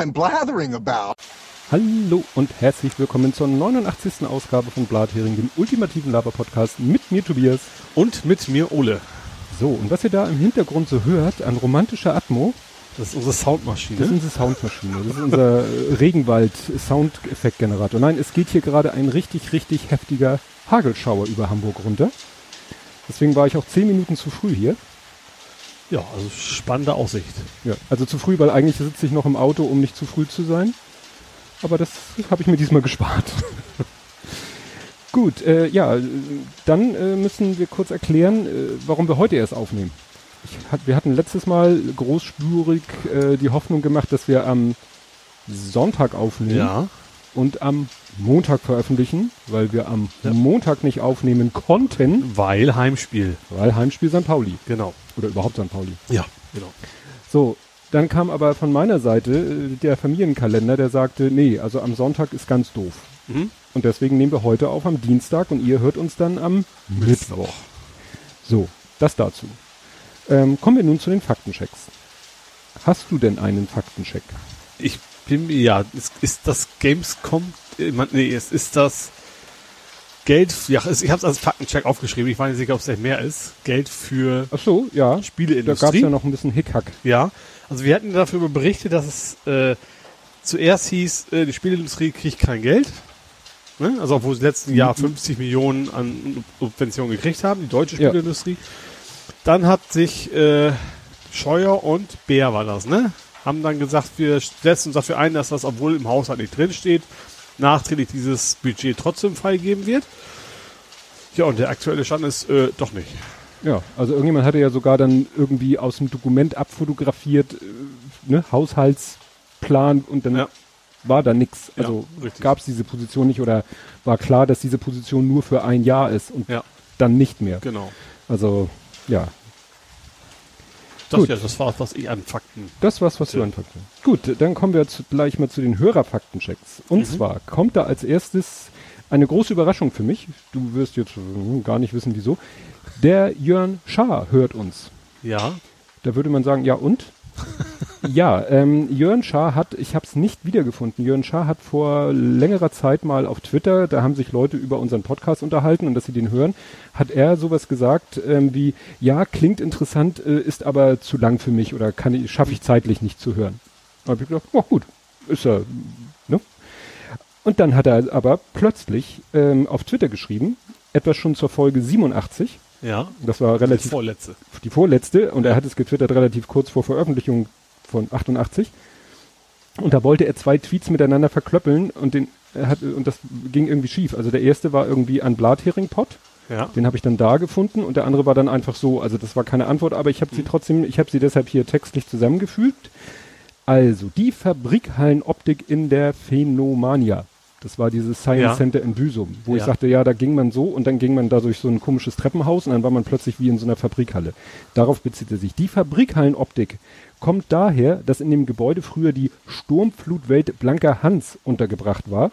I'm blathering about. Hallo und herzlich willkommen zur 89. Ausgabe von Blathering, dem ultimativen Laber-Podcast mit mir Tobias. Und mit mir Ole. So, und was ihr da im Hintergrund so hört, an romantischer Atmo, Das ist unsere Soundmaschine. das ist unsere Soundmaschine. Das ist unser äh, Regenwald-Soundeffektgenerator. Nein, es geht hier gerade ein richtig, richtig heftiger Hagelschauer über Hamburg runter. Deswegen war ich auch zehn Minuten zu früh hier. Ja, also spannende Aussicht. Ja, also zu früh, weil eigentlich sitze ich noch im Auto, um nicht zu früh zu sein. Aber das habe ich mir diesmal gespart. Gut, äh, ja, dann äh, müssen wir kurz erklären, äh, warum wir heute erst aufnehmen. Ich hat, wir hatten letztes Mal großspurig äh, die Hoffnung gemacht, dass wir am Sonntag aufnehmen Ja. und am Montag veröffentlichen, weil wir am Montag nicht aufnehmen konnten, Weil Heimspiel. weil Heimspiel St. Pauli Genau. oder überhaupt St. Pauli. Ja, genau. So, dann kam aber von meiner Seite äh, der Familienkalender, der sagte, nee, also am Sonntag ist ganz doof. Mhm. Und deswegen nehmen wir heute auf am Dienstag und ihr hört uns dann am Mittwoch. So, das dazu. Ähm, kommen wir nun zu den Faktenchecks. Hast du denn einen Faktencheck? Ich bin mir, ja, ist, ist das Gamescom, nee, es ist das Geld, ja, ich habe es als Faktencheck aufgeschrieben, ich weiß nicht, ob es echt mehr ist. Geld für Ach so, ja. Da gab es Spieleindustrie. ja noch ein bisschen Hickhack. Ja, also wir hatten darüber berichtet, dass es äh, zuerst hieß, äh, die Spielindustrie kriegt kein Geld. Ne? Also obwohl sie letzten Jahr 50 Millionen an Subventionen gekriegt haben, die deutsche Ja. Spielindustrie. Dann hat sich äh, Scheuer und Bär war das, ne? Haben dann gesagt, wir setzen uns dafür ein, dass das, obwohl im Haushalt nicht drin steht, nachträglich dieses Budget trotzdem freigeben wird. Ja, und der aktuelle Stand ist äh, doch nicht. Ja, also irgendjemand hatte ja sogar dann irgendwie aus dem Dokument abfotografiert, äh, ne, Haushaltsplan und dann Ja. war da. Ja, Also richtig. gab es diese Position nicht oder war klar, dass diese Position nur für ein Jahr ist und Ja, dann nicht mehr. genau. Also ja, Das, Gut. ja, das war, was ich an Fakten das war's, was du Ja. anfangen Gut, dann kommen wir zu, gleich mal zu den Hörerfaktenchecks. Und Mhm. zwar kommt da als erstes eine große Überraschung für mich. Du wirst jetzt hm, gar nicht wissen, wieso. Der Jörn Schaar hört uns. Ja, Da würde man sagen, ja und? ja, ähm, Jörn Schaar hat, ich habe es nicht wiedergefunden, Jörn Schaar hat vor längerer Zeit mal auf Twitter, da haben sich Leute über unseren Podcast unterhalten und dass sie den hören, hat er sowas gesagt ähm, wie, ja, klingt interessant, äh, ist aber zu lang für mich oder kann ich, schaffe ich zeitlich nicht zu hören. Da habe ich gedacht, oh gut, ist ja, ne? Und dann hat er aber plötzlich ähm, auf Twitter geschrieben, etwas schon zur Folge 87, ja. das war Die relativ vorletzte. die vorletzte und er hat es getwittert relativ kurz vor Veröffentlichung von 88. Und da wollte er zwei Tweets miteinander verklöppeln und den er hat und das ging irgendwie schief. Also der erste war irgendwie an Blathering-Pod, Ja. den habe ich dann da gefunden und der andere war dann einfach so, also das war keine Antwort, aber ich habe sie trotzdem, ich habe sie deshalb hier textlich zusammengefügt. Also, die Fabrikhallenoptik in der Phenomania. Das war dieses Science Ja. Center in Büsum, wo ich Ja. sagte, ja, da ging man so und dann ging man da durch so ein komisches Treppenhaus und dann war man plötzlich wie in so einer Fabrikhalle. Darauf bezieht er sich. Die Fabrikhallenoptik kommt daher, dass in dem Gebäude früher die Sturmflutwelt Blanker Hans untergebracht war.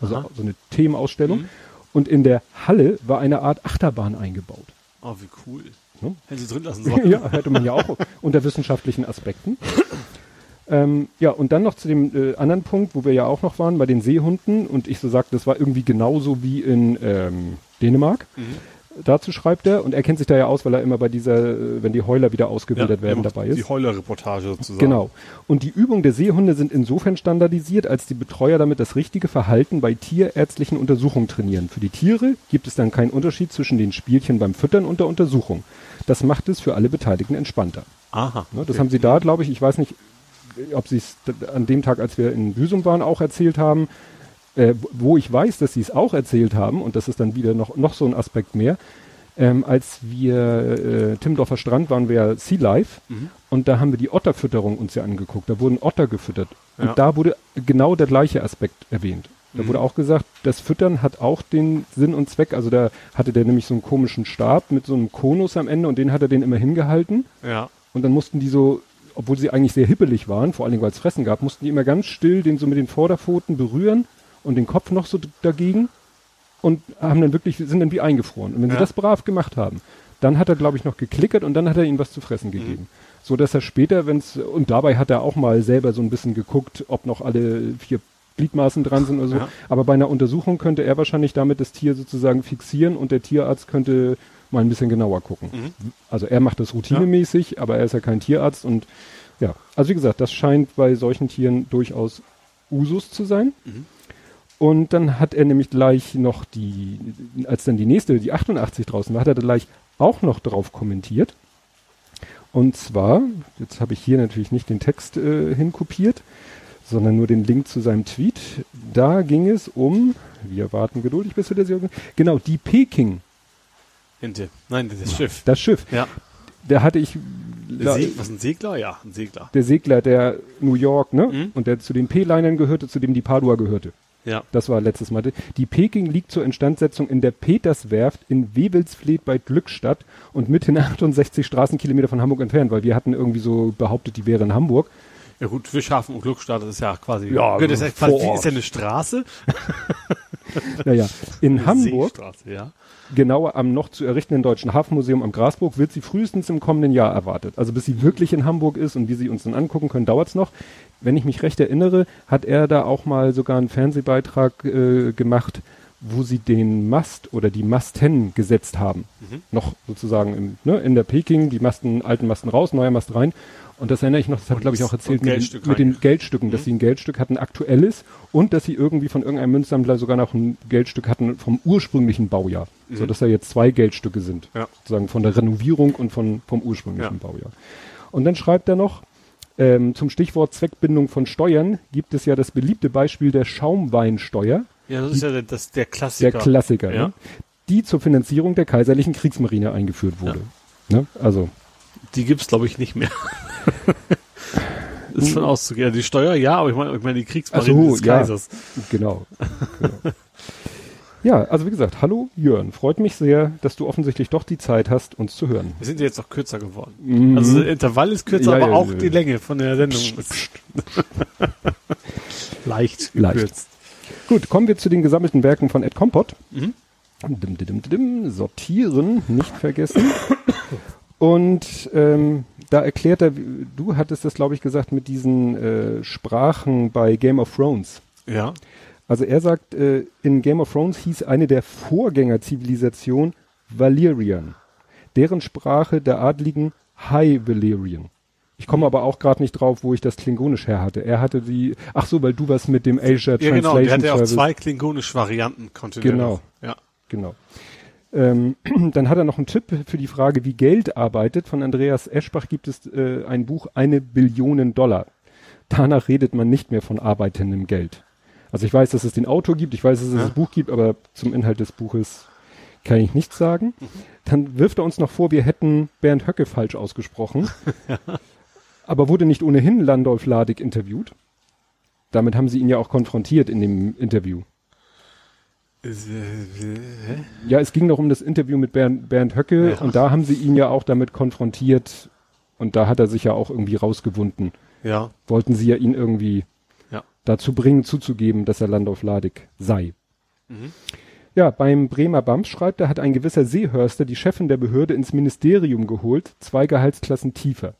Also Aha. so eine Themenausstellung. Mhm. Und in der Halle war eine Art Achterbahn eingebaut. Oh, wie cool. Ne? Hätten sie drin lassen sollen. ja, hätte man ja auch unter wissenschaftlichen Aspekten. Ähm, ja, und dann noch zu dem äh, anderen Punkt, wo wir ja auch noch waren, bei den Seehunden. Und ich so sagte, das war irgendwie genauso wie in ähm, Dänemark. Mhm. Dazu schreibt er, und er kennt sich da ja aus, weil er immer bei dieser, äh, wenn die Heuler wieder ausgebildet werden, der macht dabei Die ist. Heuler-Reportage sozusagen. Genau. Und die Übungen der Seehunde sind insofern standardisiert, als die Betreuer damit das richtige Verhalten bei tierärztlichen Untersuchungen trainieren. Für die Tiere gibt es dann keinen Unterschied zwischen den Spielchen beim Füttern und der Untersuchung. Das macht es für alle Beteiligten entspannter. Aha. Ne, das haben sie da, glaube ich, ich weiß nicht, ob sie es an dem Tag, als wir in Büsum waren, auch erzählt haben. Äh, wo ich weiß, dass sie es auch erzählt haben, und das ist dann wieder noch, noch so ein Aspekt mehr, ähm, als wir äh, Timmendorfer Strand waren wir ja Sea Life Mhm. und da haben wir die Otterfütterung uns ja angeguckt. Da wurden Otter gefüttert. Ja. Und da wurde genau der gleiche Aspekt erwähnt. Da Mhm. wurde auch gesagt, das Füttern hat auch den Sinn und Zweck. Also da hatte der nämlich so einen komischen Stab mit so einem Konus am Ende und den hat er den immer hingehalten. Ja. Und dann mussten die so, obwohl sie eigentlich sehr hippelig waren, vor allen Dingen weil es Fressen gab, mussten die immer ganz still den so mit den Vorderpfoten berühren und den Kopf noch so dagegen und haben dann wirklich, sind dann wie eingefroren. Und wenn sie Ja. das brav gemacht haben, Dann hat er, glaube ich, noch geklickert und dann hat er ihnen was zu fressen gegeben. So dass er später, wenn's, und dabei hat er auch mal selber so ein bisschen geguckt, ob noch alle vier Gliedmaßen dran sind oder so. Ja. Aber bei einer Untersuchung könnte er wahrscheinlich damit das Tier sozusagen fixieren und der Tierarzt könnte mal ein bisschen genauer gucken. Also er macht das routinemäßig, aber er ist ja kein Tierarzt und ja, also wie gesagt, das scheint bei solchen Tieren durchaus Usus zu sein. Und dann hat er nämlich gleich noch die, als dann die nächste, die 88 draußen war, hat er gleich auch noch drauf kommentiert. Und zwar, jetzt habe ich hier natürlich nicht den Text äh, hinkopiert, sondern nur den Link zu seinem Tweet. Da ging es um, wir warten geduldig, bis wir das hier, genau, die Peking, Hinter. Nein, das Schiff. das Schiff. Ja. Da hatte ich, Der Se was, ein Segler? Ja, ein Segler. der Segler, der New York, ne? Mhm. Und der zu den P-Linern gehörte, zu dem die Padua gehörte. Ja. Das war letztes Mal. Die Peking liegt zur Instandsetzung in der Peterswerft in Wewelsfleet bei Glückstadt und mithin 68 Straßenkilometer von Hamburg entfernt, weil wir hatten irgendwie so behauptet, die wäre in Hamburg. Ja gut, Fischhafen und Glückstadt, das ist ja quasi, Ja, das ist ja quasi, ist ja eine Straße. Naja, in Eine Hamburg, ja. Genauer am noch zu errichtenden Deutschen Hafenmuseum am Grasburg, wird sie frühestens im kommenden Jahr erwartet. Also bis sie wirklich in Hamburg ist und wir sie uns dann angucken können, dauert's noch. Wenn ich mich recht erinnere, hat er da auch mal sogar einen Fernsehbeitrag äh, gemacht, wo sie den Mast oder die Masten gesetzt haben. Noch sozusagen im, ne, in der Peking, die Masten, alten Masten raus, neuer Mast rein. Und das erinnere ich noch, das hat Und glaube ich auch erzählt mit, den, mit den. Geldstücken, dass sie ein Geldstück hatten, aktuelles und dass sie irgendwie von irgendeinem Münzsammler sogar noch ein Geldstück hatten vom ursprünglichen Baujahr. So dass da jetzt zwei Geldstücke sind. Ja. Sozusagen von der Renovierung und von, vom ursprünglichen Ja. Baujahr. Und dann schreibt er noch, ähm, zum Stichwort Zweckbindung von Steuern gibt es ja das beliebte Beispiel der Schaumweinsteuer, Ja, das ist ja der, das, der Klassiker. der Klassiker, Ja. ne? die zur Finanzierung der kaiserlichen Kriegsmarine eingeführt wurde. Ne? Also, Die gibt's glaube ich, nicht mehr. ist von auszugehen. Die Steuer, ja, aber ich meine, ich meine die Kriegsmarine so, des ja. Kaisers. genau. genau. Ja, also wie gesagt, hallo Jörn, freut mich sehr, dass du offensichtlich doch die Zeit hast, uns zu hören. Wir sind ja jetzt auch kürzer geworden. Mhm. Also der Intervall ist kürzer, Ja, aber ja, auch ja. die Länge von der Sendung ist leicht Leicht. gekürzt. Gut, kommen wir zu den gesammelten Werken von Ed Kompott. Mhm. Dim, dim, dim, dim, sortieren, nicht vergessen. Und ähm, da erklärt er, du hattest das, glaube ich, gesagt, mit diesen äh, Sprachen bei Game of Thrones. Ja. Also er sagt, äh, in Game of Thrones hieß eine der Vorgängerzivilisation Valyrian. Deren Sprache der Adligen High Valyrian. Ich komme aber auch gerade nicht drauf, wo ich das Klingonisch her hatte. Er hatte die, ach so, weil du was mit dem Asia Ja, Translation genau. Der hat ja auch Service. zwei klingonische Varianten. konnte Genau. Ja. Genau. Ähm, dann hat er noch einen Tipp für die Frage, wie Geld arbeitet. Von Andreas Eschbach gibt es äh, ein Buch, eine Billion Dollar. Danach redet man nicht mehr von arbeitendem Geld. Also ich weiß, dass es den Autor gibt, ich weiß, dass es Ja. das Buch gibt, aber zum Inhalt des Buches kann ich nichts sagen. Dann wirft er uns noch vor, wir hätten Bernd Höcke falsch ausgesprochen. Aber wurde nicht ohnehin Landolf Ladig interviewt? Damit haben sie ihn ja auch konfrontiert in dem Interview. Ja, es ging noch um das Interview mit Bernd, Bernd Höcke Ja. und da haben sie ihn ja auch damit konfrontiert und da hat er sich ja auch irgendwie rausgewunden. Ja. Wollten sie ja ihn irgendwie Ja. dazu bringen, zuzugeben, dass er Landolf Ladig sei. Mhm. Ja, beim Bremer Bams schreibt er, hat ein gewisser Seehörster die Chefin der Behörde ins Ministerium geholt, zwei Gehaltsklassen tiefer.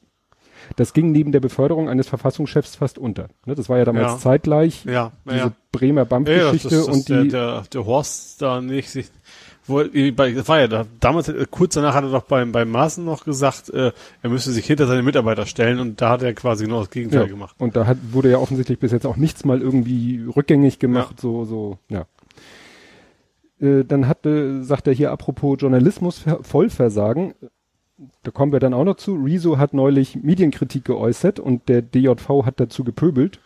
Das ging neben der Beförderung eines Verfassungschefs fast unter. Ne, das war ja damals Ja. zeitgleich, Ja. diese ja. Bremer Ja, Bams-Geschichte das, das, und der, die, der, der Horst da nicht sich, wo, er- bei, das war ja da, damals, äh, kurz danach hat er doch beim, beim Maaßen noch gesagt, äh, er müsste sich hinter seine Mitarbeiter stellen und da hat er quasi genau das Gegenteil Ja, gemacht. Und da hat, wurde ja offensichtlich bis jetzt auch nichts mal irgendwie rückgängig gemacht, so, so, ja. Äh, dann hat, äh, sagt er hier apropos Journalismus ver- Vollversagen, da kommen wir dann auch noch zu. Rezo hat neulich Medienkritik geäußert und der DJV hat dazu gepöbelt.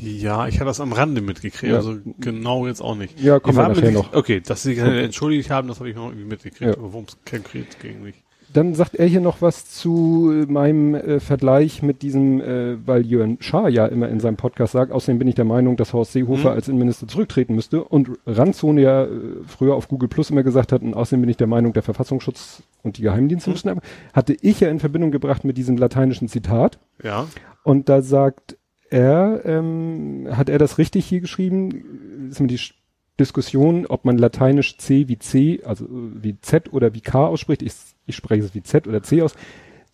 Ja, ich hatte das am Rande mitgekriegt, Ja. also genau jetzt auch nicht. Ja, kommen wir nachher noch. Okay, dass sie sich entschuldigt haben, das habe ich noch irgendwie mitgekriegt, Ja. aber worum es konkret ging nicht. Dann sagt er hier noch was zu äh, meinem äh, Vergleich mit diesem, äh, weil Jörn Schaar ja immer in seinem Podcast sagt, außerdem bin ich der Meinung, dass Horst Seehofer Mhm. als Innenminister zurücktreten müsste und Ranzone ja äh, früher auf Google Plus immer gesagt hat, und außerdem bin ich der Meinung, der Verfassungsschutz und die Geheimdienste Mhm. müssen aber, hatte ich ja in Verbindung gebracht mit diesem lateinischen Zitat Ja, und da sagt er, ähm, hat er das richtig hier geschrieben, ist mir die Diskussion, ob man lateinisch C wie C, also äh, wie Z oder wie K ausspricht. Ich ich spreche es wie Z oder C aus,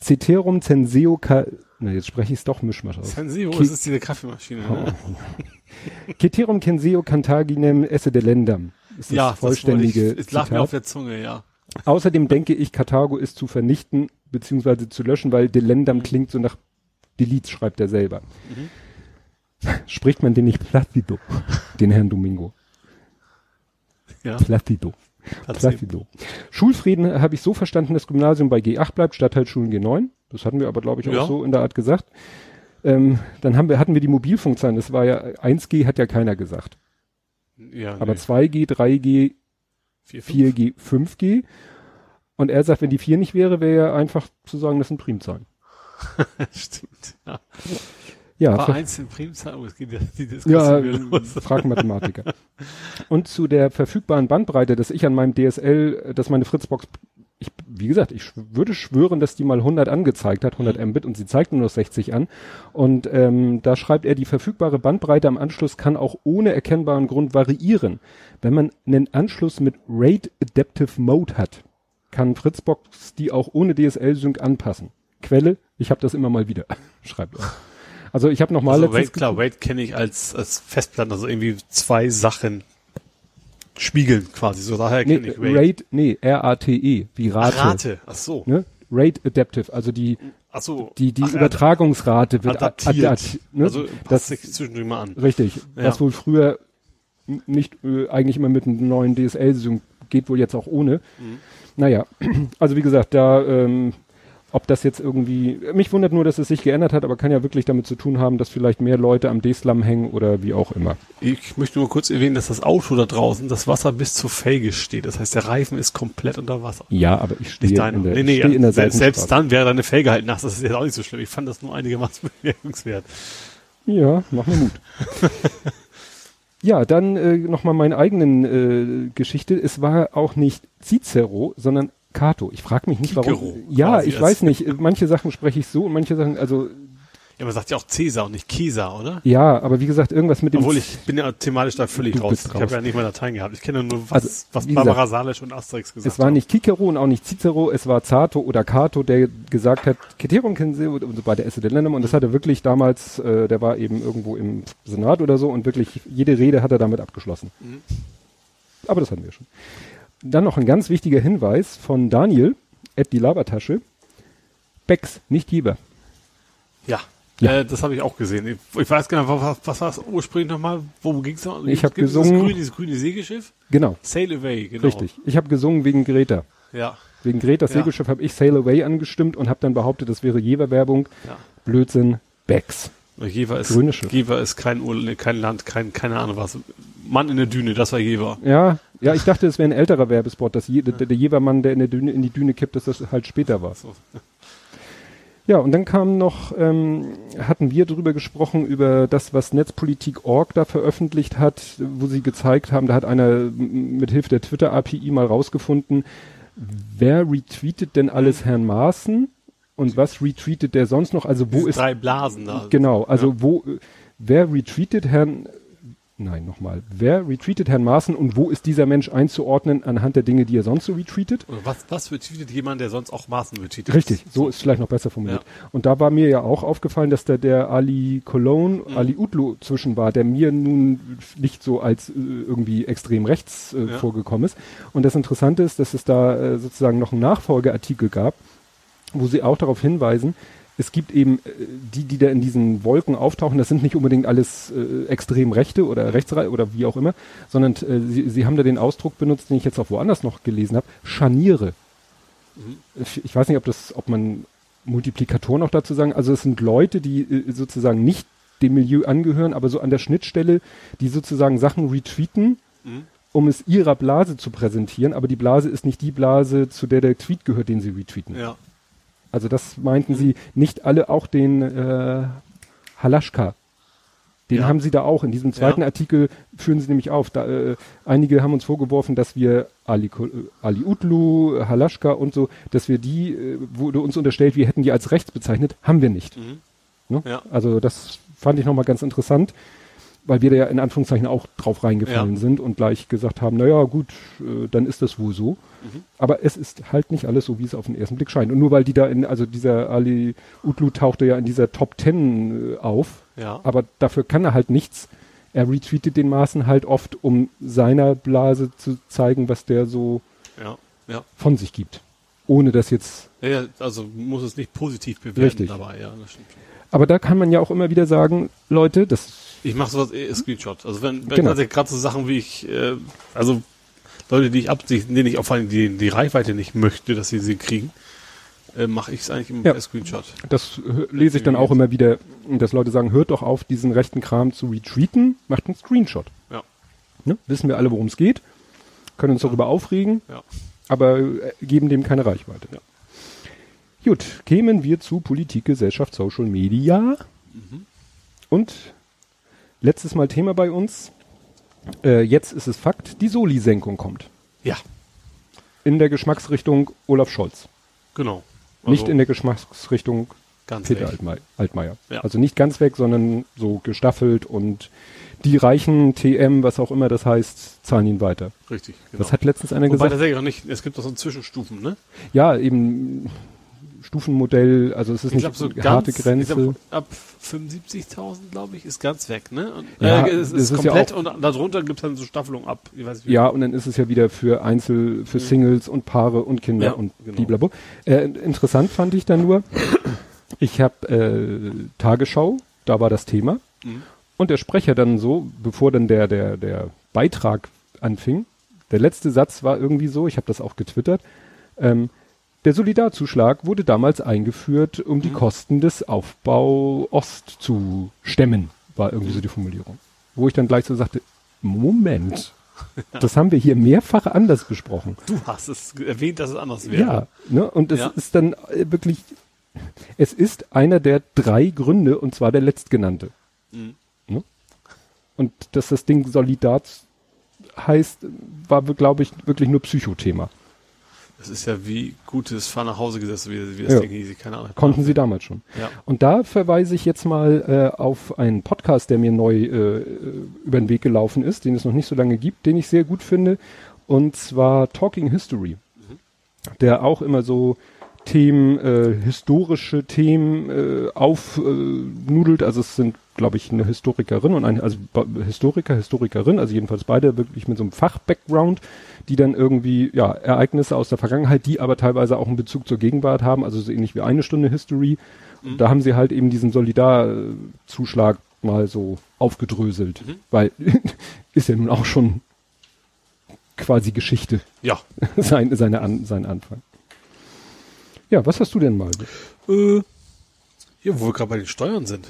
Ceterum censeo, ca na jetzt spreche ich es doch mischmasch aus. Senseo, Ki- das ist diese Kaffeemaschine. Ne? Ceterum censeo cantaginem esse delendam. Ist das Ja, das vollständige wollte ich, es lag mir auf der Zunge, ja. Außerdem denke ich, Karthago ist zu vernichten beziehungsweise zu löschen, weil delendam Mhm. klingt so nach Delete, schreibt er selber. Spricht man den nicht Placido, den Herrn Domingo? Ja, Placido. Placido. Schulfrieden habe ich so verstanden, das Gymnasium bei G8 bleibt, Stadtteilschulen G9. Das hatten wir aber, glaube ich, auch Ja. so in der Art gesagt. Ähm, dann haben wir, hatten wir die Mobilfunkzahlen. Das war ja, 1G hat ja keiner gesagt. ja Aber nee. 2G, 3G, Vier, fünf. 4G, 5G. Und er sagt, wenn die 4 nicht wäre, wäre ja einfach zu sagen, das sind Primzahlen. Stimmt. Ja. Ja, War eins in Primzahl, oh, es geht ja die ja, Diskussion wieder los. frag Mathematiker. Und zu der verfügbaren Bandbreite, dass ich an meinem DSL, äh, dass meine Fritzbox, ich, wie gesagt, ich würde schwören, dass die mal 100 angezeigt hat, 100 Mbit, und sie zeigt nur noch 60 an. Und ähm, da schreibt er, die verfügbare Bandbreite am Anschluss kann auch ohne erkennbaren Grund variieren. Wenn man einen Anschluss mit Rate Adaptive Mode hat, kann Fritzbox die auch ohne DSL-Sync anpassen. Quelle, ich habe das immer mal wieder, schreibt er. Also ich habe noch mal Also letztens Wait, klar, Wait kenne ich als, als Festplatten, also irgendwie zwei Sachen spiegeln quasi, so daher Nee, kenne ich Wait. Rate, nee, R-A-T-E, wie Rate. Rate, ach so, Ne? Rate Adaptive, also die, ach so. die, die ach, Übertragungsrate wird adaptiert. adaptiert, ne? Also das, sich zwischendurch mal an. richtig. Ja. Was wohl früher nicht, äh, eigentlich immer mit einem neuen DSL-Sync geht wohl jetzt auch ohne. Mhm. Naja, also wie gesagt, da, ähm, ob das jetzt irgendwie, mich wundert nur, dass es sich geändert hat, aber kann ja wirklich damit zu tun haben, dass vielleicht mehr Leute am D-Slam hängen oder wie auch immer. Ich möchte nur kurz erwähnen, dass das Auto da draußen, das Wasser bis zur Felge steht. Das heißt, der Reifen ist komplett unter Wasser. Ja, aber ich stehe in der, Nee, nee, stehe in der selbst, selbst dann wäre deine Felge halt nass. Das ist jetzt auch nicht so schlimm. Ich fand das nur einigermaßen bemerkenswert. Ja, mach mir Mut. ja, dann äh, nochmal meine eigenen äh, Geschichte. Es war auch nicht Cicero, sondern Cato. Ich frage mich nicht, warum. Ja, quasi ich weiß nicht. Manche Sachen spreche ich so und manche Sachen, also Ja, man sagt ja auch Cäsar und nicht Caesar, oder? ja, aber wie gesagt, irgendwas mit dem Obwohl ich bin ja thematisch da völlig raus. Ich habe ja nicht mal Latein gehabt. Ich kenne nur, was, Also, was Barbara gesagt, Salisch und Asterix gesagt es war haben. nicht Cicero und auch nicht Cicero, es war Zato oder Cato, der gesagt hat, Ceterum Censeo und so bei der Esse Delendum und das hat er wirklich damals, äh, der war eben irgendwo im Senat oder so und wirklich jede Rede hat er damit abgeschlossen. Mhm. Aber das hatten wir schon. Dann noch ein ganz wichtiger Hinweis von Daniel, Ed die Labertasche. Becks, nicht Jeber. Ja. Ja. Äh, das habe ich auch gesehen. Ich, ich weiß genau, was, was war es ursprünglich nochmal? Worum ging es noch? Ich hab Gibt's gesungen- Das grüne, dieses grüne Segelschiff? Genau, Sail Away, genau. richtig. Ich habe gesungen wegen Greta. Ja. Wegen Greta's Ja. Segelschiff habe ich Sail Away angestimmt und habe dann behauptet, das wäre Jever-Werbung. ja. Blödsinn, Becks. Jever ist. Jever ist kein, Ur kein Land, kein, keine Ahnung was. Mann in der Düne, das war Jever. Ja, ja, ich dachte, es wäre ein älterer Werbespot, dass je, der, der Jevermann, der in, der Düne, in die Düne kippt, dass das halt später war. So. Ja, und dann kam noch, ähm, hatten wir drüber gesprochen, über das, was Netzpolitik.org da veröffentlicht hat, wo sie gezeigt haben, da hat einer mit Hilfe der Twitter-API mal rausgefunden, wer retweetet denn alles Herrn Maaßen und was retweetet der sonst noch? Also wo Diese ist drei Blasen da. Genau, also wo, äh, wer retweetet Herrn, nein, nochmal, wer retweetet Herrn Maaßen und wo ist dieser Mensch einzuordnen anhand der Dinge, die er sonst so retweetet? Oder was, was retweetet jemand, der sonst auch Maßen retweetet? Richtig, so ist vielleicht noch besser formuliert. Und da war mir ja auch aufgefallen, dass da der Ali Cologne, Mhm. Ali Utlu zwischen war, der mir nun nicht so als äh, irgendwie extrem rechts äh, Ja. vorgekommen ist. Und das Interessante ist, dass es da äh, sozusagen noch einen Nachfolgeartikel gab, wo sie auch darauf hinweisen, es gibt eben äh, die, die da in diesen Wolken auftauchen, das sind nicht unbedingt alles äh, extrem Rechte oder Rechtsrei oder wie auch immer, sondern äh, sie, sie haben da den Ausdruck benutzt, den ich jetzt auch woanders noch gelesen habe, Scharniere. Ich- Ich weiß nicht, ob das, ob man Multiplikatoren noch dazu sagen. Also es sind Leute, die äh, sozusagen nicht dem Milieu angehören, aber so an der Schnittstelle, die sozusagen Sachen retweeten, Mhm. um es ihrer Blase zu präsentieren, aber die Blase ist nicht die Blase, zu der der Tweet gehört, den sie retweeten. Ja. Also das meinten sie nicht alle, auch den äh, Halaschka. Den Ja. haben sie da auch. In diesem zweiten Ja. Artikel führen sie nämlich auf. Da, äh, einige haben uns vorgeworfen, dass wir Ali, äh, Ali Utlu, Halaschka und so, dass wir die, äh, wurde uns unterstellt, wir hätten die als rechts bezeichnet. Haben wir nicht. Mhm. Ne? Ja. Also das fand ich nochmal ganz interessant. Weil wir da ja in Anführungszeichen auch drauf reingefallen Ja. sind und gleich gesagt haben, naja gut, äh, dann ist das wohl so. Mhm. Aber es ist halt nicht alles so, wie es auf den ersten Blick scheint. Und nur weil die da in, also dieser Ali Utlu tauchte ja in dieser Top Ten äh, auf, Ja. aber dafür kann er halt nichts. Er retweetet den Maßen halt oft, um seiner Blase zu zeigen, was der so Ja. Ja. von sich gibt. Ohne das jetzt Ja, ja, also muss es nicht positiv bewerten Richtig. dabei, ja, das stimmt. Aber da kann man ja auch immer wieder sagen, Leute, das Ich mache sowas eh Screenshot. Also wenn, wenn Genau. also gerade so Sachen wie ich, äh, also Leute, die ich absichtlich, denen ich auch vor allem die, die Reichweite nicht möchte, dass sie sie kriegen, äh, mache ich es eigentlich im Ja. Screenshot. Das äh, lese ich dann auch immer wieder, dass Leute sagen, hört doch auf, diesen rechten Kram zu retweeten, macht einen Screenshot. Ja. Ne? Wissen wir alle, worum es geht, können uns darüber aufregen, Ja. aber äh, geben dem keine Reichweite. Ja. Gut, kämen wir zu Politik, Gesellschaft, Social Media. Und letztes Mal Thema bei uns, äh, jetzt ist es Fakt, die Soli-Senkung kommt. Ja, In der Geschmacksrichtung Olaf Scholz. genau. nicht in der Geschmacksrichtung ganz Peter. Altmaier. Altmaier. Ja. Also nicht ganz weg, sondern so gestaffelt und die reichen TM, was auch immer das heißt, zahlen ihn weiter. Richtig, genau. Das hat letztens einer Wobei gesagt. das ja auch nicht, es gibt doch so Zwischenstufen, ne? Ja, eben Stufenmodell, also es ist Ich nicht glaube so eine harte ganz, Grenze. Glaub, ab 75.000, glaube ich, ist ganz weg, ne? Und, Ja, äh, es ist ist ja komplett auch- und darunter gibt es dann so Staffelung ab. Nicht, ja, und dann ist es ja wieder für Einzel, für Singles und Paare und Kinder Ja, und genau. blablabla. Äh, interessant fand ich dann nur, ich habe äh, Tagesschau, da war das Thema. Mhm. Und der Sprecher dann so, bevor dann der, der, der Beitrag anfing, der letzte Satz war irgendwie so, ich habe das auch getwittert, ähm, der Solidarzuschlag wurde damals eingeführt, um Mhm. die Kosten des Aufbau Ost zu stemmen, war irgendwie so die Formulierung. Wo ich dann gleich so sagte, Moment, das haben wir hier mehrfach anders besprochen. Du hast es erwähnt, dass es anders wäre. Ja, ne? und es Ja. ist dann äh, wirklich, es ist einer der drei Gründe, und zwar der letztgenannte. Mhm. Ne? Und dass das Ding Solidar heißt, war, glaube ich, wirklich nur Psychothema. Das ist ja wie gutes Fahr nach Hause gesetzt, wie, wie das Ja. Ding hieß, keine Ahnung. Konnten sie damals schon. Ja. Und da verweise ich jetzt mal äh, auf einen Podcast, der mir neu äh, über den Weg gelaufen ist, den es noch nicht so lange gibt, den ich sehr gut finde, und zwar Talking History, der auch immer so Themen, äh, historische Themen äh, aufnudelt. Also es sind, glaube ich, eine Historikerin und ein also Historiker, Historikerin, also jedenfalls beide wirklich mit so einem Fach-Background, die dann irgendwie ja Ereignisse aus der Vergangenheit, die aber teilweise auch einen Bezug zur Gegenwart haben, also so ähnlich wie eine Stunde History. Und Da haben sie halt eben diesen Solidarzuschlag mal so aufgedröselt, weil ist ja nun auch schon quasi Geschichte Ja. sein, seine An, sein Anfang. Ja, was hast du denn mal? Äh, hier, wo wir gerade bei den Steuern sind.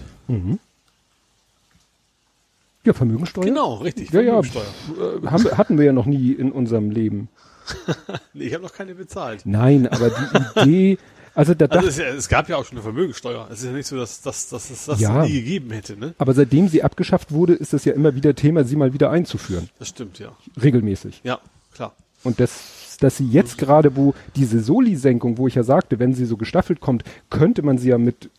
Ja, Vermögensteuer? Genau, richtig. Ja, ja, Vermögensteuer. äh, haben, wir- hatten wir ja noch nie in unserem Leben. Nee, ich habe noch keine bezahlt. Nein, aber die Idee, also da Also es, es gab ja auch schon eine Vermögensteuer. Es ist ja nicht so, dass, dass, dass es das Ja. nie gegeben hätte, ne? aber seitdem sie abgeschafft wurde, ist es ja immer wieder Thema, sie mal wieder einzuführen. Das stimmt, ja. Regelmäßig. Ja, klar. Und das, dass sie jetzt gerade, wo diese Soli-Senkung, wo ich ja sagte, wenn sie so gestaffelt kommt, könnte man sie ja mit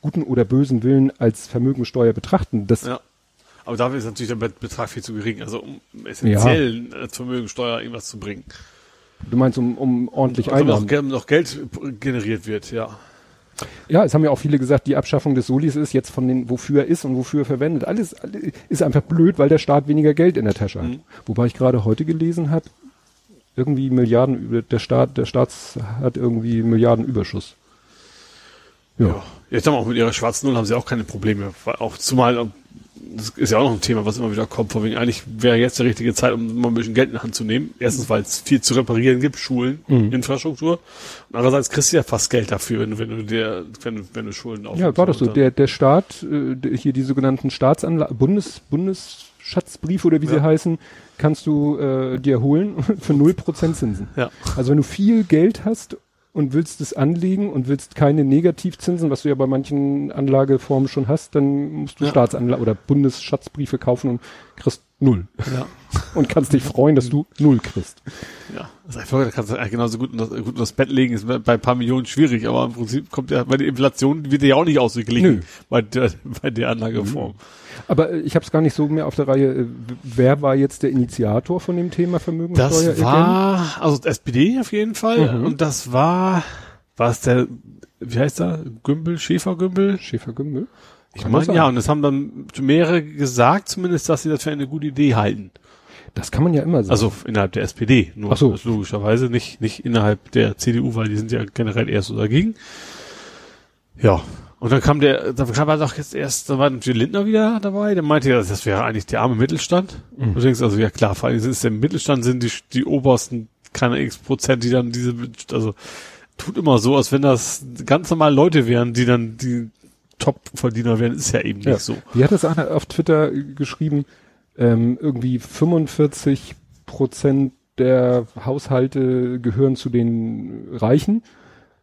guten oder bösen Willen als Vermögensteuer betrachten. Das, Ja. Aber dafür ist natürlich der Be- Betrag viel zu gering. Also um essentiell als Vermögensteuer irgendwas zu bringen. Du meinst, um, um ordentlich Also noch, Einnahmen. Geld- noch Geld generiert wird, ja. Ja, es haben ja auch viele gesagt, die Abschaffung des Solis ist jetzt von den, wofür er ist und wofür er verwendet. Alles, alles ist einfach blöd, weil der Staat weniger Geld in der Tasche hat. Wobei ich gerade heute gelesen habe, irgendwie Milliarden, der Staat, der Staats hat irgendwie Milliardenüberschuss. Ja. Ja. Jetzt haben auch mit ihrer schwarzen Null haben sie auch keine Probleme. Auch zumal, das ist ja auch noch ein Thema, was immer wieder kommt, von wegen, eigentlich wäre jetzt die richtige Zeit, um mal ein bisschen Geld in die Hand zu nehmen. Erstens, weil es viel zu reparieren gibt, Schulen, Mhm. Infrastruktur. Und andererseits kriegst du ja fast Geld dafür, wenn du, wenn du dir, wenn du, wenn du Schulden aufnimmst. Ja, war doch so. Der, der Staat, äh, hier die sogenannten Staatsanlagen, Bundes, Bundesschatzbriefe oder wie sie Ja. heißen, kannst du äh, dir holen für 0% Zinsen. Ja. Also wenn du viel Geld hast und willst es anlegen und willst keine Negativzinsen, was du ja bei manchen Anlageformen schon hast, dann musst du Ja. Staatsanlagen oder Bundesschatzbriefe kaufen und kriegst null. Ja. Und kannst dich freuen, dass du null kriegst. Ja, das ist einfach, da kannst du eigentlich genauso gut, in das, gut in das Bett legen, ist bei ein paar Millionen schwierig, aber im Prinzip kommt ja, bei der Inflation wird ja auch nicht ausgeglichen Nö. bei der, bei der Anlageform. Aber äh, ich habe es gar nicht so mehr auf der Reihe. Äh, Wer war jetzt der Initiator von dem Thema Vermögenssteuer? Das war, also SPD auf jeden Fall, Mhm. und das war, war es der, wie heißt er, Gümbel, Schäfer-Gümbel? Schäfer-Gümbel? Ich Kann meine, das ja, und es haben dann mehrere gesagt zumindest, dass sie das für eine gute Idee halten. Das kann man ja immer sagen. Also innerhalb der SPD, nur Ach so. das logischerweise nicht, nicht innerhalb der CDU, weil die sind ja generell eher so dagegen. Ja. Und dann kam der, da kam er doch jetzt erst, da war natürlich Lindner wieder dabei, der meinte ja, das wäre eigentlich der arme Mittelstand. Mhm. Du denkst also, ja klar, vor allem ist der Mittelstand sind die, die obersten, keine x Prozent, die dann diese, also, tut immer so, als wenn das ganz normal Leute wären, die dann die Top-Verdiener wären, ist ja eben nicht ja. so. Wie hat das einer auf Twitter geschrieben? Ähm, irgendwie 45 Prozent der Haushalte gehören zu den Reichen.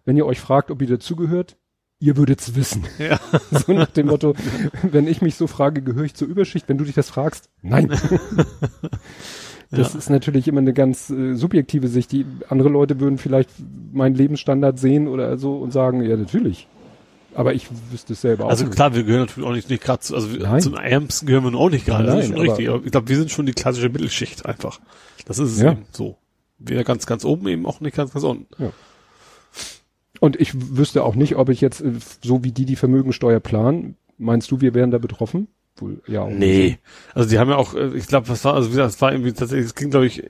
Wenn ihr euch fragt, ob ihr dazugehört, ihr würdet's wissen. Ja. So nach dem Motto, wenn ich mich so frage, gehöre ich zur Überschicht? Wenn du dich das fragst, nein. Das Ja. ist natürlich immer eine ganz äh, subjektive Sicht. Die andere Leute würden vielleicht meinen Lebensstandard sehen oder so und sagen, ja, natürlich. Aber ich wüsste es selber Also auch nicht. klar, wir gehören natürlich auch nicht, nicht gerade zu, also Nein. zum Ärmsten gehören wir noch auch nicht gerade, das ist schon aber- richtig. Aber ich glaube, wir sind schon die klassische Mittelschicht einfach. Das ist es Ja. eben so. Wir ganz, ganz oben eben auch nicht ganz, ganz unten. Und ich wüsste auch nicht, ob ich jetzt, äh, so wie die die Vermögensteuer planen, meinst du, wir wären da betroffen? Wohl, ja. Nee. Also die haben ja auch, äh, ich glaube, was war, also wie gesagt, es war irgendwie tatsächlich, es ging glaube ich, äh,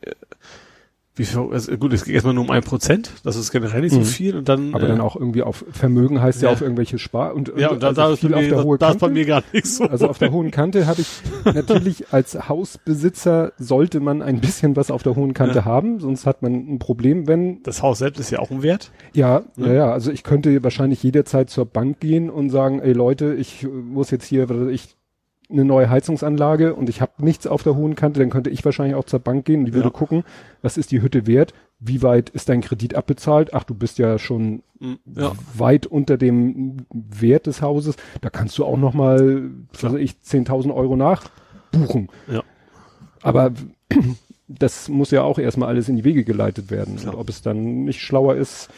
wie viel, also gut, es ging erstmal nur um ein Prozent, das ist generell nicht so Mhm. viel und dann. Aber äh, dann auch irgendwie auf Vermögen heißt ja, Ja. auf irgendwelche Spar und, Ja, und da, also da, ist viel bei auf mir, der da, hohen da ist bei Kante. mir gar nichts so. Also auf der hohen Kante habe ich natürlich als Hausbesitzer sollte man ein bisschen was auf der hohen Kante Ja. haben, sonst hat man ein Problem, wenn das Haus selbst ist ja auch ein Wert. ja, Ja. ja, ja, also ich könnte wahrscheinlich jederzeit zur Bank gehen und sagen, ey Leute, ich muss jetzt hier, ich eine neue Heizungsanlage und ich habe nichts auf der hohen Kante, dann könnte ich wahrscheinlich auch zur Bank gehen und die würde Ja. gucken, was ist die Hütte wert, wie weit ist dein Kredit abbezahlt? Ach, du bist ja schon Mhm. Ja. weit unter dem Wert des Hauses. Da kannst du auch noch mal, was weiß ich, 10.000 Euro nachbuchen. Ja. Aber das muss ja auch erstmal alles in die Wege geleitet werden. Klar. Und ob es dann nicht schlauer ist,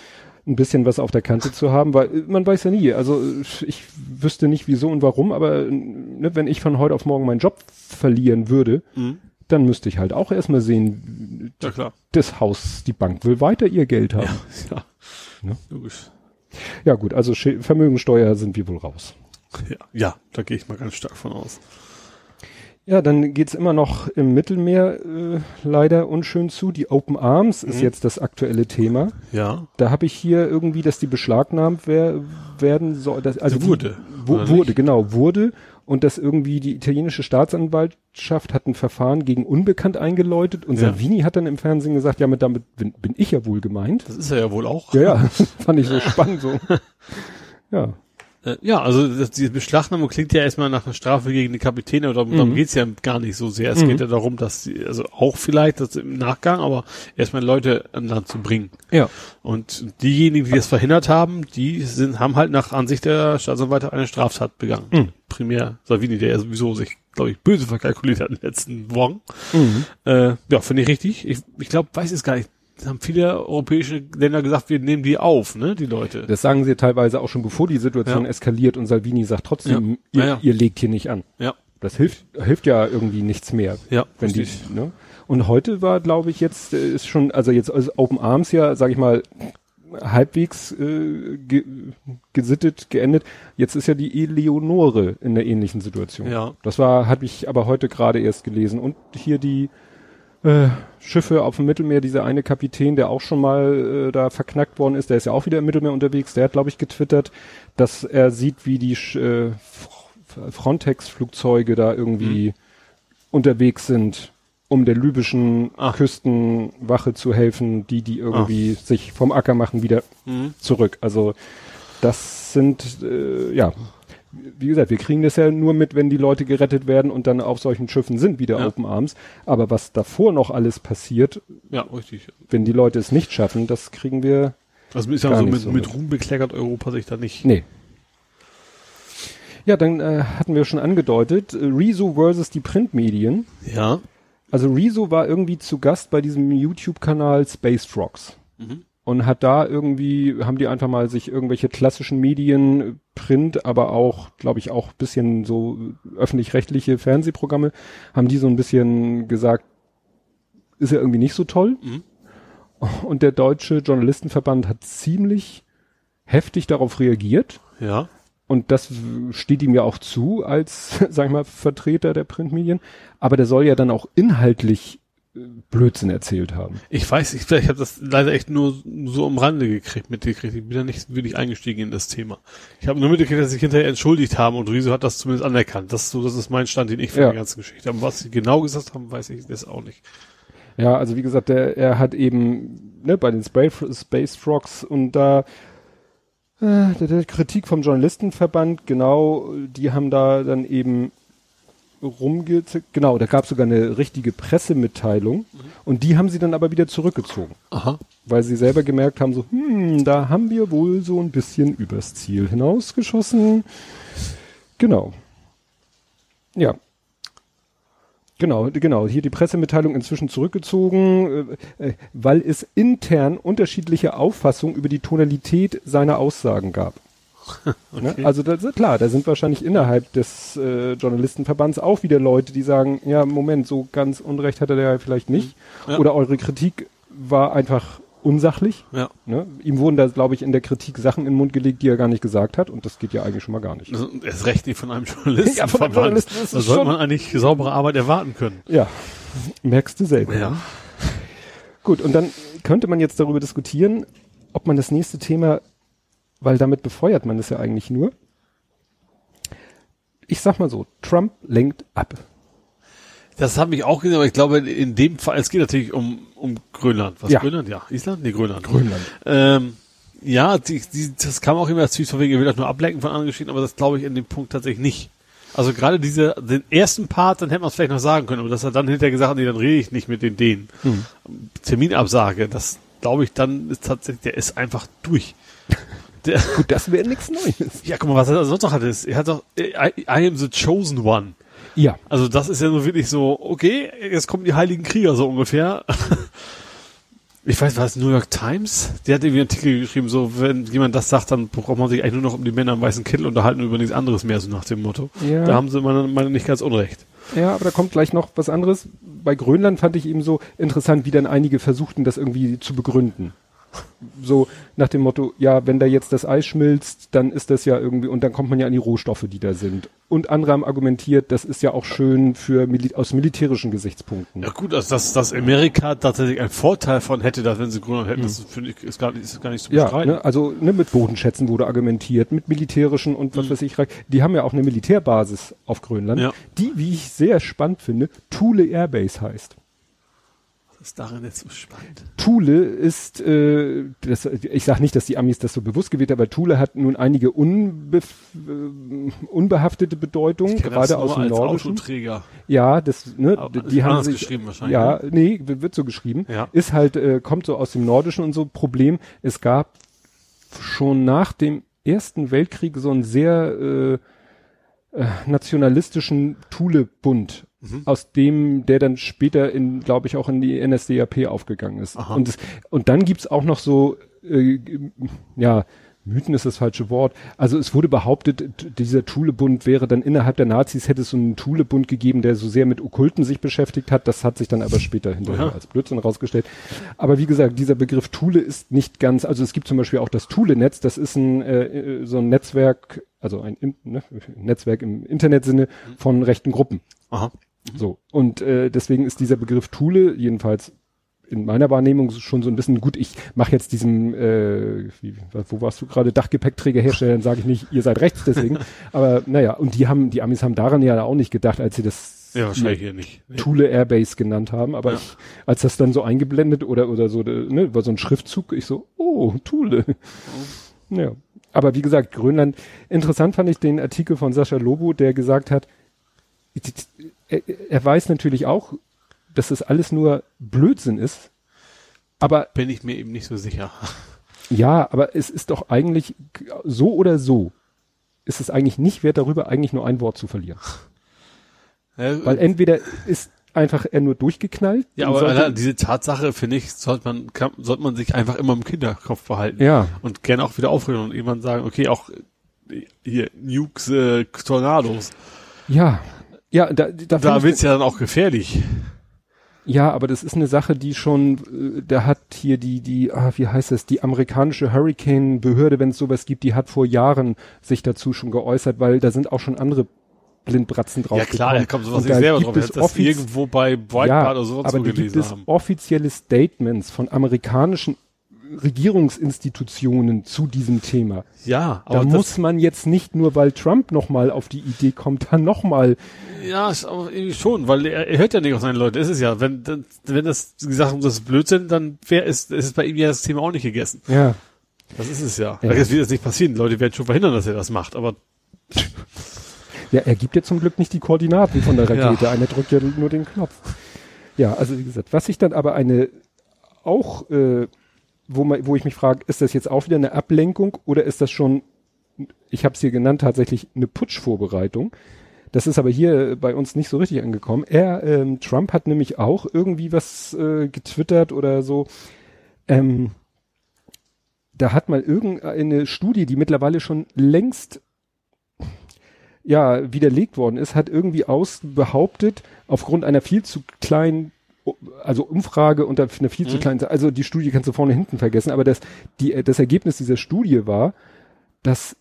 ein bisschen was auf der Kante zu haben, weil äh, man weiß ja nie. Also ich wüsste nicht wieso und warum, aber ne, wenn ich von heute auf morgen meinen Job verlieren würde, Mhm. dann müsste ich halt auch erstmal sehen, Ja, klar. das Haus, die Bank will weiter ihr Geld haben. Ja. Ne? Logisch. Ja gut, also Vermögensteuer sind wir wohl raus. Ja, ja, da gehe ich mal ganz stark von aus. Ja, dann geht's immer noch im Mittelmeer äh, leider unschön zu. Die Open Arms ist Mhm. jetzt das aktuelle Thema. Ja. Da habe ich hier irgendwie, dass die beschlagnahmt wer werden soll. Das, also Sie wurde, Die, wo, wurde, nicht? genau, wurde. Und dass irgendwie die italienische Staatsanwaltschaft hat ein Verfahren gegen Unbekannt eingeläutet. Und Ja. Salvini hat dann im Fernsehen gesagt, ja, mit damit bin, bin ich ja wohl gemeint. Das ist er ja wohl auch. Ja, ja, fand ich so spannend so. Ja, Ja, also das, die Beschlagnahmung klingt ja erstmal nach einer Strafe gegen die Kapitäne, aber darum, darum Mhm. geht's ja gar nicht so sehr. Es Mhm. geht ja darum, dass sie, also auch vielleicht das im Nachgang, aber erstmal Leute an Land zu bringen. ja. Und diejenigen, die das verhindert haben, die sind, haben halt nach Ansicht der Staatsanwalter eine Straftat begangen. Mhm. Primär Savini, der ja sowieso sich, glaube ich, böse verkalkuliert hat in den letzten Wochen. Mhm. Äh, ja, finde ich richtig. Ich, ich glaube, weiß es gar nicht. Haben viele europäische Länder gesagt, wir nehmen die auf, ne, die Leute. Das sagen sie teilweise auch schon, bevor die Situation Ja. eskaliert und Salvini sagt trotzdem, Ja. Ihr, Ja, ihr legt hier nicht an. Ja, Das hilft, hilft ja irgendwie nichts mehr. ja, Wenn die, ne? Und heute war, glaube ich, jetzt äh, ist schon, also jetzt also Open Arms ja, sage ich mal, halbwegs äh, ge, gesittet, geendet. Jetzt ist ja die Eleonore in der ähnlichen Situation. Ja. Das war, habe ich aber heute gerade erst gelesen. Und hier die äh, Schiffe auf dem Mittelmeer, dieser eine Kapitän, der auch schon mal äh, da verknackt worden ist, der ist ja auch wieder im Mittelmeer unterwegs, der hat, glaube ich, getwittert, dass er sieht, wie die äh, Frontex-Flugzeuge da irgendwie unterwegs sind, um der libyschen Ah. Küstenwache zu helfen, die, die irgendwie sich vom Acker machen, wieder Mhm. zurück. Also das sind, äh, ja, wie gesagt, wir kriegen das ja nur mit, wenn die Leute gerettet werden und dann auf solchen Schiffen sind, wieder Ja. Open Arms. Aber was davor noch alles passiert, Ja, richtig. wenn die Leute es nicht schaffen, das kriegen wir, Also ist ja so mit, so mit mit. Ruhm bekleckert Europa sich da nicht. nee. Ja, dann äh, hatten wir schon angedeutet, äh, Rezo versus die Printmedien. Ja. Also Rezo war irgendwie zu Gast bei diesem YouTube-Kanal Space Frogs. Mhm. Und hat da irgendwie, haben die einfach mal sich irgendwelche klassischen Medien, Print, aber auch, glaube ich, auch bisschen so öffentlich-rechtliche Fernsehprogramme, haben die so ein bisschen gesagt, ist ja irgendwie nicht so toll. Mhm. Und der Deutsche Journalistenverband hat ziemlich heftig darauf reagiert. Ja. Und das steht ihm ja auch zu als, sag ich mal, Vertreter der Printmedien. Aber der soll ja dann auch inhaltlich äh, Blödsinn erzählt haben. Ich weiß, ich, ich habe das leider echt nur so am Rande gekriegt, mitgekriegt. Ich bin da nicht wirklich eingestiegen in das Thema. Ich habe nur mitgekriegt, dass sie sich hinterher entschuldigt haben und Riso hat das zumindest anerkannt. Das ist so, das ist mein Stand, den ich für Ja. die ganze Geschichte habe. Was sie genau gesagt haben, weiß ich das auch nicht. Ja, also wie gesagt, der, er hat eben ne, bei den Space, Space Frogs und da äh, der, der Kritik vom Journalistenverband, genau, die haben da dann eben rumgezickt. Genau, da gab es sogar eine richtige Pressemitteilung und die haben sie dann aber wieder zurückgezogen, Aha. weil sie selber gemerkt haben, so, hm, da haben wir wohl so ein bisschen übers Ziel hinausgeschossen. Genau. Ja. Genau, genau. Hier die Pressemitteilung inzwischen zurückgezogen, äh, äh, weil es intern unterschiedliche Auffassungen über die Tonalität seiner Aussagen gab. Ne? Also das ist klar, da sind wahrscheinlich innerhalb des äh, Journalistenverbands auch wieder Leute, die sagen, ja, Moment, so ganz Unrecht hatte der ja vielleicht nicht. Ja. Oder eure Kritik war einfach unsachlich. Ja. Ne? Ihm wurden da, glaube ich, in der Kritik Sachen in den Mund gelegt, die er gar nicht gesagt hat. Und das geht ja eigentlich schon mal gar nicht. Das ist erst recht nicht von einem Journalisten. Ja, von einem Journalisten ist Da sollte man eigentlich saubere Arbeit erwarten können. Ja, merkst du selber. Ja. Gut, und dann könnte man jetzt darüber diskutieren, ob man das nächste Thema, weil damit befeuert man es ja eigentlich nur. Ich sag mal so, Trump lenkt ab. Das habe ich auch gesehen, aber ich glaube, in dem Fall, es geht natürlich um, um Grönland. Was, Ja. Grönland? Ja. Island? Nee, Grönland. Grönland. Ähm, ja, die, die, das kam auch immer als Tweet von wegen, er will das nur ablenken von anderen Geschichten, aber das glaube ich in dem Punkt tatsächlich nicht. Also gerade diese, den ersten Part, dann hätte man es vielleicht noch sagen können, aber dass er dann hinterher gesagt hat, nee, dann rede ich nicht mit den denen. Hm. Terminabsage, das glaube ich dann ist tatsächlich, der ist einfach durch. Der, Gut, das wäre nichts Neues. ja, guck mal, was er sonst noch hatte. Er hat doch, I, I am the chosen one. Ja, Also das ist ja nur wirklich so, okay, jetzt kommen die heiligen Krieger so ungefähr. Ich weiß, war es New York Times? Die hat irgendwie einen Artikel geschrieben, so, wenn jemand das sagt, dann braucht man sich eigentlich nur noch um die Männer im weißen Kittel unterhalten und über nichts anderes mehr, so nach dem Motto. Ja. Da haben sie meine, meine nicht ganz unrecht. ja, aber da kommt gleich noch was anderes. Bei Grönland fand ich eben so interessant, wie dann einige versuchten, das irgendwie zu begründen. So nach dem Motto, ja, wenn da jetzt das Eis schmilzt, dann ist das ja irgendwie, und dann kommt man ja an die Rohstoffe, die da sind. Und andere haben argumentiert, das ist ja auch schön für aus militärischen Gesichtspunkten. Ja gut, also dass, dass Amerika tatsächlich einen Vorteil von hätte, dass wenn sie Grönland hätten, das finde ich, ist gar nicht, ist gar nicht zu Ja, bestreiten. ne, also ne, mit Bodenschätzen wurde argumentiert, mit militärischen und was weiß ich. Die haben ja auch eine Militärbasis auf Grönland, Ja. die, wie ich sehr spannend finde, Thule Airbase heißt. Ist darin jetzt so spannend? Thule ist, äh, das, ich sage nicht, dass die Amis das so bewusst gewählt haben, aber Thule hat nun einige unbef äh, unbehaftete das gerade aus dem als Nordischen. Autoträger. Ja, das, ne, Aber die haben sich, geschrieben wahrscheinlich, Ja, nee, wird so geschrieben. Ja. Ist halt, äh, kommt so aus dem Nordischen und so. Problem, es gab schon nach dem Ersten Weltkrieg so einen sehr äh, äh, nationalistischen Thule-Bund, Mhm. aus dem, der dann später in, glaube ich, auch in die NSDAP aufgegangen ist. Aha. Und, es, und dann gibt's auch noch so, äh, ja, Mythen ist das falsche Wort. Also es wurde behauptet, dieser Thule-Bund wäre dann innerhalb der Nazis hätte es so einen Thule-Bund gegeben, der so sehr mit Okkulten sich beschäftigt hat. Das hat sich dann aber später hinterher Ja. als Blödsinn rausgestellt. Aber wie gesagt, dieser Begriff Thule ist nicht ganz, also es gibt zum Beispiel auch das Thule-Netz, das ist ein äh, äh, so ein Netzwerk, also ein In- ne, Netzwerk im Internetsinne von rechten Gruppen. Aha. So. Und äh, deswegen ist dieser Begriff Thule, jedenfalls in meiner Wahrnehmung schon so ein bisschen gut. Ich mache jetzt diesem, äh, wie, wo warst du gerade, Dachgepäckträgerhersteller, dann sage ich nicht, ihr seid rechts deswegen. Aber naja, und die haben, die Amis haben daran ja auch nicht gedacht, als sie das Ja, wahrscheinlich hier nicht. Thule Airbase genannt haben. Aber Ja. ich, als das dann so eingeblendet oder oder so, äh, ne, war so ein Schriftzug, ich so, oh, Thule. Ja. Aber wie gesagt, Grönland, interessant fand ich den Artikel von Sascha Lobo, der gesagt hat, er, er weiß natürlich auch, dass das alles nur Blödsinn ist. Aber Bin ich mir eben nicht so sicher. ja, aber es ist doch eigentlich so oder so. ist es eigentlich nicht wert, darüber eigentlich nur ein Wort zu verlieren. Ja, Weil entweder ist einfach er nur durchgeknallt. ja aber sollte- diese Tatsache, finde ich, sollte man, kann, sollte man sich einfach immer im Kinderkopf behalten. ja, Und gerne auch wieder aufregen und irgendwann sagen, okay, auch hier, Nukes, äh, Tornados. ja, ja, da, da, Da wird's ja dann auch gefährlich. Ja, aber das ist eine Sache, die schon, äh, da hat hier die, die, ah, wie heißt das, die amerikanische Hurricane-Behörde, wenn es sowas gibt, die hat vor Jahren sich dazu schon geäußert, weil da sind auch schon andere Blindbratzen drauf Ja klar, da kommt sowas nicht selber drauf. Das offiz- irgendwo bei Breitbart ja, oder sowas aber da gibt es haben. offizielle Statements von amerikanischen Regierungsinstitutionen zu diesem Thema. Ja, Da aber muss man jetzt nicht nur, weil Trump nochmal auf die Idee kommt, dann nochmal, ja, ist aber irgendwie schon, weil er, er hört ja nicht auf seine Leute. Ist es ja, wenn, wenn das gesagt haben, das ist Blödsinn, dann wäre es, ist es bei ihm ja das Thema auch nicht gegessen. ja, Das ist es ja. Ja. Das wird jetzt nicht passieren. Die Leute werden schon verhindern, dass er das macht, aber Ja, er gibt ja zum Glück nicht die Koordinaten von der Rakete. Ja. Einer drückt ja nur den Knopf. Ja, also wie gesagt, was ich dann aber eine auch, äh, wo, man, wo ich mich frage, ist das jetzt auch wieder eine Ablenkung oder ist das schon, ich habe es hier genannt, tatsächlich eine Putschvorbereitung? Das ist aber hier bei uns nicht so richtig angekommen. Er, ähm, Trump hat nämlich auch irgendwie was äh, getwittert oder so. Ähm, da hat mal irgendeine Studie, die mittlerweile schon längst ja widerlegt worden ist, hat irgendwie aus behauptet, aufgrund einer viel zu kleinen also Umfrage unter einer viel zu Mhm. kleinen, also die Studie kannst du vorne hinten vergessen, aber das, die, das Ergebnis dieser Studie war, dass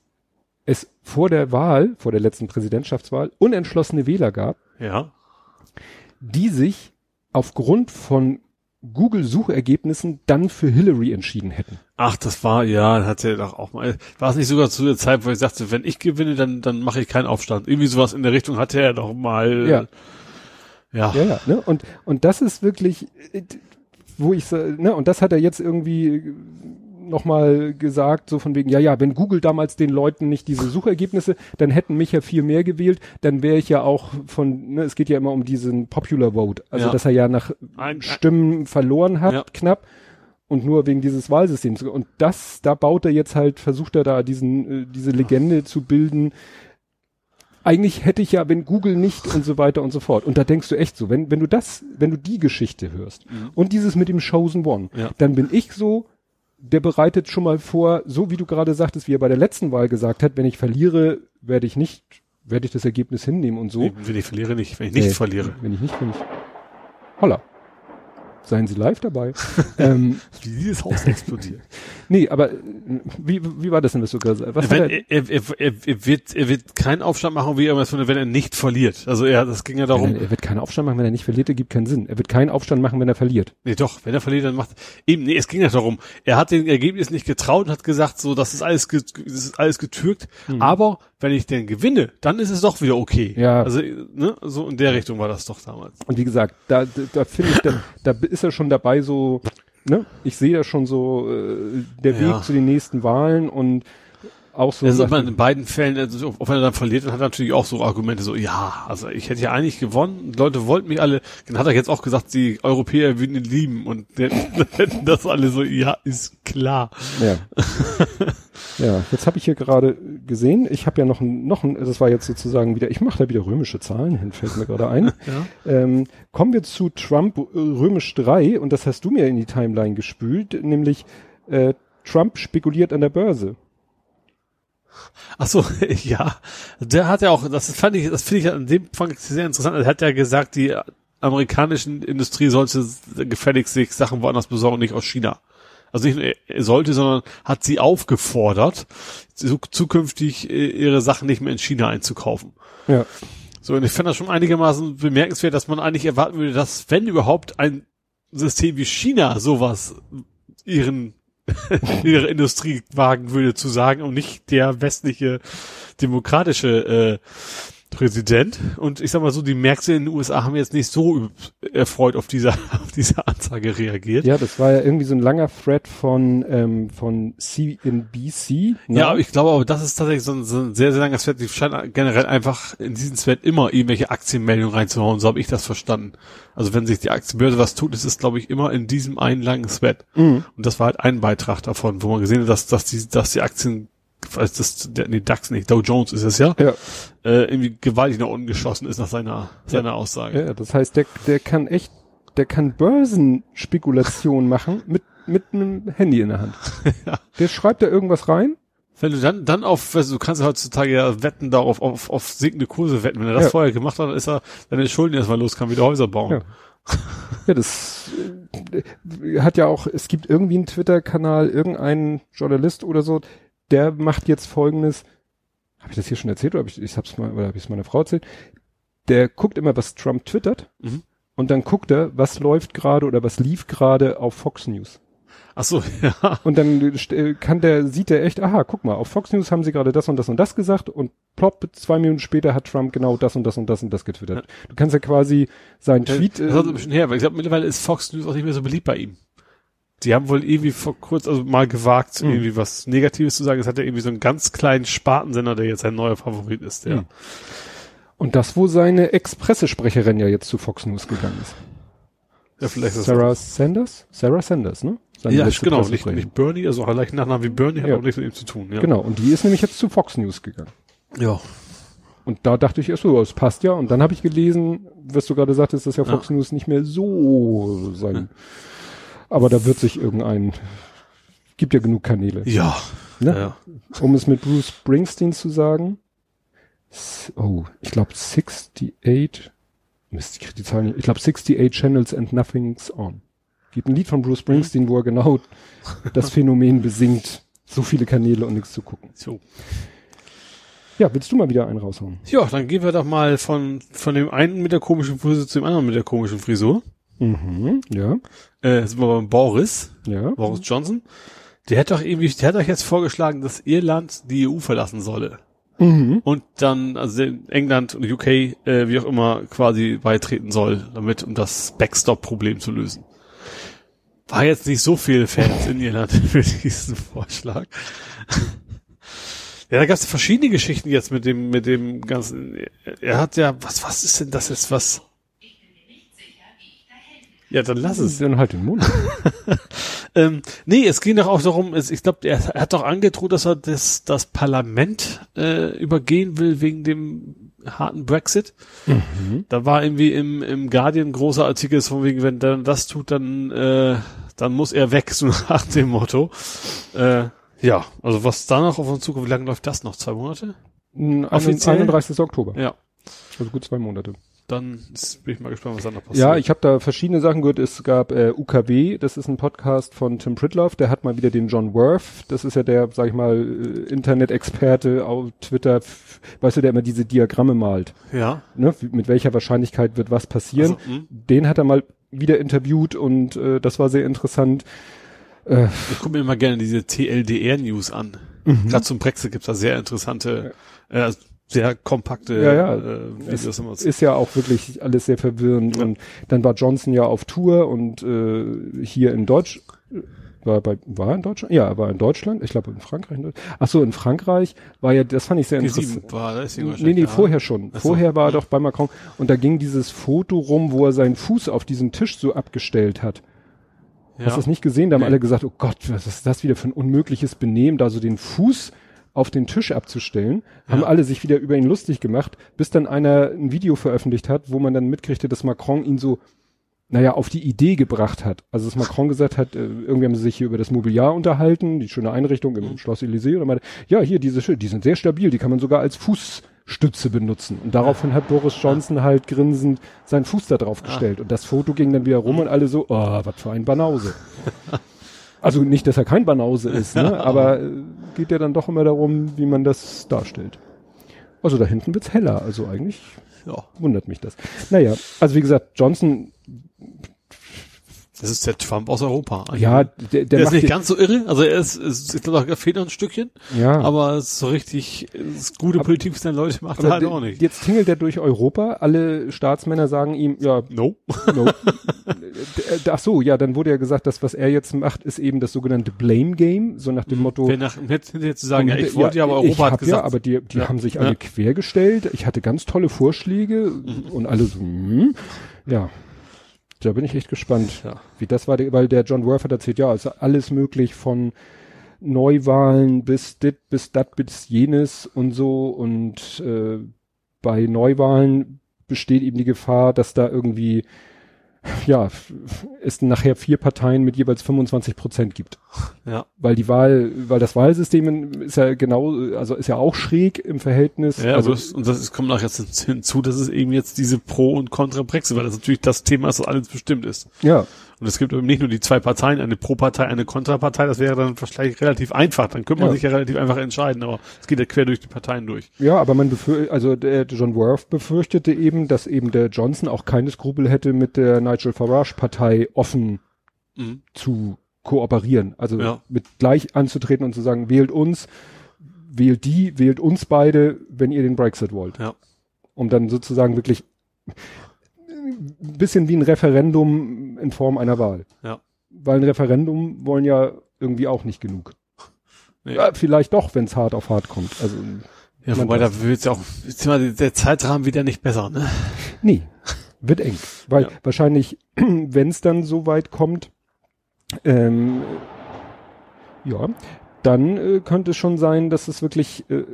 es vor der Wahl, vor der letzten Präsidentschaftswahl, unentschlossene Wähler gab, ja. die sich aufgrund von Google-Suchergebnissen dann für Hillary entschieden hätten. Ach, das war, ja, hat er doch auch mal, war es nicht sogar zu der Zeit, wo ich sagte, wenn ich gewinne, dann, dann mache ich keinen Aufstand. Irgendwie sowas in der Richtung hatte er doch mal, Ja. Ja. Ja, ja, ne? Und, und das ist wirklich, äh, wo ich, so- ne, und das hat er jetzt irgendwie nochmal gesagt, so von wegen, ja, ja, wenn Google damals den Leuten nicht diese Suchergebnisse, dann hätten mich ja viel mehr gewählt, dann wäre ich ja auch von, ne, es geht ja immer um diesen Popular Vote, also Ja. dass er ja nach Ein- Stimmen verloren hat, Ja. knapp, und nur wegen dieses Wahlsystems. Und das, da baut er jetzt halt, versucht er da diesen, äh, diese Legende zu bilden, eigentlich hätte ich ja, wenn Google nicht und so weiter und so fort. Und da denkst du echt so, wenn, wenn du das, wenn du die Geschichte hörst und dieses mit dem Chosen One, Ja. dann bin ich so, der bereitet schon mal vor, so wie du gerade sagtest, wie er bei der letzten Wahl gesagt hat, wenn ich verliere, werde ich nicht, werde ich das Ergebnis hinnehmen und so. Wenn ich verliere nicht, wenn ich nicht Nee, verliere. Wenn ich nicht, wenn ich. Holla. Seien Sie live dabei. ähm, Wie dieses Haus explodiert. nee, aber äh, wie, wie war das denn, was du gerade wenn, er, er, er, er, wird, er wird keinen Aufstand machen, wie er es wenn er nicht verliert. Also er, das ging ja darum, er wird keinen Aufstand machen, wenn er nicht verliert, ergibt keinen Sinn. Er wird keinen Aufstand machen, wenn er verliert. Nee, doch, wenn er verliert, dann macht eben, nee, es ging ja darum, er hat den Ergebnis nicht getraut und hat gesagt, so, das ist alles, das ist alles getürkt, aber wenn ich denn gewinne, dann ist es doch wieder okay. Ja. Also, ne, so in der Richtung war das doch damals. Und wie gesagt, da, da, da finde ich, da, da ist er schon dabei so, ne? Ich sehe da schon so äh, der Ja. Weg zu den nächsten Wahlen und auch so. Also man in beiden Fällen, also, auch wenn er dann verliert, dann hat er natürlich auch so Argumente, so, ja, also ich hätte ja eigentlich gewonnen, Leute wollten mich alle, dann hat er jetzt auch gesagt, die Europäer würden ihn lieben und dann hätten das alle so, ja, ist klar. Ja. ja, jetzt habe ich hier gerade gesehen, ich habe ja noch ein, noch ein, das war jetzt sozusagen wieder, ich mache da wieder römische Zahlen hin, fällt mir gerade ein. Ja. Ähm, kommen wir zu Trump äh, römisch 3 und das hast du mir in die Timeline gespült, nämlich äh, Trump spekuliert an der Börse. Ach so, ja. Der hat ja auch, das fand ich, das finde ich an dem Fall sehr interessant. Er hat ja gesagt, die amerikanischen Industrie sollte gefälligst sich Sachen woanders besorgen, nicht aus China. Also nicht nur er sollte, sondern hat sie aufgefordert, zu- zukünftig äh, ihre Sachen nicht mehr in China einzukaufen. Ja. So, und ich fand das schon einigermaßen bemerkenswert, dass man eigentlich erwarten würde, dass, wenn überhaupt ein System wie China sowas ihren ihre Industrie wagen würde zu sagen und nicht der westliche demokratische äh, Präsident. Und ich sag mal so, die Märkte in den USA haben jetzt nicht so erfreut auf diese, auf diese Ansage reagiert. Ja, das war ja irgendwie so ein langer Thread von, ähm, von CNBC. ne? Ja, aber ich glaube, aber das ist tatsächlich so ein, so ein sehr, sehr langer Thread. Die scheinen generell einfach in diesen Thread immer irgendwelche Aktienmeldungen reinzuhauen. So habe ich das verstanden. Also wenn sich die Aktienbörse was tut, ist es, glaube ich, immer in diesem einen langen Thread. Mhm. Und das war halt ein Beitrag davon, wo man gesehen hat, dass, dass, die, dass die Aktien als das, der, nee, DAX nicht, Dow Jones ist es ja, Ja. äh, irgendwie gewaltig nach unten geschossen ist nach seiner, seiner Aussage. Ja, das heißt, der, der kann echt, der kann Börsenspekulation machen mit, mit einem Handy in der Hand. Ja. Der schreibt da irgendwas rein. Wenn du dann, dann auf, also du kannst ja heutzutage ja wetten darauf, auf, auf sinkende Kurse wetten. Wenn er das Ja. vorher gemacht hat, dann ist er, wenn er Schulden erstmal los kann, wieder Häuser bauen. Ja. Ja, das äh, hat ja auch, es gibt irgendwie einen Twitter-Kanal, irgendein Journalist oder so, der macht jetzt folgendes, habe ich das hier schon erzählt oder habe ich, ich hab's mal, oder habe ich es meiner Frau erzählt? Der guckt immer, was Trump twittert Mhm. und dann guckt er, was läuft gerade oder was lief gerade auf Fox News. Ach so, ja. Und dann äh, kann der, sieht er echt, aha, guck mal, auf Fox News haben sie gerade das und das und das gesagt und plopp, zwei Minuten später hat Trump genau das und das und das und das getwittert. Du kannst ja quasi seinen Tweet, Das äh, hat ein bisschen her, weil ich glaube, mittlerweile ist Fox News auch nicht mehr so beliebt bei ihm. Die haben wohl irgendwie vor kurz, also mal gewagt, Mhm. irgendwie was Negatives zu sagen. Es hat ja irgendwie so einen ganz kleinen Spartensender, der jetzt ein neuer Favorit ist, der. Mhm. und das, wo seine Ex-Pressesprecherin ja jetzt zu Fox News gegangen ist. Ja, vielleicht ist das Sarah Sanders? Sarah Sanders, ne? Seine Ja, genau, nicht, nicht Bernie, also auch gleich Nachnamen wie Bernie hat Ja. auch nichts mit ihm zu tun, ja. Genau, und die ist nämlich jetzt zu Fox News gegangen. Ja. Und da dachte ich erst so, es passt ja. Und dann habe ich gelesen, was du gerade sagtest, dass ja Fox News nicht mehr so sein. Aber da wird sich irgendein, gibt ja genug Kanäle. Ja. Ne? ja. Um es mit Bruce Springsteen zu sagen. Oh, ich glaube 68, Mist, ich krieg die Zahlen nicht. Ich glaube 68 Channels and Nothing's On. Gibt ein Lied von Bruce Springsteen, wo er genau das Phänomen besingt. So viele Kanäle und nichts zu gucken. So. Ja, willst du mal wieder einen raushauen? Ja, dann gehen wir doch mal von, von dem einen mit der komischen Frisur zu dem anderen mit der komischen Frisur. Mhm, ja, Äh, sind wir beim Boris, ja. Boris Johnson. Der hat doch irgendwie, der hat doch jetzt vorgeschlagen, dass Irland die EU verlassen solle. Mhm. Und dann, also England und UK, äh, wie auch immer, quasi beitreten soll, damit, um das Backstop-Problem zu lösen. War jetzt nicht so viele Fans in Irland für diesen Vorschlag. Ja, da gab es verschiedene Geschichten jetzt mit dem, mit dem ganzen. Er hat ja, was, was ist denn das jetzt, was? Ja, dann lass es. Dann halt den Mund. Ähm, nee, es ging doch auch darum, es, ich glaube, er, er hat doch angedroht, dass er das, das Parlament äh, übergehen will wegen dem harten Brexit. Da war irgendwie im, im Guardian großer Artikel von wegen, wenn er das tut, dann, äh, dann muss er weg, so nach dem Motto. Äh, ja, also was da noch auf uns zukommt, wie lange läuft das noch? Zwei Monate? Offiziell? 31. Oktober. Ja, Also gut zwei Monate. Dann ist, bin ich mal gespannt, was da noch passiert. Ja, ich habe da verschiedene Sachen gehört. Es gab äh, UKW, das ist ein Podcast von Tim Pritloff, der hat mal wieder den John Worth, das ist ja der, sag ich mal, äh, Internet-Experte auf Twitter, weißt du, der immer diese Diagramme malt. ja. Ne? Mit welcher Wahrscheinlichkeit wird was passieren. Also, hm. Den hat er mal wieder interviewt und äh, das war sehr interessant. Äh, Ich gucke mir immer gerne diese TLDR-News an. Mhm. Gerade zum Brexit gibt's da sehr interessante, äh, sehr kompakte Ja, ja. Äh, Videos immer. ist ja auch wirklich alles sehr verwirrend. Ja. Und dann war Johnson ja auf Tour und äh, hier in Deutsch war bei war er in Deutschland? Ja, er war in Deutschland. Ich glaube in Frankreich. Ach so, in Frankreich war ja, das fand ich sehr interessant. G7 war, da ist die Nee, nee, vorher schon. Ach so. Vorher war er doch bei Macron und da ging dieses Foto rum, wo er seinen Fuß auf diesen Tisch so abgestellt hat. Ja. Hast du das nicht gesehen? Da haben Nee. alle gesagt, oh Gott, was ist das wieder für ein unmögliches Benehmen, da so den Fuß auf den Tisch abzustellen. Haben Ja. alle sich wieder über ihn lustig gemacht, bis dann einer ein Video veröffentlicht hat, wo man dann mitkriegte, dass Macron ihn so, naja, auf die Idee gebracht hat. Also dass Macron gesagt hat, äh, irgendwie haben sie sich hier über das Mobiliar unterhalten, die schöne Einrichtung im Mhm. Schloss Élysée und meinte, ja, hier, diese die sind sehr stabil, die kann man sogar als Fußstütze benutzen. Und daraufhin hat Boris Johnson halt grinsend seinen Fuß da drauf gestellt. Und das Foto ging dann wieder rum und alle so, oh, was für ein Banause. Also nicht, dass er kein Banause ist, ne? aber äh, geht ja dann doch immer darum, wie man das darstellt. Also da hinten wird's heller, also eigentlich ja. wundert mich das. Naja, also wie gesagt, Johnson, Das ist der Trump aus Europa. ja, der, der, der ist nicht ganz so irre. Also er ist, ist ich glaube, da fehlt noch ein Stückchen. ja, Aber so richtig, gute Politik für seine Leute macht er aber halt auch nicht. jetzt tingelt er durch Europa, alle Staatsmänner sagen ihm, ja, No. no. D- Ach so, ja, dann wurde ja gesagt, dass was er jetzt macht, ist eben das sogenannte Blame Game, so nach dem Motto, Wer nach, hinterher zu sagen, ja, ich wollte ja, aber Europa hat gesagt. Ja, aber die, die Ja. haben sich Ja. alle quergestellt. Ich hatte ganz tolle Vorschläge und alle so, hm, ja. Da bin ich echt gespannt, Ja. wie das war, weil der John Worth hat erzählt, ja, ist alles möglich von Neuwahlen bis dit, bis dat, bis jenes und so und äh, bei Neuwahlen besteht eben die Gefahr, dass da irgendwie ja, es nachher vier Parteien mit jeweils 25 Prozent gibt. Ja. Weil die Wahl, weil das Wahlsystem ist ja genau, also ist ja auch schräg im Verhältnis. Ja, also, also, und das ist, kommt auch jetzt hinzu, dass es eben jetzt diese Pro- und Contra-Brexit, weil das natürlich das Thema ist, das alles bestimmt ist. ja, Und es gibt eben nicht nur die zwei Parteien, eine Pro-Partei, eine Kontrapartei, das wäre dann wahrscheinlich relativ einfach. Dann könnte man Ja. sich ja relativ einfach entscheiden, aber es geht ja quer durch die Parteien durch. ja, aber man befür, also der John Worth befürchtete eben, dass eben der Johnson auch keine Skrupel hätte, mit der Nigel Farage Partei offen Mhm. zu kooperieren. Also Ja. mit gleich anzutreten und zu sagen, wählt uns, wählt die, wählt uns beide, wenn ihr den Brexit wollt. Ja. Um dann sozusagen wirklich ein bisschen wie ein Referendum in Form einer Wahl. Ja. Weil ein Referendum wollen ja irgendwie auch nicht genug. Nee. Ja, vielleicht doch, wenn es hart auf hart kommt. Also Ja, wobei da wird ja auch, immer der Zeitrahmen wieder nicht besser, ne? nee, wird eng. Weil Ja. wahrscheinlich, wenn es dann so weit kommt, ähm, ja, dann äh, könnte es schon sein, dass es wirklich, äh,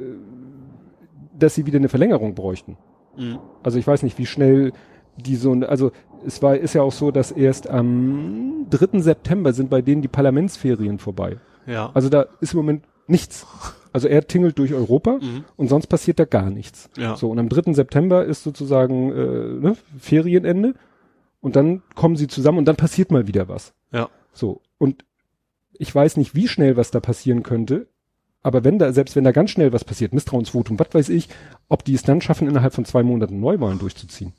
dass sie wieder eine Verlängerung bräuchten. Mhm. Also ich weiß nicht, wie schnell die so, also es war, ist ja auch so, dass erst am 3. September sind bei denen die Parlamentsferien vorbei. Ja. Also da ist im Moment nichts. Also er tingelt durch Europa Mhm. und sonst passiert da gar nichts. Ja. So, und am 3. September ist sozusagen äh, ne, Ferienende und dann kommen sie zusammen und dann passiert mal wieder was. Ja. So, und ich weiß nicht, wie schnell was da passieren könnte, aber wenn da, selbst wenn da ganz schnell was passiert, Misstrauensvotum, was weiß ich, ob die es dann schaffen, innerhalb von zwei Monaten Neuwahlen durchzuziehen.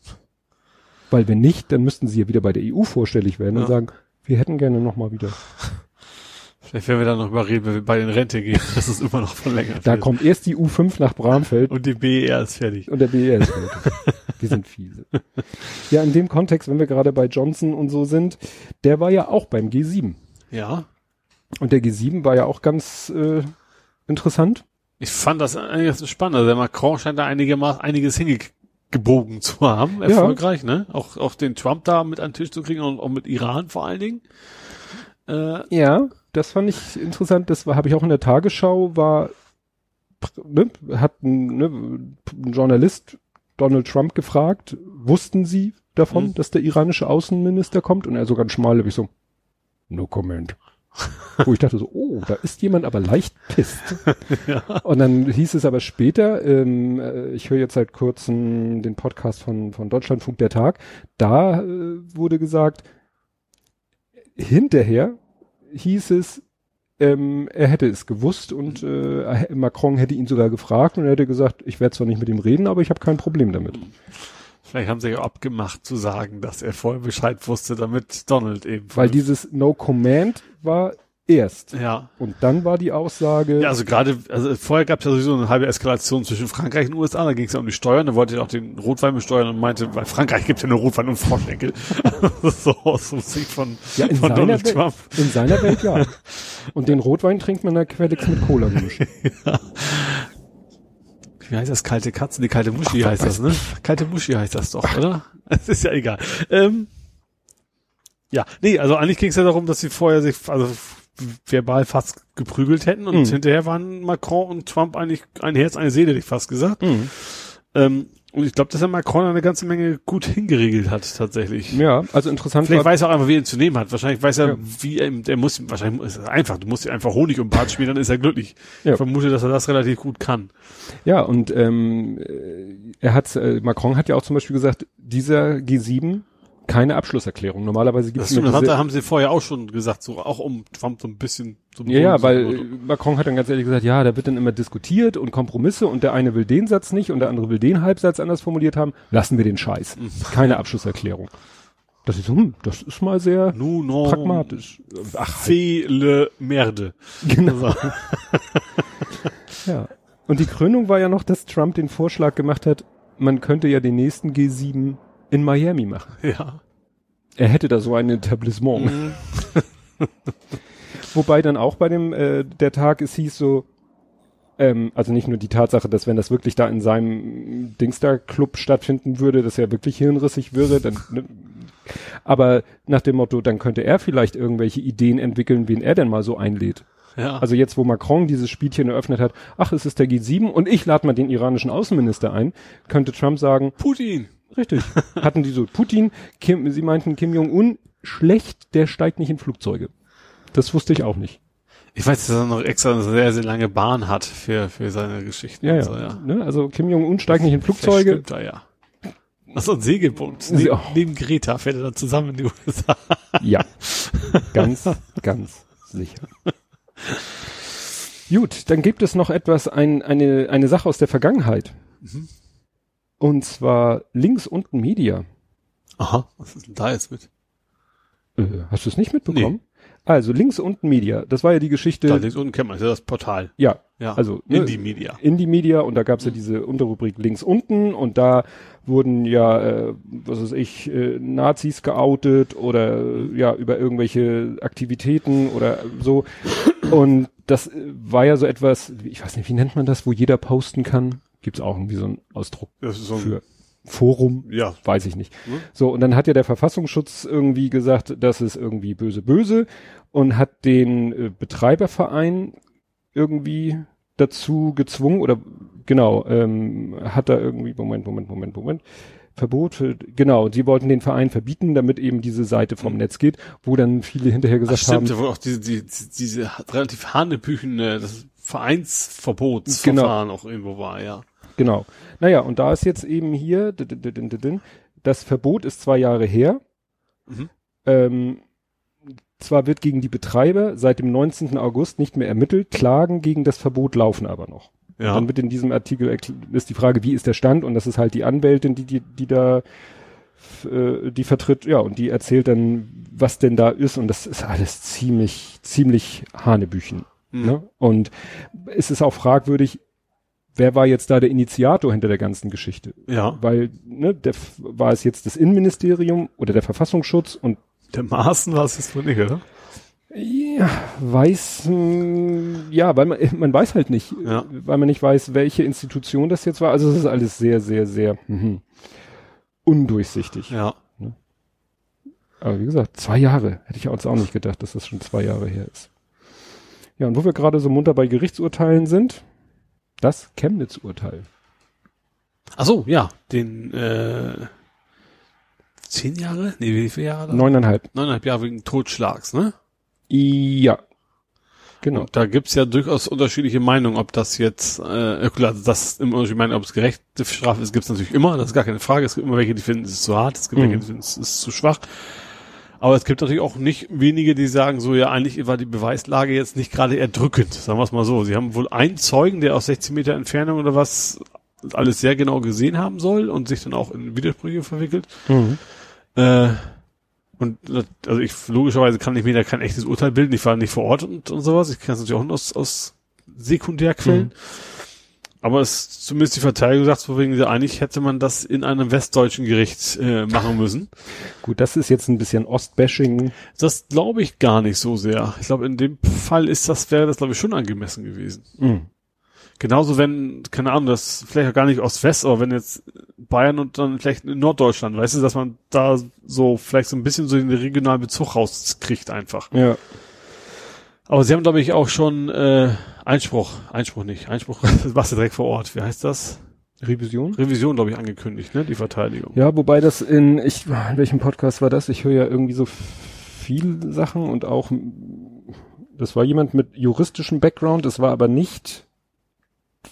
Weil wenn nicht, dann müssten sie ja wieder bei der EU vorstellig werden Ja. und sagen, wir hätten gerne nochmal wieder. Vielleicht werden wir dann noch überreden, wenn wir bei den Rente gehen, dass es immer noch verlängert Da wird. kommt erst die U5 nach Bramfeld Und die BER ist fertig. und der BER ist fertig. Wir sind fiese. Ja, in dem Kontext, wenn wir gerade bei Johnson und so sind, der war ja auch beim G7. Ja. Und der G7 war ja auch ganz äh, interessant. Ich fand das einiges spannend. Also der Macron scheint da einigermaßen einiges hingebogen zu haben. Erfolgreich, ne? Auch, auch den Trump da mit an den Tisch zu kriegen und auch mit Iran vor allen Dingen. Äh, Ja, das fand ich interessant. Das war, habe ich auch in der Tagesschau, war, ne, hat ein, ne, ein Journalist Donald Trump gefragt, wussten Sie davon, Mhm. dass der iranische Außenminister kommt? Und er so ganz schmal, hab ich so, no comment. Wo ich dachte so, oh, da ist jemand aber leicht pisst. ja. Und dann hieß es aber später, ähm, äh, ich höre jetzt seit kurzem den Podcast von, von Deutschlandfunk der Tag, da äh, wurde gesagt, hinterher hieß es, ähm, er hätte es gewusst und äh, Macron hätte ihn sogar gefragt und er hätte gesagt, ich werde zwar nicht mit ihm reden, aber ich habe kein Problem damit. Vielleicht haben sie ja abgemacht zu sagen, dass er vorher Bescheid wusste, damit Donald eben. Weil dieses No Command war erst. ja. Und dann war die Aussage, Ja, also gerade, also vorher gab es ja sowieso eine halbe Eskalation zwischen Frankreich und USA, da ging es ja um die Steuern, da wollte er auch den Rotwein besteuern und meinte, weil Frankreich gibt ja nur Rotwein und Froschenkel. so aus dem Sicht von, ja, in, von Donald Welt, Trump. in seiner Welt ja. Und den Rotwein trinkt man da Quellex mit Cola gemischt. Wie heißt das? Kalte Katzen? Die kalte Muschi heißt das, ne? Kalte Muschi heißt das doch, oder? Es ist ja egal. Ähm, ja, nee, also eigentlich ging es ja darum, dass sie vorher sich, also verbal fast geprügelt hätten und Mhm. hinterher waren Macron und Trump eigentlich ein Herz, eine Seele, hätte ich fast gesagt. Mhm. Ähm, und ich glaube, dass er Macron eine ganze Menge gut hingeregelt hat, tatsächlich. Ja, also interessant Vielleicht weiß er auch einfach, wie er ihn zu nehmen hat. Wahrscheinlich weiß er, Ja. wie er, der muss, wahrscheinlich ist es einfach, du musst dir einfach Honig um den Bart spielen, dann ist er glücklich. Ja. Ich vermute, dass er das relativ gut kann. ja, und ähm, äh, er hat, äh, Macron hat ja auch zum Beispiel gesagt, dieser G7 keine Abschlusserklärung. Normalerweise gibt Das, es stimmt, das diese, hat, haben sie vorher auch schon gesagt, so auch um Trump so ein bisschen so ja, ja, weil äh, Macron hat dann ganz ehrlich gesagt, ja, da wird dann immer diskutiert und Kompromisse und der eine will den Satz nicht und der andere will den Halbsatz anders formuliert haben. Lassen wir den Scheiß. Mhm. Keine Abschlusserklärung. Das ist hm, das ist mal sehr nous non pragmatisch. Ach, fait le merde. genau. Also, Ja. Und die Krönung war ja noch, dass Trump den Vorschlag gemacht hat, man könnte ja den nächsten G7 in Miami machen. ja. Er hätte da so ein Etablissement. Mhm. Wobei dann auch bei dem, äh, der Tag, es hieß so, ähm, also nicht nur die Tatsache, dass wenn das wirklich da in seinem Dingsda-Club stattfinden würde, dass er wirklich hirnrissig wäre, dann, ne, aber nach dem Motto, dann könnte er vielleicht irgendwelche Ideen entwickeln, wen er denn mal so einlädt. Ja. Also jetzt, wo Macron dieses Spielchen eröffnet hat, ach, es ist der G7 und ich lade mal den iranischen Außenminister ein, könnte Trump sagen, Putin. Richtig, hatten die so Putin, Kim, sie meinten Kim Jong-un, schlecht, der steigt nicht in Flugzeuge. Das wusste ich auch nicht. Ich weiß, dass er noch extra eine sehr, sehr lange Bahn hat für, für seine Geschichten. Ja, ja. So, ja. Ne? Also Kim Jong-un steigt nicht in Flugzeuge. stimmt da, ja. Achso, ein Segelboot. Neben, auch. neben Greta fährt er da zusammen in die USA. Ja, ganz, ganz sicher. Gut, dann gibt es noch etwas, ein, eine, eine Sache aus der Vergangenheit. Und zwar links unten Media. Aha, was ist denn da jetzt mit? Äh, hast du es nicht mitbekommen? Also links unten Media, das war ja die Geschichte. Da links unten kennt man, das ist ja das Portal. ja, Ja, also ne, Indie Media. Indie Media und da gab es ja diese Unterrubrik links unten und da wurden ja, äh, was weiß ich, äh, Nazis geoutet oder äh, ja über irgendwelche Aktivitäten oder so. Und das äh, war ja so etwas, ich weiß nicht, wie nennt man das, wo jeder posten kann? Gibt's auch irgendwie so einen Ausdruck so ein, für Forum? ja, Weiß ich nicht. Hm? So, und dann hat ja der Verfassungsschutz irgendwie gesagt, das ist irgendwie böse, böse und hat den äh, Betreiberverein irgendwie dazu gezwungen oder genau, ähm, hat da irgendwie, Moment, Moment, Moment, Moment, Verbot für, genau, sie wollten den Verein verbieten, damit eben diese Seite vom Mhm. Netz geht, wo dann viele hinterher Ach, gesagt stimmt, haben, wo auch diese, die, diese relativ hanebüchene, das Vereinsverbotsverfahren auch irgendwo war, ja. Genau. Naja, und da ist jetzt eben hier, das Verbot ist zwei Jahre her, Mhm. Ähm, zwar wird gegen die Betreiber seit dem 19. August nicht mehr ermittelt, Klagen gegen das Verbot laufen aber noch. Und Ja. Dann wird in diesem Artikel ist die Frage, wie ist der Stand? Und das ist halt die Anwältin, die, die, die da äh, die vertritt, ja, und die erzählt dann, was denn da ist. Und das ist alles ziemlich, ziemlich Hanebüchen. Mhm. Ne? Und es ist auch fragwürdig, wer war jetzt da der Initiator hinter der ganzen Geschichte? Ja. Weil, ne, der, war es jetzt das Innenministerium oder der Verfassungsschutz und Der Maßen war es jetzt wohl nicht, oder? Ja, weiß, mh, ja, weil man, man weiß halt nicht, Ja. weil man nicht weiß, welche Institution das jetzt war. Also es ist alles sehr, sehr, sehr mhm, undurchsichtig. Ja. Aber wie gesagt, zwei Jahre. Hätte ich uns auch nicht gedacht, dass das schon zwei Jahre her ist. Ja, und wo wir gerade so munter bei Gerichtsurteilen sind, das Chemnitz-Urteil. Ach so, ja, den, äh, zehn Jahre? Nee, wie viele Jahre? da? Neuneinhalb. Neuneinhalb Jahre wegen Totschlags, ne? Ja. Genau. Und da gibt's ja durchaus unterschiedliche Meinungen, ob das jetzt, äh, klar, also das ist immer Unterschied, meine, ob es gerechte Strafe ist, gibt's natürlich immer, das ist gar keine Frage. Es gibt immer welche, die finden, es ist zu hart, es gibt Mhm. welche, die finden, es ist zu schwach. Aber es gibt natürlich auch nicht wenige, die sagen, so ja, eigentlich war die Beweislage jetzt nicht gerade erdrückend, sagen wir es mal so. Sie haben wohl einen Zeugen, der aus 16 Meter Entfernung oder was alles sehr genau gesehen haben soll und sich dann auch in Widersprüche verwickelt. Mhm. Äh, und also ich logischerweise kann ich mir da kein echtes Urteil bilden. Ich war nicht vor Ort und, und sowas. Ich kann es natürlich auch nur aus, aus Sekundärquellen. Mhm. Aber es ist zumindest die Verteidigung sagt, so wegen eigentlich hätte man das in einem westdeutschen Gericht äh, machen müssen. Gut, das ist jetzt ein bisschen Ostbashing. Das glaube ich gar nicht so sehr. Ich glaube, in dem Fall ist das, wäre das, glaube ich, schon angemessen gewesen. Mhm. Genauso wenn, keine Ahnung, das vielleicht auch gar nicht Ost-West, aber wenn jetzt Bayern und dann vielleicht in Norddeutschland, weißt du, dass man da so vielleicht so ein bisschen so den regionalen Bezug rauskriegt einfach. Ja. Aber sie haben, glaube ich, auch schon äh, Einspruch, Einspruch nicht, Einspruch, das machst du direkt vor Ort. Wie heißt das? Revision? Revision, glaube ich, angekündigt, ne? Die Verteidigung. Ja, wobei das in, ich, in welchem Podcast war das? Ich höre ja irgendwie so viel Sachen und auch, das war jemand mit juristischem Background, das war aber nicht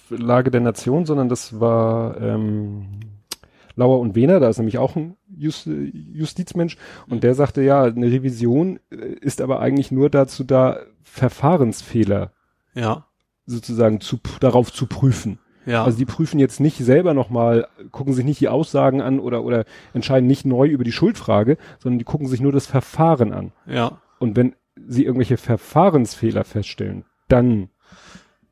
Lage der Nation, sondern das war ähm, Lauer und Wehner, da ist nämlich auch ein Just, Justizmensch und der sagte, ja, eine Revision äh, ist aber eigentlich nur dazu da, Verfahrensfehler Ja, sozusagen zu, darauf zu prüfen. ja, Also die prüfen jetzt nicht selber nochmal, gucken sich nicht die Aussagen an oder, oder entscheiden nicht neu über die Schuldfrage, sondern die gucken sich nur das Verfahren an. ja. Und wenn sie irgendwelche Verfahrensfehler feststellen, dann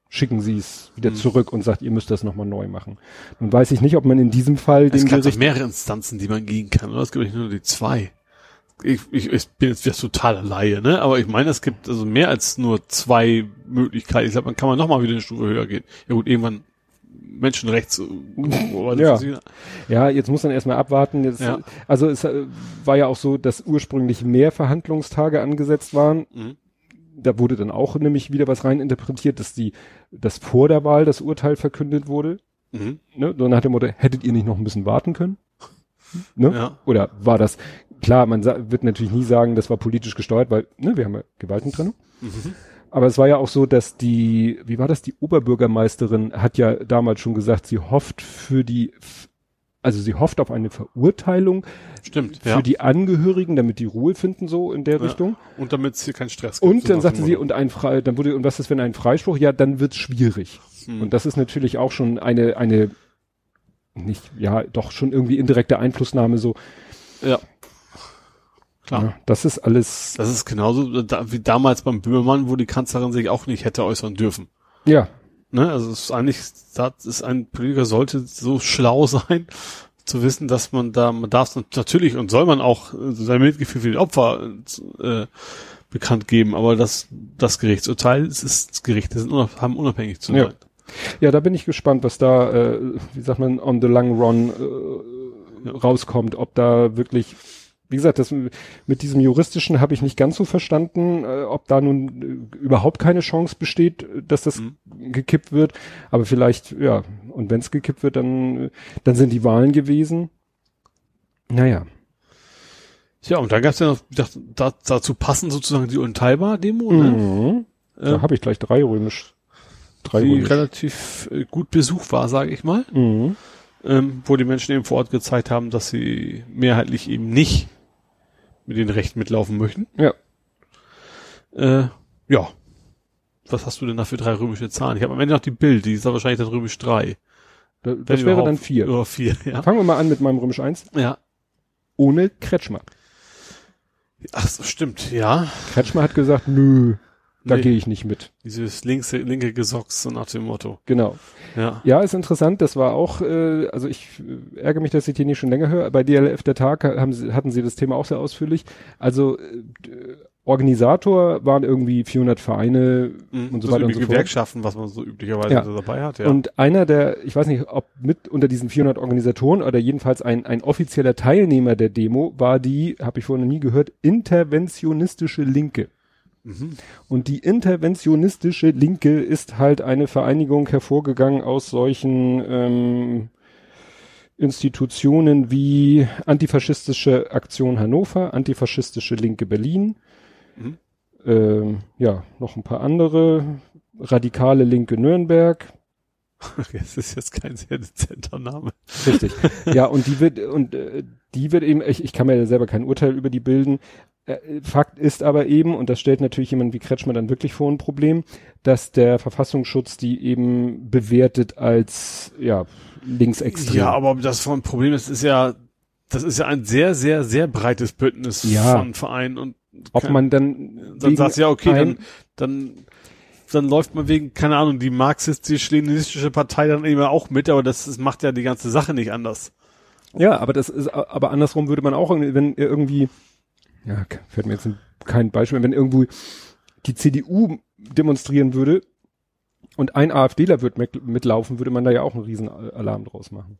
schicken sie es wieder Mhm. zurück und sagt, ihr müsst das nochmal neu machen. Nun weiß ich nicht, ob man in diesem Fall Es den gibt doch Gericht, mehrere Instanzen, die man gehen kann, oder? Es gibt nicht nur die zwei. Ich, ich, ich bin jetzt wieder total Laie, ne? Aber ich meine, es gibt also mehr als nur zwei Möglichkeiten. Ich glaube, man kann man noch mal wieder eine Stufe höher gehen. Ja gut, irgendwann Menschenrechts. Ja. ja, jetzt muss man erstmal abwarten. Jetzt, Ja. Also es äh, war ja auch so, dass ursprünglich mehr Verhandlungstage angesetzt waren. Mhm. Da wurde dann auch nämlich wieder was rein interpretiert, dass die, dass vor der Wahl das Urteil verkündet wurde. Mhm. Ne? So nach dem Motto, hättet ihr nicht noch ein bisschen warten können? Ne? Ja. Oder war das, klar, man wird natürlich nie sagen, das war politisch gesteuert, weil, ne, wir haben ja Gewaltentrennung. Mhm. Aber es war ja auch so, dass die, wie war das, die Oberbürgermeisterin hat ja damals schon gesagt, sie hofft für die, also sie hofft auf eine Verurteilung Stimmt, für ja. die Angehörigen, damit die Ruhe finden, so in der Ja. Richtung. Und damit es hier keinen Stress gibt. Und dann sagte sie, und ein Frei, dann wurde, und was ist, wenn ein Freispruch? Ja, dann wird's schwierig. Hm. Und das ist natürlich auch schon eine, eine, nicht, ja, doch schon irgendwie indirekte Einflussnahme so. Ja. Klar. Ja, das ist alles, Das ist genauso da, wie damals beim Böhmermann, wo die Kanzlerin sich auch nicht hätte äußern dürfen. ja, Ne? Also es ist eigentlich, das ist ein Politiker sollte so schlau sein, zu wissen, dass man da, man darf es natürlich und soll man auch äh, sein Mitgefühl für die Opfer äh, bekannt geben, aber das, das Gerichtsurteil, es ist Gerichte sind unab, haben unabhängig zu Ja. sein. ja, da bin ich gespannt, was da, äh, wie sagt man, on the long run äh, rauskommt, ob da wirklich, wie gesagt, das mit diesem juristischen habe ich nicht ganz so verstanden, äh, ob da nun äh, überhaupt keine Chance besteht, dass das Mhm. Gekippt wird. Aber vielleicht, ja, und wenn es gekippt wird, dann, dann sind die Wahlen gewesen. Naja. Ja, und dann gab es ja noch, da, dazu passen sozusagen die Unteilbar-Demo, ne? Mhm. Da Äh, habe ich gleich drei römisch. Drei die römisch. relativ äh, gut besucht war, sage ich mal. Mhm. ähm, wo die Menschen eben vor Ort gezeigt haben, dass sie mehrheitlich eben nicht mit den Rechten mitlaufen möchten. Ja. Äh, ja. Was hast du denn da für drei römische Zahlen? Ich habe am Ende noch die Bild, die ist da wahrscheinlich dann römisch drei. Da, Wenn das wäre dann vier. Oder vier, ja. Fangen wir mal an mit meinem römisch 1. Ja. Ohne Kretschmer. Ach so, stimmt, ja. Kretschmer hat gesagt, nö, da Nee. gehe ich nicht mit. Dieses linke, linke Gesocks, so nach dem Motto. Genau. Ja. Ja, ist interessant. Das war auch, äh, also ich äh, ärgere mich, dass ich die nicht schon länger höre. Bei DLF der Tag haben sie, hatten sie das Thema auch sehr ausführlich. Also äh, Organisator waren irgendwie 400 Vereine Mhm. und so weiter und so fort. Gewerkschaften, was man so üblicherweise Ja. dabei hat, ja. Und einer der, ich weiß nicht, ob mit unter diesen 400 Organisatoren oder jedenfalls ein, ein offizieller Teilnehmer der Demo war die, habe ich vorher noch nie gehört, interventionistische Linke. mhm. Und die interventionistische Linke ist halt eine Vereinigung hervorgegangen aus solchen ähm, Institutionen wie Antifaschistische Aktion Hannover, Antifaschistische Linke Berlin, Mhm. ähm, ja, noch ein paar andere, Radikale Linke Nürnberg, das ist jetzt kein sehr dezenter Name. Richtig. ja, und die wird, und äh, die wird eben, ich, ich kann mir ja selber kein Urteil über die bilden. Äh, Fakt ist aber eben, und das stellt natürlich jemand wie Kretschmer dann wirklich vor ein Problem, dass der Verfassungsschutz die eben bewertet als ja linksextrem. Ja, aber das von Problem ist, ist ja, das ist ja ein sehr, sehr, sehr breites Bündnis Ja. von Vereinen und Ob man dann dann sagst du ja, okay, dann, dann, dann läuft man wegen, keine Ahnung, die marxistisch-leninistische Partei dann eben auch mit, aber das, das macht ja die ganze Sache nicht anders. Ja, aber das ist, aber andersrum würde man auch, wenn irgendwie, ja, fällt mir jetzt ein- kein Beispiel, wenn irgendwo die CDU demonstrieren würde und ein AfDler wird mit, mitlaufen, würde man da ja auch einen riesen Alarm draus machen.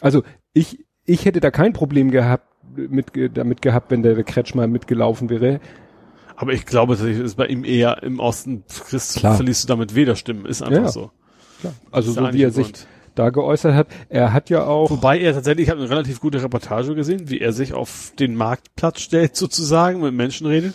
Also ich, ich hätte da kein Problem gehabt, mit, damit gehabt, wenn der Kretschmer mitgelaufen wäre. Aber ich glaube, das ist bei ihm eher im Osten, Christ, Klar. verlierst du damit Wählerstimmen, ist einfach Ja. so. Klar. Also so wie er sich Grund. da geäußert hat. Er hat ja auch, Wobei er tatsächlich, ich habe eine relativ gute Reportage gesehen, wie er sich auf den Marktplatz stellt sozusagen, mit Menschen redet.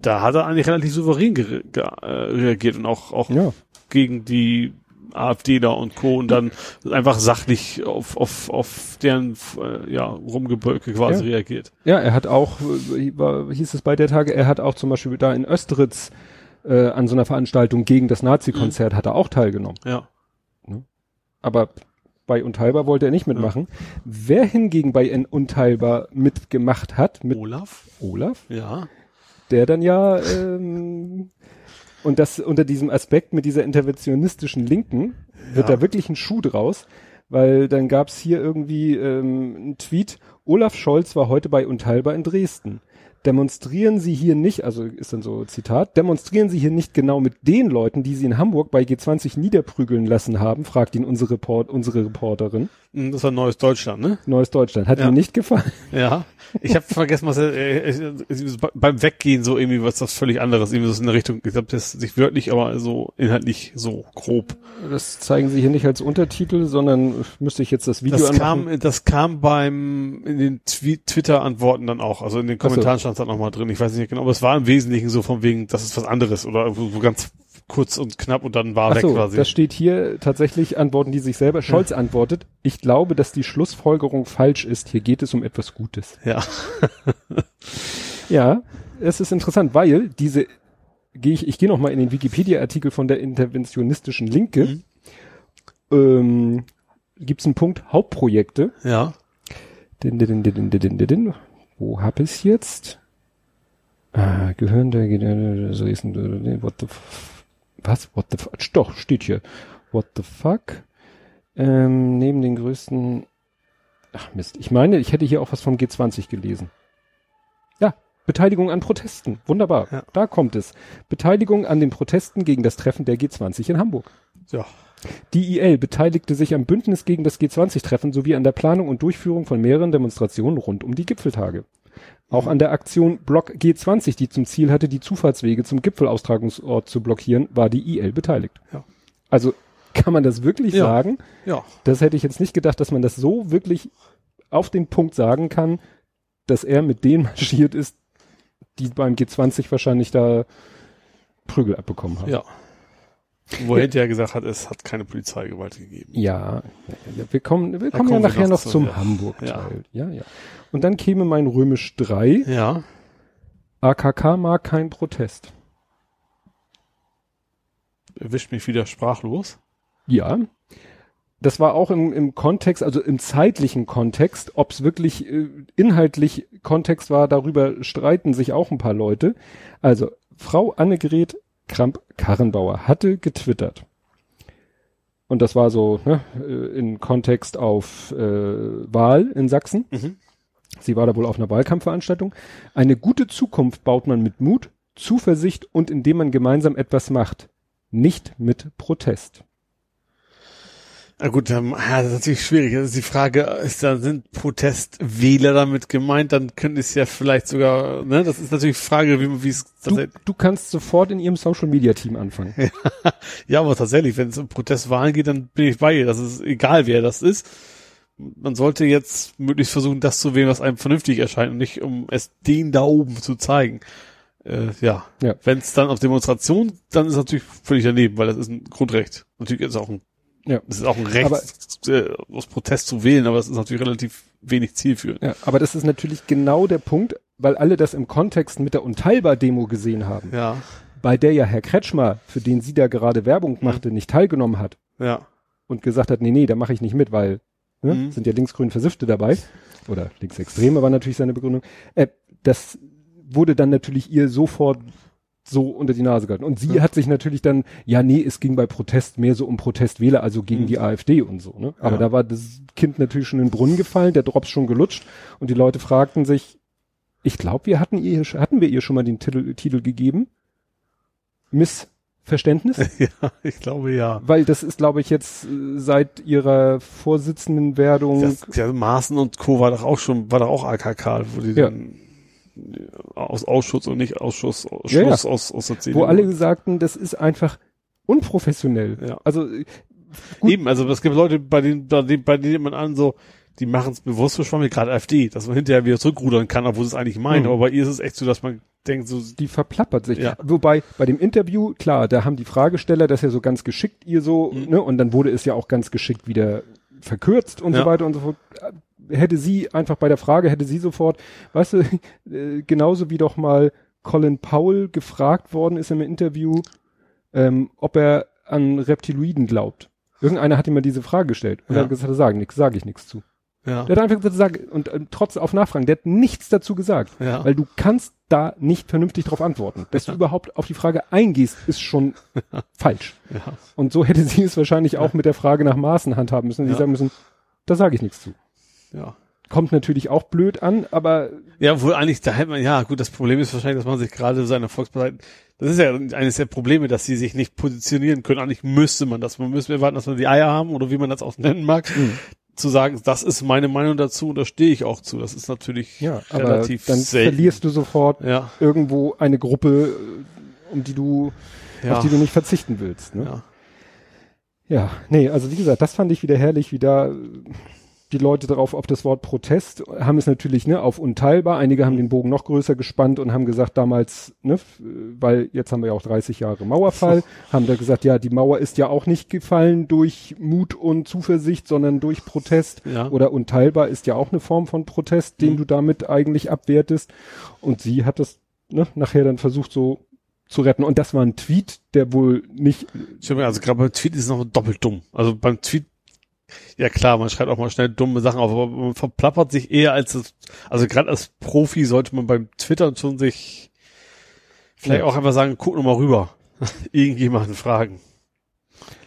Da hat er eigentlich relativ souverän äh, reagiert und auch, auch ja, gegen die AfDler und Co. und dann einfach sachlich auf, auf, auf deren äh, ja, Rumgebölke quasi Ja. reagiert. Ja, er hat auch, äh, war, hieß es bei der Tage, er hat auch zum Beispiel da in Österitz äh, an so einer Veranstaltung gegen das Nazi-Konzert hat er auch teilgenommen. Ja. Aber bei Unteilbar wollte er nicht mitmachen. Wer hingegen bei Unteilbar mitgemacht hat, mit Olaf? Olaf, Ja. der dann ja ähm, und das unter diesem Aspekt mit dieser interventionistischen Linken wird Ja. da wirklich ein Schuh draus, weil dann gab's hier irgendwie ähm, einen Tweet, Olaf Scholz war heute bei Unteilbar in Dresden. demonstrieren Sie hier nicht, also ist dann so Zitat, demonstrieren Sie hier nicht genau mit den Leuten, die Sie in Hamburg bei G20 niederprügeln lassen haben, fragt ihn unsere, Report, unsere Reporterin. Hm, Das war Neues Deutschland, ne? Neues Deutschland. Hat Ja. Ihnen nicht gefallen? Ja. Ich habe vergessen, was er, äh, äh, beim Weggehen so irgendwie was das völlig anderes, irgendwie so in der Richtung, ich glaube, das ist nicht wörtlich, aber so inhaltlich so grob. Das zeigen Sie hier nicht als Untertitel, sondern müsste ich jetzt das Video Das anmachen. kam, das kam beim, in den Twi- Twitter-Antworten dann auch, also in den Ach so. Kommentaren stand es dann nochmal drin, ich weiß nicht genau, aber es war im Wesentlichen so von wegen, das ist was anderes oder so ganz kurz und knapp und dann war Ach weg so, quasi. das steht hier tatsächlich, antworten die sich selber. Scholz antwortet, ich glaube, dass die Schlussfolgerung falsch ist. Hier geht es um etwas Gutes. ja. Ja, es ist interessant, weil diese, gehe ich, ich gehe noch mal in den Wikipedia-Artikel von der interventionistischen Linke. Mhm. Ähm, Gibt es einen Punkt Hauptprojekte? Ja. Din, din, din, din, din, din. Wo hab ich's jetzt? Ah, gehören der, so ist ein, what the, f- was? What the fuck? Doch, steht hier. What the fuck? Ähm, neben den größten, ach Mist, ich meine, ich hätte hier auch was vom G20 gelesen. Ja, Beteiligung an Protesten. Wunderbar. Ja. Da kommt es. Beteiligung an den Protesten gegen das Treffen der G20 in Hamburg. Ja. Die IL beteiligte sich am Bündnis gegen das G20-Treffen sowie an der Planung und Durchführung von mehreren Demonstrationen rund um die Gipfeltage. Auch an der Aktion Block G20, die zum Ziel hatte, die Zufahrtswege zum Gipfelaustragungsort zu blockieren, war die IL beteiligt. Ja. Also kann man das wirklich Ja. sagen? Ja. Das hätte ich jetzt nicht gedacht, dass man das so wirklich auf den Punkt sagen kann, dass er mit denen marschiert ist, die beim G20 wahrscheinlich da Prügel abbekommen haben. Ja. Wo er hinterher gesagt hat, es hat keine Polizeigewalt gegeben. Ja, ja, wir kommen, wir kommen ja nachher noch noch zu, zum ja. Hamburg-Teil. Ja. ja, Und dann käme mein Römisch 3. Ja. AKK mag kein Protest. Erwischt mich wieder sprachlos. Ja. Das war auch im, im Kontext, also im zeitlichen Kontext, ob es wirklich äh, inhaltlich Kontext war, darüber streiten sich auch ein paar Leute. Also, Frau Annegret Kramp-Karrenbauer hatte getwittert. Und das war so ne, äh, in Kontext auf äh, Wahl in Sachsen. Mhm. Sie war da wohl auf einer Wahlkampfveranstaltung. Eine gute Zukunft baut man mit Mut, Zuversicht und indem man gemeinsam etwas macht. Nicht mit Protest. Na gut, ähm, ja, das ist natürlich schwierig. Das ist die Frage, ist da, sind Protestwähler damit gemeint? Dann könnte es ja vielleicht sogar, ne, das ist natürlich die Frage, wie, wie es Du, tatsächlich, du kannst sofort in ihrem Social Media Team anfangen. ja, aber tatsächlich, wenn es um Protestwahlen geht, dann bin ich bei ihr. Das ist egal, wer das ist. Man sollte jetzt möglichst versuchen, das zu wählen, was einem vernünftig erscheint und nicht, um es den da oben zu zeigen. Äh, ja. Ja. Wenn es dann auf Demonstration, dann ist es natürlich völlig daneben, weil das ist ein Grundrecht. Natürlich ist es auch ein Ja. Es ist auch ein Recht, Aber- äh, aus Protest zu wählen, aber es ist natürlich relativ wenig zielführend. Ja, aber das ist natürlich genau der Punkt, weil alle das im Kontext mit der Unteilbar-Demo gesehen haben, Ja, bei der ja Herr Kretschmer, für den sie da gerade Werbung machte, nicht teilgenommen hat ja, und gesagt hat, nee, nee, da mache ich nicht mit, weil ne, Mhm. sind ja linksgrün Versiffte dabei oder Linksextreme war natürlich seine Begründung. Äh, das wurde dann natürlich ihr sofort so unter die Nase gehalten. Und sie Ja. hat sich natürlich dann, ja, nee, es ging bei Protest mehr so um Protestwähler, also gegen Mhm. die AfD und so. Ne? Aber Ja. da war das Kind natürlich schon in den Brunnen gefallen, der Drops schon gelutscht und die Leute fragten sich, ich glaube, wir hatten ihr, hatten wir ihr schon mal den Titel, Titel gegeben? Missverständnis? ja, ich glaube ja. Weil das ist, glaube ich, jetzt äh, seit ihrer Vorsitzendenwerdung Das, ja, Maaßen und Co. war doch auch schon, war doch auch AKK, wo die Ja. dann aus Ausschuss und nicht Ausschuss, Schluss Ja, ja. aus, aus der CDU. wo alle sagten, das ist einfach unprofessionell. Ja. Also äh, gut. Eben, also es gibt Leute, bei denen, bei denen, bei denen man an so, die machen es bewusst so schwammig, gerade AfD, dass man hinterher wieder zurückrudern kann, obwohl sie es eigentlich meint. Mhm. Aber bei ihr ist es echt so, dass man denkt, so, die verplappert sich. Ja. Wobei bei dem Interview, klar, da haben die Fragesteller das ja so ganz geschickt ihr so, Mhm. ne, und dann wurde es ja auch ganz geschickt wieder verkürzt und Ja. so weiter und so fort. Hätte sie einfach bei der Frage, hätte sie sofort, weißt du, äh, genauso wie doch mal Colin Powell gefragt worden ist im Interview, ähm, ob er an Reptiloiden glaubt. Irgendeiner hat ihm mal diese Frage gestellt und Ja. er hat gesagt, sagen nichts, sage ich nichts zu. Ja, Der hat einfach gesagt, sag, und ähm, trotz auf Nachfragen, der hat nichts dazu gesagt. ja, Weil du kannst da nicht vernünftig drauf antworten. Dass du überhaupt auf die Frage eingehst, ist schon falsch. ja, Und so hätte sie es wahrscheinlich auch mit der Frage nach Maßen handhaben müssen. Ja. sagen müssen, da sage ich nichts zu. ja. kommt natürlich auch blöd an, aber Ja, wohl eigentlich, da hätte man, ja, gut, das Problem ist wahrscheinlich, dass man sich gerade seine Volkspartei, das ist ja eines der Probleme, dass sie sich nicht positionieren können. Eigentlich müsste man das, man müsste erwarten, dass man die Eier haben oder wie man das auch nennen mag, zu sagen, das ist meine Meinung dazu und da stehe ich auch zu. Das ist natürlich ja, aber relativ dann selten. verlierst du sofort Ja, irgendwo eine Gruppe, äh, um die du, ja, auf die du nicht verzichten willst. Ne? ja. Ja, nee, also wie gesagt, das fand ich wieder herrlich, wie da die Leute darauf auf das Wort Protest haben es natürlich ne auf unteilbar. Einige haben den Bogen noch größer gespannt und haben gesagt damals, ne, weil jetzt haben wir ja auch 30 Jahre Mauerfall, haben da gesagt, ja, die Mauer ist ja auch nicht gefallen durch Mut und Zuversicht, sondern durch Protest. Ja. Oder unteilbar ist ja auch eine Form von Protest, den Mhm. du damit eigentlich abwertest. Und sie hat das ne, nachher dann versucht so zu retten. Und das war ein Tweet, der wohl nicht Ich meine, also gerade beim Tweet ist es noch doppelt dumm. Also beim Tweet, ja klar, man schreibt auch mal schnell dumme Sachen auf, aber man verplappert sich eher als es, also gerade als Profi sollte man beim Twittern schon sich vielleicht Ja. auch einfach sagen, guck noch mal rüber. Irgendjemanden fragen.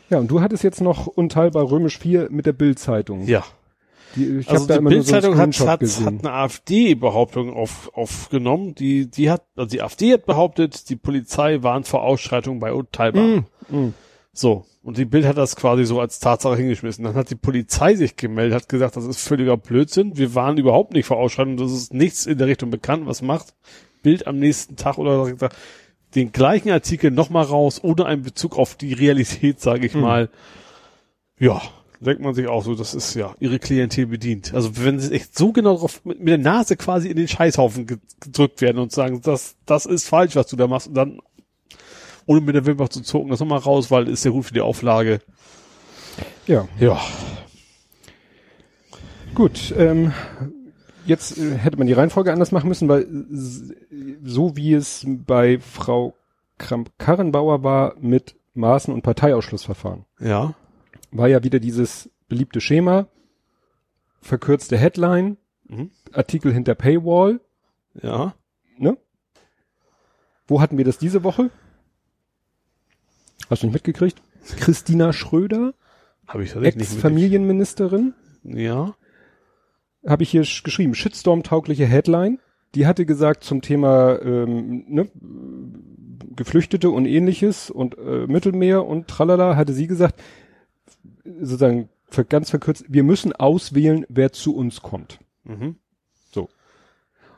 Ja, und du hattest jetzt noch unteilbar römisch 4 mit der Bild-Zeitung. Ja. Die, ich also hab die nur so Bildzeitung hat, hat, hat eine AfD-Behauptung auf, aufgenommen. Die, die hat, also die AfD hat behauptet, die Polizei warnt vor Ausschreitungen bei Unteilbar. Mm, mm. So. Und die Bild hat das quasi so als Tatsache hingeschmissen. Dann hat die Polizei sich gemeldet, hat gesagt, das ist völliger Blödsinn. Wir waren überhaupt nicht vor Ausschreitungen. Das ist nichts in der Richtung bekannt. Was macht Bild am nächsten Tag oder den gleichen Artikel nochmal raus, ohne einen Bezug auf die Realität, sage ich Hm. mal. Ja, denkt man sich auch so, das ist ja ihre Klientel bedient. Also wenn sie echt so genau drauf mit, mit der Nase quasi in den Scheißhaufen ge- gedrückt werden und sagen, das, das ist falsch, was du da machst, und dann ohne mit der Wimper zu zucken, das nochmal raus, weil ist ja gut für die Auflage. Ja, Ja. gut. Ähm, jetzt äh, hätte man die Reihenfolge anders machen müssen, weil so wie es bei Frau Kramp-Karrenbauer war mit Maßen- und Parteiausschlussverfahren, Ja. war ja wieder dieses beliebte Schema, verkürzte Headline, Mhm. Artikel hinter Paywall, Ja. ne? Wo hatten wir das diese Woche? Hast du nicht mitgekriegt? Christina Schröder, Habe ich tatsächlich nicht Ex-Familienministerin, Ja. habe ich hier sch- geschrieben, Shitstorm-taugliche Headline. Die hatte gesagt zum Thema ähm, ne, Geflüchtete und ähnliches und äh, Mittelmeer und tralala, hatte sie gesagt, sozusagen ver- ganz verkürzt, wir müssen auswählen, wer zu uns kommt. Mhm.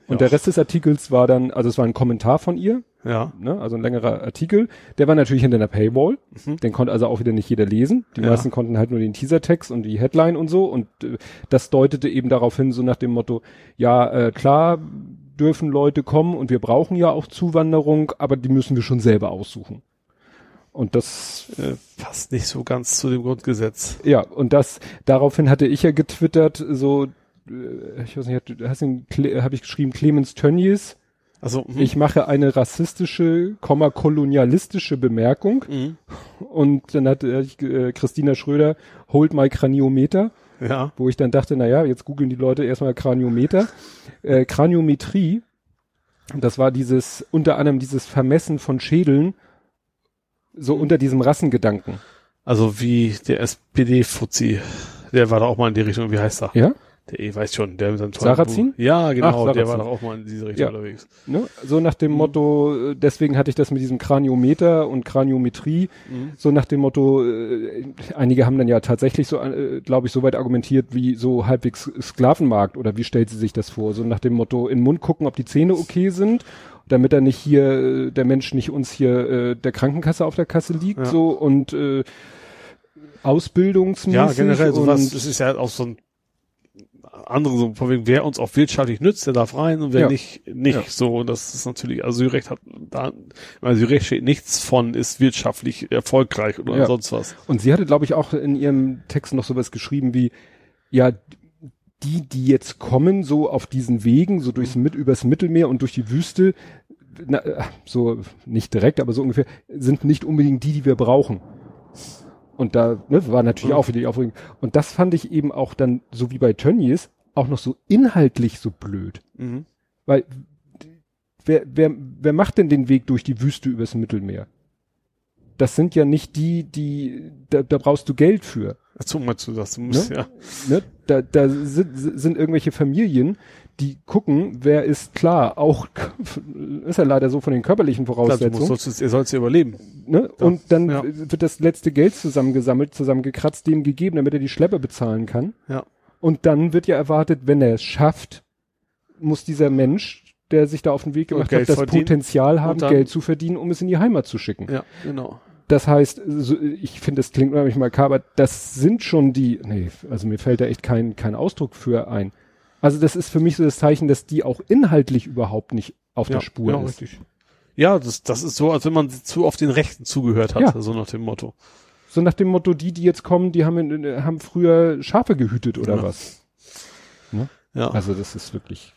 Und Ja. der Rest des Artikels war dann, also es war ein Kommentar von ihr, Ja. ne, also ein längerer Artikel. Der war natürlich hinter einer Paywall. Mhm. Den konnte also auch wieder nicht jeder lesen. Die Ja. meisten konnten halt nur den Teasertext und die Headline und so. Und äh, das deutete eben darauf hin, so nach dem Motto, ja, äh, klar dürfen Leute kommen und wir brauchen ja auch Zuwanderung, aber die müssen wir schon selber aussuchen. Und das, Äh, passt nicht so ganz zu dem Grundgesetz. ja, und das, daraufhin hatte ich ja getwittert, so, ich weiß nicht, hast du, habe ich geschrieben, Clemens Tönnies, Also, mhm. ich mache eine rassistische, Komma, kolonialistische Bemerkung. Mhm. Und dann hat äh, äh, Christina Schröder, hold my Kraniometer, Ja. wo ich dann dachte, na ja, jetzt googeln die Leute erstmal Kraniometer. Äh, Kraniometrie, das war dieses, unter anderem dieses Vermessen von Schädeln, so unter diesem Rassengedanken. Also wie der SPD-Fuzzi. Der war da auch mal in die Richtung, wie heißt er? Ja? Der eh weiß schon, der mit seinem tollen Sarrazin? Buch. Ja, genau, Ach, der war doch auch mal in diese Richtung Ja. unterwegs. Ne? So nach dem Motto, äh, deswegen hatte ich das mit diesem Kraniometer und Kraniometrie, so nach dem Motto, äh, einige haben dann ja tatsächlich so, äh, glaube ich, so weit argumentiert wie so halbwegs Sklavenmarkt oder wie stellt sie sich das vor? So nach dem Motto, in den Mund gucken, ob die Zähne okay sind, damit er nicht hier, äh, der Mensch nicht uns hier äh, der Krankenkasse auf der Kasse liegt, Ja. so und äh, ausbildungsmäßig. Ja, generell sowas, das ist ja auch so ein andere, so von wegen, wer uns auch wirtschaftlich nützt, der darf rein und wer Ja. nicht, nicht Ja. so. Und das ist natürlich, also Syrecht hat da, weil Syrecht steht nichts von, ist wirtschaftlich erfolgreich oder Ja. sonst was. Und sie hatte, glaube ich, auch in ihrem Text noch sowas geschrieben wie, ja, die, die jetzt kommen, so auf diesen Wegen, so durchs mit, übers Mittelmeer und durch die Wüste, na, so nicht direkt, aber so ungefähr, sind nicht unbedingt die, die wir brauchen. Und da ne, war natürlich Mhm. auch für die Aufregung. Und das fand ich eben auch dann, so wie bei Tönnies, auch noch so inhaltlich so blöd. Mhm. Weil wer, wer, wer macht denn den Weg durch die Wüste übers Mittelmeer? Das sind ja nicht die, die, da, da brauchst du Geld für. Dazu mal zu, dass du musst, Ne? ja. Ne? Da, da sind, sind irgendwelche Familien, die gucken, wer ist klar, auch ist ja leider so von den körperlichen Klar, du Voraussetzungen. ihr sollt ja überleben. Ne? Und dann Ja. wird das letzte Geld zusammengesammelt, zusammengekratzt, dem gegeben, damit er die Schlepper bezahlen kann. Ja. Und dann wird ja erwartet, wenn er es schafft, muss dieser Mensch, der sich da auf den Weg gemacht hat, das verdienen. Potenzial haben, Geld zu verdienen, um es in die Heimat zu schicken. Ja, genau. Das heißt, so, ich finde, das klingt unheimlich makaber, das sind schon die, nee, also mir fällt da echt kein, kein Ausdruck für ein. Also das ist für mich so das Zeichen, dass die auch inhaltlich überhaupt nicht auf ja, der Spur ja, ist. richtig. Ja, das, das ist so, als wenn man zu oft den Rechten zugehört hat, Ja. so nach dem Motto. So nach dem Motto, die, die jetzt kommen, die haben, in- haben früher Schafe gehütet oder Ja. was. Ja. Also das ist wirklich.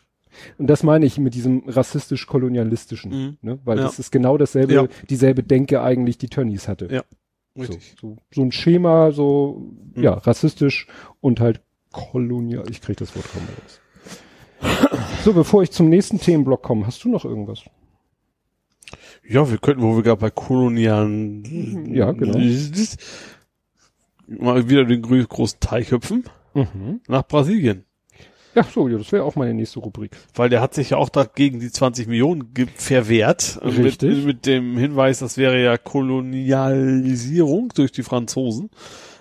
Und das meine ich mit diesem rassistisch-kolonialistischen, Mhm. ne? Weil Ja. das ist genau dasselbe, dieselbe Denke eigentlich, die Tönnies hatte. Ja. So, Richtig. so, so ein Schema, so, Mhm. ja, rassistisch und halt kolonial. Ich krieg das Wort kaum raus. So, bevor ich zum nächsten Themenblock komme, hast du noch irgendwas? Ja, wir könnten, wo wir gerade bei kolonialen, Ja, genau. mal wieder den großen Teich hüpfen Mhm. nach Brasilien. Ja, so, ja, das wäre auch meine nächste Rubrik. Weil der hat sich ja auch dagegen die 20 Millionen verwehrt. Mit, Richtig. mit dem Hinweis, das wäre ja Kolonialisierung durch die Franzosen.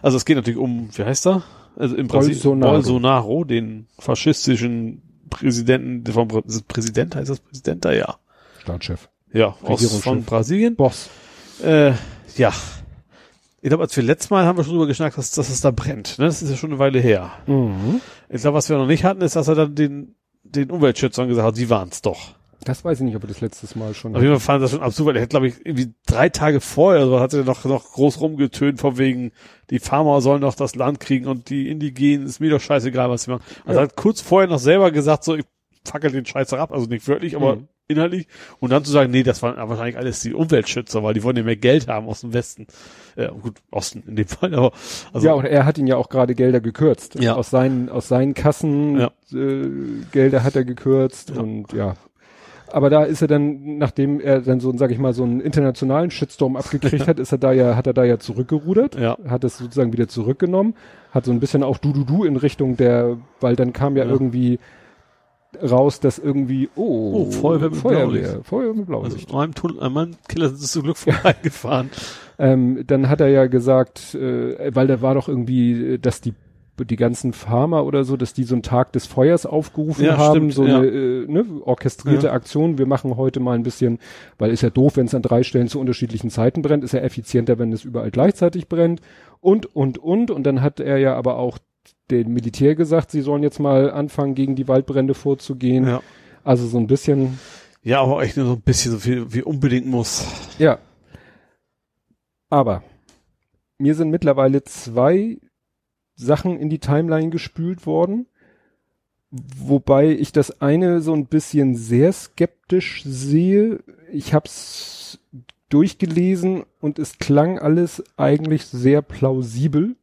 Also es geht natürlich um, wie heißt er? Also im Brasilien Bolsonaro. Bolsonaro, den faschistischen Präsidenten, vom Präsident, heißt das Präsident da? Ja. Staatschef. Ja, aus, von Brasilien. Boss. Äh, ja. Ich glaube, als wir letztes Mal haben wir schon drüber geschnackt, dass, dass es da brennt. Ne? Das ist ja schon eine Weile her. Mhm. Ich glaube, was wir noch nicht hatten, ist, dass er dann den, den Umweltschützern gesagt hat, sie waren's doch. Das weiß ich nicht, ob wir das letztes Mal schon Auf jeden Fall fand das schon absurd, weil er hat, glaube ich, irgendwie drei Tage vorher so hat er noch, noch groß rumgetönt, von wegen, die Farmer sollen doch das Land kriegen und die Indigenen, ist mir doch scheißegal, was sie machen. Also Ja. er hat kurz vorher noch selber gesagt, so, ich fackel den Scheiß ab, also nicht wörtlich, aber Mhm. inhaltlich. Und dann zu sagen, nee, das waren wahrscheinlich alles die Umweltschützer, weil die wollen ja mehr Geld haben aus dem Westen. Äh, gut, Osten in dem Fall, aber, also, ja, und er hat ihn ja auch gerade Gelder gekürzt. Ja. Aus seinen, aus seinen Kassen Ja. äh, Gelder hat er gekürzt Ja. und ja. Aber da ist er dann, nachdem er dann so, sag ich mal, so einen internationalen Shitstorm abgekriegt hat, ist er da ja, hat er da ja zurückgerudert, Ja. hat es sozusagen wieder zurückgenommen, hat so ein bisschen auch Du-Du-Du in Richtung der, weil dann kam ja, Ja. irgendwie raus, dass irgendwie, oh, Oh, Feuerwehr mit Feuerwehr, Blaulicht. Feuerwehr mit Blaulicht. also an meinem Tunnel, an meinem Killer sind sie zum Glück vorbeigefahren. Ähm, dann hat er ja gesagt, äh, weil da war doch irgendwie, äh, dass die die ganzen Farmer oder so, dass die so einen Tag des Feuers aufgerufen Ja, haben, stimmt, so ja. eine äh, ne, orchestrierte Ja. Aktion. Wir machen heute mal ein bisschen, weil ist ja doof, wenn es an drei Stellen zu unterschiedlichen Zeiten brennt, ist ja effizienter, wenn es überall gleichzeitig brennt und und und und dann hat er ja aber auch dem Militär gesagt, sie sollen jetzt mal anfangen, gegen die Waldbrände vorzugehen. ja. Also so ein bisschen, ja, aber echt nur so ein bisschen so viel, wie unbedingt muss. Ja. Aber mir sind mittlerweile zwei Sachen in die Timeline gespült worden, wobei ich das eine so ein bisschen sehr skeptisch sehe. Ich hab's durchgelesen und es klang alles eigentlich sehr plausibel.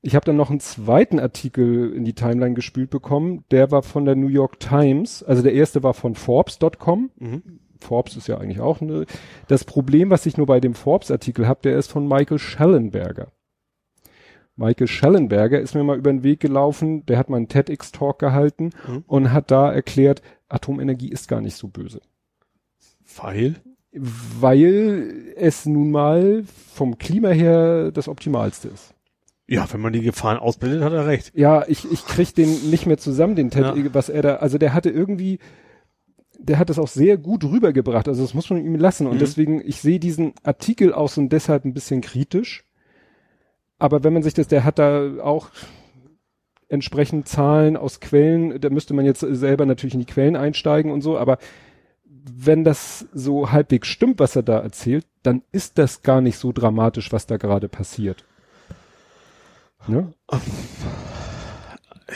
Ich habe dann noch einen zweiten Artikel in die Timeline gespült bekommen, der war von der New York Times, also der erste war von Forbes.com, Mhm. Forbes ist ja eigentlich auch eine. Das Problem, was ich nur bei dem Forbes-Artikel habe, der ist von Michael Schellenberger. Michael Schellenberger ist mir mal über den Weg gelaufen, der hat mal einen TEDx-Talk gehalten Mhm. und hat da erklärt, Atomenergie ist gar nicht so böse. Weil? Weil es nun mal vom Klima her das Optimalste ist. Ja, wenn man die Gefahren ausblendet, hat er recht. Ja, ich, ich krieg den nicht mehr zusammen, den TED, Ja. was er da, also der hatte irgendwie, der hat das auch sehr gut rübergebracht, also das muss man ihm lassen und Mhm. deswegen, ich sehe diesen Artikel auch so und deshalb ein bisschen kritisch, aber wenn man sich das, der hat da auch entsprechend Zahlen aus Quellen, da müsste man jetzt selber natürlich in die Quellen einsteigen und so, aber wenn das so halbwegs stimmt, was er da erzählt, dann ist das gar nicht so dramatisch, was da gerade passiert. Ne?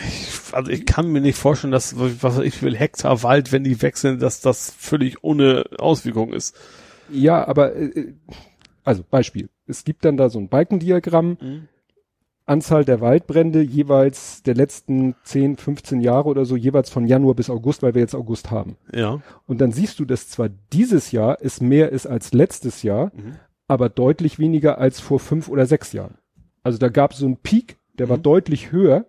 Ich, also ich kann mir nicht vorstellen, dass, was ich will, Hektar Wald, wenn die wechseln, dass das völlig ohne Auswirkung ist. Ja, aber äh, also Beispiel. Es gibt dann da so ein Balkendiagramm, Anzahl der Waldbrände jeweils der letzten 10, 15 Jahre oder so, jeweils von Januar bis August, weil wir jetzt August haben. Ja. Und dann siehst du, dass zwar dieses Jahr es mehr ist als letztes Jahr, Mhm. aber deutlich weniger als vor fünf oder sechs Jahren. Also da gab es so einen Peak, der war Mhm. deutlich höher.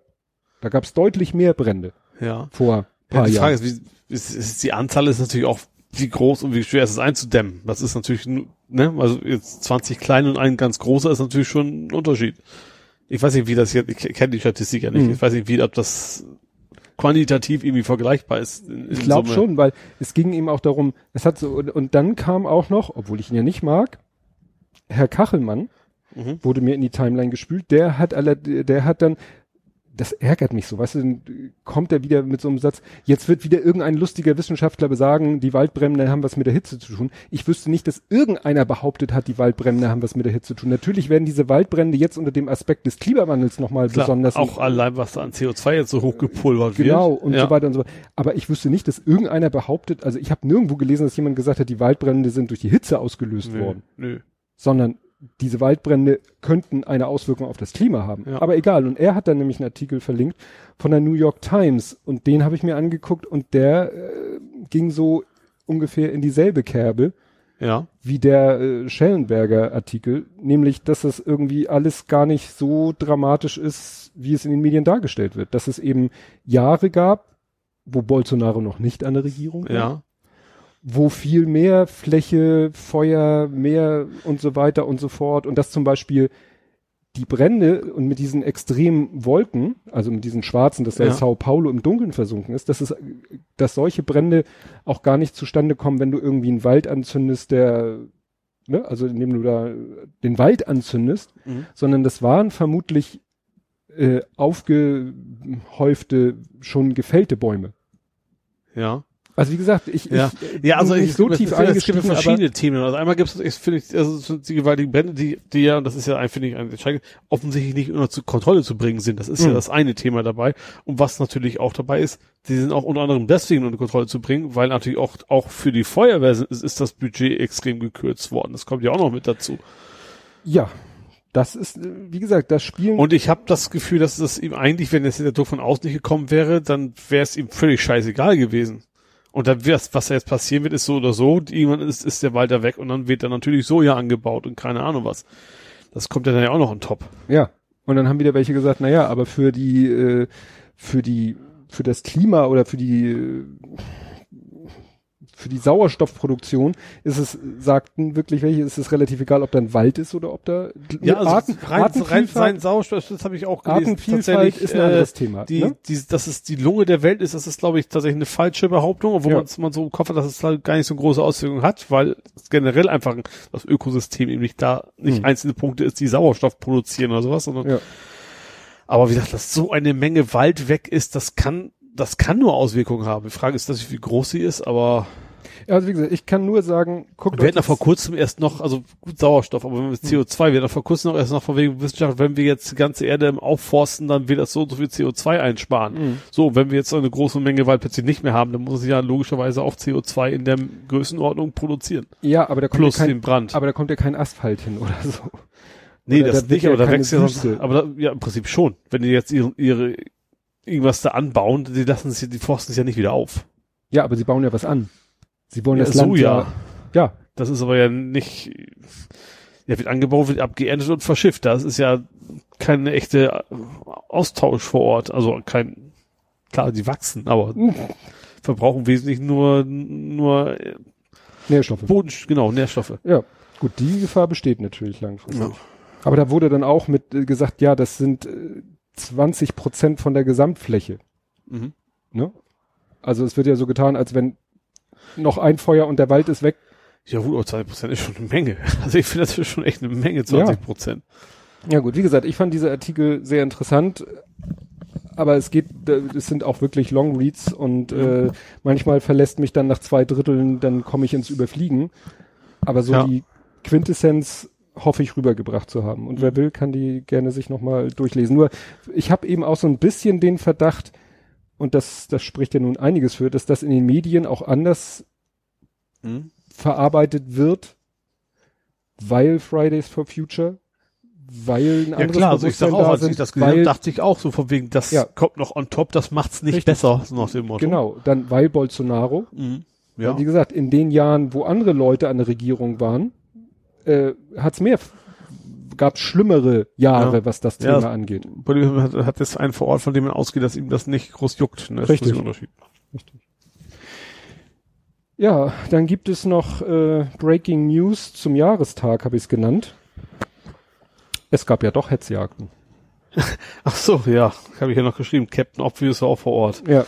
Da gab es deutlich mehr Brände Ja. vor ein ja paar die Frage Jahren. ist, wie, ist, ist, die Anzahl ist natürlich auch, wie groß und wie schwer ist es einzudämmen. Das ist natürlich, ne, also jetzt 20 kleine und ein ganz großer ist natürlich schon ein Unterschied. Ich weiß nicht, wie das jetzt, ich kenne die Statistik ja nicht. Mhm. Ich weiß nicht, wie, ob das quantitativ irgendwie vergleichbar ist. in- in Ich glaube schon, weil es ging ihm auch darum, es hat so, und, und dann kam auch noch, obwohl ich ihn ja nicht mag, Herr Kachelmann Mhm. wurde mir in die Timeline gespült, der hat alle, der hat dann, das ärgert mich so, weißt du, dann kommt er wieder mit so einem Satz, jetzt wird wieder irgendein lustiger Wissenschaftler besagen, die Waldbrände haben was mit der Hitze zu tun. Ich wüsste nicht, dass irgendeiner behauptet hat, die Waldbrände haben was mit der Hitze zu tun. Natürlich werden diese Waldbrände jetzt unter dem Aspekt des Klimawandels nochmal besonders auch allein, was da an CO2 jetzt so hochgepulvert wird. Genau, und ja. so weiter und so weiter. Aber ich wüsste nicht, dass irgendeiner behauptet, also ich habe nirgendwo gelesen, dass jemand gesagt hat, die Waldbrände sind durch die Hitze ausgelöst Nö, worden, nö. sondern diese Waldbrände könnten eine Auswirkung auf das Klima haben. Ja. Aber egal. Und er hat dann nämlich einen Artikel verlinkt von der New York Times und den habe ich mir angeguckt und der äh, ging so ungefähr in dieselbe Kerbe Ja. wie der äh, Schellenberger Artikel, nämlich, dass es irgendwie alles gar nicht so dramatisch ist, wie es in den Medien dargestellt wird. Dass es eben Jahre gab, wo Bolsonaro noch nicht an der Regierung war, Ja. Wo viel mehr Fläche, Feuer, mehr und so weiter und so fort und dass zum Beispiel die Brände und mit diesen extremen Wolken, also mit diesen schwarzen, dass da Ja. Sao Paulo im Dunkeln versunken ist, dass es, dass solche Brände auch gar nicht zustande kommen, wenn du irgendwie einen Wald anzündest, der, ne, also indem du da den Wald anzündest, Mhm. sondern das waren vermutlich äh, aufgehäufte, schon gefällte Bäume. Ja. Also wie gesagt, ich, Ja. ich Ja, also bin ich nicht so es- tief es, es gibt ja verschiedene Themen. Also einmal gibt es, ich finde, ich, also so die gewaltigen Brände, die, die ja, und das ist ja ein, finde ich, ein entscheidend, offensichtlich nicht nur zur Kontrolle zu bringen sind. Das ist ja Mhm. das eine Thema dabei. Und was natürlich auch dabei ist, die sind auch unter anderem deswegen unter Kontrolle zu bringen, weil natürlich auch, auch für die Feuerwehr ist, ist das Budget extrem gekürzt worden. Das kommt ja auch noch mit dazu. ja, das ist, äh, wie gesagt, das Spielen. Und ich habe das Gefühl, dass das ihm eigentlich, wenn jetzt der Druck von außen nicht gekommen wäre, dann wäre es ihm völlig scheißegal gewesen. Und dann wär's, was da jetzt passieren wird, ist so oder so. Irgendwann ist, ist der Wald da weg und dann wird da natürlich Soja angebaut und keine Ahnung was. Das kommt ja dann ja auch noch on top. Ja. Und dann haben wieder welche gesagt, na ja, aber für die, äh, für die, für das Klima oder für die, äh, für die Sauerstoffproduktion ist es, sagten wirklich welche, ist es relativ egal, ob da ein Wald ist oder ob da Ja, also Arten, rein, rein Artenvielfalt, Sauerstoff, das habe ich auch gelesen. Artenvielfalt ist ein äh, anderes Thema. Die, ne? die, dass es die Lunge der Welt ist, das ist, glaube ich, tatsächlich eine falsche Behauptung, obwohl Ja. man so im Kopf hat, dass es halt gar nicht so große Auswirkungen hat, weil es generell einfach das Ökosystem eben nicht da, nicht Hm. einzelne Punkte ist, die Sauerstoff produzieren oder sowas, sondern Ja. Aber wie gesagt, dass so eine Menge Wald weg ist, das kann, das kann nur Auswirkungen haben. Die Frage ist, dass wie groß sie ist, aber Also wie gesagt, ich kann nur sagen, guckt wir euch hatten ja vor kurzem erst noch, also gut Sauerstoff, aber wenn wir CO2, wir hatten vor kurzem noch erst noch von wegen Wissenschaft, wenn wir jetzt die ganze Erde aufforsten, dann wird das so und so viel CO2 einsparen. Mhm. So, wenn wir jetzt eine große Menge Wald plötzlich nicht mehr haben, dann muss es ja logischerweise auch CO2 in der Größenordnung produzieren. Ja, aber da kommt Plus ja kein, den Brand. aber da kommt ja kein Asphalt hin oder so. nee, oder das nicht, aber da wächst ja sonst, aber da, ja, im Prinzip schon. Wenn die jetzt ihre, ihre, irgendwas da anbauen, die lassen ja- die forsten es ja nicht wieder auf. Ja, aber sie bauen ja was an. Sie wollen Ja, das so Land ja. ja. Das ist aber ja nicht, ja, wird angebaut, wird abgeerntet und verschifft. Das ist ja keine echte Austausch vor Ort. Also kein, klar, die wachsen, aber verbrauchen wesentlich nur, nur äh, Nährstoffe. Boden, genau, Nährstoffe. Ja, gut, die Gefahr besteht natürlich langfristig. Ja. Aber da wurde dann auch mit äh, gesagt, ja, das sind äh, 20 Prozent von der Gesamtfläche. Mhm. Ne? Also es wird ja so getan, als wenn noch ein Feuer und der Wald ist weg. Ja gut, aber 20 Prozent ist schon eine Menge. Also ich finde das ist schon echt eine Menge, 20 Prozent. Ja gut, wie gesagt, ich fand diese Artikel sehr interessant, aber es geht, es sind auch wirklich Long Reads und äh, manchmal verlässt mich dann nach zwei Dritteln, dann komme ich ins Überfliegen. Aber so Ja. die Quintessenz hoffe ich rübergebracht zu haben. Und wer will, kann die gerne sich nochmal durchlesen. Nur ich habe eben auch so ein bisschen den Verdacht, und das, das spricht ja nun einiges für, dass das in den Medien auch anders Mhm. verarbeitet wird, weil Fridays for Future, weil ein Ja anderes klar, also ich sag auch, als ich sind, das gesehen habe, weil, dachte ich auch so von wegen, das Ja. kommt noch on top, das macht's nicht Richtig. besser, so nach dem Motto. genau, dann weil Bolsonaro, Mhm. ja. Ja. wie gesagt, in den Jahren, wo andere Leute an der Regierung waren, äh, hat's mehr, gab schlimmere Jahre, Ja. was das Ja, Thema angeht. Bolivien hat, hat jetzt einen vor Ort, von dem man ausgeht, dass ihm das nicht groß juckt. Ne? Das Richtig. ist Unterschied. Ja, dann gibt es noch äh, Breaking News zum Jahrestag, habe ich es genannt. Es gab ja doch Hetzjagden. Ach so, ja, habe ich ja noch geschrieben. Captain Obvious war auch vor Ort. Ja.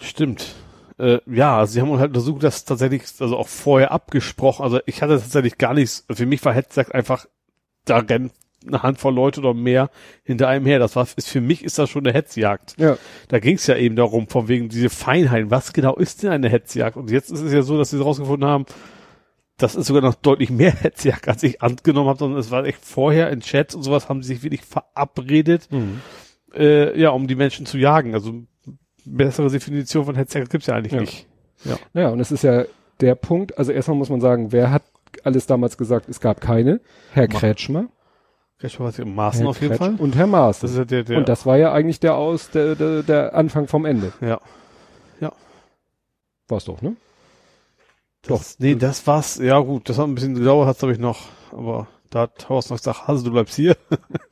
Stimmt. Äh, ja, sie haben halt versucht, das tatsächlich, also auch vorher abgesprochen. Also ich hatte tatsächlich gar nichts. Für mich war Hetzjagd einfach, da rennt eine Handvoll Leute oder mehr hinter einem her. Das war, ist für mich ist das schon eine Hetzjagd. Ja. Da ging es ja eben darum, von wegen diese Feinheiten. Was genau ist denn eine Hetzjagd? Und jetzt ist es ja so, dass sie rausgefunden haben, das ist sogar noch deutlich mehr Hetzjagd, als ich angenommen habe, sondern es war echt vorher in Chats und sowas haben sie sich wirklich verabredet, Mhm. äh, ja, um die Menschen zu jagen. Also bessere Definition von Hetzjagd gibt's ja eigentlich Ja. nicht. Naja, und es ist ja der Punkt, also erstmal muss man sagen, wer hat alles damals gesagt, es gab keine? Herr Ma- Kretschmer. Vielleicht was im Maßen Herr auf jeden Kretsch- Fall. Und Herr Maaßen. Das ist ja der, der, Und das war ja eigentlich der aus, der, der, der Anfang vom Ende. ja. War's doch, ne? Das, nee, das war's. Ja gut, das hat ein bisschen gedauert, hat's glaube ich noch. Aber da hat Horst noch gesagt, Hase, du bleibst hier.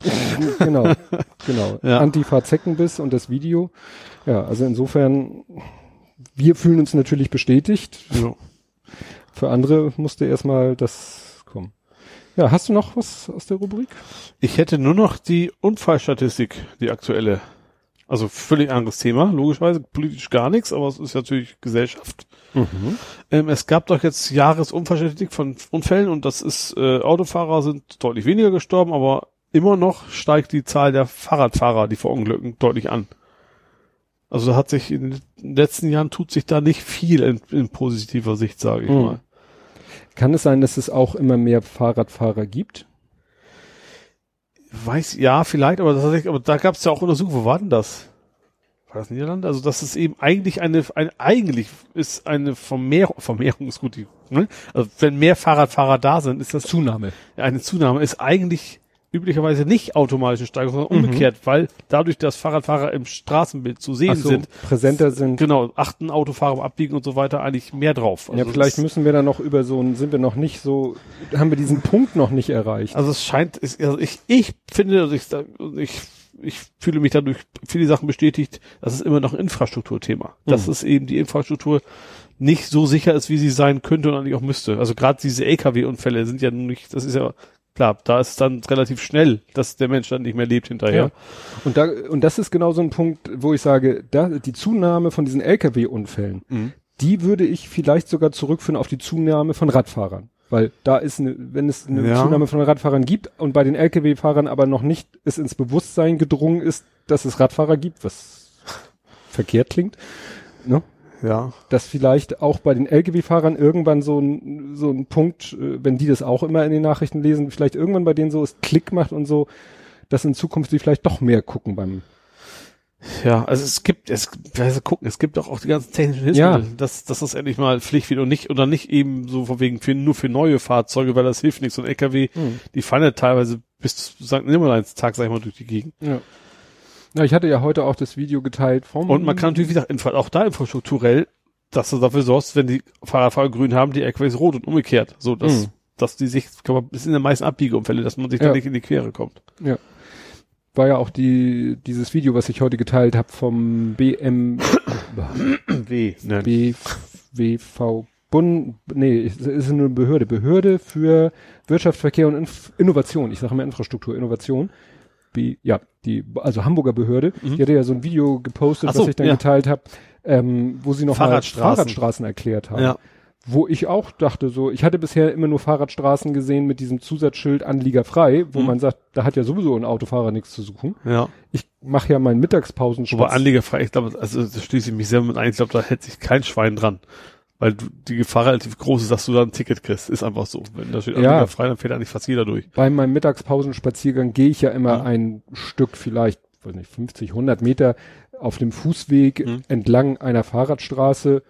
genau, genau. Ja. Antifa Zeckenbiss und das Video. Ja, also insofern, wir fühlen uns natürlich bestätigt. Ja. Für andere musste erstmal das kommen. Ja, hast du noch was aus der Rubrik? Ich hätte nur noch die Unfallstatistik, die aktuelle. Also völlig anderes Thema, logischerweise politisch gar nichts, aber es ist natürlich Gesellschaft. Ähm, es gab doch jetzt Jahresunfallstatistik von Unfällen und das ist, äh, Autofahrer sind deutlich weniger gestorben, aber immer noch steigt die Zahl der Fahrradfahrer, die verunglücken, deutlich an. Also da hat sich in den letzten Jahren tut sich da nicht viel in, in positiver Sicht, sage ich Mhm. mal. Kann es sein, dass es auch immer mehr Fahrradfahrer gibt? Weiß, ja, vielleicht, aber, das, aber da gab es ja auch Untersuchungen. Wo war denn das? War das Niederlande? Also das ist eben eigentlich eine, ein, eigentlich ist eine Vermehrung, Vermehrung ist gut, ne? Also wenn mehr Fahrradfahrer da sind, ist das Zunahme. eine Zunahme, ist eigentlich üblicherweise nicht automatisch Steigerung, sondern Mhm. umgekehrt, weil dadurch, dass Fahrradfahrer im Straßenbild zu sehen so, sind, präsenter sind. genau, achten Autofahrer Abbiegen und so weiter eigentlich mehr drauf. ja, Also vielleicht es- müssen wir da noch über so ein, sind wir noch nicht so, haben wir diesen Punkt noch nicht erreicht. Also es scheint, es- also ich, ich finde, also ich, ich, ich fühle mich dadurch viele Sachen bestätigt, das ist immer noch ein Infrastrukturthema. Dass Mhm. es eben die Infrastruktur nicht so sicher ist, wie sie sein könnte und eigentlich auch müsste. Also gerade diese LKW-Unfälle sind ja nun nicht, das ist ja klar, da ist es dann relativ schnell, dass der Mensch dann nicht mehr lebt hinterher. Ja. Und da, und das ist genau so ein Punkt, wo ich sage, da, die Zunahme von diesen Lkw-Unfällen, Mhm. die würde ich vielleicht sogar zurückführen auf die Zunahme von Radfahrern. Weil da ist eine, wenn es eine Ja. Zunahme von Radfahrern gibt und bei den Lkw-Fahrern aber noch nicht es ins Bewusstsein gedrungen ist, dass es Radfahrer gibt, was verkehrt klingt, ne? Ja. dass vielleicht auch bei den Lkw-Fahrern irgendwann so ein, so ein Punkt, äh, wenn die das auch immer in den Nachrichten lesen, vielleicht irgendwann bei denen so es Klick macht und so, dass in Zukunft sie vielleicht doch mehr gucken beim, Ja, also es gibt, es, also gucken, es gibt doch auch die ganzen technischen Ja. Hilfsmittel, dass, dass das endlich mal Pflicht wird und nicht, oder nicht eben so von wegen für, nur für neue Fahrzeuge, weil das hilft nichts. So ein LKW, Hm. die fahren ja teilweise bis zu St. Nimmerleins-Tag, sag ich mal, durch die Gegend. Ja. Ja, ich hatte ja heute auch das Video geteilt vom. Und man kann natürlich, wie gesagt, auch da infrastrukturell, dass du dafür sorgst, wenn die Fahrradfahrer grün haben, die LKWs rot und umgekehrt. So, dass, Mhm. dass die sich, kann man, das sind in den meisten Abbiegeunfälle, dass man sich da Ja. nicht in die Quere kommt. war ja auch die, dieses Video, was ich heute geteilt habe vom BM, W. Ne. BWV Bund, nee, es ist eine Behörde, Behörde für Wirtschaft, Verkehr und Inf Innovation. Ich sage immer Infrastruktur, Innovation. B, ja, die, also Hamburger Behörde. Mhm. Die hatte ja so ein Video gepostet, so, was ich dann ja. geteilt habe, ähm, wo sie noch Fahrradstraßen. mal Fahrradstraßen erklärt haben. Ja. Wo ich auch dachte so, ich hatte bisher immer nur Fahrradstraßen gesehen mit diesem Zusatzschild anliegerfrei, wo Mhm. man sagt, da hat ja sowieso ein Autofahrer nichts zu suchen. Ja. Ich mache ja meinen Mittagspausen Aber anliegerfrei, ich glaube, also da schließe ich mich sehr mit ein, ich glaube, da hält sich kein Schwein dran. Weil du, die Gefahr relativ groß ist, dass du da ein Ticket kriegst. Ist einfach so. Wenn da steht Ja. anliegerfrei, dann fährt eigentlich fast jeder durch. bei meinem Mittagspausenspaziergang gehe ich ja immer Mhm. ein Stück, vielleicht, weiß nicht, 50, 100 Meter auf dem Fußweg Mhm. entlang einer Fahrradstraße.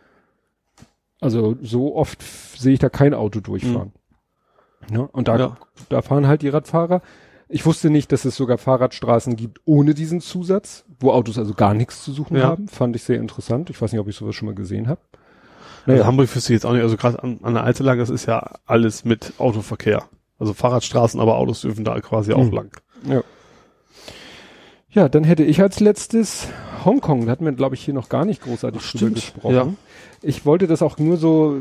Also so oft sehe ich da kein Auto durchfahren. Ja, und da, Mhm. Ja. da fahren halt die Radfahrer. Ich wusste nicht, dass es sogar Fahrradstraßen gibt ohne diesen Zusatz, wo Autos also gar nichts zu suchen haben. Fand ich sehr interessant. Ich weiß nicht, ob ich sowas schon mal gesehen habe. Also Naja. Hamburg wüsste ich jetzt auch nicht, also gerade an, an der Altelage, das ist ja alles mit Autoverkehr. Also Fahrradstraßen, aber Autos dürfen da quasi auch Mhm. lang. Ja. Ja, dann hätte ich als letztes Hongkong, da hatten wir, glaube ich, hier noch gar nicht großartig Ach, drüber gesprochen. Ja. Ich wollte das auch nur so,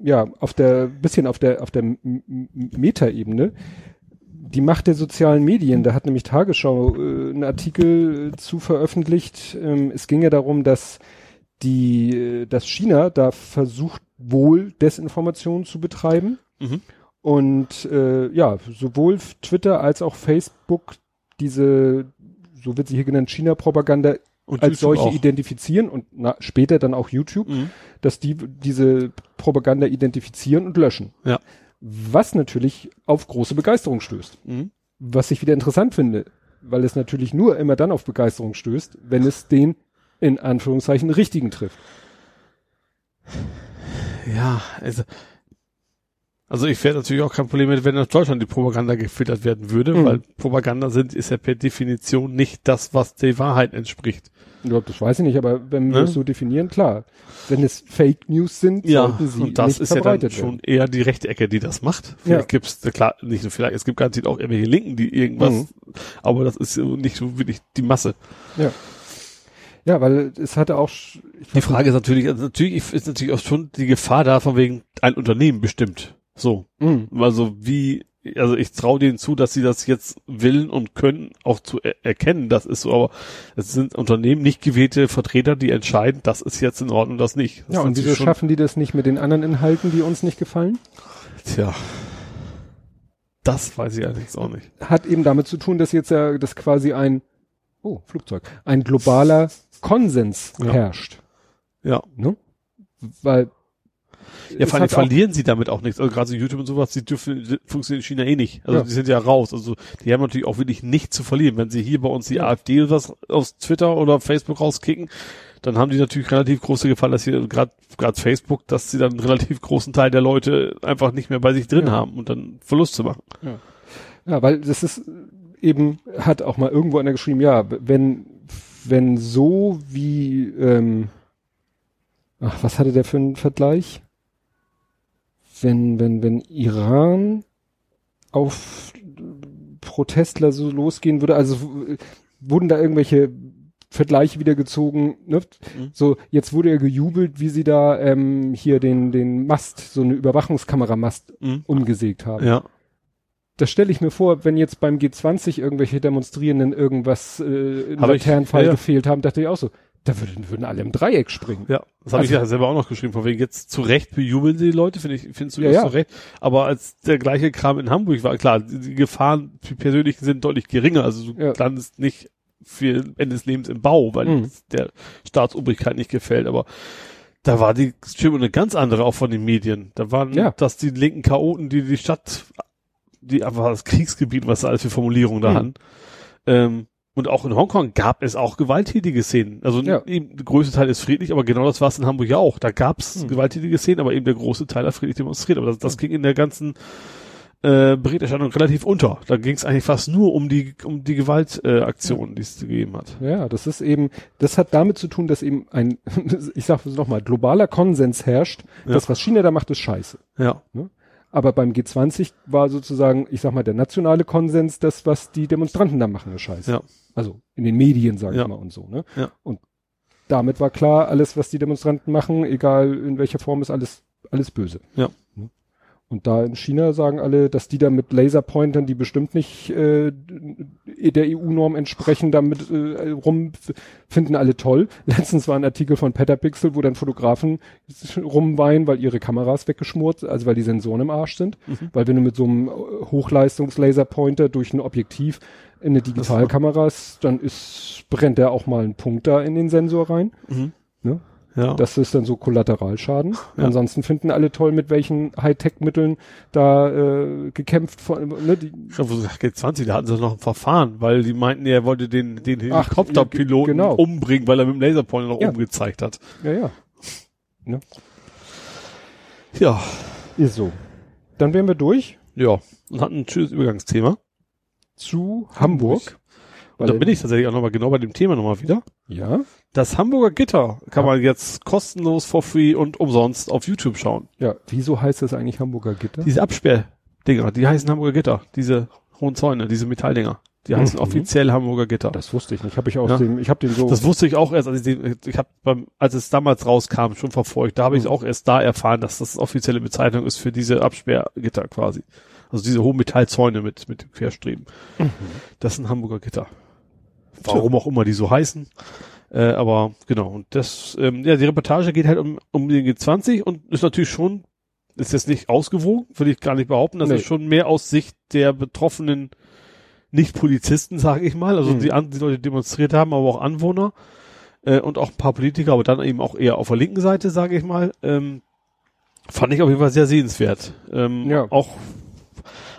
ja, auf der, bisschen auf der, auf der Metaebene. Die Macht der sozialen Medien, da hat nämlich Tagesschau äh, einen Artikel äh, zu veröffentlicht. Ähm, es ging ja darum, dass die, äh, dass China da versucht wohl Desinformation zu betreiben. Mhm. Und äh, ja, sowohl Twitter als auch Facebook diese, so wird sie hier genannt, China-Propaganda als YouTube solche auch. identifizieren und na, später dann auch YouTube, Mhm. dass die diese Propaganda identifizieren und löschen. Ja. Was natürlich auf große Begeisterung stößt. Mhm. Was ich wieder interessant finde, weil es natürlich nur immer dann auf Begeisterung stößt, wenn es den in Anführungszeichen richtigen trifft. Ja, also, also ich wäre natürlich auch kein Problem mit, wenn aus Deutschland die Propaganda gefiltert werden würde, Mhm. weil Propaganda sind, ist ja per Definition nicht das, was der Wahrheit entspricht. Ja, das weiß ich nicht, aber wenn wir Ne? es so definieren, klar. Wenn es Fake News sind, sollten sie und das nicht ist ja dann verbreitet schon werden. eher die rechte Ecke, die das macht. Vielleicht gibt's, na klar, nicht nur vielleicht, es gibt garantiert auch irgendwelche Linken, die irgendwas, Mhm. aber das ist nicht so wirklich die Masse. Ja. Ja, weil es hatte auch, Die Frage ist natürlich, also natürlich ist natürlich auch schon die Gefahr da, von wegen ein Unternehmen bestimmt. So. mh, Also wie, also ich traue denen zu, dass sie das jetzt willen und können, auch zu er erkennen, das ist so, aber es sind Unternehmen, nicht gewählte Vertreter, die entscheiden, das ist jetzt in Ordnung, das nicht. Das ja, und wieso schaffen die das nicht mit den anderen Inhalten, die uns nicht gefallen? Tja. Das weiß ich allerdings auch nicht. Hat eben damit zu tun, dass jetzt ja das quasi ein, oh, Flugzeug, ein globaler Konsens Ja. herrscht. Ja. Ne? Weil, Ja, vor allem verlieren sie damit auch nichts. Also gerade so YouTube und sowas, die dürfen, die funktionieren in China eh nicht. Also Ja. die sind ja raus. Also die haben natürlich auch wirklich nichts zu verlieren. Wenn sie hier bei uns die Ja. AfD oder was aus Twitter oder Facebook rauskicken, dann haben die natürlich relativ große Gefahr, dass hier gerade gerade Facebook, dass sie dann einen relativ großen Teil der Leute einfach nicht mehr bei sich drin Ja. haben und dann Verlust zu machen. Ja, weil das ist eben, hat auch mal irgendwo einer geschrieben, ja, wenn, wenn so wie, ähm, ach, was hatte der für einen Vergleich? Wenn, wenn, wenn Iran auf Protestler so losgehen würde, also wurden da irgendwelche Vergleiche wieder gezogen, ne? Mhm. So, jetzt wurde ja gejubelt, wie sie da ähm, hier den, den Mast, so eine Überwachungskameramast umgesägt haben Ja. Das stelle ich mir vor, wenn jetzt beim G20 irgendwelche Demonstrierenden irgendwas äh, im ich- Laternenfall ja, gefehlt haben, dachte ich auch so, da würden, würden alle im Dreieck springen. Ja, das habe ich Also- ja selber auch noch geschrieben, von wegen jetzt zu Recht bejubeln die Leute, finde ich, findest du Ja, das ja. zu Recht. Aber als der gleiche Kram in Hamburg war, klar, die, Gefahren, die persönlichen sind deutlich geringer. Also du Ja. landest nicht für Ende des Lebens im Bau, weil Mhm. es der Staatsobrigkeit nicht gefällt, aber da war die Stimmung eine ganz andere auch von den Medien. Da waren, Ja. dass die linken Chaoten, die die Stadt, die einfach das Kriegsgebiet, was da alles für Formulierungen da Mhm. hatten, ähm, und auch in Hongkong gab es auch gewalttätige Szenen. Also Ja. eben, der größte Teil ist friedlich, aber genau das war es in Hamburg ja auch. Da gab es Hm. gewalttätige Szenen, aber eben der große Teil hat friedlich demonstriert. Aber das, das ging in der ganzen äh, Berichterstattung relativ unter. Da ging es eigentlich fast nur um die um die Gewaltaktionen, äh, die es gegeben hat. Ja, das ist eben, das hat damit zu tun, dass eben ein, ich sage es nochmal, globaler Konsens herrscht, Ja. das, was China da macht, ist scheiße. Ja, Aber beim G20 war sozusagen, ich sag mal, der nationale Konsens, das, was die Demonstranten da machen, ist scheiße. Ja. Also in den Medien, sage Ja. ich mal, und so. Ne? Ja. Und damit war klar, alles, was die Demonstranten machen, egal in welcher Form, ist alles, alles böse. Ja. Ne? Und da in China sagen alle, dass die da mit Laserpointern, die bestimmt nicht äh, der EU-Norm entsprechen, damit äh, rum finden alle toll. Letztens war ein Artikel von Petapixel, wo dann Fotografen rumweinen, weil ihre Kameras weggeschmort, also weil die Sensoren im Arsch sind. Mhm. Weil wenn du mit so einem Hochleistungs-Laserpointer durch ein Objektiv in eine Digitalkamera ist, dann ist, brennt der auch mal einen Punkt da in den Sensor rein. mhm. Ne? Ja. Das ist dann so Kollateralschaden. Ja. Ansonsten finden alle toll, mit welchen Hightech-Mitteln da äh, gekämpft von, ne, die, Ich glaube, G20, da hatten sie noch ein Verfahren, weil die meinten, er wollte den, den Helikopterpiloten genau. umbringen, weil er mit dem Laserpointer nach Ja. oben gezeigt hat. ja, ja, Ja, ist so. Dann wären wir durch ja. Und hatten ein schönes Übergangsthema. zu Hamburg. Und dann bin ich tatsächlich auch nochmal genau bei dem Thema nochmal wieder. Ja, Das Hamburger Gitter kann Ja. man jetzt kostenlos for free und umsonst auf YouTube schauen. ja. Wieso heißt das eigentlich Hamburger Gitter? Diese Absperr, Dinger, die heißen Hamburger Gitter, diese hohen Zäune, diese Metalldinger. Die heißen Mhm. offiziell Hamburger Gitter. Das wusste ich nicht. Habe ich aus Ja. dem, ich habe den so. Das wusste ich auch erst, als ich den, ich habe beim, als es damals rauskam, schon verfolgt. Da habe ich Mhm. auch erst da erfahren, dass das offizielle Bezeichnung ist für diese Absperrgitter quasi. Also diese hohen Metallzäune mit mit Querstreben. Mhm. Das sind Hamburger Gitter. Warum auch immer die so heißen. Äh, aber genau. Und das, ähm, ja, die Reportage geht halt um, um den G20 und ist natürlich schon, ist jetzt nicht ausgewogen, würde ich gar nicht behaupten. Das Nee. ist schon mehr aus Sicht der betroffenen Nicht-Polizisten, sage ich mal. Also Mhm. die, die Leute demonstriert haben, aber auch Anwohner äh, und auch ein paar Politiker, aber dann eben auch eher auf der linken Seite, sage ich mal. Ähm, fand ich auf jeden Fall sehr sehenswert. Ähm, Ja. Auch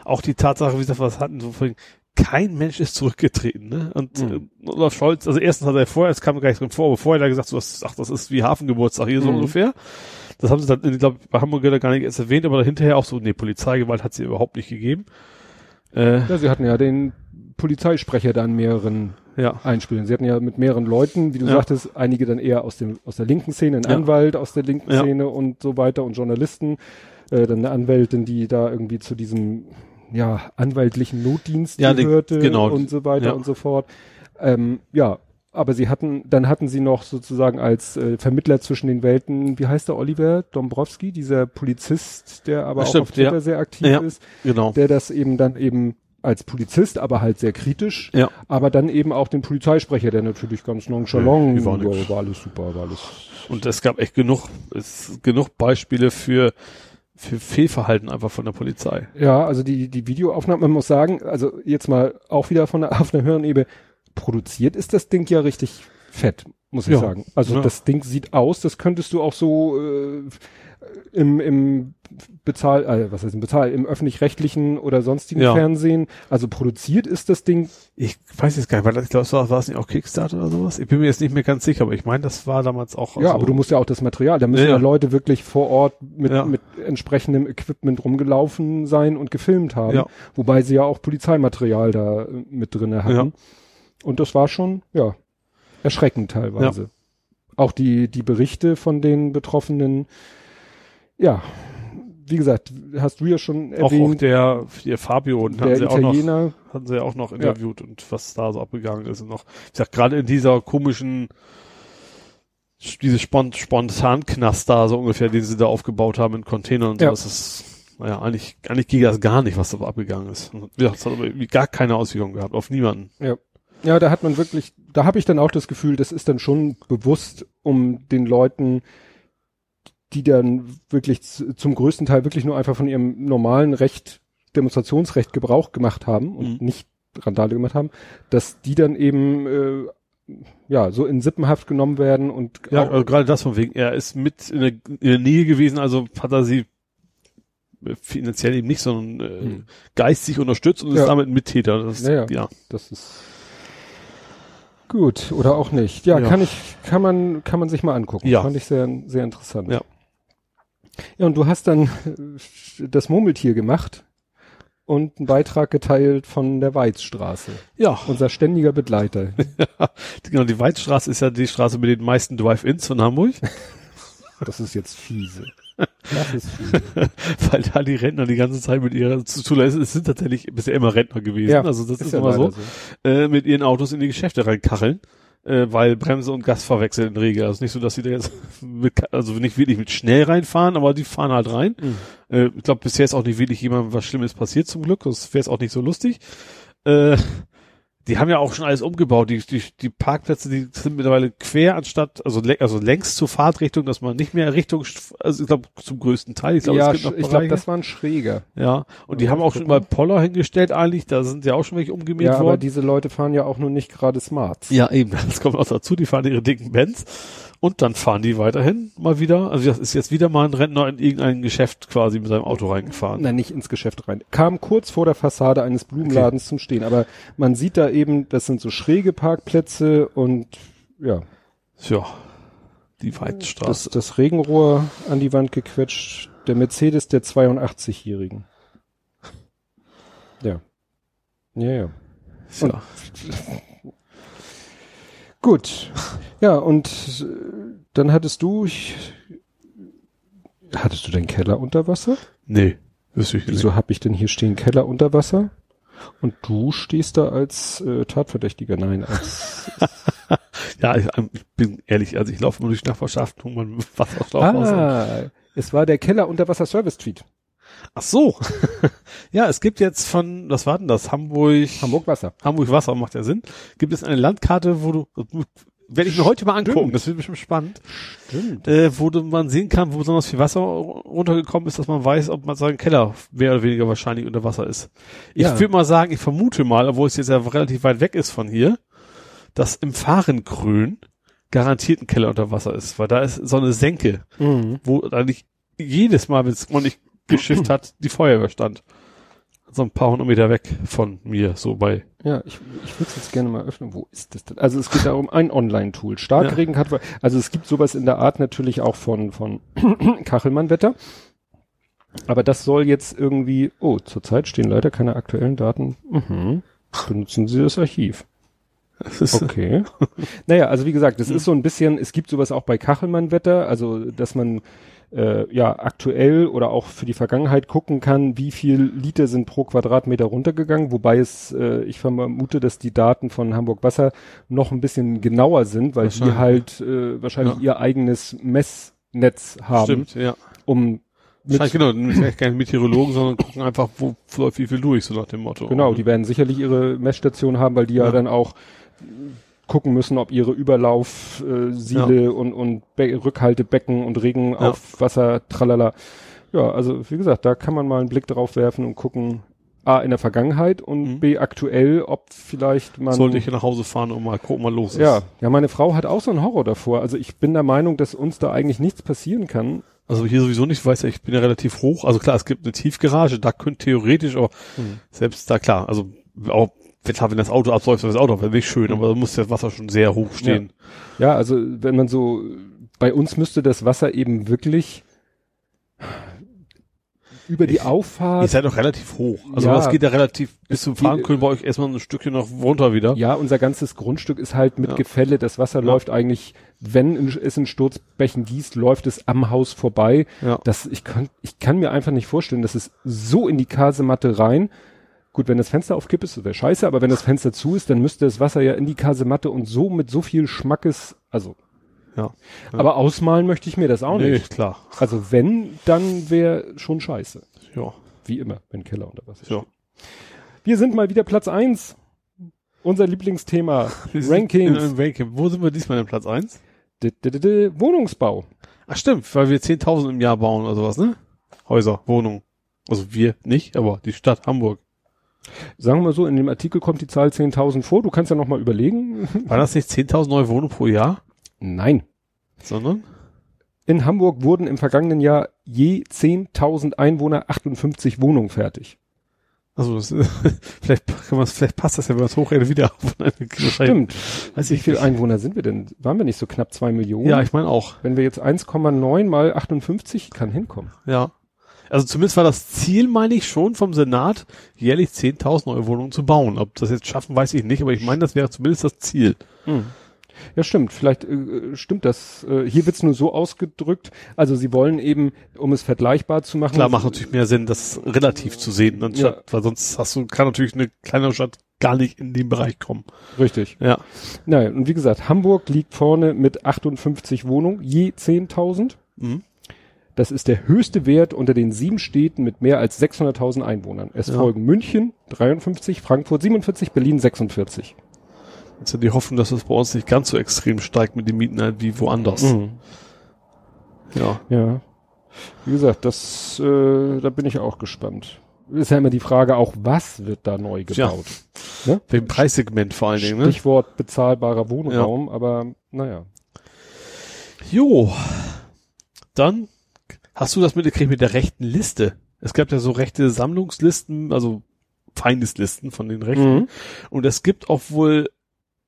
auch die Tatsache, wie gesagt, was hatten so vorhin, kein Mensch ist zurückgetreten, ne? Und Mhm. äh, Olaf Scholz, also erstens hat er vorher, es kam gar nicht drin vor, aber vorher hat er gesagt, so, was, ach, das ist wie Hafengeburtstag hier so Mhm. ungefähr. Das haben sie dann, ich glaube, bei Hamburg hat er gar nicht erst erwähnt, aber hinterher auch so, nee, Polizeigewalt hat sie überhaupt nicht gegeben. Äh, ja, sie hatten ja den Polizeisprecher da in mehreren ja. Einspielen. Sie hatten ja mit mehreren Leuten, wie du Ja. sagtest, einige dann eher aus dem aus der linken Szene, ein Ja. Anwalt aus der linken. Szene und so weiter und Journalisten, äh, dann eine Anwältin, die da irgendwie zu diesem ja anwaltlichen Notdienst Ja, gehörte genau. und so weiter Ja. und so fort. Ähm, ja, aber sie hatten, dann hatten sie noch sozusagen als äh, Vermittler zwischen den Welten, wie heißt der Oliver Dombrowski, dieser Polizist, der aber Ja, auch stimmt, auf Twitter ja. sehr aktiv Ja. ist, Genau. der das eben dann eben als Polizist, aber halt sehr kritisch, Ja. aber dann eben auch den Polizeisprecher, der natürlich ganz nonchalant, war ja, nix. war alles super, war alles. Und es gab echt genug, es, genug Beispiele für, für Fehlverhalten einfach von der Polizei. Ja, also die, die Videoaufnahme, man muss sagen, also jetzt mal auch wieder von der, auf einer höheren Ebene, produziert ist das Ding ja richtig fett, muss ich Ja. sagen. Also Ja. das Ding sieht aus, das könntest du auch so äh, im, im Bezahl, äh, was heißt im Bezahl, im öffentlich-rechtlichen oder sonstigen Ja. Fernsehen. Also produziert ist das Ding Ich weiß jetzt gar nicht, weil das, ich glaube, war, war es nicht auch Kickstarter oder sowas? Ich bin mir jetzt nicht mehr ganz sicher, aber ich meine, das war damals auch. Ja, so- aber du musst ja auch das Material, da müssen Ja, ja. Leute wirklich vor Ort mit, Ja. mit entsprechendem Equipment rumgelaufen sein und gefilmt haben. Ja. Wobei sie ja auch Polizeimaterial da äh, mit drinne hatten. Und das war schon, ja, erschreckend teilweise. Auch die, die Berichte von den Betroffenen, ja, wie gesagt, hast du ja schon auch, auch erwähnt, der, der Fabio und hatten der sie auch noch, hatten sie ja auch noch interviewt und was da so abgegangen ist und noch. Ich sag gerade in dieser komischen, diese Spont Spontanknast da so ungefähr, den sie da aufgebaut haben in Containern und Ja. so, das ist, naja, eigentlich, eigentlich ging das gar nicht, was da abgegangen ist. Gesagt, es hat aber irgendwie gar keine Auswirkung gehabt, auf niemanden. Ja, da hat man wirklich, da habe ich dann auch das Gefühl, das ist dann schon bewusst, um den Leuten, die dann wirklich zum größten Teil wirklich nur einfach von ihrem normalen Recht, Demonstrationsrecht Gebrauch gemacht haben und Mhm. nicht Randale gemacht haben, dass die dann eben äh, ja so in Sippenhaft genommen werden und Ja, also gerade das von wegen, er ist mit in der, in der Nähe gewesen, also hat er sie äh, finanziell eben nicht, sondern äh, Hm. geistig unterstützt und Ja. ist damit ein Mittäter. Das, Ja, ja. ja. das ist gut oder auch nicht. Ja, Ja. kann ich, kann man, kann man sich mal angucken. Ja. Fand ich sehr, sehr interessant. Ja. Ja, und du hast dann äh, das Murmeltier gemacht und einen Beitrag geteilt von der Weizstraße. Ja, Unser ständiger Begleiter. genau, die Weizstraße ist ja die Straße mit den meisten Drive-Ins von Hamburg, Das ist jetzt fiese. Das ist fiese. weil da die Rentner die ganze Zeit mit ihrer zu, zu es sind tatsächlich bisher immer Rentner gewesen, Ja, also das ist, ja immer so, leider äh, mit ihren Autos in die Geschäfte reinkacheln. Äh, weil Bremse und Gas verwechseln in der Regel. Also nicht so, dass sie da jetzt mit, also nicht wirklich mit schnell reinfahren, aber die fahren halt rein. Mhm. Äh, ich glaube, bisher ist auch nicht wirklich jemandem was Schlimmes passiert zum Glück. Das wäre jetzt auch nicht so lustig. Äh, die haben ja auch schon alles umgebaut. Die, die, die Parkplätze, die sind mittlerweile quer anstatt, also, also längs zur Fahrtrichtung, dass man nicht mehr Richtung, also ich glaube zum größten Teil. Ich glaube, ja, es gibt noch ich glaube, das war ein Schräger. ja, und die Ja, haben auch schon mal gucken. Poller hingestellt eigentlich. Da sind ja auch schon welche umgemäht Ja, aber worden. diese Leute fahren ja auch nur nicht gerade Smarts. Ja, eben, das kommt auch dazu, die fahren ihre dicken Benz und dann fahren die weiterhin mal wieder. Also das ist jetzt wieder mal ein Rentner in irgendein Geschäft quasi mit seinem Auto reingefahren. Nein, nicht ins Geschäft rein. Kam kurz vor der Fassade eines Blumenladens zum Stehen. Aber man sieht da eben, das sind so schräge Parkplätze und ja, Ja, die das, Weizstraße. das Regenrohr an die Wand gequetscht. Der Mercedes der 82-Jährigen. Ja. Ja, ja. und- ja. Gut. Ja, und äh, dann hattest du, ich, hattest du deinen Keller unter Wasser? Nee. Wüsste ich nicht. Wieso habe ich denn hier stehen Keller unter Wasser? Und du stehst da als äh, Tatverdächtiger, nein, als Ja, ich, ähm, ich bin ehrlich, also ich laufe immer durch die Nachbarschaft, um mein Wasserschlauch raus. Ah, es war der Keller Unterwasser Service Tweet. Ach so. ja, es gibt jetzt von, was war denn das? Hamburg. Hamburg Wasser. Hamburg Wasser macht ja Sinn. Gibt es eine Landkarte, wo du, werde ich mir heute mal angucken, Stimmt. das wird bestimmt spannend, Stimmt. äh, wo du, man sehen kann, wo besonders viel Wasser runtergekommen ist, dass man weiß, ob man seinen Keller mehr oder weniger wahrscheinlich unter Wasser ist. Ich Ja. würde mal sagen, ich vermute mal, obwohl es jetzt ja relativ weit weg ist von hier, dass im Fahrenkrön garantiert ein Keller unter Wasser ist, weil da ist so eine Senke, Mhm. wo eigentlich jedes Mal, wenn es ordentlich geschifft hat, die Feuerwehr stand. So ein paar hundert Meter weg von mir, so bei. Ja, ich, ich würde es jetzt gerne mal öffnen. Wo ist das denn? Also es geht darum, ein Online-Tool. Starkregen hat, also es gibt sowas in der Art natürlich auch von, von Kachelmann-Wetter. Aber das soll jetzt irgendwie, oh, zurzeit stehen leider keine aktuellen Daten. Mhm. Benutzen Sie das Archiv. Okay. naja, also wie gesagt, es ist so ein bisschen, es gibt sowas auch bei Kachelmann-Wetter, also dass man äh, ja aktuell oder auch für die Vergangenheit gucken kann, wie viel Liter sind pro Quadratmeter runtergegangen, wobei es, äh, ich vermute, dass die Daten von Hamburg Wasser noch ein bisschen genauer sind, weil die halt äh, wahrscheinlich Ja. ihr eigenes Messnetz haben, Stimmt, ja. um Wahrscheinlich genau, keine Meteorologen, sondern gucken einfach, wo läuft wie viel durch, so nach dem Motto. Genau, die werden sicherlich ihre Messstation haben, weil die ja, Ja. dann auch gucken müssen, ob ihre Überlaufsiele äh, Siele und, und Be Rückhaltebecken und Regen Ja. auf Wasser, tralala. Ja, also wie gesagt, da kann man mal einen Blick drauf werfen und gucken, A, in der Vergangenheit und Mhm. B, aktuell, ob vielleicht man... Sollte ich hier nach Hause fahren und mal gucken, was los ist. ja, ja, meine Frau hat auch so einen Horror davor. Also ich bin der Meinung, dass uns da eigentlich nichts passieren kann. Also hier sowieso nicht, weiß ja, ich bin ja relativ hoch. Also klar, es gibt eine Tiefgarage, da könnte theoretisch auch, Mhm. selbst da klar, also auch, klar, wenn das Auto absäuft, ist das Auto wäre nicht schön, aber da muss das Wasser schon sehr hoch stehen. Ja, also wenn man so, bei uns müsste das Wasser eben wirklich über die Ich- Auffahrt. Ihr seid doch relativ hoch. Also Ja. das geht ja relativ bis zum Fahrenkühlen bei euch erstmal ein Stückchen noch runter wieder. Ja, unser ganzes Grundstück ist halt mit Ja. Gefälle. Das Wasser Ja. läuft eigentlich, wenn es in Sturzbächen gießt, läuft es am Haus vorbei. Ja. Das, ich kann, ich kann mir einfach nicht vorstellen, dass es so in die Kasematte rein. Gut, wenn das Fenster auf Kipp ist, wäre scheiße, aber wenn das Fenster zu ist, dann müsste das Wasser ja in die Kasematte und so mit so viel Schmackes, also. Ja. Ja. Aber ausmalen möchte ich mir das auch nee, nicht. klar. Also wenn, dann wäre schon scheiße. Ja. Wie immer, wenn Keller unter Wasser Ja. steht. Wir sind mal wieder Platz eins. Unser Lieblingsthema. Rankings. Ranking. Wo sind wir diesmal in Platz eins? -d -d -d Wohnungsbau. Ach stimmt, weil wir 10.000 im Jahr bauen oder sowas, ne? Häuser, Wohnungen. Also wir nicht, aber die Stadt Hamburg. Sagen wir mal so, in dem Artikel kommt die Zahl 10.000 vor. Du kannst ja noch mal überlegen. War das nicht 10.000 neue Wohnungen pro Jahr? Nein. Sondern? In Hamburg wurden im vergangenen Jahr je 10.000 Einwohner 58 Wohnungen fertig. Also das, vielleicht kann man vielleicht passt das ja, wenn man es hochrechnet, wieder auf. Stimmt. Weiß Wie viele nicht. Einwohner sind wir denn? Waren wir nicht so knapp zwei Millionen? Ja, ich meine auch. Wenn wir jetzt 1,9 mal 58 kann hinkommen. Ja. Also zumindest war das Ziel, meine ich schon, vom Senat, jährlich 10.000 neue Wohnungen zu bauen. Ob das jetzt schaffen, weiß ich nicht, aber ich meine, das wäre zumindest das Ziel. Ja, stimmt. Vielleicht äh, stimmt das. Äh, hier wird's nur so ausgedrückt. Also sie wollen eben, um es vergleichbar zu machen. Klar, macht natürlich mehr Sinn, das relativ zu sehen, anstatt, Ja. weil sonst hast du, kann natürlich eine kleinere Stadt gar nicht in den Bereich kommen. Richtig. Ja. Naja, und wie gesagt, Hamburg liegt vorne mit 58 Wohnungen, je 10.000. Mhm. Das ist der höchste Wert unter den sieben Städten mit mehr als 600.000 Einwohnern. Es Ja. folgen München 53, Frankfurt 47, Berlin 46. Jetzt hat die Hoffnung, dass es bei uns nicht ganz so extrem steigt mit den Mieten halt wie woanders. Mhm. Ja. Ja. Wie gesagt, das, äh, da bin ich auch gespannt. Ist ja immer die Frage auch, was wird da neu gebaut? Ne? Wegen Preissegment vor allen Dingen, ne? Stichwort bezahlbarer Wohnraum, aber naja. Jo. Dann hast du das mitgekriegt mit der rechten Liste. Es gab ja so rechte Sammlungslisten, also Feindeslisten von den Rechten. Mhm. Und es gibt auch wohl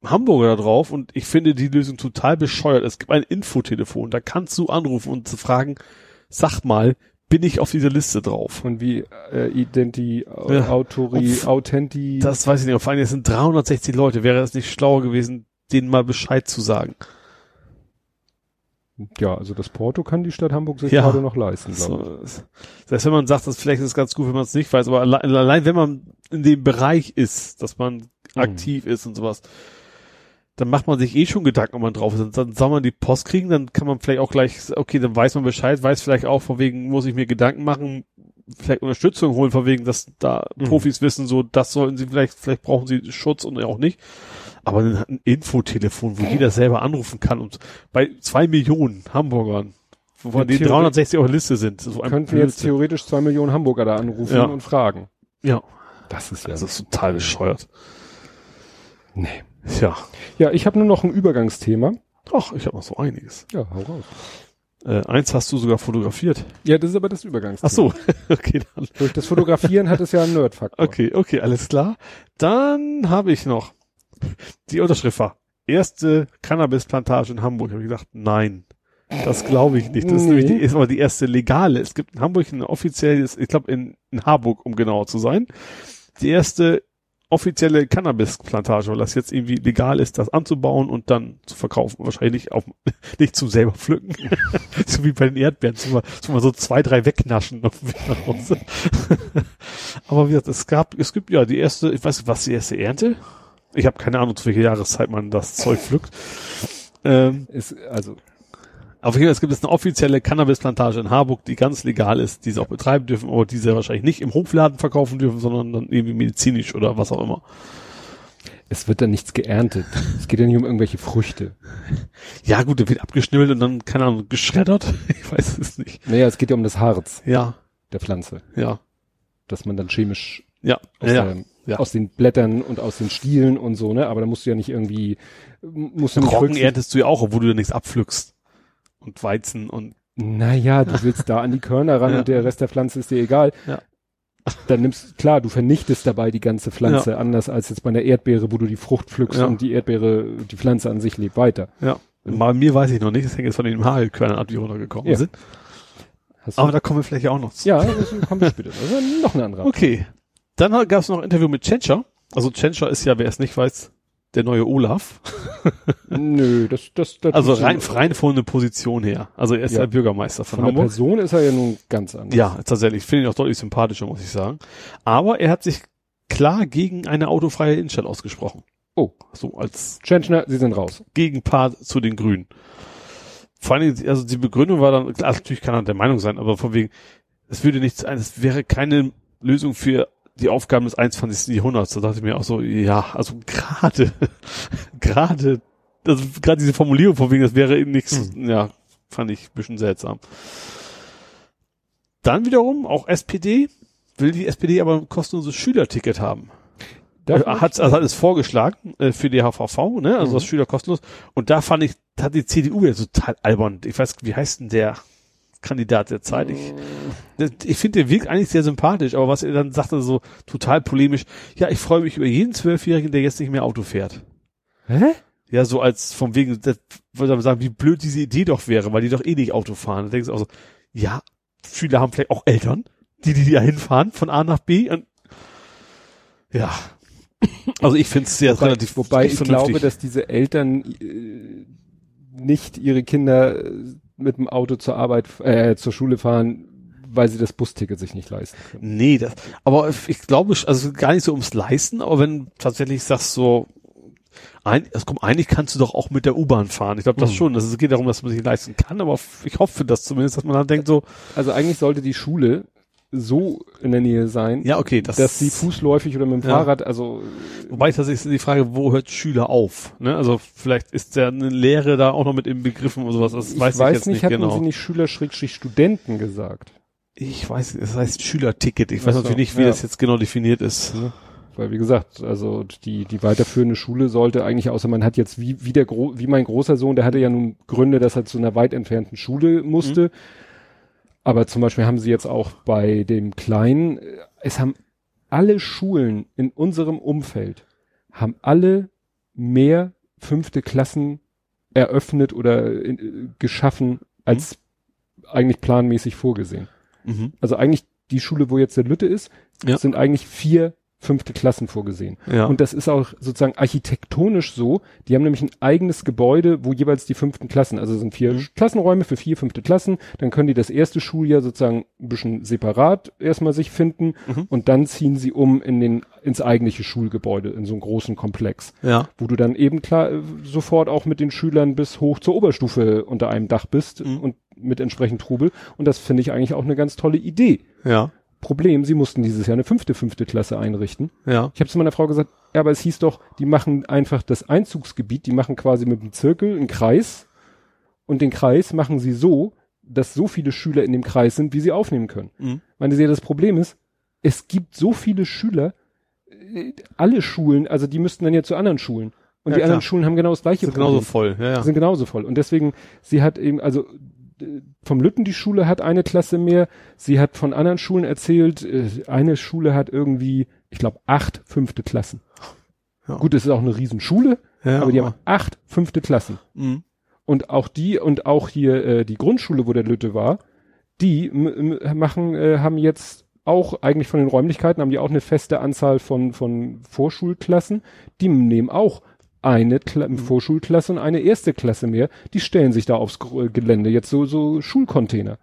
Hamburger da drauf und ich finde die Lösung total bescheuert. Es gibt ein Infotelefon, da kannst du anrufen und zu fragen, sag mal, bin ich auf dieser Liste drauf? Und wie äh, Identi, Ja. Autori, Authenti. Das weiß ich nicht. Vor allem, es sind 360 Leute. Wäre es nicht schlauer gewesen, denen mal Bescheid zu sagen? Ja, also das Porto kann die Stadt Hamburg sich Ja. gerade noch leisten, glaube So, das heißt, wenn man sagt, dass vielleicht ist es ganz gut, wenn man es nicht weiß, aber allein, allein wenn man in dem Bereich ist, dass man Mhm. aktiv ist und sowas, dann macht man sich eh schon Gedanken, ob man drauf ist. Dann, dann soll man die Post kriegen, dann kann man vielleicht auch gleich, okay, dann weiß man Bescheid, weiß vielleicht auch, von wegen muss ich mir Gedanken machen, vielleicht Unterstützung holen, von wegen, dass da Mhm. Profis wissen, so, das sollten sie vielleicht, vielleicht brauchen sie Schutz und auch nicht. Aber ein, ein Infotelefon, wo jeder selber anrufen kann und bei zwei Millionen Hamburgern, von Ja, denen theoretisch- 360 auf der Liste sind. So Könnten jetzt theoretisch zwei Millionen Hamburger da anrufen Ja. und fragen. Ja, Das ist ja. das ist total bescheuert. nee. Ja. Ja, ich habe nur noch ein Übergangsthema. Ach, ich habe noch so einiges. Ja, hau raus. Äh, eins hast du sogar fotografiert. Ja, das ist aber das Übergangsthema. Ach so, okay, dann. Durch das Fotografieren hat es ja einen Nerdfaktor. Okay, okay, alles klar. Dann habe ich noch die Unterschrift war erste Cannabisplantage in Hamburg. Habe ich gedacht, nein, das glaube ich nicht. Das ist Nee. nämlich die, ist aber die erste legale. Es gibt in Hamburg eine offizielle, ich glaube in, in Harburg, um genauer zu sein, die erste offizielle Cannabisplantage, weil das jetzt irgendwie legal ist, das anzubauen und dann zu verkaufen. Wahrscheinlich nicht, auf, nicht zum selber pflücken. so wie bei den Erdbeeren, so mal, so mal so zwei, drei wegnaschen auf dem Weg nach Hause. Aber wie gesagt, es gab, es gibt ja die erste, ich weiß nicht, was die erste Ernte? Ich habe keine Ahnung, zu welcher Jahreszeit man das Zeug pflückt. Ähm, Ist, also, auf jeden Fall, es gibt jetzt eine offizielle Cannabisplantage in Harburg, die ganz legal ist, die sie auch betreiben dürfen, aber die sie wahrscheinlich nicht im Hofladen verkaufen dürfen, sondern dann irgendwie medizinisch oder was auch immer. es wird dann nichts geerntet. Es geht ja nicht um irgendwelche Früchte. Ja gut, der wird abgeschnibbelt und dann, keine Ahnung, geschreddert. Ich weiß es nicht. Naja, es geht ja um das Harz Ja, der Pflanze, ja, dass man dann chemisch ja, aus, ja, der, ja. aus den Blättern und aus den Stielen und so, ne? Aber da musst du ja nicht irgendwie, musst du nicht Roggen erntest du ja auch, obwohl du da nichts abpflückst. Und Weizen und Naja, du willst da an die Körner ran Ja. und der Rest der Pflanze ist dir egal. Ja. Dann nimmst, klar, du vernichtest dabei die ganze Pflanze, anders als jetzt bei einer Erdbeere, wo du die Frucht pflückst Ja. und die Erdbeere, die Pflanze an sich lebt weiter. ja. Bei mir weiß ich noch nicht, das hängt jetzt von den Hagelkörnern ab, die runtergekommen Ja. sind. Aber da kommen wir vielleicht ja auch noch zu. ja, das kommt später. Das ist noch eine andere. Okay. Dann gab es noch ein Interview mit Tschentscher. Also Tschentscher ist ja, wer es nicht weiß, der neue Olaf. Nö, das, das, das Also rein, rein von der Position her. Also er ist Ja. der Bürgermeister von, von der Hamburg. Person ist er ja nun ganz anders. Ja, tatsächlich. Ich finde ihn auch deutlich sympathischer, muss ich sagen. Aber er hat sich klar gegen eine autofreie Innenstadt ausgesprochen. Oh. So als Tschentschner, Sie sind raus. Gegenpart zu den Grünen. Vor allen Dingen, also die Begründung war dann, klar, natürlich kann er der Meinung sein, aber von wegen, es würde nichts, es wäre keine Lösung für die Aufgaben des 21. Jahrhunderts. Da dachte ich mir auch so, ja, also gerade, gerade, also gerade diese Formulierung von wegen, das wäre eben nichts, ja, fand ich ein bisschen seltsam. Dann wiederum, auch SPD, will die SPD aber ein kostenloses Schülerticket haben. Darf ich? hat, also hat es vorgeschlagen äh, für die HVV, ne? Also Mhm. das Schüler kostenlos. Und da fand ich, da hat die CDU wieder total albern. Ich weiß, wie heißt denn der Kandidat der Zeit? Ich, ich finde, der wirkt eigentlich sehr sympathisch, aber was er dann sagte, so total polemisch, ja, ich freue mich über jeden Zwölfjährigen, der jetzt nicht mehr Auto fährt. Hä? Ja, so als vom wegen, das würde man sagen, wie blöd diese Idee doch wäre, weil die doch eh nicht Auto fahren. Da denkst du auch so, ja, Schüler haben vielleicht auch Eltern, die die da hinfahren von A nach B und ja. Also ich finde es sehr Wobei, relativ wobei ich vernünftig. glaube, dass diese Eltern äh, nicht ihre Kinder äh, mit dem Auto zur Arbeit, äh, zur Schule fahren, weil sie das Busticket sich nicht leisten können. Nee, das, aber ich glaube, also gar nicht so ums Leisten, aber wenn tatsächlich sagst so, ein, also komm, eigentlich kannst du doch auch mit der U-Bahn fahren. Ich glaube das Mhm. schon. Das, es geht darum, dass man sich leisten kann, aber ich hoffe das zumindest, dass man dann denkt so, Also eigentlich sollte die Schule so in der Nähe sein, ja, okay, das, dass sie fußläufig oder mit dem Ja. Fahrrad, also wobei tatsächlich ist die Frage, wo hört Schüler auf? Ne? Also vielleicht ist ja eine Lehre da auch noch mit im Begriffen oder sowas. Das ich weiß, weiß, ich jetzt nicht, nicht, hatten genau. sie nicht Schüler-Studenten gesagt? ich weiß, das heißt Schülerticket. Ich weiß so, natürlich nicht, wie ja. das jetzt genau definiert ist. Weil wie gesagt, also die die weiterführende Schule sollte eigentlich, außer man hat jetzt wie wie der Gro wie mein großer Sohn, der hatte ja nun Gründe, dass er zu einer weit entfernten Schule musste. Aber zum Beispiel haben sie jetzt auch bei dem Kleinen, äh, es haben alle Schulen in unserem Umfeld haben alle mehr fünfte Klassen eröffnet oder in, äh, geschaffen als eigentlich planmäßig vorgesehen. Mhm. Also eigentlich die Schule, wo jetzt der Lütte ist, Ja. sind eigentlich vier fünfte Klassen vorgesehen. Ja. Und das ist auch sozusagen architektonisch so. Die haben nämlich ein eigenes Gebäude, wo jeweils die fünften Klassen, also es sind vier Mhm. Klassenräume für vier fünfte Klassen. Dann können die das erste Schuljahr sozusagen ein bisschen separat erstmal sich finden Mhm. und dann ziehen sie um in den, ins eigentliche Schulgebäude, in so einem großen Komplex ja. wo du dann eben klar äh, sofort auch mit den Schülern bis hoch zur Oberstufe unter einem Dach bist Mhm. und mit entsprechend Trubel. Und das finde ich eigentlich auch eine ganz tolle Idee. Ja. Problem, sie mussten dieses Jahr eine fünfte, fünfte Klasse einrichten. Ja. Ich habe zu meiner Frau gesagt, ja, aber es hieß doch, die machen einfach das Einzugsgebiet, die machen quasi mit einem Zirkel einen Kreis und den Kreis machen sie so, dass so viele Schüler in dem Kreis sind, wie sie aufnehmen können. Mhm. Meine Sie, das Problem ist, es gibt so viele Schüler, äh, alle Schulen, also die müssten dann ja zu anderen Schulen. Und Ja, die klar. anderen Schulen haben genau das gleiche Sind genauso voll. Ja, ja. sind genauso voll. Und deswegen, sie hat eben, also vom Lütten die Schule hat eine Klasse mehr. Sie hat von anderen Schulen erzählt, äh, eine Schule hat irgendwie, ich glaube, acht fünfte Klassen. Ja. Gut, es ist auch eine Riesenschule, ja aber die haben acht fünfte Klassen. Mhm. Und auch die und auch hier äh, die Grundschule, wo der Lütte war, die machen, äh, haben jetzt auch eigentlich von den Räumlichkeiten haben die auch eine feste Anzahl von von Vorschulklassen. Die nehmen auch eine Kla Mhm. Vorschulklasse und eine erste Klasse mehr. Die stellen sich da aufs Gr- Gelände jetzt so so Schulcontainer.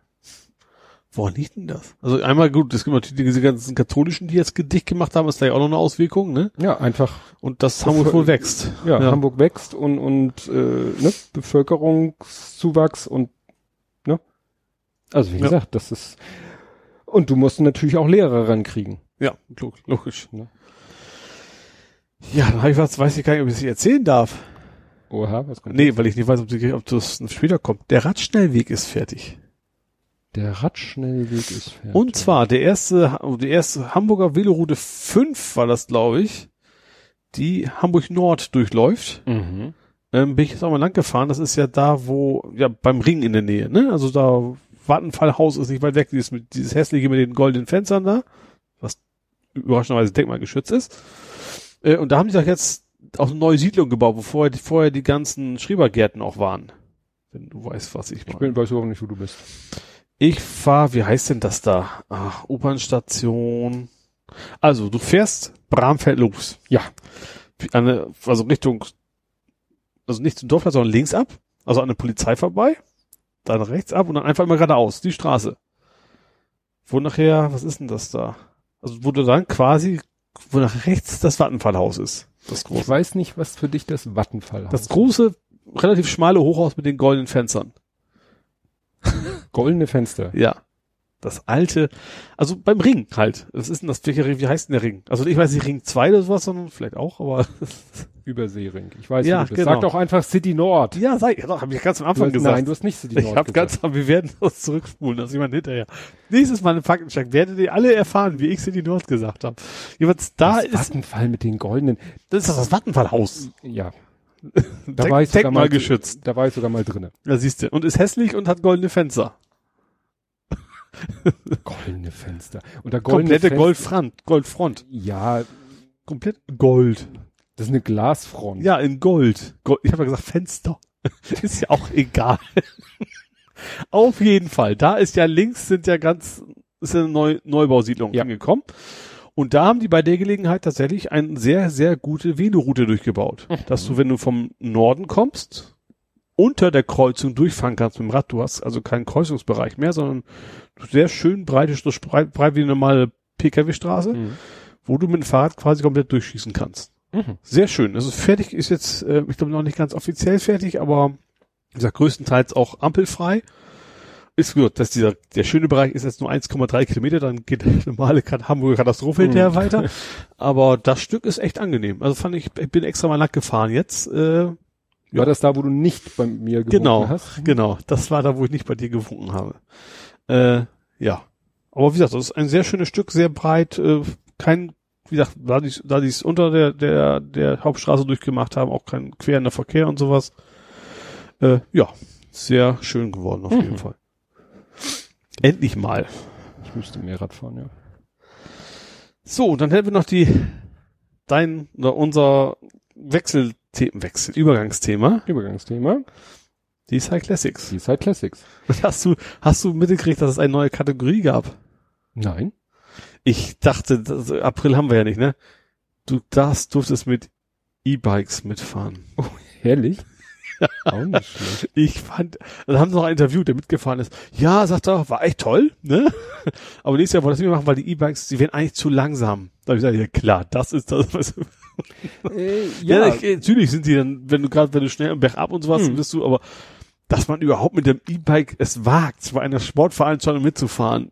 Woran liegt denn das? Also einmal gut, es gibt natürlich diese ganzen Katholischen, die jetzt Gedicht gemacht haben, ist da ja auch noch eine Auswirkung, ne? Ja, einfach. Und das Hamburg wohl wächst. Ja, Hamburg wächst und und äh, ne, Bevölkerungszuwachs und ne. Also wie Ja. gesagt, das ist und du musst natürlich auch Lehrer rankriegen. Ja, log- logisch. Ne? Ja, dann hab ich was, weiß ich gar nicht, ob ich es erzählen darf. Oha, was kommt? Nee, weil ich nicht weiß, ob, die, ob das später kommt. Der Radschnellweg ist fertig. Der Radschnellweg ist fertig. Und zwar der erste, die erste Hamburger Veloroute 5 war das, glaube ich, die Hamburg Nord durchläuft. Mhm. Ähm, bin ich jetzt auch mal lang gefahren. Das ist ja da, wo, ja, beim Ring in der Nähe, ne? Also da, Vattenfallhaus ist nicht weit weg, dieses, dieses hässliche mit den goldenen Fenstern da, was überraschenderweise denkmalgeschützt ist. Äh, und da haben die doch jetzt auch eine neue Siedlung gebaut, wo vorher, die, vorher die ganzen Schrebergärten auch waren. Wenn du weißt, was ich Ich meine. bin, weiß überhaupt nicht, wo du bist. Ich fahr, wie heißt denn das da? Ach, U-Bahn-Station. Also, du fährst Bramfeld los. Ja. Eine, also Richtung, also nicht zum Dorfplatz, sondern links ab. Also an der Polizei vorbei. Dann rechts ab und dann einfach immer geradeaus, die Straße. Wo nachher, was ist denn das da? Also, wo du dann quasi, wo nach rechts das Vattenfallhaus ist. Das Ich große. weiß nicht, was für dich das Vattenfall Das große, relativ schmale Hochhaus mit den goldenen Fenstern. Goldene Fenster. Ja. Das alte, also beim Ring halt. Was ist denn das? Wie heißt denn der Ring? Also ich weiß nicht Ring 2 oder sowas, sondern vielleicht auch, aber Überseering. Ich weiß Ja, nicht. genau. Sag doch einfach City Nord. ja, sei, ja, habe ich ganz am Anfang hast, gesagt. nein, du hast nicht City ich Nord habe gesagt. ganz, wir werden das zurückspulen, dass jemand hinterher. Nächstes Mal im Faktencheck werdet ihr alle erfahren, wie ich City Nord gesagt habe. Jeweils da das ist, Vattenfall mit den goldenen. das ist das Vattenfallhaus. Ja. Da war ich sogar mal denkmalgeschützt. Da war ich sogar mal drinne. Da siehst du. Und ist hässlich und hat goldene Fenster. Goldene Fenster. Und da goldene Komplette Fenster- Goldfront, Goldfront. Ja, Komplett Gold. das ist eine Glasfront. Ja, in Gold. Gold. Ich habe ja gesagt Fenster. ist ja auch egal. Auf jeden Fall. Da ist ja links sind ja ganz, ist eine Neu Neubausiedlung Ja. angekommen. Und da haben die bei der Gelegenheit tatsächlich eine sehr, sehr gute Venoroute durchgebaut. Dass du, wenn du vom Norden kommst, unter der Kreuzung durchfahren kannst mit dem Rad. Du hast also keinen Kreuzungsbereich mehr, sondern sehr schön breite, so breit, breit wie eine normale Pkw-Straße, Mhm. wo du mit dem Fahrrad quasi komplett durchschießen kannst. Mhm. Sehr schön. Also fertig ist jetzt, äh, ich glaube noch nicht ganz offiziell fertig, aber wie gesagt, größtenteils auch ampelfrei. Ist gut, dass dieser, der schöne Bereich ist jetzt nur 1,3 Kilometer, dann geht der normale Hamburger Katastrophe hinterher Mhm. weiter. Aber das Stück ist echt angenehm. Also fand ich, ich bin extra mal lang gefahren jetzt. Äh, War Ja. das da, wo du nicht bei mir gewohnt genau, hast? genau. Das war da, wo ich nicht bei dir gewunken habe. Äh, ja. Aber wie gesagt, das ist ein sehr schönes Stück, sehr breit, äh, kein, wie gesagt, da die da die es unter der, der, der Hauptstraße durchgemacht haben, auch kein querender Verkehr und sowas. Äh, ja, sehr schön geworden auf Mhm. jeden Fall. Endlich mal. Ich müsste mehr Rad fahren, ja. So, dann hätten wir noch die, dein, oder unser Wechselthema, Wechsel, Übergangsthema, Übergangsthema. Die Side Classics. Die Side Classics. Hast du, hast du mitgekriegt, dass es eine neue Kategorie gab? Nein. Ich dachte, das, April haben wir ja nicht, ne? Du darfst, durftest mit E-Bikes mitfahren. Herrlich. Auch nicht schlecht. Ich fand, dann haben sie noch ein Interview, der mitgefahren ist. Ja, sagt er, war echt toll, ne? Aber nächstes Jahr wollen wir das nicht mehr machen, weil die E-Bikes, die werden eigentlich zu langsam. Da habe ich gesagt, ja klar, das ist das, was Äh, Ja, ja, ich, natürlich sind die dann, wenn du gerade, wenn du schnell im Bergab und sowas Hm. bist du, aber dass man überhaupt mit dem E-Bike es wagt, bei einer Sportveranstaltung mitzufahren,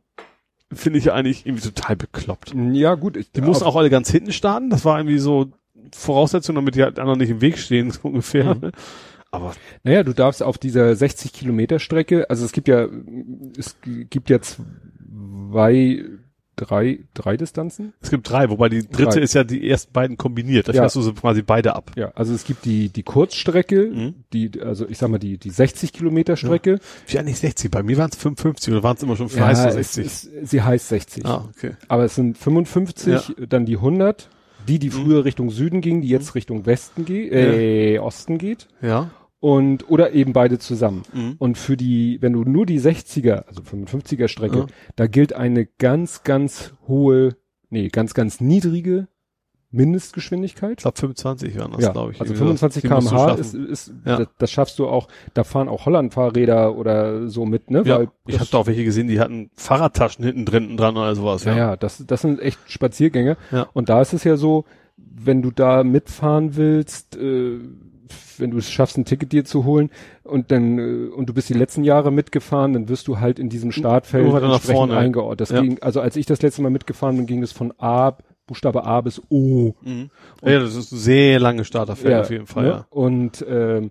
finde ich eigentlich irgendwie total bekloppt. ja gut. Ich, Die mussten auch alle ganz hinten starten, das war irgendwie so Voraussetzung, damit die halt anderen nicht im Weg stehen, so ungefähr. Mhm. Aber Naja, du darfst auf dieser 60 Kilometer Strecke, also es gibt ja, es gibt ja zwei, drei, drei Distanzen. es gibt drei, wobei die dritte Drei. ist ja die ersten beiden kombiniert. Da Ja. fährst du so quasi beide ab. Ja, also es gibt die, die Kurzstrecke, Mhm. die, also ich sag mal, die, die 60 Kilometer Strecke. Ja, nicht 60, bei mir waren es 55 oder waren es immer schon Ja, heißt so es 60? ist, sie heißt 60. ah, okay. Aber es sind 55, dann die 100, die, die früher Richtung Süden ging, die jetzt Richtung Westen geht, äh, Osten geht. Ja. Und, oder eben beide zusammen. Mhm. Und für die, wenn du nur die 60er, also 55er Strecke, Ja. da gilt eine ganz, ganz hohe, nee, ganz, ganz niedrige Mindestgeschwindigkeit. Ich glaube 25 waren das, Ja, glaube ich. also Irgendwie 25 Die musst du kmh ist, ist Ja. das, das schaffst du auch, da fahren auch Holland-Fahrräder oder so mit, ne? Ja, Weil ich habe da auch welche gesehen, die hatten Fahrradtaschen hinten drin dran oder sowas. Ja, Ja, ja, das, das sind echt Spaziergänge. Ja. Und da ist es ja so, wenn du da mitfahren willst, äh, wenn du es schaffst, ein Ticket dir zu holen und dann äh, und du bist die letzten Jahre mitgefahren, dann wirst du halt in diesem Startfeld entsprechend vorne. eingeordnet. Ja. ging, also als ich das letzte Mal mitgefahren bin, ging es von A, Buchstabe A bis O. Mhm. ja, das ist ein sehr lange Starterfeld auf jeden Fall, ne? ja. Und ähm,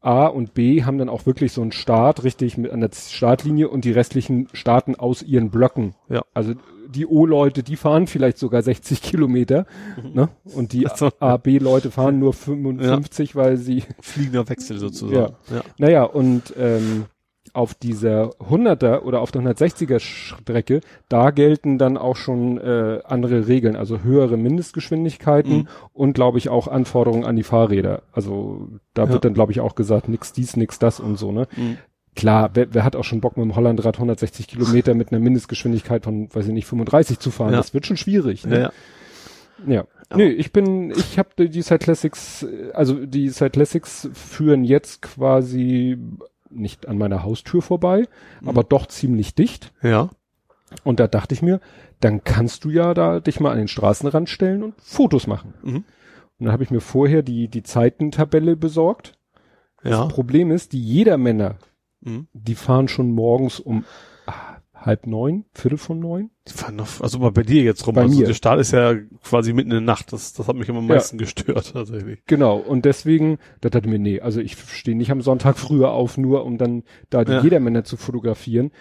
A und B haben dann auch wirklich so einen Start richtig mit an der Startlinie und die restlichen starten aus ihren Blöcken. Ja. Also die O-Leute, die fahren vielleicht sogar 60 Kilometer, ne? Und die Ach so. A, B-Leute fahren nur 55, weil sie, Fliegender Wechsel sozusagen. Ja. naja, und ähm, auf dieser 100er oder auf der 160er Strecke, da gelten dann auch schon äh, andere Regeln, also höhere Mindestgeschwindigkeiten Mhm. und glaube ich auch Anforderungen an die Fahrräder. Also da Ja. wird dann glaube ich auch gesagt, nix dies, nix das und so, ne? Mhm. Klar, wer, wer hat auch schon Bock mit dem Hollandrad 160 Kilometer mit einer Mindestgeschwindigkeit von, weiß ich nicht, 35 zu fahren? Ja. Das wird schon schwierig. Ne? Ja, ja. Ja. Nee, ich bin, ich habe die, die Side Classics, äh, also die Side Classics führen jetzt quasi nicht an meiner Haustür vorbei, Mhm. aber doch ziemlich dicht. ja. Und da dachte ich mir, dann kannst du ja da dich mal an den Straßenrand stellen und Fotos machen. Mhm. Und dann habe ich mir vorher die, die Zeitentabelle besorgt. Ja. Das Problem ist, die Jedermänner, Mhm. die fahren schon morgens um halb neun, Viertel von neun. Noch, also mal bei dir jetzt rum. Bei also mir. der Start ist ja quasi mitten in der Nacht. Das, das hat mich immer am Ja. meisten gestört, tatsächlich. Genau, und deswegen, da dachte ich mir, nee, also ich stehe nicht am Sonntag früher auf, nur um dann da die Ja. Jedermänner zu fotografieren.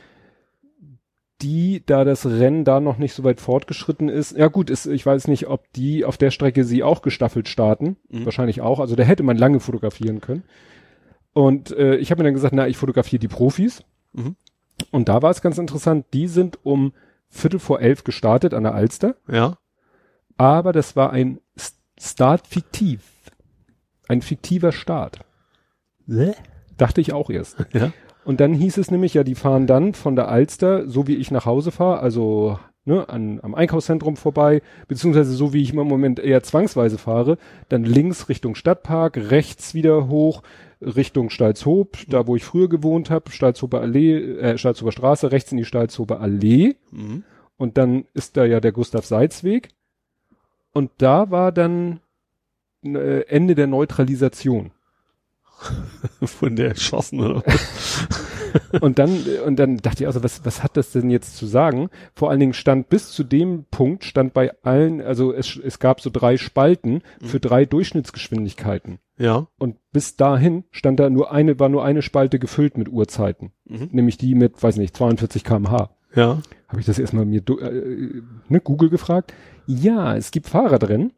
Die, da das Rennen da noch nicht so weit fortgeschritten ist, ja gut, ist, ich weiß nicht, ob die auf der Strecke sie auch gestaffelt starten. Mhm. Wahrscheinlich auch. Also da hätte man lange fotografieren können. Und äh, ich habe mir dann gesagt, na, ich fotografiere die Profis. Mhm. Und da war es ganz interessant, die sind um Viertel vor elf gestartet an der Alster Ja. aber das war ein Start fiktiv. Ein fiktiver Start. Dachte ich auch erst. Ja. Und dann hieß es nämlich, ja, die fahren dann von der Alster, so wie ich nach Hause fahre, also ne, an, am Einkaufszentrum vorbei, beziehungsweise so wie ich im Moment eher zwangsweise fahre, dann links Richtung Stadtpark, rechts wieder hoch Richtung Stalzhoop, da wo ich früher gewohnt habe, Stalzhofer Allee, äh, Stalzhofer Straße, rechts in die Stalzhofer Allee Mhm. und dann ist da ja der Gustav Seitz Weg. Und da war dann äh, Ende der Neutralisation. Von der erschossen, oder? Und dann, und dann dachte ich also, was, was hat das denn jetzt zu sagen? Vor allen Dingen stand bis zu dem Punkt, stand bei allen, also es, es gab so drei Spalten für drei Durchschnittsgeschwindigkeiten. ja. Und bis dahin stand da nur eine, war nur eine Spalte gefüllt mit Uhrzeiten. Mhm. Nämlich die mit, weiß nicht, 42 kmh. Ja. Habe ich das erstmal mir äh, ne, Google gefragt. Ja, es gibt Fahrradrennen.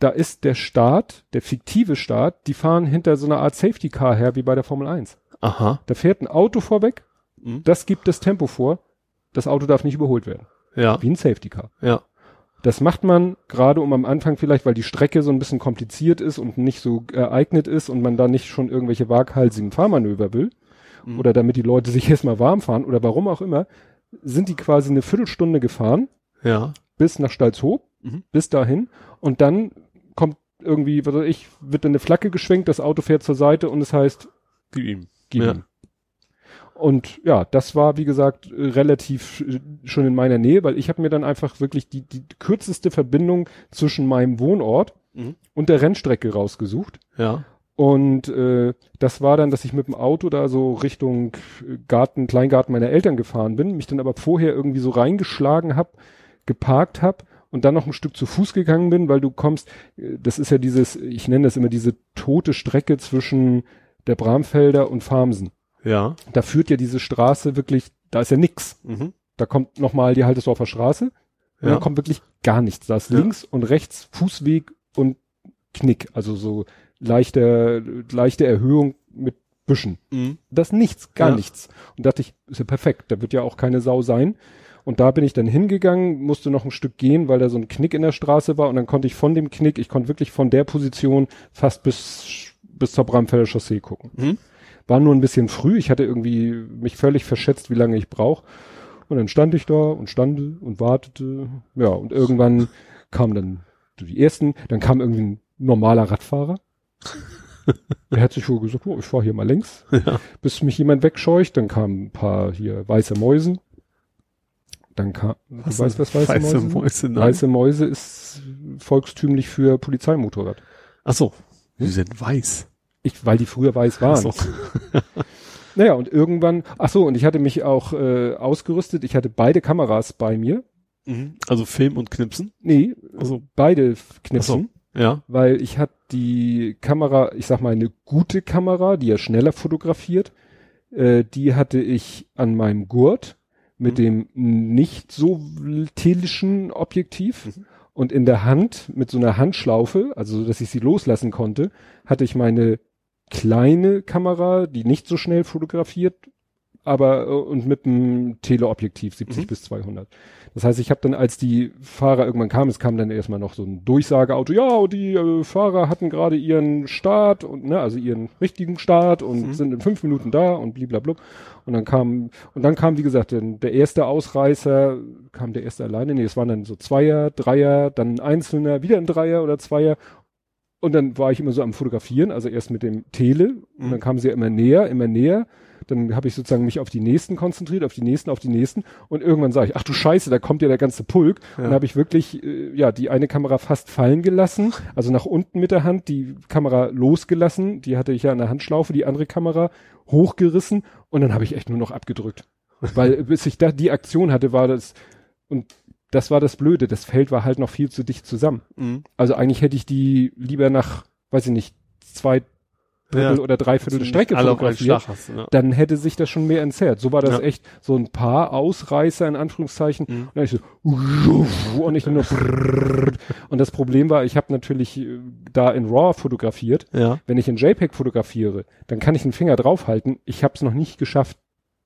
Da ist der Start, der fiktive Start, die fahren hinter so einer Art Safety Car her wie bei der Formel 1. Aha. Da fährt ein Auto vorweg, Mhm. das gibt das Tempo vor, das Auto darf nicht überholt werden. Ja. Wie ein Safety Car. Ja. Das macht man gerade um am Anfang vielleicht, weil die Strecke so ein bisschen kompliziert ist und nicht so geeignet ist und man da nicht schon irgendwelche waghalsigen Fahrmanöver will. Mhm. Oder damit die Leute sich erstmal warm fahren oder warum auch immer, sind die quasi eine Viertelstunde gefahren Ja. bis nach Stalzhoop, Mhm. bis dahin und dann irgendwie, was weiß ich, wird dann eine Flagge geschwenkt, das Auto fährt zur Seite und es heißt, Gib ihm. gib Ja. ihm. Und ja, das war, wie gesagt, relativ schon in meiner Nähe, weil ich habe mir dann einfach wirklich die, die kürzeste Verbindung zwischen meinem Wohnort Mhm. und der Rennstrecke rausgesucht. Ja. Und äh, das war dann, dass ich mit dem Auto da so Richtung äh, Garten, Kleingarten meiner Eltern gefahren bin, mich dann aber vorher irgendwie so reingeschlagen hab, geparkt hab und dann noch ein Stück zu Fuß gegangen bin, weil du kommst, äh, das ist ja dieses, ich nenne das immer diese tote Strecke zwischen der Bramfelder und Farmsen. Ja. Da führt ja diese Straße wirklich, da ist ja nix. Mhm. Da kommt nochmal die Haltesdorfer Straße und Ja. dann kommt wirklich gar nichts. Da ist Ja. links und rechts Fußweg und Knick, also so leichte, leichte Erhöhung mit Büschen. Mhm. Das nichts, gar Ja. nichts. Und dachte ich, ist ja perfekt, da wird ja auch keine Sau sein. Und da bin ich dann hingegangen, musste noch ein Stück gehen, weil da so ein Knick in der Straße war und dann konnte ich von dem Knick, ich konnte wirklich von der Position fast bis, bis zur Bramfelder Chaussee gucken. Mhm. War nur ein bisschen früh, ich hatte irgendwie mich völlig verschätzt, wie lange ich brauche. Und dann stand ich da und stande und wartete. Ja, und irgendwann kamen dann die ersten, dann kam irgendwie ein normaler Radfahrer. Der hat sich wohl gesagt, oh, ich fahre hier mal längs, Ja. bis mich jemand wegscheucht. Dann kamen ein paar hier weiße Mäusen. Dann kam, du weißt, was weiße, weiße Mäuse? Mäuse. Weiße Mäuse ist volkstümlich für Polizeimotorrad. Ach so. Die sind weiß. Ich, weil die früher weiß waren. Ach so. Naja, und irgendwann, ach so, und ich hatte mich auch äh, ausgerüstet. Ich hatte beide Kameras bei mir. Mhm. Also Film und Knipsen. Nee, Also, beide Knipsen, ja. weil ich hatte die Kamera, ich sag mal eine gute Kamera, die ja schneller fotografiert. Äh, die hatte ich an meinem Gurt mit Mhm. dem nicht so telischen Objektiv. Mhm. Und in der Hand mit so einer Handschlaufe, also so, dass ich sie loslassen konnte, hatte ich meine kleine Kamera, die nicht so schnell fotografiert, aber äh, und mit einem Teleobjektiv 70 Mhm. bis 200. Das heißt, ich habe dann, als die Fahrer irgendwann kamen, es kam dann erstmal noch so ein Durchsageauto, ja, die äh, Fahrer hatten gerade ihren Start und ne, also ihren richtigen Start und Mhm. sind in fünf Minuten da und bliblablub. Und dann kam, und dann kam, wie gesagt, der erste Ausreißer, kam der erste alleine, nee, es waren dann so Zweier, Dreier, dann ein Einzelner, wieder ein Dreier oder Zweier. Und dann war ich immer so am Fotografieren, also erst mit dem Tele, und Mhm. dann kamen sie ja immer näher, immer näher. Dann habe ich sozusagen mich auf die nächsten konzentriert, auf die nächsten, auf die nächsten. Und irgendwann sage ich, ach du Scheiße, da kommt ja der ganze Pulk. Ja. Und dann habe ich wirklich, äh, ja, die eine Kamera fast fallen gelassen, also nach unten mit der Hand, die Kamera losgelassen, die hatte ich ja an der Handschlaufe, die andere Kamera hochgerissen und dann habe ich echt nur noch abgedrückt. Weil bis ich da die Aktion hatte, war das, und das war das Blöde, das Feld war halt noch viel zu dicht zusammen. Mhm. Also eigentlich hätte ich die lieber nach, weiß ich nicht, zwei Drittel Ja. oder dreiviertel der Strecke einen fotografiert. Hast. Ja. Dann hätte sich das schon mehr entzerrt. So war das Ja. echt so ein paar Ausreißer in Anführungszeichen. Mhm. Und dann ich so und ich nur und das Problem war, ich habe natürlich da in RAW fotografiert. ja. Wenn ich in JPEG fotografiere, dann kann ich den Finger draufhalten. Ich habe es noch nicht geschafft,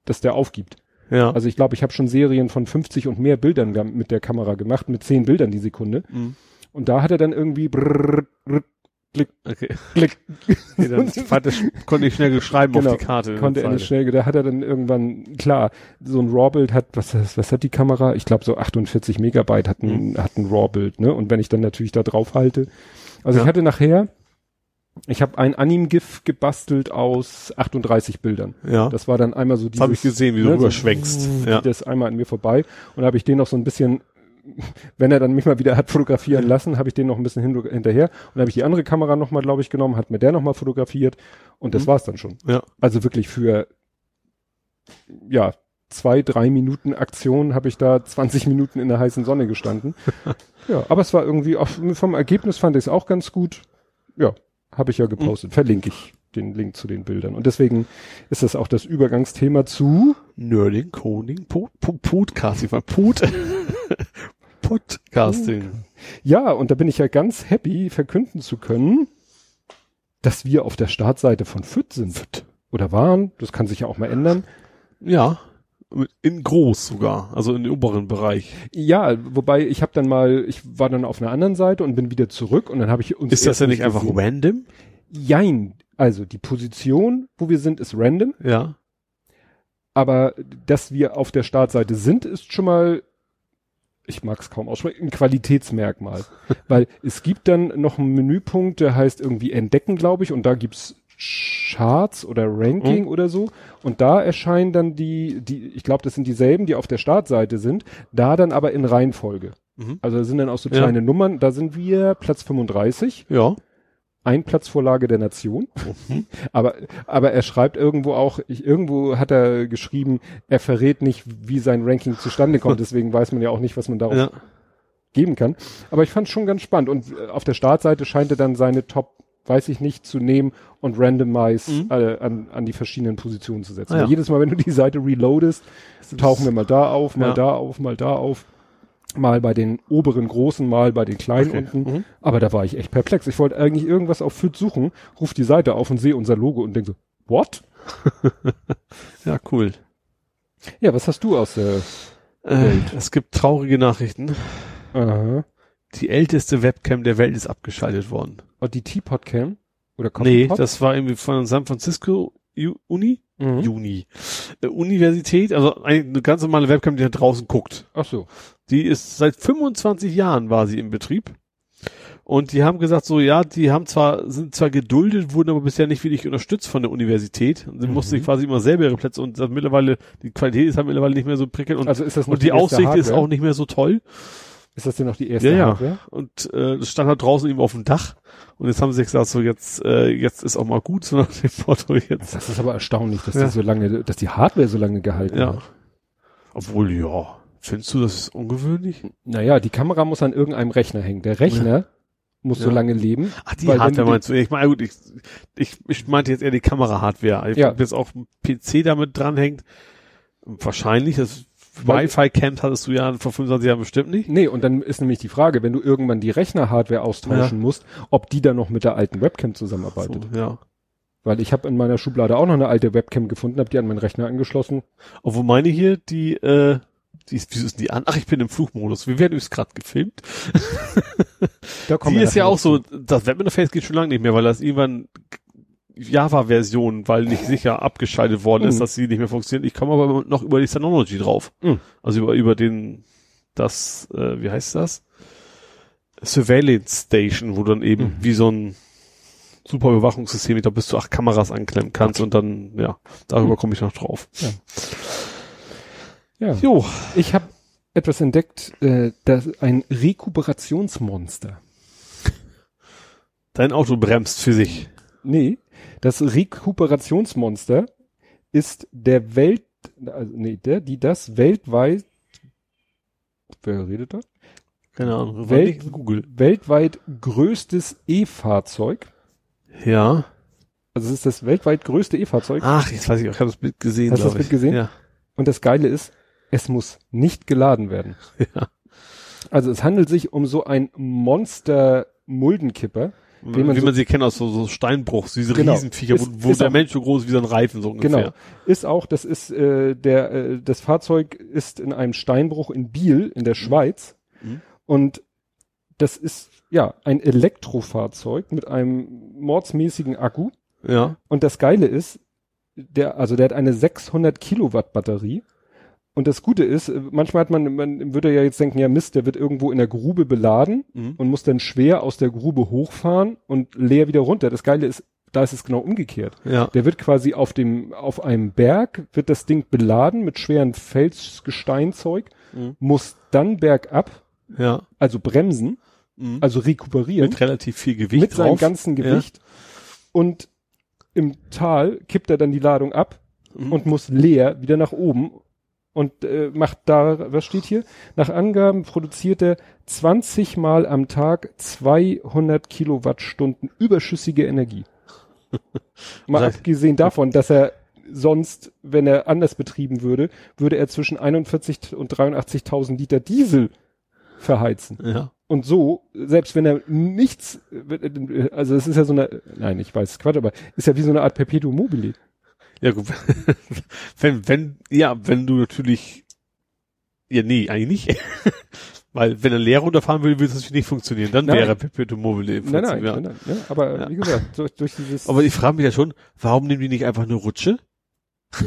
dass der aufgibt. Ja. Also ich glaube, ich habe schon Serien von 50 und mehr Bildern mit der Kamera gemacht, mit 10 Bildern die Sekunde. Mhm. Und da hat er dann irgendwie brrr, brrr, klick, Okay. klick, Nee, dann fand das, konnte ich schnell schreiben Genau, auf die Karte. konnte er nicht schnell, da hat er dann irgendwann, klar, so ein RAW-Bild hat, was, was hat die Kamera? Ich glaube so 48 Megabyte hat ein, hat ein RAW-Bild, ne? Und wenn ich dann natürlich da drauf halte. Also Ja. ich hatte nachher, ich habe ein Anim-GIF gebastelt aus 38 Bildern. Ja. Das war dann einmal so Das habe ich dieses, gesehen, wie du ne, so rüberschwenkst. ja. Das einmal an mir vorbei. Und da habe ich den noch so ein bisschen, wenn er dann mich mal wieder hat fotografieren lassen, habe ich den noch ein bisschen hin, hinterher. Und habe ich die andere Kamera nochmal, glaube ich, genommen, hat mir der nochmal fotografiert. Und das Mhm. war's dann schon. Ja. Also wirklich für, ja, zwei, drei Minuten Aktion habe ich da 20 Minuten in der heißen Sonne gestanden. ja, aber es war irgendwie, auch vom Ergebnis fand ich es auch ganz gut. Ja, habe ich ja gepostet. Verlinke ich den Link zu den Bildern. Und deswegen ist das auch das Übergangsthema zu Nerding, Coding, Pod, Pod, Podcasting, war Pod, Podcasting. Ja, und da bin ich ja ganz happy, verkünden zu können, dass wir auf der Startseite von FIT sind. Oder waren. Das kann sich ja auch mal ändern. Ja. In groß sogar, also im oberen Bereich. Ja, wobei ich habe dann mal, ich war dann auf einer anderen Seite und bin wieder zurück und dann habe ich uns. Ist das ja nicht einfach gesehen. random? Jein. Also die Position, wo wir sind, ist random. Ja. Aber dass wir auf der Startseite sind, ist schon mal, ich mag es kaum aussprechen, ein Qualitätsmerkmal. Weil es gibt dann noch einen Menüpunkt, der heißt irgendwie Entdecken, glaube ich, und da gibt's Charts oder Ranking Mhm. oder so. Und da erscheinen dann die, die, ich glaube, das sind dieselben, die auf der Startseite sind, da dann aber in Reihenfolge. Mhm. Also da sind dann auch so Ja. kleine Nummern, da sind wir Platz 35, Ja. Ein Platzvorlage der Nation. Mhm. Aber, aber er schreibt irgendwo auch, ich, irgendwo hat er geschrieben, er verrät nicht, wie sein Ranking zustande kommt, deswegen weiß man ja auch nicht, was man darauf Ja. geben kann. Aber ich fand es schon ganz spannend. Und auf der Startseite scheint er dann seine Top, weiß ich nicht, zu nehmen und randomize Mhm. äh, an, an die verschiedenen Positionen zu setzen. Ah, ja. Jedes Mal, wenn du die Seite reloadest, tauchen wir mal da auf, mal Ja. da auf, mal da auf. Mal bei den oberen großen, mal bei den kleinen Okay. unten. Mhm. Aber da war ich echt perplex. Ich wollte eigentlich irgendwas auf FIT suchen, ruf die Seite auf und sehe unser Logo und denke so, what? Ja, cool. Ja, was hast du aus der, Äh, es gibt traurige Nachrichten. aha. Die älteste Webcam der Welt ist abgeschaltet worden. Oh, die Teapot Cam? Oder Nee, Coffeepot? das war irgendwie von San Francisco Uni? mhm. Uni. Äh, Universität, also eine, eine ganz normale Webcam, die da draußen guckt. Ach so. Die ist seit 25 Jahren war sie im Betrieb. Und die haben gesagt, so ja, die haben zwar, sind zwar geduldet, wurden aber bisher nicht wirklich unterstützt von der Universität. Und sie Mhm. mussten sich quasi immer selber ihre Plätze und das mittlerweile, die Qualität ist halt mittlerweile nicht mehr so prickelnd und, Also ist und die, erste Aussicht ist Hardware? auch nicht mehr so toll. Ist das denn noch die erste Ja, ja. Hardware? Und äh, das stand halt draußen eben auf dem Dach. Und jetzt haben sie gesagt, so jetzt, äh, jetzt ist auch mal gut, so nach dem Motto jetzt. Das ist aber erstaunlich, dass Ja. die so lange, dass die Hardware so lange gehalten Ja. hat. Obwohl, ja, findest du das ist ungewöhnlich? Naja, die Kamera muss an irgendeinem Rechner hängen. Der Rechner muss so Ja. lange leben. Ach, die Hardware meinst du? Ich meine, gut, ich, ich, ich meinte jetzt eher die Kamera-Hardware. Ich Ja. Ob jetzt auch ein PC damit dranhängt, wahrscheinlich. Das Wi-Fi-Camp hattest du ja vor 25 Jahren bestimmt nicht. Nee, und dann ist nämlich die Frage, wenn du irgendwann die Rechner-Hardware austauschen musst, ob die dann noch mit der alten Webcam zusammenarbeitet. So, ja. Weil ich habe in meiner Schublade auch noch eine alte Webcam gefunden, habe die an meinen Rechner angeschlossen. Obwohl meine hier, die, äh, die ist, wieso ist die an? Ach, ich bin im Flugmodus. Wir werden übrigens gerade gefilmt. Da kommen Die ist ja auch so, das Webinterface geht schon lange nicht mehr, weil das irgendwann Java-Version, weil nicht sicher abgeschaltet worden ist, Mhm. dass sie nicht mehr funktioniert. Ich komme aber noch über die Synology drauf. Mhm. Also über, über den, das, äh, wie heißt das? Surveillance Station, wo du dann eben Mhm. wie so ein super Überwachungssystem, da bis zu acht Kameras anklemmen kannst und dann, ja, darüber Mhm. komme ich noch drauf. Ja. Jo, Ich habe etwas entdeckt, äh, das ein Rekuperationsmonster. dein Auto bremst für sich. Nee, das Rekuperationsmonster ist der Welt, also nee, der, die das weltweit, wer redet da? Keine Ahnung. Welt- Google. Weltweit größtes E-Fahrzeug. Ja. Also es ist das weltweit größte E-Fahrzeug. Ach, jetzt weiß ich, auch, ich habe das Bild gesehen, Hast du das Bild ich. gesehen? Ja. Und das Geile ist, es muss nicht geladen werden. Ja. Also es handelt sich um so ein Monster-Muldenkipper. Wie, man so- man sie kennt aus so, so Steinbruchs, diese Genau. Riesenviecher, wo, Ist- wo ist der auch- Mensch so groß ist wie so ein Reifen, so ungefähr. Genau. Ist auch, das ist äh, der, äh, das Fahrzeug ist in einem Steinbruch in Biel in der Schweiz Mhm. und das ist ja ein Elektrofahrzeug mit einem mordsmäßigen Akku Ja. und das Geile ist, der, also der hat eine 600 Kilowatt Batterie und das Gute ist, äh, manchmal hat man, man würde ja jetzt denken, ja Mist, der wird irgendwo in der Grube beladen Mhm. und muss dann schwer aus der Grube hochfahren und leer wieder runter. Das Geile ist, da ist es genau umgekehrt. Ja. Der wird quasi auf dem, auf einem Berg, wird das Ding beladen mit schweren Felsgesteinzeug, Mhm. muss dann bergab, Ja. also bremsen, Mhm. also rekuperieren, mit relativ viel Gewicht mit seinem drauf. ganzen Gewicht. Und im Tal kippt er dann die Ladung ab Mhm. und muss leer wieder nach oben und äh, macht da, was steht hier? Nach Angaben produziert er 20 Mal am Tag 200 Kilowattstunden überschüssige Energie. Mal abgesehen davon, dass er sonst, wenn er anders betrieben würde, würde er zwischen 41 und 83.000 Liter Diesel verheizen. ja. Und so, selbst wenn er nichts, also es ist ja so eine, nein, ich weiß, Quatsch, aber ist ja wie so eine Art Perpetuum mobile. Ja, gut. wenn, wenn, ja, wenn du natürlich, ja, nee, eigentlich nicht. Weil, wenn er leer runterfahren will, würde es natürlich nicht funktionieren. Dann Nein. wäre Perpetuum mobile im Nein, nein, ja. nein, nein, ne? aber Ja. wie gesagt, durch, durch dieses, Aber ich frage mich ja schon, warum nehmen die nicht einfach eine Rutsche?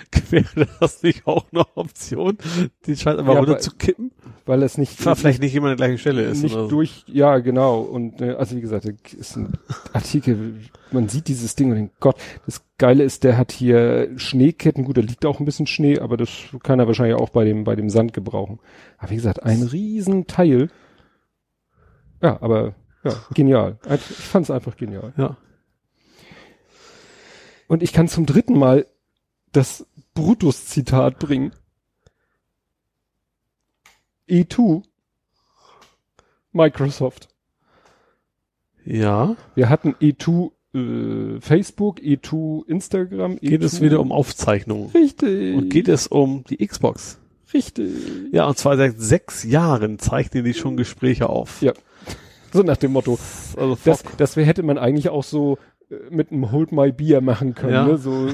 Wäre das nicht auch eine Option, die scheint einfach Ja, runter aber- zu kippen? Weil es nicht, War vielleicht nicht immer an der gleichen Stelle ist. nicht so. durch, ja, genau. Und äh, also wie gesagt, ist ein Artikel, man sieht dieses Ding und denkt, Gott, das Geile ist, der hat hier Schneeketten, gut, da liegt auch ein bisschen Schnee, aber das kann er wahrscheinlich auch bei dem, bei dem Sand gebrauchen. Aber wie gesagt, ein Riesenteil. Ja, aber ja, genial. Ich fand's einfach genial. Ja. Und ich kann zum dritten Mal das Brutus-Zitat bringen. E2 Microsoft. Ja. Wir hatten E2 äh, Facebook, E2 Instagram. E2 Geht es wieder um Aufzeichnungen. Richtig. Und geht es um die Xbox. richtig. Ja, und zwar seit sechs Jahren zeichnen die schon Gespräche auf. Ja. So nach dem Motto. Also Das, das hätte man eigentlich auch so mit einem Hold My Beer machen können. Ja. Ne? So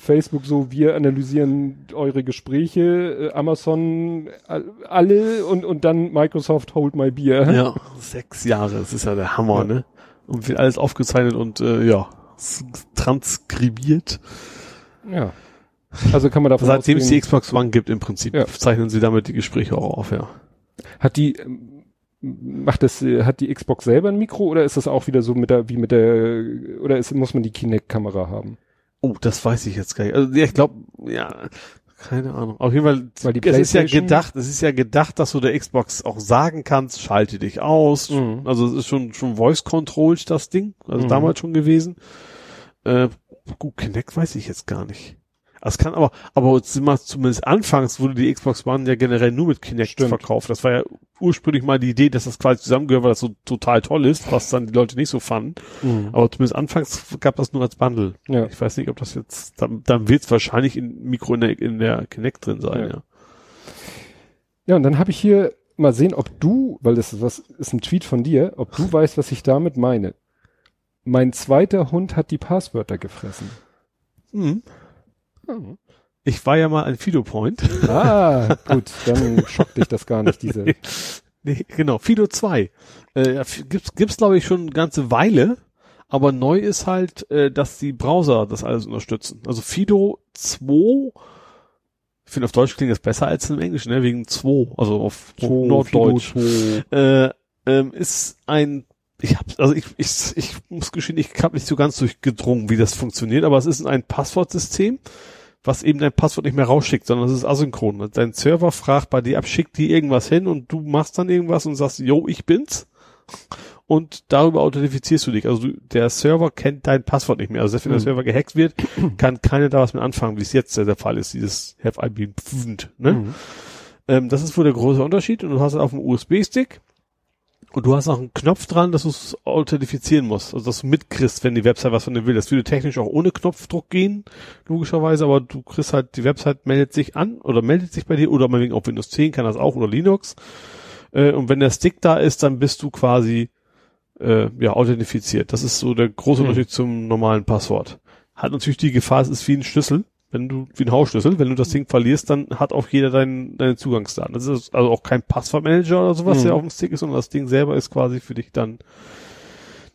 Facebook, so wir analysieren eure Gespräche, äh, Amazon all- alle und, und dann Microsoft Hold My Beer. ja, sechs Jahre, das ist ja der Hammer, Ja. ne? Und wird alles aufgezeichnet und äh, ja, transkribiert. Ja. Also kann man davon Seitdem es die Xbox One gibt im Prinzip, Ja. zeichnen sie damit die Gespräche auch auf, ja. hat die macht das äh, hat die Xbox selber ein Mikro oder ist das auch wieder so mit der wie mit der oder ist, muss man die Kinect Kamera haben? Oh, das weiß ich jetzt gar nicht. Also ja, ich glaube, ja, keine Ahnung. Auf jeden Fall, Weil die es ist ja gedacht, es ist ja gedacht, dass du der Xbox auch sagen kannst, schalte dich aus. Mhm. Also es ist schon schon Voice Controlled das Ding, also Mhm. damals schon gewesen. Äh, gut, Kinect weiß ich jetzt gar nicht. Das kann aber, aber zumindest anfangs wurde die Xbox One ja generell nur mit Kinect Stimmt. verkauft. Das war ja ursprünglich mal die Idee, dass das quasi zusammengehört, weil das so total toll ist, was dann die Leute nicht so fanden. Aber zumindest anfangs gab das nur als Bundle. Ja. Ich weiß nicht, ob das jetzt, dann, dann wird es wahrscheinlich in Mikro in der, in der Kinect drin sein, Ja. ja. Ja, und dann habe ich hier mal sehen, ob du, weil das ist was ist ein Tweet von dir, ob du weißt, was ich damit meine. Mein zweiter Hund hat die Passwörter gefressen. Mhm. Ich war ja mal ein Fido Point. Ah, gut, dann schockt dich das gar nicht, diese. nee, genau, Fido 2. Äh, gibt's, gibt's glaube ich schon eine ganze Weile, aber neu ist halt, äh, dass die Browser das alles unterstützen. Also Fido 2, ich finde auf Deutsch klingt das besser als im Englischen, ne? wegen 2, also auf Norddeutsch. äh, ähm, ist ein ich hab, also ich, ich, ich muss gestehen, ich habe nicht so ganz durchgedrungen, wie das funktioniert, aber es ist ein Passwortsystem, was eben dein Passwort nicht mehr rausschickt, sondern es ist asynchron. Dein Server fragt bei dir ab, schickt dir irgendwas hin und du machst dann irgendwas und sagst, yo, ich bin's. Und darüber authentifizierst du dich. Also du, der Server kennt dein Passwort nicht mehr. Also selbst wenn der Mhm. Server gehackt wird, kann keiner da was mit anfangen, wie es jetzt der Fall ist, dieses Have I been pfund, ne? Mhm. Ähm, das ist wohl der große Unterschied. Und du hast es auf dem USB-Stick und du hast auch einen Knopf dran, dass du es authentifizieren musst. Also dass du mitkriegst, wenn die Website was von dir will. Das würde technisch auch ohne Knopfdruck gehen, logischerweise, aber du kriegst halt, die Website meldet sich an oder meldet sich bei dir oder meinetwegen auf Windows 10 kann das auch oder Linux. Äh, und wenn der Stick da ist, dann bist du quasi äh, ja authentifiziert. Das ist so der große Hm. Unterschied zum normalen Passwort. Hat natürlich die Gefahr, es ist wie ein Schlüssel, wenn du, wie ein Hausschlüssel, wenn du das Ding verlierst, dann hat auch jeder dein, deine Zugangsdaten. Das ist also auch kein Passwortmanager oder sowas, Mhm. der auf dem Stick ist, sondern das Ding selber ist quasi für dich dann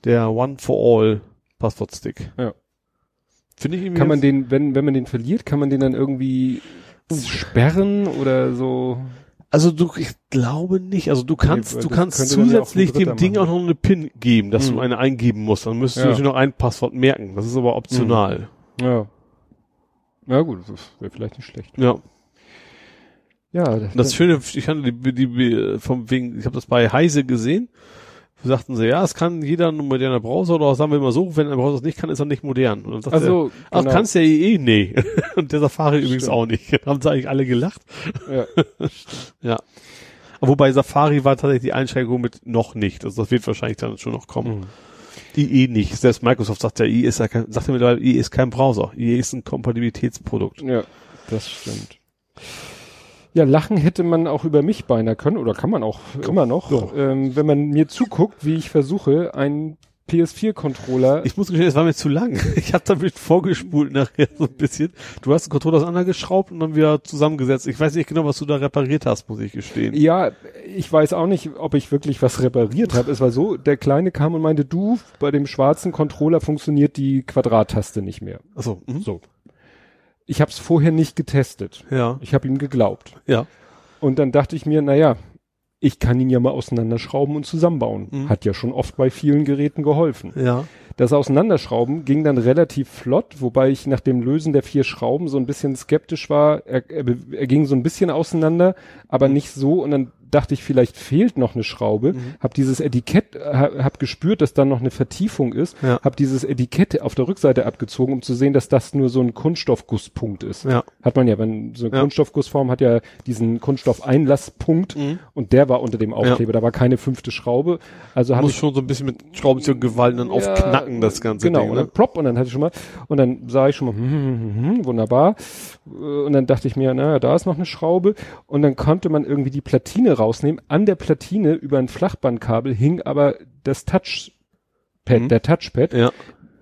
der One-for-All Passwortstick. Ja. Finde ich irgendwie Kann man den, wenn, wenn man den verliert, kann man den dann irgendwie sperren oder so? Also du, ich glaube nicht. Also du kannst, Nee, du kannst auch zusätzlich dem Ding auch machen. noch eine PIN geben, dass du Mhm. eine eingeben musst. Dann müsstest Ja. du natürlich noch ein Passwort merken. Das ist aber optional. Ja. Ja gut, das wäre vielleicht nicht schlecht. Ja. Ja, Und das Schöne, ich hatte die, die, die vom wegen, ich habe das bei Heise gesehen. Da sagten sie, ja, es kann jeder ein moderner Browser oder sagen wir mal so, wenn ein Browser es nicht kann, ist er nicht modern. Und dann er, also ach, genau. kannst ja eh, nee. Und der Safari übrigens Stimmt. auch nicht. haben sie eigentlich alle gelacht. ja. Ja. Aber wobei Safari war tatsächlich die Einschränkung mit noch nicht. Also das wird wahrscheinlich dann schon noch kommen. Mhm. IE nicht. Selbst Microsoft sagt ja, IE ist ja kein, sagt ja mittlerweile, IE ist kein Browser. IE ist ein Kompatibilitätsprodukt. Ja, das stimmt. Ja, lachen hätte man auch über mich beinahe können, oder kann man auch immer noch, ähm, wenn man mir zuguckt, wie ich versuche, einen PS4-Controller. Ich muss gestehen, es war mir zu lang. Ich habe damit vorgespult nachher so ein bisschen. Du hast den Controller auseinandergeschraubt und dann wieder zusammengesetzt. Ich weiß nicht genau, was du da repariert hast, muss ich gestehen. Ja, ich weiß auch nicht, ob ich wirklich was repariert habe. Es war so, der Kleine kam und meinte, du, bei dem schwarzen Controller funktioniert die Quadrattaste nicht mehr. Achso, mhm. So. ich habe es vorher nicht getestet. Ja. Ich habe ihm geglaubt. Ja. Und dann dachte ich mir, naja, ich kann ihn ja mal auseinanderschrauben und zusammenbauen. Mhm. Hat ja schon oft bei vielen Geräten geholfen. Ja. Das Auseinanderschrauben ging dann relativ flott, wobei ich nach dem Lösen der vier Schrauben so ein bisschen skeptisch war. Er, er, er ging so ein bisschen auseinander, aber nicht so. Und dann dachte ich, vielleicht fehlt noch eine Schraube. Mhm. Hab dieses Etikett, ha, hab gespürt, dass da noch eine Vertiefung ist. Ja. Hab dieses Etikett auf der Rückseite abgezogen, um zu sehen, dass das nur so ein Kunststoffgusspunkt ist. Ja. Hat man ja, wenn so eine Ja. Kunststoffgussform hat ja diesen Kunststoffeinlasspunkt Mhm. und der war unter dem Aufkleber. Da war keine fünfte Schraube. Also habe ich schon so ein bisschen mit Schraubenzieher Gewalt dann aufknacken, das ganze genau, Ding. und Ne? dann plopp und dann hatte ich schon mal und dann sah ich schon mal hm, hm, hm, hm, wunderbar Äh, und dann dachte ich mir, naja, da ist noch eine Schraube und dann konnte man irgendwie die Platine rausnehmen. An der Platine über ein Flachbandkabel hing aber das Touchpad, Mhm. der Touchpad Ja.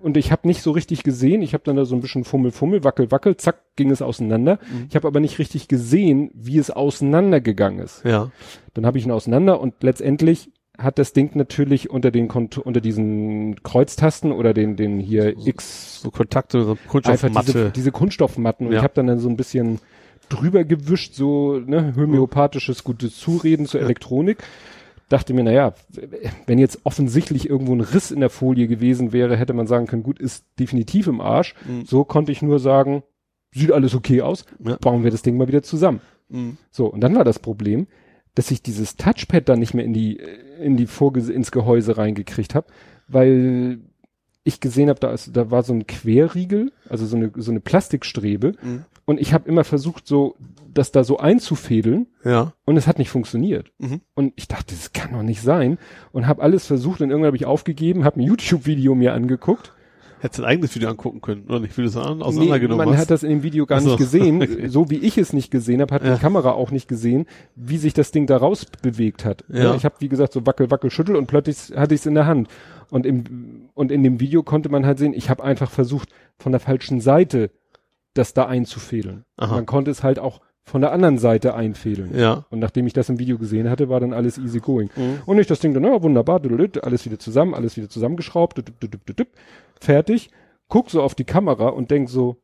und ich habe nicht so richtig gesehen. Ich habe dann da so ein bisschen Fummel, Fummel, Wackel, Wackel, zack, ging es auseinander. Mhm. Ich habe aber nicht richtig gesehen, wie es auseinandergegangen ist. Ja. Dann habe ich ihn auseinander und letztendlich hat das Ding natürlich unter den Kont unter diesen Kreuztasten oder den den hier X So Kontakte, so einfach diese, Kunststoffmatte. diese Kunststoffmatten und Ja. ich habe dann, dann so ein bisschen drüber gewischt, so ne, homöopathisches gutes Zureden zur Elektronik. Dachte mir, naja, wenn jetzt offensichtlich irgendwo ein Riss in der Folie gewesen wäre, hätte man sagen können, gut, ist definitiv im Arsch. Mhm. So konnte ich nur sagen, sieht alles okay aus, Ja. bauen wir das Ding mal wieder zusammen. Mhm. So, und dann war das Problem, dass ich dieses Touchpad dann nicht mehr in die, in die Vorge ins Gehäuse reingekriegt habe, weil ich gesehen habe, da, ist, da war so ein Querriegel, also so eine, so eine Plastikstrebe. Mhm. Und ich habe immer versucht, so das da so einzufädeln Ja. und es hat nicht funktioniert. Mhm. Und ich dachte, das kann doch nicht sein. Und habe alles versucht und irgendwann habe ich aufgegeben, habe ein YouTube-Video mir angeguckt. Hättest du ein eigenes Video angucken können, oder nicht? Wie du es an, Nee, auseinandergenommen man hast. hat das in dem Video gar so. nicht gesehen. Okay. So wie ich es nicht gesehen habe, hat Ja. die Kamera auch nicht gesehen, wie sich das Ding da raus bewegt hat. Ja. Ich habe, wie gesagt, so wackel, wackel, schüttel und plötzlich hatte ich es in der Hand. Und im, und in dem Video konnte man halt sehen, ich habe einfach versucht, von der falschen Seite das da einzufädeln. Aha. Man konnte es halt auch von der anderen Seite einfädeln. ja. Und nachdem ich das im Video gesehen hatte, war dann alles easy going. Mhm. Und ich das Ding dann, ja, wunderbar, düdelüt, alles wieder zusammen, alles wieder zusammengeschraubt, fertig, guck so auf die Kamera und denk so,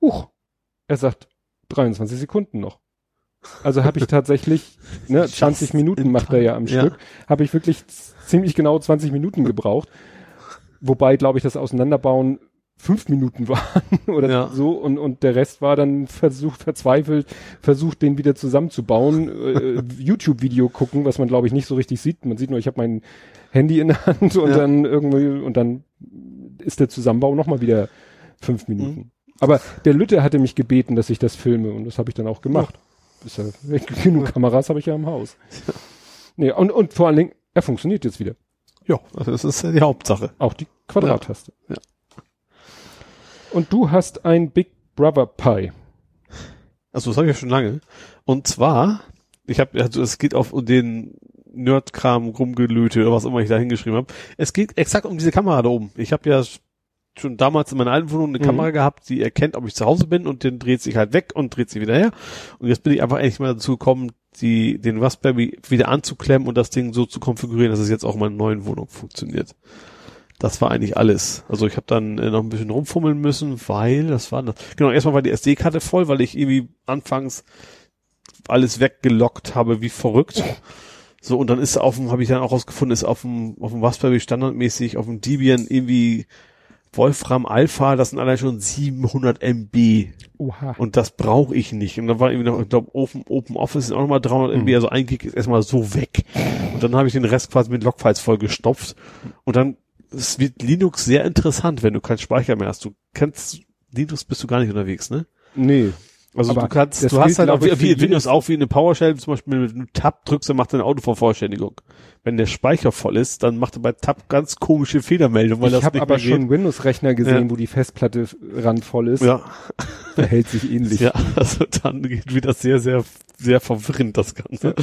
huch, er sagt 23 Sekunden noch. Also habe ich tatsächlich, ne, 20 Minuten macht er ja am Ja. Stück, habe ich wirklich ziemlich genau 20 Minuten gebraucht. Wobei, glaube ich, das Auseinanderbauen fünf Minuten waren oder Ja. so und, und der Rest war dann versucht, verzweifelt, versucht, den wieder zusammenzubauen, äh, YouTube-Video gucken, was man, glaube ich, nicht so richtig sieht. Man sieht nur, ich habe mein Handy in der Hand und Ja. dann irgendwie, und dann ist der Zusammenbau nochmal wieder fünf Minuten. Mhm. Aber der Lütte hatte mich gebeten, dass ich das filme und das habe ich dann auch gemacht. Ist ja, genug Kameras habe ich ja im Haus. Nee, und, und vor allen Dingen, er funktioniert jetzt wieder. Ja, also das ist ja die Hauptsache. Auch die Quadrattaste. Ja. Und du hast ein Big Brother Pie. Also das habe ich ja schon lange. Und zwar, ich habe, also es geht auf den Nerdkram rumgelöte oder was immer ich da hingeschrieben habe. Es geht exakt um diese Kamera da oben. Ich habe ja schon damals in meiner alten Wohnung eine Mhm. Kamera gehabt, die erkennt, ob ich zu Hause bin und dann dreht sich halt weg und dreht sie wieder her. Und jetzt bin ich einfach endlich mal dazu gekommen, die, den Raspberry wieder anzuklemmen und das Ding so zu konfigurieren, dass es jetzt auch in meiner neuen Wohnung funktioniert. Das war eigentlich alles. Also ich habe dann äh, noch ein bisschen rumfummeln müssen, weil, das war das. Genau, erstmal war die SD-Karte voll, weil ich irgendwie anfangs alles weggelockt habe, wie verrückt. So, und dann ist auf dem, habe ich dann auch rausgefunden, ist auf dem, auf dem Raspberry standardmäßig, auf dem Debian irgendwie Wolfram Alpha, das sind allein schon 700 MB. Oha. Und das brauche ich nicht. Und dann war irgendwie noch, ich glaube, Open, Open Office sind auch nochmal 300 MB, also ein Gig ist erstmal so weg. Und dann habe ich den Rest quasi mit Logfiles vollgestopft. Und dann, es wird Linux sehr interessant, wenn du keinen Speicher mehr hast. Du kennst, Linux bist du gar nicht unterwegs, ne? Nee. Also Aber du kannst, du hast halt auch wie, Windows auch wie eine PowerShell, zum Beispiel mit einem Tab drückst, dann macht er eine Autovervollständigung. Wenn der Speicher voll ist, dann macht er bei Tab ganz komische Fehlermeldungen, weil ich das habe nicht aber schon Windows-Rechner gesehen, Ja. wo die Festplatte randvoll ist. Ja, Verhält sich ähnlich. ja, also dann geht wieder sehr, sehr, sehr verwirrend das Ganze.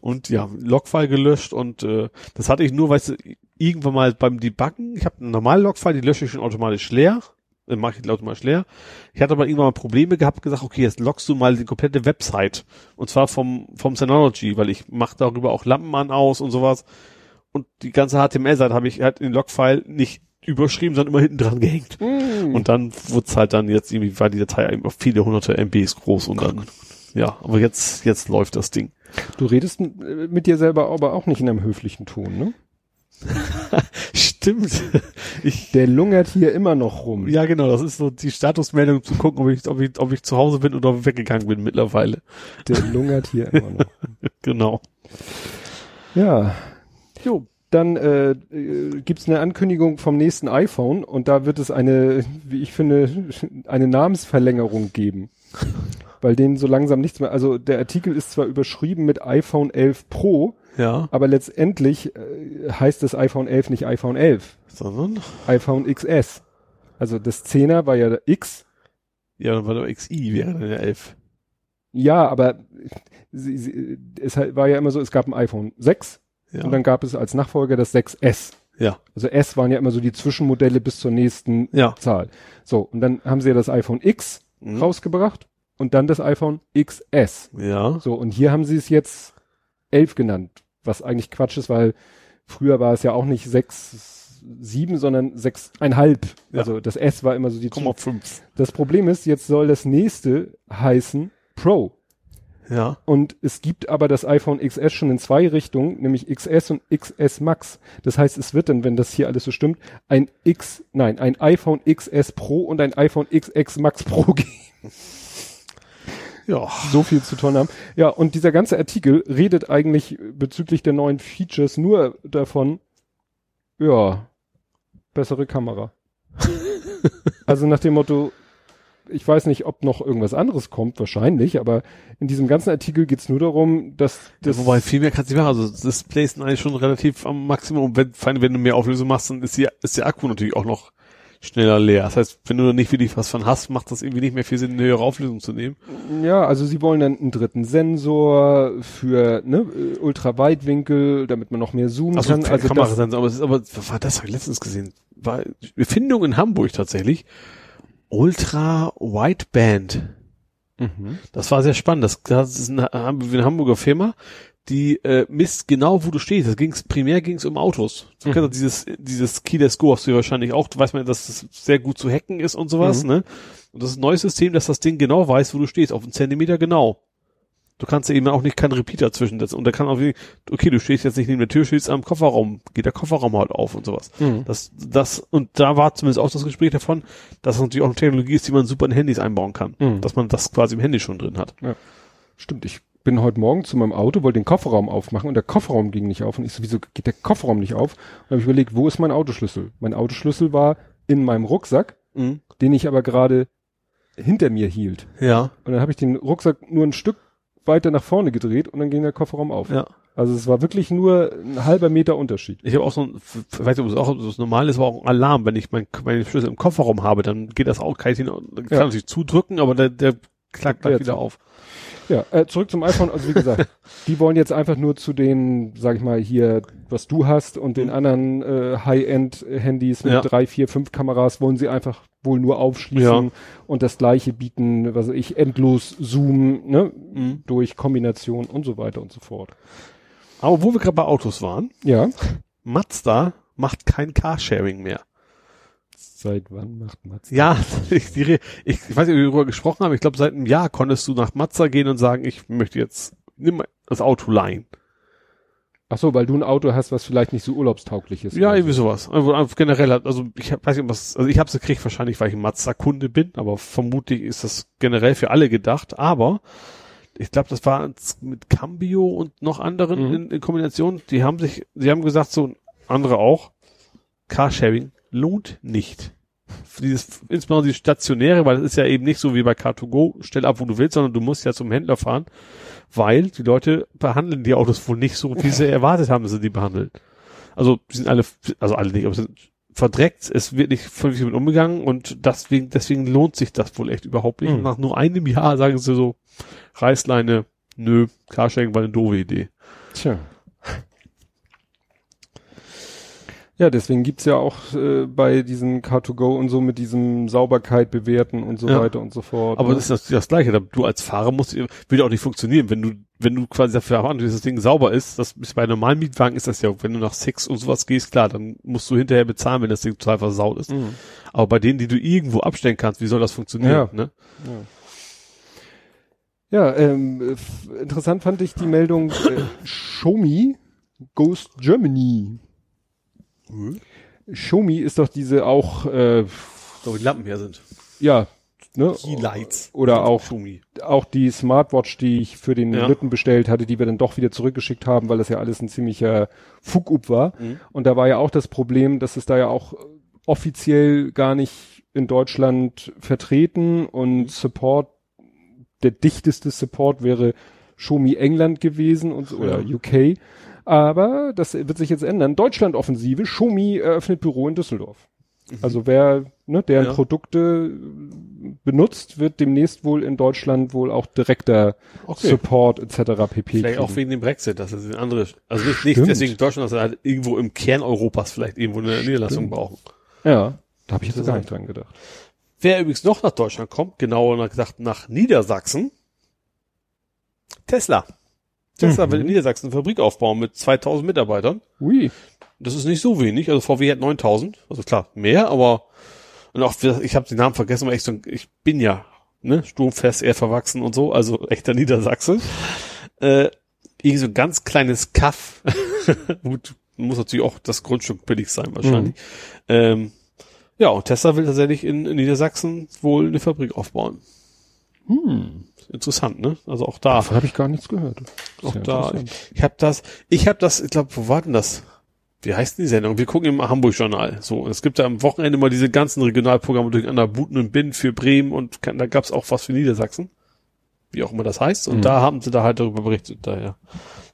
Und ja, Logfile gelöscht und äh, das hatte ich nur, weißt du, irgendwann mal beim Debuggen, ich habe einen normalen Logfile, die lösche ich schon automatisch leer. Dann mache ich automatisch leer. Ich hatte aber irgendwann mal Probleme gehabt, gesagt, okay, jetzt loggst du mal die komplette Website. Und zwar vom, vom Synology, weil ich mache darüber auch Lampen an aus und sowas. Und die ganze HTML-Seite habe ich halt in den Logfile nicht überschrieben, sondern immer hinten dran gehängt. Mm. Und dann wurde es halt dann jetzt irgendwie, war die Datei einfach viele hunderte MBs groß und dann, ja, aber jetzt, jetzt läuft das Ding. Du redest m- mit dir selber aber auch nicht in einem höflichen Ton, ne? Stimmt. Ich, Der lungert hier immer noch rum. ja, genau, das ist so die Statusmeldung zu gucken, ob ich, ob ich, ob ich zu Hause bin oder weggegangen bin mittlerweile. Der lungert hier immer noch. Genau. Ja, Jo. dann äh, äh, gibt's eine Ankündigung vom nächsten iPhone und da wird es eine, wie ich finde, eine Namensverlängerung geben. Weil denen so langsam nichts mehr, also der Artikel ist zwar überschrieben mit iPhone 11 Pro, Ja. aber letztendlich äh, heißt das iPhone 11 nicht iPhone 11, Sondern, iPhone XS. Also das 10er war ja der X, ja, dann war der XI, wäre dann der 11. ja, aber sie, sie, es war ja immer so, es gab ein iPhone 6 Ja. und dann gab es als Nachfolger das 6S. ja. Also S waren ja immer so die Zwischenmodelle bis zur nächsten Ja. Zahl. So, und dann haben sie ja das iPhone X Mhm. rausgebracht und dann das iPhone XS. Ja. So, und hier haben sie es jetzt 11 genannt, was eigentlich Quatsch ist, weil früher war es ja auch nicht 6, 7, sondern 6,5. Ja. Also das S war immer so die 0,5. Das Problem ist, jetzt soll das nächste heißen Pro. Ja. Und es gibt aber das iPhone XS schon in zwei Richtungen, nämlich XS und XS Max. Das heißt, es wird dann, wenn das hier alles so stimmt, ein X, nein, ein iPhone XS Pro und ein iPhone XX Max Pro geben. Ja. So viel zu tun haben. Ja, und dieser ganze Artikel redet eigentlich bezüglich der neuen Features nur davon, ja, bessere Kamera. also nach dem Motto, ich weiß nicht, ob noch irgendwas anderes kommt, wahrscheinlich, aber in diesem ganzen Artikel geht's nur darum, dass das. Wobei viel mehr kannst du nicht machen. Also das Display ist eigentlich schon relativ am Maximum. Wenn, wenn du mehr Auflösung machst, dann ist, die, ist der Akku natürlich auch noch schneller leer. Das heißt, wenn du da nicht wirklich was von hast, macht das irgendwie nicht mehr viel Sinn, eine höhere Auflösung zu nehmen. Ja, also sie wollen dann einen dritten Sensor für ne, äh, Ultraweitwinkel, damit man noch mehr zoomen Also, kann. Also Kamerasensor, aber es ist aber, was war das, habe ich letztens gesehen? War Erfindung in Hamburg tatsächlich. Ultra Wideband. mhm. Das war sehr spannend. Das, das ist eine, eine Hamburger Firma, die äh, misst genau, wo du stehst. Das ging's primär ging's um Autos. Du Mhm. kennst dieses dieses Keyless Go hast du ja wahrscheinlich auch. Du weißt man, dass das sehr gut zu hacken ist und sowas, Mhm. ne? Und das ist ein neues System, dass das Ding genau weiß, wo du stehst, auf einen Zentimeter genau. Du kannst ja eben auch nicht keinen Repeater zwischensetzen. Und da kann auch, wie- okay, du stehst jetzt nicht neben der Tür, stehst am Kofferraum, geht der Kofferraum halt auf und sowas. Mhm. Das, das, und da war zumindest auch das Gespräch davon, dass es natürlich auch eine Technologie ist, die man super in Handys einbauen kann. Mhm. Dass man das quasi im Handy schon drin hat. Stimmt, ich bin heute Morgen zu meinem Auto, wollte den Kofferraum aufmachen und der Kofferraum ging nicht auf. Und ich so, wieso geht der Kofferraum nicht auf? Und habe ich überlegt, wo ist mein Autoschlüssel? Mein Autoschlüssel war in meinem Rucksack, Mhm. den ich aber gerade hinter mir hielt. Ja, Und dann habe ich den Rucksack nur ein Stück weiter nach vorne gedreht und dann ging der Kofferraum auf. ja. Also es war wirklich nur ein halber Meter Unterschied. Ich habe auch so ein, ich weiß nicht, ob es auch so normal ist, aber auch ein Alarm. Wenn ich mein, meine Schlüssel im Kofferraum habe, dann geht das auch, kann ich dann kann Ja. natürlich zudrücken, aber der, der klackt gleich wieder auf. Ja, äh, zurück zum iPhone. Also wie gesagt, die wollen jetzt einfach nur zu den, sag ich mal, hier, was du hast und den anderen äh, High-End-Handys mit Ja. drei, vier, fünf Kameras wollen sie einfach wohl nur aufschließen Ja. und das gleiche bieten, was ich, endlos Zoom, ne, Mhm. durch Kombination und so weiter und so fort. Aber wo wir gerade bei Autos waren, Ja. Mazda macht kein Carsharing mehr. Seit wann macht Mazda? Ja, ich, ich, ich weiß nicht, ob wir darüber gesprochen haben. Ich glaube, seit einem Jahr konntest du nach Mazda gehen und sagen, ich möchte jetzt nimm mal das Auto leihen. Ach so, weil du ein Auto hast, was vielleicht nicht so urlaubstauglich ist. Ja, irgendwie sowas. Also einfach generell hat, also ich hab, weiß nicht, was, also ich habe es gekriegt wahrscheinlich, weil ich ein Mazda-Kunde bin, aber vermutlich ist das generell für alle gedacht. Aber ich glaube, das war mit Cambio und noch anderen Mhm. in, in Kombination. Die haben sich, sie haben gesagt, so andere auch, Carsharing lohnt nicht. Dieses, insbesondere die stationäre, weil es ist ja eben nicht so wie bei Car2Go, stell ab, wo du willst, sondern du musst ja zum Händler fahren, weil die Leute behandeln die Autos wohl nicht so, wie sie erwartet haben, dass sie die behandeln. Also, die sind alle, also alle nicht, aber sind verdreckt, es wird nicht vernünftig mit umgegangen und deswegen, deswegen lohnt sich das wohl echt überhaupt nicht. Mhm. Nach nur einem Jahr sagen sie so, Reißleine, nö, Carsharing war eine doofe Idee. Tja. Ja, deswegen gibt's ja auch äh, bei diesen Car2Go und so mit diesem Sauberkeit bewerten und so Ja. weiter und so fort. Aber ne? das ist das, das Gleiche. Du als Fahrer musst, würde auch nicht funktionieren, wenn du, wenn du quasi dafür verantwortlich dass das Ding sauber ist. Das ist bei normalen Mietwagen ist das ja, wenn du nach Sex und sowas gehst, klar, dann musst du hinterher bezahlen, wenn das Ding total versaut ist. Mhm. Aber bei denen, die du irgendwo abstellen kannst, wie soll das funktionieren? Ja. Ne? Ja, ähm, f- interessant fand ich die Meldung äh, Show Me Goes Germany. Show Me ist doch diese auch, äh, So, die Lampen hier sind. ja, ne? Keylights. Oder auch, auch die Smartwatch, die ich für den Ja. Lütten bestellt hatte, die wir dann doch wieder zurückgeschickt haben, weil das ja alles ein ziemlicher Fugup war. Mhm. Und da war ja auch das Problem, dass es da ja auch offiziell gar nicht in Deutschland vertreten Mhm. und Support, der dichteste Support wäre Shomi England gewesen und oder Ja. UK. Aber das wird sich jetzt ändern. Deutschland-Offensive, Shomi eröffnet Büro in Düsseldorf. Also wer ne, deren Mhm. Ja. Produkte benutzt, wird demnächst wohl in Deutschland wohl auch direkter Okay. Support etc. pp. Vielleicht auch kriegen. wegen dem Brexit, dass es in andere, also nicht, nicht Stimmt. deswegen Deutschland, dass sie halt irgendwo im Kern Europas vielleicht irgendwo eine Niederlassung brauchen. Ja, da habe ich jetzt gar nicht dran gedacht. Wer übrigens noch nach Deutschland kommt, genauer gesagt nach Niedersachsen, Tesla. Tesla Mhm. will in Niedersachsen eine Fabrik aufbauen mit 2000 Mitarbeitern. Ui. Das ist nicht so wenig. Also VW hat 9000. Also klar, mehr, aber und auch, ich habe den Namen vergessen, aber echt so, ich bin ja ne, sturmfest, eher verwachsen und so, also echter Niedersachse. Äh, irgendwie so ein ganz kleines Kaff. Gut, muss natürlich auch das Grundstück billig sein wahrscheinlich. Ähm, ja, und Tesla will tatsächlich in, in Niedersachsen wohl eine Fabrik aufbauen. Hm. Interessant, ne? Also auch da. Davon habe ich gar nichts gehört. Auch da. Ich habe das, ich habe das, ich glaube, wo war denn das? Wie heißt denn die Sendung? Wir gucken im Hamburg-Journal. So, es gibt da am Wochenende mal diese ganzen Regionalprogramme durcheinander, Buten und Binnen für Bremen und da gab's auch was für Niedersachsen. Wie auch immer das heißt. Und Mhm. da haben sie da halt darüber berichtet. Daher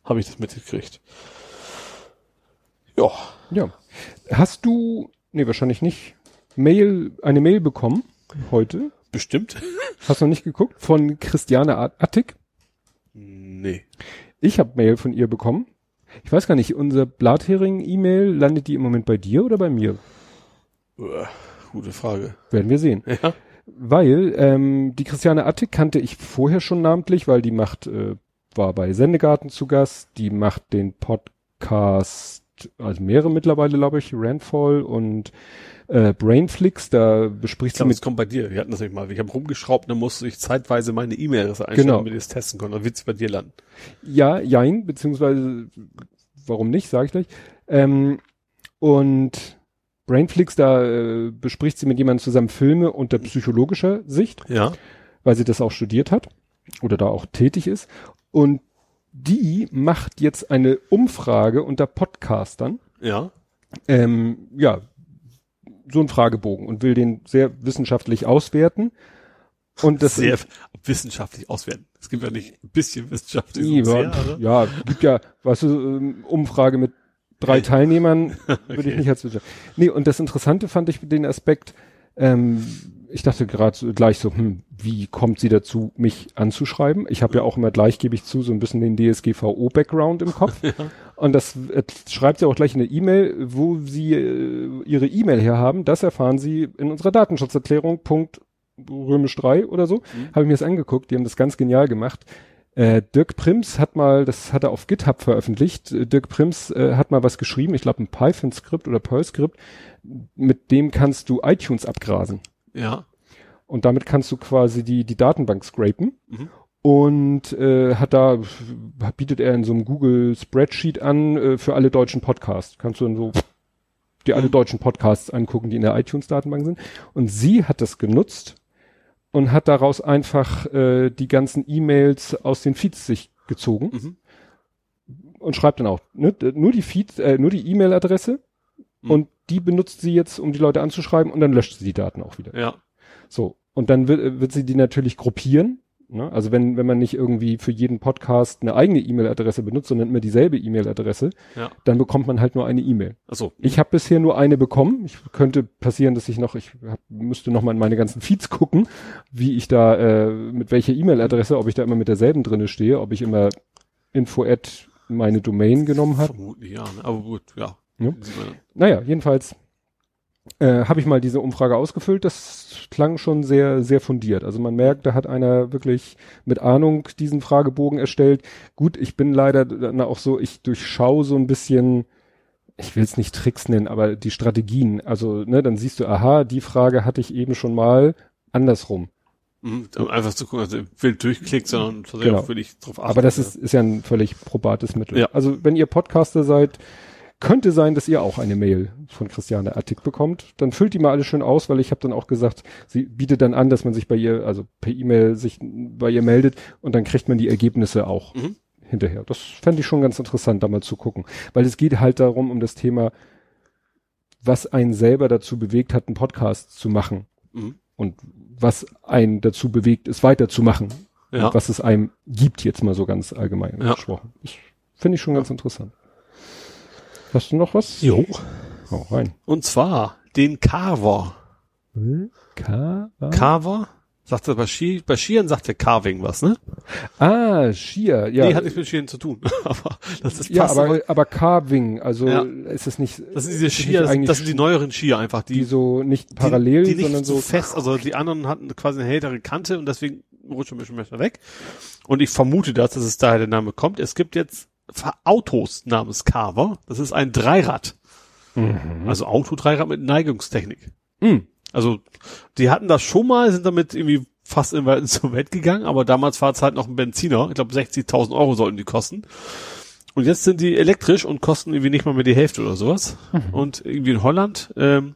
habe ich das mitgekriegt. Ja. Ja. Hast du, nee, wahrscheinlich nicht, Mail, eine Mail bekommen heute? Bestimmt? Hast du noch nicht geguckt? Von Christiane At- Attig. Nee. Ich habe Mail von ihr bekommen. Ich weiß gar nicht, unser Blathering-E-Mail, landet die im Moment bei dir oder bei mir? Uah, gute Frage. Werden wir sehen. Ja. Weil ähm, die Christiane Attig kannte ich vorher schon namentlich, weil die macht, äh, war bei Sendegarten zu Gast, die macht den Podcast, also mehrere mittlerweile, glaube ich, Randfall und äh, Brainflix, da bespricht Ich sie glaube, mit es kommt bei dir. Wir hatten das nicht mal. Ich habe rumgeschraubt, dann musste ich zeitweise meine E-Mail-Adresse einstellen, Genau. damit ich es testen konnte. Dann wird es bei dir landen. Ja, jein, beziehungsweise warum nicht, sage ich gleich. Ähm, und Brainflix, da äh, bespricht sie mit jemandem zusammen Filme unter psychologischer Sicht, Ja. weil sie das auch studiert hat oder da auch tätig ist. Und die macht jetzt eine Umfrage unter Podcastern, Ja. ähm, ja, so ein Fragebogen und will den sehr wissenschaftlich auswerten. Und das sehr wissenschaftlich auswerten. Es gibt ja nicht ein bisschen wissenschaftlich. Ja, sehr, oder? ja, gibt ja, weißt du, ähm, Umfrage mit drei Teilnehmern, würde ich Okay. nicht als Wissenschaft. Nee, und das Interessante fand ich den Aspekt, ähm, ich dachte gerade so, gleich so, hm, wie kommt sie dazu, mich anzuschreiben? Ich habe ja auch immer gleich, gebe ich zu, so ein bisschen den DSGVO-Background im Kopf. Und das äh, schreibt sie auch gleich in der E-Mail, wo sie äh, ihre E-Mail herhaben. Das erfahren sie in unserer Datenschutzerklärung, Punkt römisch 3 oder so. Habe ich mir das angeguckt, die haben das ganz genial gemacht. Äh, Dirk Prims hat mal, das hat er auf GitHub veröffentlicht, äh, Dirk Prims äh, hat mal was geschrieben, ich glaube ein Python-Skript oder Perl-Skript, mit dem kannst du iTunes abgrasen. Ja. Und damit kannst du quasi die, die Datenbank scrapen. Mhm. Und äh, hat da, bietet er in so einem Google Spreadsheet an äh, für alle deutschen Podcasts. Kannst du dann so dir alle Mhm. deutschen Podcasts angucken, die in der iTunes-Datenbank sind. Und sie hat das genutzt und hat daraus einfach äh, die ganzen E-Mails aus den Feeds sich gezogen Mhm. und schreibt dann auch ne, nur die Feed, äh, nur die E-Mail-Adresse Mhm. und die benutzt sie jetzt, um die Leute anzuschreiben und dann löscht sie die Daten auch wieder. Ja. So. Und dann wird, wird sie die natürlich gruppieren. Ne? Also wenn, wenn man nicht irgendwie für jeden Podcast eine eigene E-Mail-Adresse benutzt, sondern immer dieselbe E-Mail-Adresse, Ja. dann bekommt man halt nur eine E-Mail. Achso. Ich habe bisher nur eine bekommen. Ich könnte passieren, dass ich noch, ich hab, müsste noch mal in meine ganzen Feeds gucken, wie ich da, äh, mit welcher E-Mail-Adresse, ob ich da immer mit derselben drinne stehe, ob ich immer info meine Domain genommen habe. Vermutlich, ja. Ne? Aber gut, ja. Ne? Naja, jedenfalls äh, habe ich mal diese Umfrage ausgefüllt. Das klang schon sehr, sehr fundiert. Also man merkt, da hat einer wirklich mit Ahnung diesen Fragebogen erstellt. Gut, ich bin leider dann auch so, ich durchschaue so ein bisschen, ich will es nicht Tricks nennen, aber die Strategien. Also, ne, dann siehst du, aha, die Frage hatte ich eben schon mal andersrum. Mhm, einfach zu gucken, also wild durchklickt, sondern genau. auch wirklich drauf achten. Aber das ist, ist ja ein völlig probates Mittel. Ja. Also wenn ihr Podcaster seid, könnte sein, dass ihr auch eine Mail von Christiane Attig bekommt. Dann füllt die mal alles schön aus, weil ich habe dann auch gesagt, sie bietet dann an, dass man sich bei ihr, also per E-Mail sich bei ihr meldet und dann kriegt man die Ergebnisse auch Mhm. hinterher. Das fände ich schon ganz interessant, da mal zu gucken. Weil es geht halt darum, um das Thema, was einen selber dazu bewegt hat, einen Podcast zu machen. Mhm. Und was einen dazu bewegt, es weiterzumachen. Ja. Und was es einem gibt, jetzt mal so ganz allgemein Ja. gesprochen. Finde ich schon ganz interessant. Hast du noch was? Jo. Hau rein. Und zwar den Carver. Ka Carver? Sagt er bei, Ski, bei Skiern sagt der Carving was, ne? ah, Skier, ja. Nee, hat nichts mit Skiern zu tun. aber das ist ja, aber, aber Carving, also Ja. ist es nicht, Das sind diese ist es Skier, das, eigentlich das sind die neueren Skier einfach, die, die so nicht parallel, die, die nicht sondern so fest, also die anderen hatten quasi eine härtere Kante und deswegen rutscht ein bisschen besser weg. Und ich vermute das, dass es daher der Name kommt. Es gibt jetzt Autos namens Carver. Das ist ein Dreirad. Also Auto-Dreirad mit Neigungstechnik. Hm. Also die hatten das schon mal, sind damit irgendwie fast in ins Welt gegangen, aber damals war es halt noch ein Benziner. Ich glaube 60.000 Euro sollten die kosten. Und jetzt sind die elektrisch und kosten irgendwie nicht mal mehr die Hälfte oder sowas. Und irgendwie in Holland, ähm,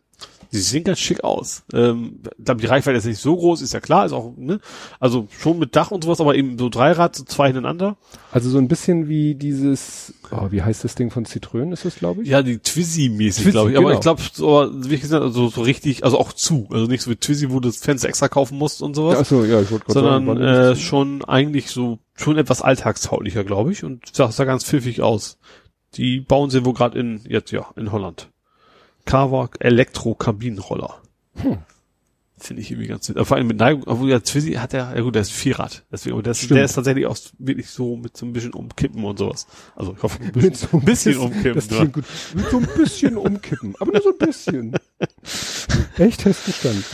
die sehen ganz schick aus. Ähm, die Reichweite ist nicht so groß, ist ja klar, ist auch, ne? Also schon mit Dach und sowas, aber eben so Dreirad, so zwei hintereinander. also so ein bisschen wie dieses, oh, wie heißt das Ding von Citroën, ist das, glaube ich? Ja, die Twizy-mäßig, Twizy, glaube ich. Aber genau. ich glaube, so, wie gesagt, also so richtig, also auch zu. Also nicht so wie Twizy, wo du das Fenster extra kaufen musst und sowas. Ach so, ja, ich wollte sondern sagen, äh, schon eigentlich so schon etwas alltagstauglicher, glaube ich, und sah, sah ganz pfiffig aus. Die bauen sie wohl gerade in jetzt ja in Holland. Carver Elektro-Kabinenroller. Hm. Finde ich irgendwie ganz nett. Vor allem mit Neigung, obwohl ja Twizy hat ja, ja gut, der ist Vierrad. Deswegen, aber der ist, der ist tatsächlich auch wirklich so mit so ein bisschen umkippen und sowas. Also ich hoffe, ein Mit bisschen, so ein bisschen umkippen. Das klingt gut. Mit so ein bisschen umkippen, aber nur so ein bisschen. Echt festgestanden.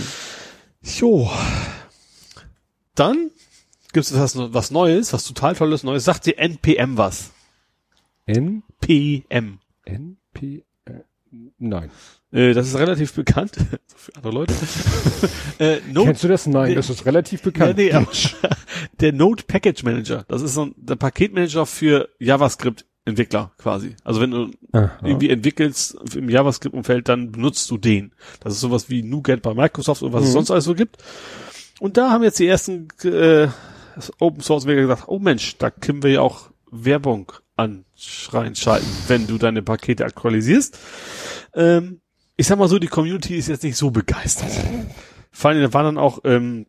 Jo. Dann gibt es was, was Neues, was total tolles Neues. Sagt dir NPM was? N, PM. Nein. Äh, das ist relativ bekannt. Für andere Leute. äh, Node, Kennst du das? Nein, Nee. das ist relativ bekannt. nee, aber, der Node Package Manager. Das ist so ein, der Paketmanager für JavaScript Entwickler quasi. Also wenn du Aha. irgendwie entwickelst im JavaScript-Umfeld, dann benutzt du den. Das ist sowas wie NuGet bei Microsoft und was es Mhm. sonst alles so gibt. Und da haben jetzt die ersten äh, Open Source Entwickler gesagt, oh Mensch, da können wir ja auch Werbung an wenn du deine Pakete aktualisierst. Ähm, ich sag mal so, die Community ist jetzt nicht so begeistert. Vor allem, da waren dann auch, ähm,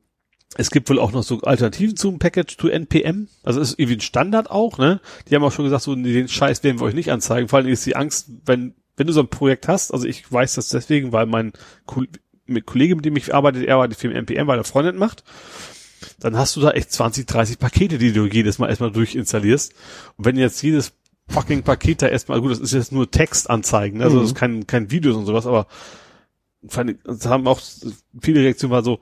es gibt wohl auch noch so Alternativen zum Package to NPM. Also ist irgendwie ein Standard auch, ne? Die haben auch schon gesagt, so den Scheiß werden wir euch nicht anzeigen. Vor allem ist die Angst, wenn, wenn du so ein Projekt hast, also ich weiß das deswegen, weil mein Ko mit Kollege, mit dem ich arbeite, er arbeitet für den NPM, weil er Freundin macht, dann hast du da echt 20, 30 Pakete, die du jedes Mal erstmal durchinstallierst. Und wenn jetzt jedes fucking Paket da erstmal, gut, das ist jetzt nur Textanzeigen, ne? also Mhm. das ist kein, kein Videos und sowas, aber fand ich, das haben auch viele Reaktionen war so,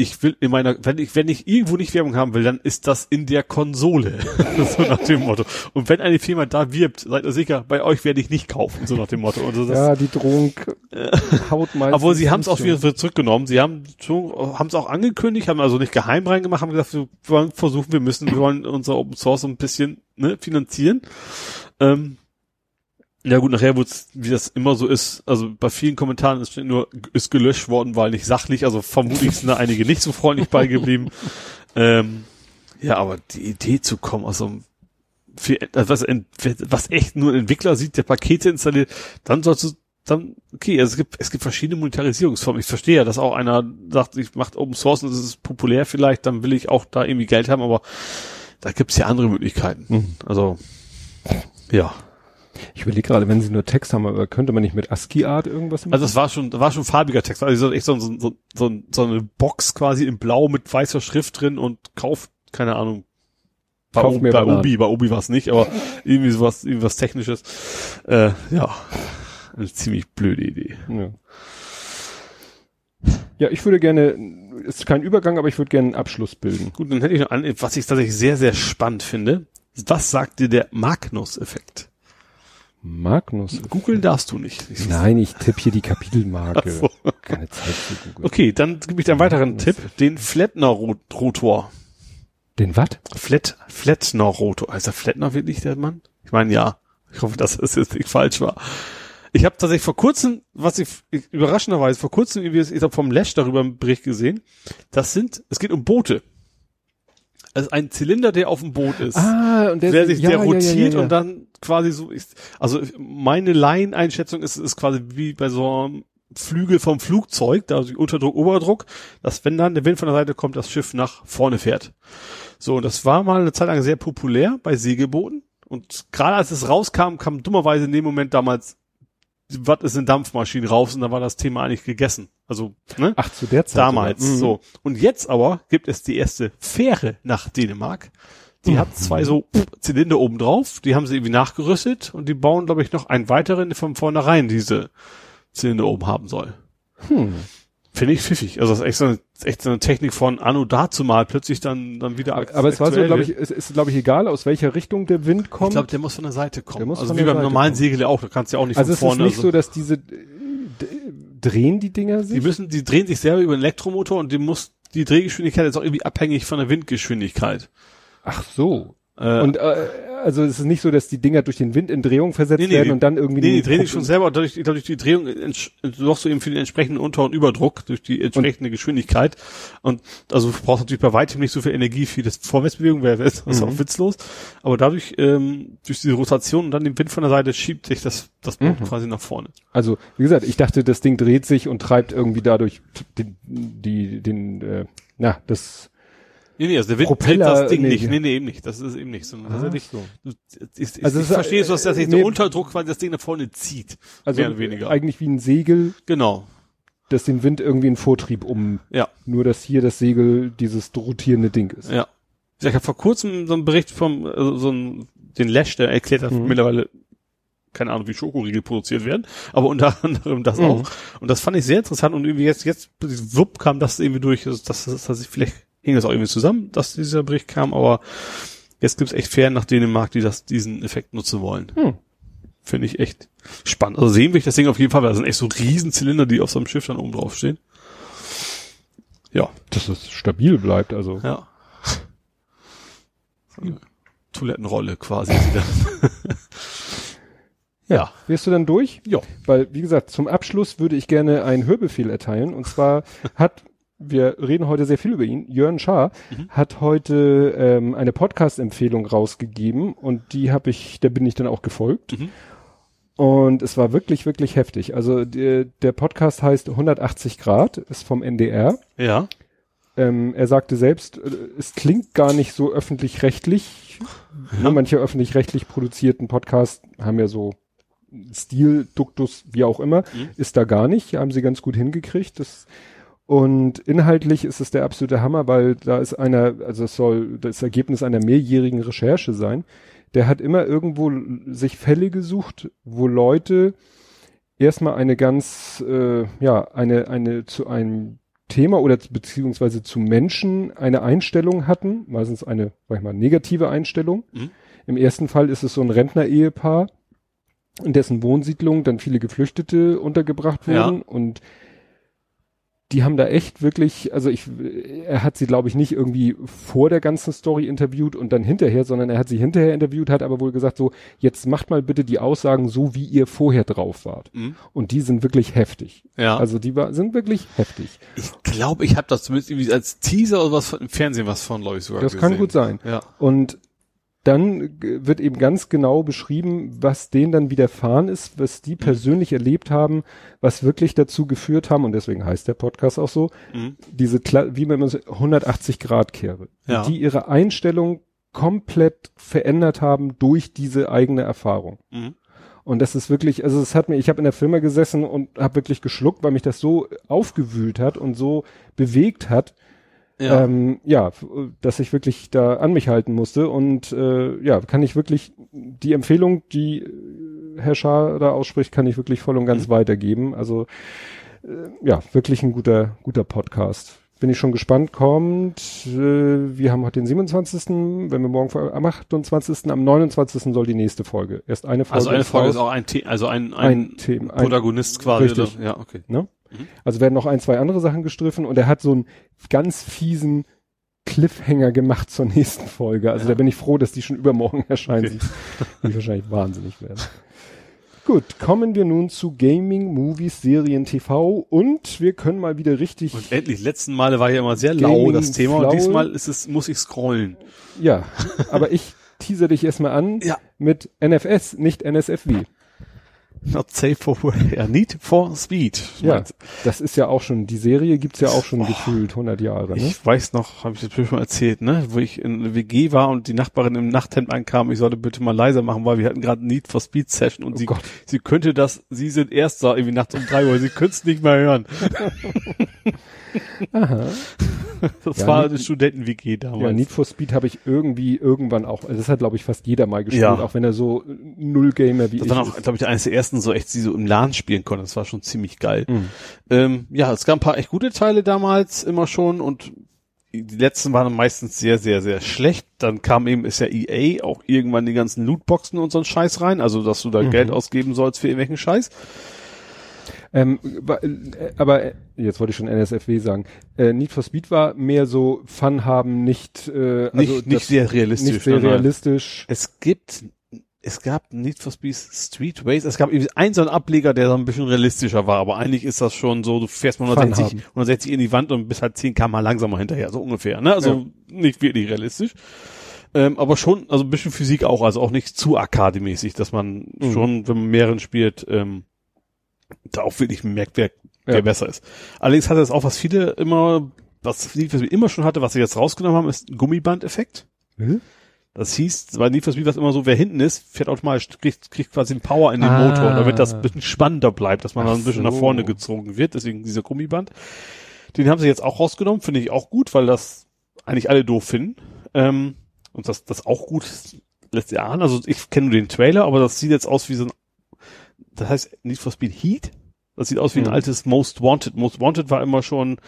ich will in meiner, wenn ich, wenn ich irgendwo nicht Werbung haben will, dann ist das in der Konsole. so nach dem Motto. Und wenn eine Firma da wirbt, seid ihr sicher, bei euch werde ich nicht kaufen, so nach dem Motto. Und so, das, Ja, die Drohung haut meistens. obwohl sie haben es auch wieder zurückgenommen. Sie haben haben es auch angekündigt, haben also nicht geheim reingemacht, haben gesagt, wir wollen versuchen, wir müssen, wir wollen unser Open Source so ein bisschen ne, finanzieren. Ähm, ja gut, nachher wurde wie das immer so ist, also bei vielen Kommentaren ist nur, ist gelöscht worden, weil nicht sachlich, also vermutlich sind da einige nicht so freundlich beigeblieben. ähm, ja, aber die Idee zu kommen aus so einem für, was, was echt nur ein Entwickler sieht, der Pakete installiert, dann sollst du dann, okay, also es gibt, es gibt verschiedene Monetarisierungsformen. Ich verstehe ja, dass auch einer sagt, ich mache Open Source und das ist populär vielleicht, dann will ich auch da irgendwie Geld haben, aber da gibt's ja andere Möglichkeiten. Mhm. Also, ja. Ich überlege gerade, wenn sie nur Text haben, aber könnte man nicht mit ASCII-Art irgendwas machen? Also es war schon, war schon farbiger Text, also echt so, so, so, so, so eine Box quasi in Blau mit weißer Schrift drin und kauft, keine Ahnung, bei, Kauf bei. Obi, bei Obi war es nicht, aber irgendwie sowas, irgendwas Technisches. Äh, ja. eine ziemlich blöde Idee. Ja. Ja, ich würde gerne, ist kein Übergang, aber ich würde gerne einen Abschluss bilden. Gut, dann hätte ich noch an, was ich tatsächlich sehr, sehr spannend finde. Was sagt dir der Magnus-Effekt? Magnus. Googeln darfst du nicht. Ich- Nein, ich tippe hier die Kapitelmarke. So. Keine Zeit zu googeln. Okay, dann gebe ich dir einen weiteren Tipp. Den Flettner-Rotor. Den was? Flat, Flettner-Rotor. Heißt der Flettner wirklich der Mann? Ich meine, ja. Ich hoffe, dass das jetzt nicht falsch war. Ich habe tatsächlich vor kurzem, was ich, ich überraschenderweise vor kurzem, ich habe vom Lash darüber einen Bericht gesehen. Das sind, es geht um Boote. Also ein Zylinder, der auf dem Boot ist. Ah, und der, der sich, ja, der rotiert ja, ja. und dann quasi so ist. Also meine Laieneinschätzung ist, ist quasi wie bei so einem Flügel vom Flugzeug, da also Unterdruck, Oberdruck, dass wenn dann der Wind von der Seite kommt, das Schiff nach vorne fährt. So, und das war mal eine Zeit lang sehr populär bei Segelbooten. Und gerade als es rauskam, kam dummerweise in dem Moment damals, was ist in Dampfmaschinen raus und da war das Thema eigentlich gegessen. Also, ne? Ach, zu der Zeit. Damals. Mhm. so. Und jetzt aber gibt es die erste Fähre nach Dänemark. Die hat zwei so Zylinder oben drauf, die haben sie irgendwie nachgerüstet und die bauen, glaube ich, noch einen weiteren, der von vornherein diese Zylinder oben haben soll. Hm. Finde ich pfiffig. Also das ist echt so eine, echt so eine Technik von Anno dazu mal plötzlich dann, dann wieder ak- Aber es war so, glaube ich, es ist, glaube ich, egal, aus welcher Richtung der Wind kommt. Ich glaube, der muss von der Seite kommen. Der muss also wie beim Seite normalen kommen. Segel ja auch, da kannst du ja auch nicht also von es ist vorne. nicht also, so, dass diese, d- drehen die Dinger sich? die müssen, die drehen sich selber über einen Elektromotor und die muss, die Drehgeschwindigkeit ist auch irgendwie abhängig von der Windgeschwindigkeit. Ach so. Äh, Und äh, also es ist nicht so, dass die Dinger durch den Wind in Drehung versetzt Nee, nee, werden und dann irgendwie Nee, die drehen sich schon selber und dadurch, dadurch die Drehung sorgst du eben für den entsprechenden Unter- und Überdruck durch die entsprechende Geschwindigkeit. Und also du brauchst natürlich bei weitem nicht so viel Energie für das Vorwärtsbewegung, wäre das ist Mhm. auch witzlos. Aber dadurch, ähm, durch diese Rotation und dann den Wind von der Seite schiebt sich das, das Boot Mhm. quasi nach vorne. Also, wie gesagt, ich dachte, das Ding dreht sich und treibt irgendwie dadurch den, die, den, äh, na, das Nee, nee, also der Wind Propeller- dreht das Ding nee, nicht. Nee, nee, eben nicht. Das ist eben nicht. Sondern tatsächlich, so. du, ich, ich, Also ich ist, verstehe so, dass äh, sich nee, der Unterdruck quasi das Ding nach vorne zieht. Also mehr oder weniger. eigentlich wie ein Segel, Genau. das den Wind irgendwie in Vortrieb um, Ja. nur dass hier das Segel dieses rotierende Ding ist. Ja. Ich habe vor kurzem so einen Bericht vom, also so ein, den Lash, der erklärt hat Mhm. mittlerweile, keine Ahnung, wie Schokoriegel produziert werden, aber unter anderem das Mhm. auch. Und das fand ich sehr interessant und irgendwie jetzt, jetzt, wupp kam das irgendwie durch, also das, das, das, vielleicht hing das auch irgendwie zusammen, dass dieser Bericht kam, aber jetzt gibt's echt Fähren nach Dänemark, die das, diesen Effekt nutzen wollen. Hm. Finde ich echt spannend. Also sehen will ich das Ding auf jeden Fall, weil das sind echt so Riesenzylinder, die auf so einem Schiff dann oben drauf stehen. Ja, Dass es stabil bleibt, also. ja. So eine Toilettenrolle quasi. ja. Wärst du dann durch? Ja. Weil, wie gesagt, zum Abschluss würde ich gerne einen Hörbefehl erteilen. Und zwar hat, wir reden heute sehr viel über ihn, Jörn Schaar Mhm. hat heute ähm, eine Podcast-Empfehlung rausgegeben und die habe ich, der bin ich dann auch gefolgt. Mhm. Und es war wirklich, wirklich heftig. Also der, der Podcast heißt 180 Grad, ist vom NDR. Ja. Ähm, er sagte selbst, äh, es klingt gar nicht so öffentlich-rechtlich. Ja. Manche öffentlich-rechtlich produzierten Podcasts haben ja so Stil, Duktus, wie auch immer, Mhm. ist da gar nicht. Haben sie ganz gut hingekriegt. Das, und inhaltlich ist es der absolute Hammer, weil da ist einer, also es soll das Ergebnis einer mehrjährigen Recherche sein. Der hat immer irgendwo sich Fälle gesucht, wo Leute erstmal eine ganz, äh, ja, eine, eine zu einem Thema oder beziehungsweise zu Menschen eine Einstellung hatten, meistens eine, sag ich mal, negative Einstellung. Mhm. Im ersten Fall ist es so ein Rentner-Ehepaar, in dessen Wohnsiedlung dann viele Geflüchtete untergebracht Ja. wurden und die haben da echt wirklich, also ich, er hat sie glaube ich nicht irgendwie vor der ganzen Story interviewt und dann hinterher, sondern er hat sie hinterher interviewt, hat aber wohl gesagt so, jetzt macht mal bitte die Aussagen so, wie ihr vorher drauf wart. Mhm. Und die sind wirklich heftig. Ja. Also die war, sind wirklich heftig. ich glaube, ich habe das zumindest irgendwie als Teaser oder was von, im Fernsehen was von, glaube ich, sogar Das gesehen. kann gut sein. Ja. Und dann g- wird eben ganz genau beschrieben, was denen dann widerfahren ist, was die persönlich erlebt haben, was wirklich dazu geführt haben, und deswegen heißt der Podcast auch so, Mhm. diese, wie man immer so 180 Grad Kehre, Ja. die ihre Einstellung komplett verändert haben durch diese eigene Erfahrung. Mhm. Und das ist wirklich, also es hat mir, ich habe in der Firma gesessen und habe wirklich geschluckt, weil mich das so aufgewühlt hat und so bewegt hat. Ja. Ähm, ja, dass ich wirklich da an mich halten musste und äh, ja, kann ich wirklich die Empfehlung, die äh, Herr Schaar da ausspricht, kann ich wirklich voll und ganz Mhm. weitergeben. Also äh, ja, wirklich ein guter, guter Podcast. Bin ich schon gespannt, kommt, äh, wir haben heute den 27., wenn wir morgen vor- am 28., am 29. soll die nächste Folge. Erst eine Folge. Also eine Folge ist auch ein, The also ein, ein, ein, Thema. Ein, Protagonist quasi. Richtig. Oder? Ja, okay. ne? Also werden noch ein, zwei andere Sachen gestriffen und er hat so einen ganz fiesen Cliffhanger gemacht zur nächsten Folge. Also Ja. da bin ich froh, dass die schon übermorgen erscheint. Okay. Die wahrscheinlich wahnsinnig werden. Gut, kommen wir nun zu Gaming, Movies, Serien, TV und wir können mal wieder richtig, Und endlich, letzten Male war ja immer sehr lau Gaming das Thema und Flaul. diesmal ist es, muss ich scrollen. ja, aber ich teaser dich erstmal an Ja. mit NFS, nicht NSFW. Not safe for. Ja, Need for Speed. Ja, das ist ja auch schon, die Serie gibt's ja auch schon Boah. gefühlt 100 Jahre, ne? Ich weiß noch, habe ich das schon mal erzählt, ne, wo ich in WG war und die Nachbarin im Nachthemd ankam, ich sollte bitte mal leiser machen, weil wir hatten gerade Need for Speed Session und Oh sie, Gott. sie könnte das, sie sind erst da irgendwie nachts um drei Uhr, sie könnte es nicht mehr hören. Aha. Das Ja, war eine Studenten-WG damals. Ja, Need for Speed habe ich irgendwie irgendwann auch, also das hat glaube ich fast jeder mal gespielt, Ja. auch wenn er so null Gamer wie das ich war auch, glaube ich, eines der ersten, so echt, die so im LAN spielen konnten. Das war schon ziemlich geil. Mhm. Ähm, ja, es gab ein paar echt gute Teile damals immer schon und die letzten waren meistens sehr, sehr, sehr schlecht. Dann kam eben, ist ja EA auch irgendwann die ganzen Lootboxen und so einen Scheiß rein, also dass du da Mhm. Geld ausgeben sollst für irgendwelchen Scheiß. Ähm, äh, aber äh, jetzt wollte ich schon NSFW sagen. Äh, Need for Speed war mehr so Fun haben, nicht äh, also Nicht, nicht sehr realistisch. nicht sehr nein, nein. realistisch. Es gibt, es gab Need for Speed Street Race, es gab irgendwie einen so einen Ableger, der so ein bisschen realistischer war, aber eigentlich ist das schon so, du fährst mal Fun 160, haben. 160 in die Wand und bist halt 10 km langsamer hinterher, so ungefähr, ne? Also nicht wirklich realistisch. Ähm, aber schon, also ein bisschen Physik auch, also auch nicht zu arkademäßig, dass man Mhm. schon, wenn man mehreren spielt, ähm, da auch wirklich merkt, wer, wer Ja. besser ist. Allerdings hat es auch, was viele immer, was Need for Speed immer schon hatte, was sie jetzt rausgenommen haben, ist ein Gummiband-Effekt. Hm? Das hieß, bei Need for Speed war es immer so, wer hinten ist, fährt automatisch, kriegt, kriegt quasi einen Power in den Ah. Motor, damit das ein bisschen spannender bleibt, dass man Ach dann ein bisschen nach so. vorne gezogen wird, deswegen dieser Gummiband. Den haben sie jetzt auch rausgenommen, finde ich auch gut, weil das eigentlich alle doof finden. Ähm, und das, das auch gut lässt ja an. Also ich kenne nur den Trailer, aber das sieht jetzt aus wie so ein, das heißt Need for Speed Heat. Das sieht aus wie ein Mhm. altes Most Wanted. Most Wanted war immer schon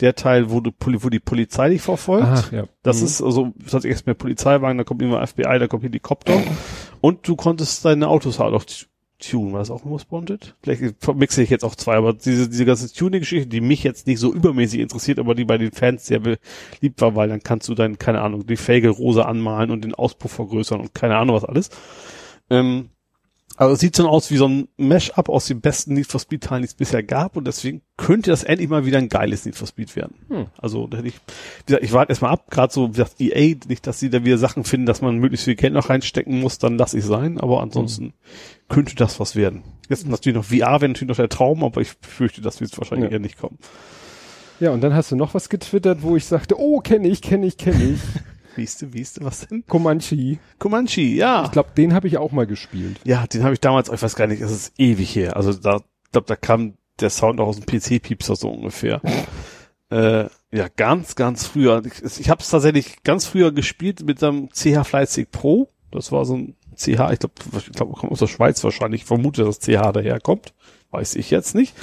der Teil, wo, du, wo die Polizei dich verfolgt. Ach, ja. Das Mhm. ist also, das heißt erst mehr Polizeiwagen, da kommt immer FBI, da kommt Helikopter. Und du konntest deine Autos halt auch tunen. War das auch Most Wanted? Vielleicht vermixe ich jetzt auch zwei, aber diese, diese ganze Tuning-Geschichte, die mich jetzt nicht so übermäßig interessiert, aber die bei den Fans sehr beliebt war, weil dann kannst du dann, keine Ahnung, die Felge rosa anmalen und den Auspuff vergrößern und keine Ahnung was alles. Ähm, also es sieht so aus wie so ein Mash-up aus den besten Need for Speed Teilen, die es bisher gab und deswegen könnte das endlich mal wieder ein geiles Need for Speed werden. Hm. Also da hätte ich, wie gesagt, ich warte erstmal ab, gerade so wie gesagt, EA, nicht, dass sie da wieder Sachen finden, dass man möglichst viel Geld noch reinstecken muss, dann lass ich sein, aber ansonsten könnte das was werden. Jetzt natürlich noch VR wäre natürlich noch der Traum, aber ich fürchte, das wird wahrscheinlich Ja. eher nicht kommen. Ja, und dann hast du noch was getwittert, wo ich sagte, oh, kenne ich, kenne ich, kenne ich. Wiest du, wiest du, was denn? Comanche. Comanche, ja. Ich glaube, den habe ich auch mal gespielt. Ja, den habe ich damals, ich weiß gar nicht, es ist ewig her. Also da, glaub, da kam der Sound auch aus dem PC-Piepser so ungefähr. äh, ja, ganz, ganz früher. Ich, ich habe es tatsächlich ganz früher gespielt mit einem CH Flightstick Pro. Das war so ein CH, ich glaube, ich glaub, kommt aus der Schweiz wahrscheinlich. Ich vermute, dass CH daherkommt. Weiß ich jetzt nicht.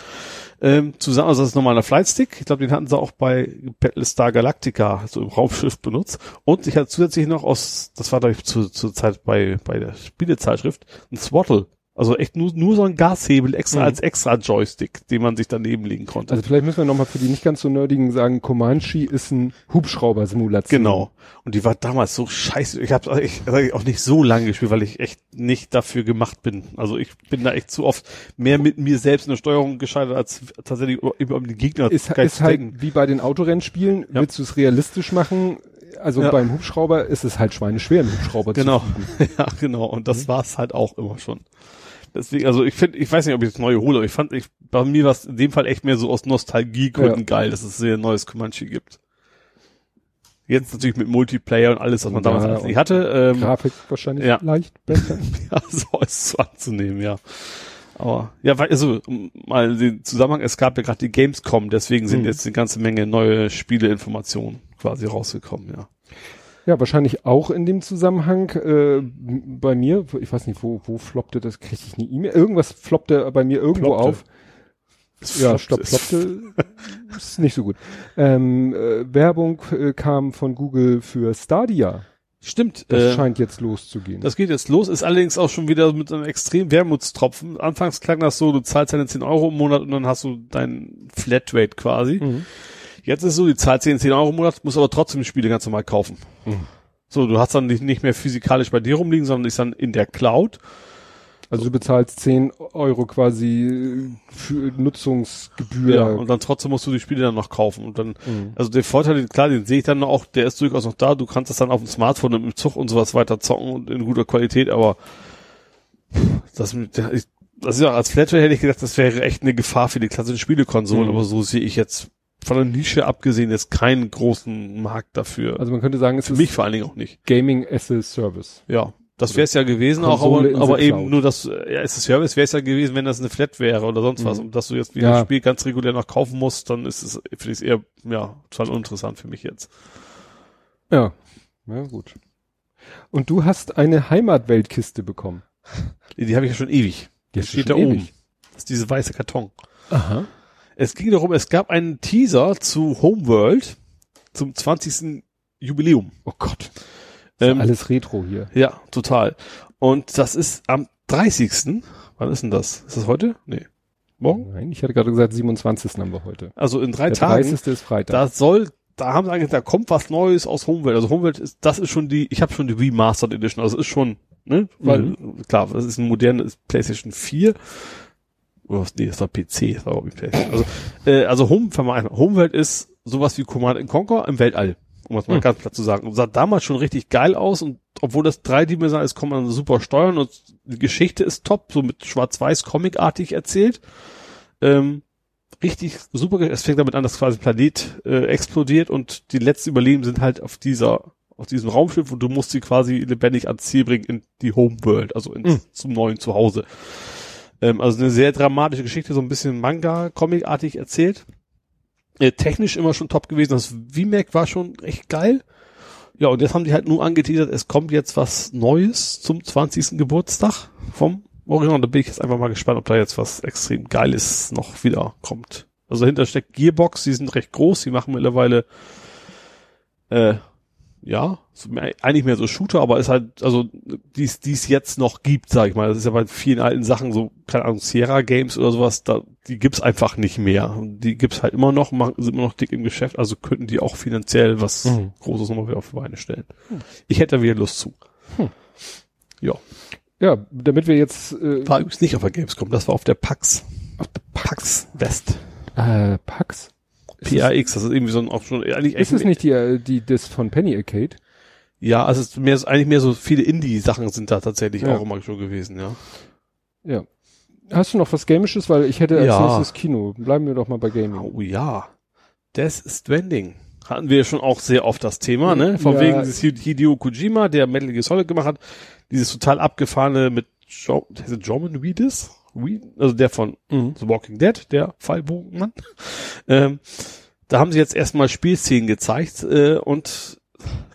Ähm, zusammen, also das ist normaler Flightstick. Ich glaube, den hatten sie auch bei Battlestar Galactica, so im Raumschiff benutzt. Und ich hatte zusätzlich noch aus, das war glaube ich zu, zur Zeit bei, bei der Spielezeitschrift, ein Swaddle. Also echt nur, nur so ein Gashebel extra Mhm. als extra Joystick, den man sich daneben legen konnte. Also vielleicht müssen wir nochmal für die nicht ganz so nerdigen sagen, Comanche ist ein Hubschrauber-Simulation. Genau. Und die war damals so scheiße. Ich habe ich, hab auch nicht so lange gespielt, weil ich echt nicht dafür gemacht bin. Also ich bin da echt zu oft mehr mit mir selbst in der Steuerung gescheitert, als tatsächlich über, über den Gegner Ist, ist zu halt wie bei den Autorennspielen, Ja. willst du es realistisch machen? Also Ja. beim Hubschrauber ist es halt schweineschwer, einen Hubschrauber Genau. zu fliegen. Ja, genau. Und das war's halt auch immer schon. Deswegen, also ich finde, ich weiß nicht, ob ich das neue hole, aber ich fand, ich, bei mir war es in dem Fall echt mehr so aus Nostalgiegründen Ja. geil, dass es ein neues Comanche gibt. Jetzt natürlich mit Multiplayer und alles, was man Ja, damals alles nicht hatte. Ähm, Grafik wahrscheinlich ja. leicht besser. ja, so ist es anzunehmen, ja. Aber ja, weil, also um mal den Zusammenhang, es gab ja gerade die Gamescom, deswegen sind Mhm. jetzt eine ganze Menge neue Spieleinformationen quasi rausgekommen, ja. Ja, wahrscheinlich auch in dem Zusammenhang äh, bei mir, ich weiß nicht, wo, wo floppte das, kriege ich eine E-Mail? Irgendwas floppte bei mir irgendwo Ploppte. auf. Ja, stopp, floppte ist nicht so gut. Ähm, äh, Werbung äh, kam von Google für Stadia. Stimmt, Das äh, scheint jetzt loszugehen. das geht jetzt los, ist allerdings auch schon wieder mit einem extremen Wermutstropfen. Anfangs klang das so, du zahlst deine 10 Euro im Monat und dann hast du dein Flatrate quasi. Mhm. Jetzt ist es so, du zahlst 10, 10 Euro im Monat, musst aber trotzdem die Spiele ganz normal kaufen. Mhm. So, du hast dann nicht, mehr physikalisch bei dir rumliegen, sondern ist dann in der Cloud. Also du bezahlst 10 Euro quasi äh, für Nutzungsgebühr. Ja, und dann trotzdem musst du die Spiele dann noch kaufen. Und dann, Mhm. also der Vorteil, den- klar, den sehe ich dann auch, der ist durchaus noch da. Du kannst das dann auf dem Smartphone und im Zug und sowas weiter zocken und in guter Qualität, aber das, das ist ja als Flatrate hätte ich gedacht, das wäre echt eine Gefahr für die klassischen Spielekonsolen, Mhm. aber so sehe ich jetzt von der Nische abgesehen jetzt keinen großen Markt dafür. Also man könnte sagen, es für ist mich vor allen Dingen auch nicht. Gaming as a Service. Ja. Das wäre es ja gewesen, auch, Konsole aber, aber eben nur das, ja, ist es Service, wäre es ja gewesen, wenn das eine Flat wäre oder sonst was. Mhm. Und dass du jetzt wieder Ja. ein Spiel ganz regulär noch kaufen musst, dann ist es, finde ich eher, ja, total uninteressant für mich jetzt. Ja. Ja, gut. Und du hast eine Heimatweltkiste bekommen. Die, die habe ich ja schon ewig. Die Die steht da oben. Das ist diese weiße Karton. Aha. Es ging darum, es gab einen Teaser zu Homeworld zum 20. Jubiläum. Oh Gott. Ist Ähm, alles Retro hier. Ja, total. Und das ist am 30. Wann ist denn das? Ist das heute? Nee. Morgen? Nein, ich hatte gerade gesagt, 27. haben wir heute. Also in drei Der Tagen. 30. ist Freitag. Da soll, da haben sie eigentlich, da kommt was Neues aus Homeworld. Also Homeworld ist, das ist schon die, ich habe schon die Remastered Edition, also ist schon, ne, weil, klar, das ist ein modernes PlayStation 4. Oder nee, das war PC, das war PlayStation. Also, äh, also Home, Homeworld ist sowas wie Command Conquer im Weltall. Um das mal Hm. ganz platt zu sagen. Und sah damals schon richtig geil aus und obwohl das dreidimensional ist, kann man super steuern und die Geschichte ist top, so mit schwarz-weiß comicartig erzählt. Ähm, richtig super. Es fängt damit an, dass quasi ein Planet äh, explodiert und die letzten Überleben sind halt auf dieser, auf diesem Raumschiff und du musst sie quasi lebendig ans Ziel bringen in die Homeworld, also ins, Mhm. zum neuen Zuhause. Ähm, also eine sehr dramatische Geschichte, so ein bisschen Manga-Comic-artig erzählt. Äh, technisch immer schon top gewesen. Das VMAC war schon echt geil. Ja, und jetzt haben die halt nur angeteasert, es kommt jetzt was Neues zum 20. Geburtstag vom Original. Da bin ich jetzt einfach mal gespannt, ob da jetzt was extrem Geiles noch wieder kommt. Also dahinter steckt Gearbox, die sind recht groß, die machen mittlerweile äh, ja, eigentlich mehr so Shooter, aber ist halt, also die es jetzt noch gibt, sag ich mal. Das ist ja bei vielen alten Sachen so, keine Ahnung, Sierra Games oder sowas, da, die gibt's einfach nicht mehr. Und Die gibt's halt immer noch, machen, sind immer noch dick im Geschäft, also könnten die auch finanziell was Mhm. Großes nochmal wieder auf die Beine stellen. Ich hätte da wieder Lust zu. Ja. ja, damit wir jetzt äh, War übrigens nicht auf der Gamescom, das war auf der PAX. Auf der PAX West. äh, Pax. Ist PAX, das ist irgendwie so ein, auch schon, eigentlich Ist echt, es nicht die, äh, die das von Penny Arcade? ja, also es ist mehr, eigentlich mehr so viele Indie-Sachen sind da tatsächlich Ja. auch immer schon gewesen, ja. Ja. Hast du noch was Gamisches? Weil ich hätte als Ja. nächstes Kino. Bleiben wir doch mal bei Gaming. Oh ja. Death Stranding. Hatten wir schon auch sehr oft das Thema, ne? Von Ja. wegen dieses Hide- Hideo Kojima, der Metal Gear Solid gemacht hat. Dieses total abgefahrene mit jo heißt Reed? Also der von Mhm. The Walking Dead, der Fallbogenmann. ähm, da haben sie jetzt erstmal Spielszenen gezeigt äh, und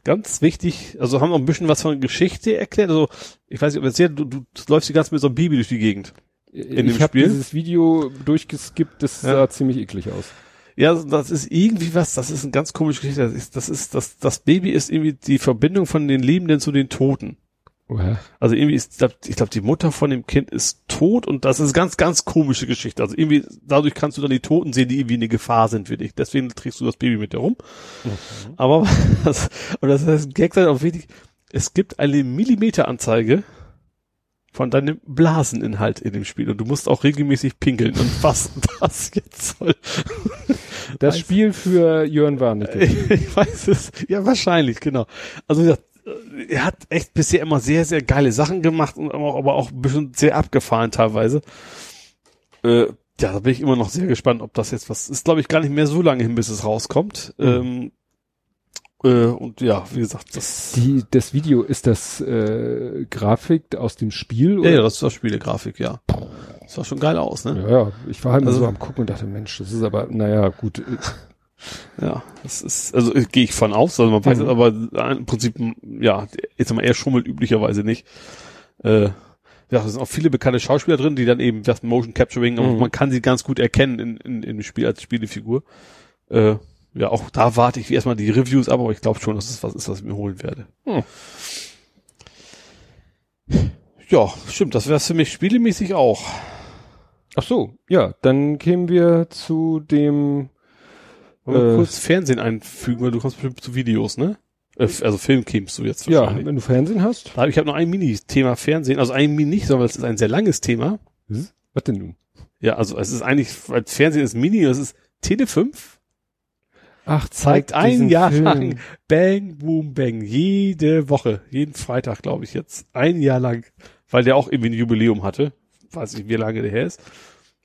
ganz wichtig, also haben noch ein bisschen was von Geschichte erklärt. Also ich weiß nicht, ob jetzt sehr, du, du läufst die ganze mit so einem Baby durch die Gegend. In dem ich habe dieses Video durchgeskippt, das Ja. sah ziemlich eklig aus. Ja, das ist irgendwie was, das ist eine ganz komische Geschichte. Das ist, das ist, das, das Baby ist irgendwie die Verbindung von den Lebenden zu den Toten. Also irgendwie ist, ich glaube, glaub, die Mutter von dem Kind ist tot und das ist ganz, ganz komische Geschichte. Also irgendwie, dadurch kannst du dann die Toten sehen, die irgendwie eine Gefahr sind für dich. Deswegen trägst du das Baby mit dir rum. Aber, das, und das ist ein Gag sein auch wichtig. Es gibt eine Millimeteranzeige von deinem Blaseninhalt in dem Spiel und du musst auch regelmäßig pinkeln und was das jetzt soll. Das Weiß- Spiel für Jörn Warnecke. Ich weiß es. Ja, wahrscheinlich, genau. Also wie gesagt, er hat echt bisher immer sehr, sehr geile Sachen gemacht und aber auch, aber auch ein bisschen sehr abgefahren teilweise. Äh, ja, da bin ich immer noch sehr gespannt, ob das jetzt was ist, glaube ich, gar nicht mehr so lange hin, bis es rauskommt. Ähm, äh, und ja, wie gesagt, das, Die, das Video, ist das äh, Grafik aus dem Spiel? ja, ja, das ist das Spielegrafik, ja. Das sah schon geil aus, ne? Ja, ja. Ich war halt Also- so am gucken und dachte, Mensch, das ist aber, naja, gut. Ja, das ist, also äh, gehe ich von aus, also man weiß Mhm. es, aber äh, im Prinzip, ja, jetzt mal, er schummelt üblicherweise nicht. Äh, ja, es sind auch viele bekannte Schauspieler drin, die dann eben das Motion Capturing, und Mhm. man kann sie ganz gut erkennen in, in, dem Spiel als Spielefigur. Äh, ja, auch da warte ich erstmal die Reviews ab, aber ich glaube schon, dass es was ist, was ich mir holen werde. Hm. Ja, stimmt, das wäre für mich spielemäßig auch. Ach so, ja, dann kämen wir zu dem, Äh. kurz Fernsehen einfügen, weil du kommst bestimmt zu Videos, ne? Äh, Also Film kämst du jetzt ja, wahrscheinlich. wenn du Fernsehen hast. Da hab- Ich habe noch ein Mini-Thema Fernsehen, also ein Mini nicht, sondern es ist ein sehr langes Thema. Was denn nun? Ja, also es ist eigentlich, weil Fernsehen ist Mini, das ist Tele 5, Ach, zeigt ein Jahr Film. lang Bang, Boom, Bang, jede Woche, jeden Freitag, glaube ich jetzt, ein Jahr lang, weil der auch irgendwie ein Jubiläum hatte, weiß nicht, wie lange der her ist.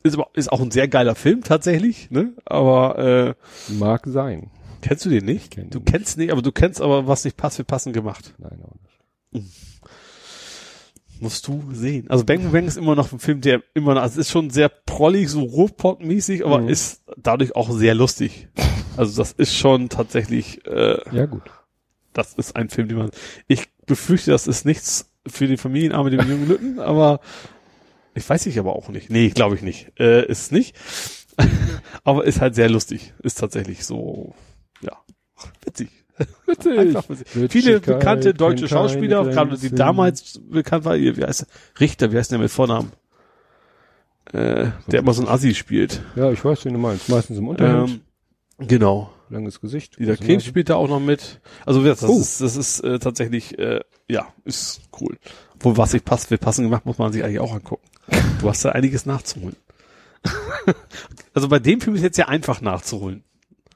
Ist, aber, ist auch ein sehr geiler Film tatsächlich, ne? Aber äh, Mag sein. kennst du den nicht? kenn Du ihn kennst nicht, aber du kennst aber, was nicht passt, wird passend gemacht. Nein, auch nicht. Musst du sehen. Also Bang Bang ist immer noch ein Film, der immer noch, also es ist schon sehr prollig, so Ruhrpott-mäßig, aber Mhm. ist dadurch auch sehr lustig. Also das ist schon tatsächlich, äh, Ja, gut. das ist ein Film, den man, ich befürchte, das ist nichts für die Familienarme mit dem jungen Lütten, aber ich weiß ich aber auch nicht. Nee, glaube ich nicht. Äh, ist nicht. aber ist halt sehr lustig. Ist tatsächlich so, ja, witzig. Witzig. Einfach witzig. Viele bekannte deutsche Schauspieler, gerade die damals bekannt war, wie heißt der? Richter, wie heißt der mit Vornamen? Äh, der immer so ein Assi spielt. Ja, ich weiß, wen du meinst. Meistens im Unterhemd. Ähm, genau. langes Gesicht. Dieser Krebs Nase. spielt da auch noch mit. Also gesagt, das Oh. ist, das ist äh, tatsächlich, äh, ja, ist cool. Wo was sich passt, wird passend gemacht, muss man sich eigentlich auch angucken. Du hast da einiges nachzuholen. also bei dem Film ist jetzt ja einfach nachzuholen.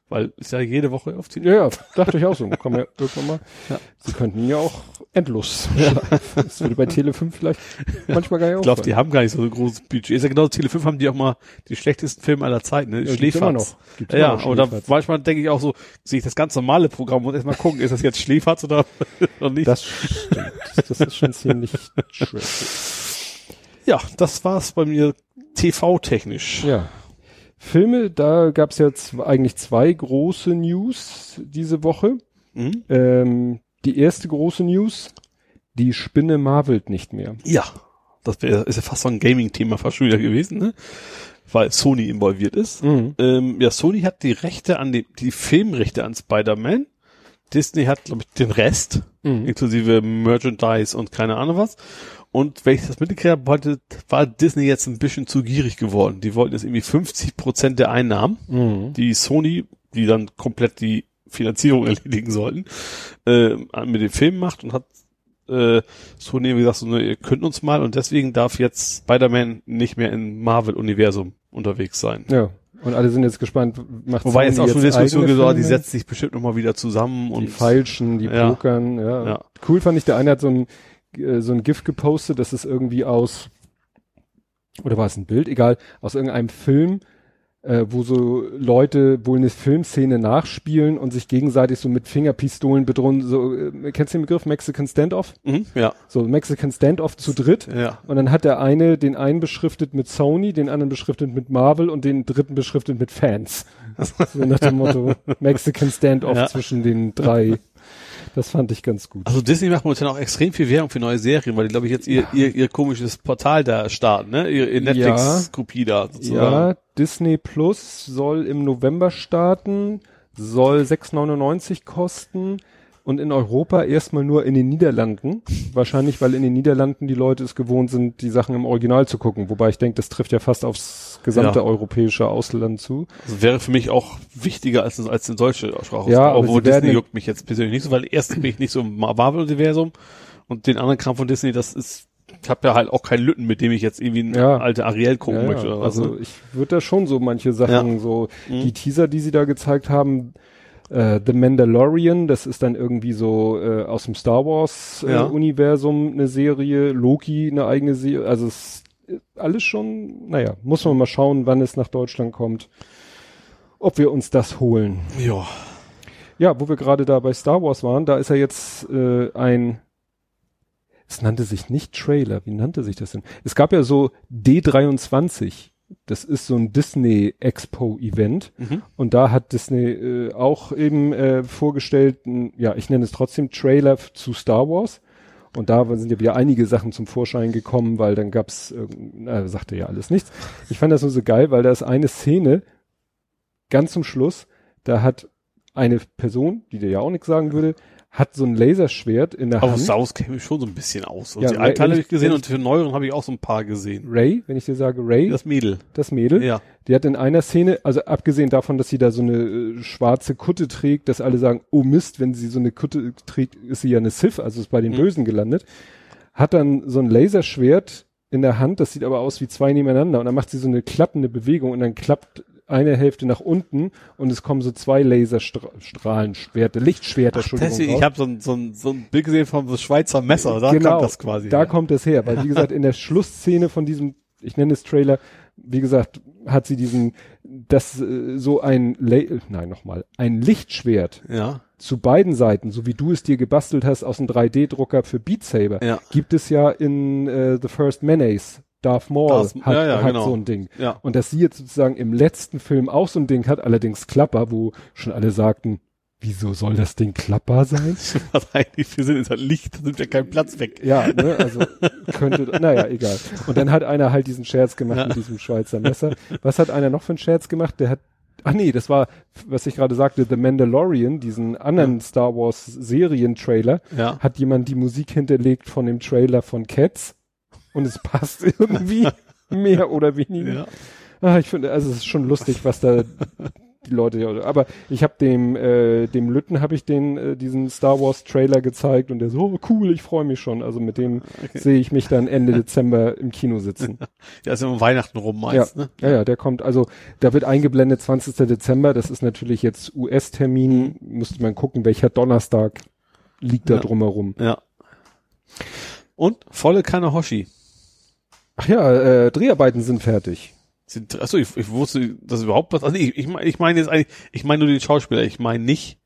Weil ist ja jede Woche auf die Ja, ja, dachte ich auch so. Komm ja irgendwann mal. Ja. Sie könnten ja auch endlos. schleifen. Das würde bei Tele 5 vielleicht manchmal gar nicht Ich glaube, die haben gar nicht so ein großes Budget. Ist ja genau, Tele 5 haben die auch mal die schlechtesten Filme aller Zeiten, ne? Ja, Schläferz. immer noch. Gibt's Ja, noch aber da manchmal denke ich auch so, sehe ich das ganz normale Programm und erstmal gucken, ist das jetzt Schläferz oder noch nicht? Das stimmt. Das ist schon ziemlich tricky. Ja, das war's bei mir TV-technisch. Ja. Filme, da gab es jetzt eigentlich zwei große News diese Woche. Mhm. Ähm, die erste große News, die Spinne marvelt nicht mehr. Ja, das wär, ist ja fast so ein Gaming-Thema fast schon wieder gewesen, ne? Weil Sony involviert ist. Mhm. Ähm, ja, Sony hat die Rechte an die, die Filmrechte an Spider-Man. Disney hat, glaube ich, den Rest, Mhm. inklusive Merchandise und keine Ahnung was. Und wenn ich das mitgekriegt habe, wollte, war Disney jetzt ein bisschen zu gierig geworden. Die wollten jetzt irgendwie 50 Prozent der Einnahmen, Mhm. die Sony, die dann komplett die Finanzierung erledigen sollten, äh, mit dem Film macht und hat äh, Sony gesagt, so, ne, ihr könnt uns mal und deswegen darf jetzt Spider-Man nicht mehr im Marvel-Universum unterwegs sein. Ja. Und alle sind jetzt gespannt, macht Wobei jetzt Sony auch schon Diskussion gesagt, die setzt sich bestimmt nochmal wieder zusammen die und feilschen, die Ja. pokern, ja. Ja. Cool fand ich, der eine hat so ein, äh, so ein GIF gepostet, das ist irgendwie aus, oder war es ein Bild, egal, aus irgendeinem Film, äh, wo so Leute wohl eine Filmszene nachspielen und sich gegenseitig so mit Fingerpistolen bedrohen, so, äh, kennst du den Begriff Mexican Standoff? mhm, ja, So Mexican Standoff zu dritt. ja. Und dann hat der eine den einen beschriftet mit Sony, den anderen beschriftet mit Marvel und den dritten beschriftet mit Fans. so nach dem Motto Mexican Standoff Ja. zwischen den drei. Das fand ich ganz gut. Also Disney macht momentan auch extrem viel Werbung für neue Serien, weil die, glaube ich, jetzt ihr, ihr, ihr komisches Portal da starten, ne? Ihr, ihr Netflix-Kopie da sozusagen. Ja, Disney Plus soll im November starten, soll 6,99 kosten und in Europa erstmal nur in den Niederlanden. Wahrscheinlich, weil in den Niederlanden die Leute es gewohnt sind, die Sachen im Original zu gucken. Wobei ich denke, das trifft ja fast aufs gesamte Ja. europäische Ausland zu. Also wäre für mich auch wichtiger als, als die deutsche Sprache. Ja, obwohl Disney juckt mich jetzt persönlich nicht so, weil erstens bin ich nicht so im Marvel-Universum und den anderen Kram von Disney, das ist, ich habe ja halt auch keinen Lütten, mit dem ich jetzt irgendwie eine Ja. alte Ariel gucken Ja, möchte ja. oder was. also ne? ich würde da schon so manche Sachen, so Mhm. die Teaser, die sie da gezeigt haben, äh, The Mandalorian, das ist dann irgendwie so äh, aus dem Star Wars äh, Ja. Universum eine Serie, Loki eine eigene Serie, also es alles schon, naja, muss man mal schauen, wann es nach Deutschland kommt, ob wir uns das holen. Ja. Ja, wo wir gerade da bei Star Wars waren, da ist ja jetzt äh, ein es nannte sich nicht Trailer, wie nannte sich das denn? Es gab ja so D23, das ist so ein Disney Expo Event Mhm. und da hat Disney äh, auch eben äh, vorgestellt, n- ja, ich nenne es trotzdem Trailer zu Star Wars. Und da sind ja wieder einige Sachen zum Vorschein gekommen, weil dann gab's, äh, na, sagte ja alles nichts. Ich fand das nur so geil, weil da ist eine Szene ganz zum Schluss, da hat eine Person, die dir ja auch nichts sagen würde, hat so ein Laserschwert in der Aber Hand. Saus käme schon so ein bisschen aus. Und Ja, die alten ich- habe ich gesehen und für neueren habe ich auch so ein paar gesehen. Ray, wenn ich dir sage Ray, das, Das Mädel. Mädel, Ja. die hat in einer Szene, also abgesehen davon, dass sie da so eine äh, schwarze Kutte trägt, dass alle sagen, oh Mist, wenn sie so eine Kutte trägt, ist sie ja eine Sith, also ist bei den Mhm. Bösen gelandet, hat dann so ein Laserschwert in der Hand, das sieht aber aus wie zwei nebeneinander und dann macht sie so eine klappende Bewegung und dann klappt eine Hälfte nach unten und es kommen so zwei Laserstrahlen, Schwerte, Lichtschwerter. Deswegen, ich habe so ein, so, ein, so ein Bild gesehen vom so Schweizer Messer. Da genau, kommt das quasi. Da her. kommt es her, weil wie gesagt, in der Schlussszene von diesem, ich nenne es Trailer, wie gesagt, hat sie diesen, das äh, so ein, La nein, nochmal, ein Lichtschwert Ja. zu beiden Seiten, so wie du es dir gebastelt hast aus einem 3D-Drucker für Beat Saber, Ja. gibt es ja in äh, The First Menace. Darth Maul Darth- hat, ja, ja, hat genau. so ein Ding. Ja. Und dass sie jetzt sozusagen im letzten Film auch so ein Ding hat, allerdings Klapper, wo schon alle sagten, wieso soll das Ding Klapper sein? Was eigentlich für Sinn ist halt Licht, da nimmt ja kein Platz weg. Ja, ne, also könnte, naja, egal. Und dann hat einer halt diesen Scherz gemacht Ja. mit diesem Schweizer Messer. Was hat einer noch für einen Scherz gemacht? Der hat, ach nee, das war, was ich gerade sagte, The Mandalorian, diesen anderen Star Wars Serien-Trailer, Ja. hat jemand die Musik hinterlegt von dem Trailer von Cats und es passt irgendwie mehr oder weniger. Ja. Ah, ich finde, also es ist schon lustig, was da die Leute aber ich habe dem äh, dem Lütten habe ich den äh, diesen Star Wars Trailer gezeigt und der so oh, cool, ich freue mich schon. Also mit dem sehe ich mich dann Ende Dezember im Kino sitzen. Ja, ist ja um Weihnachten rum meist, ja. ne? ja, ja, der kommt also da wird eingeblendet 20. Dezember, das ist natürlich jetzt US-Termin, müsste man gucken, welcher Donnerstag liegt da Ja. drumherum. Ja. Und volle Kanne Hoshi. Ach ja, äh, Dreharbeiten sind fertig. Sind, achso, ich, ich wusste, dass überhaupt was. Also ich, ich, mein- ich meine jetzt eigentlich, ich meine nur den Schauspieler, ich meine nicht.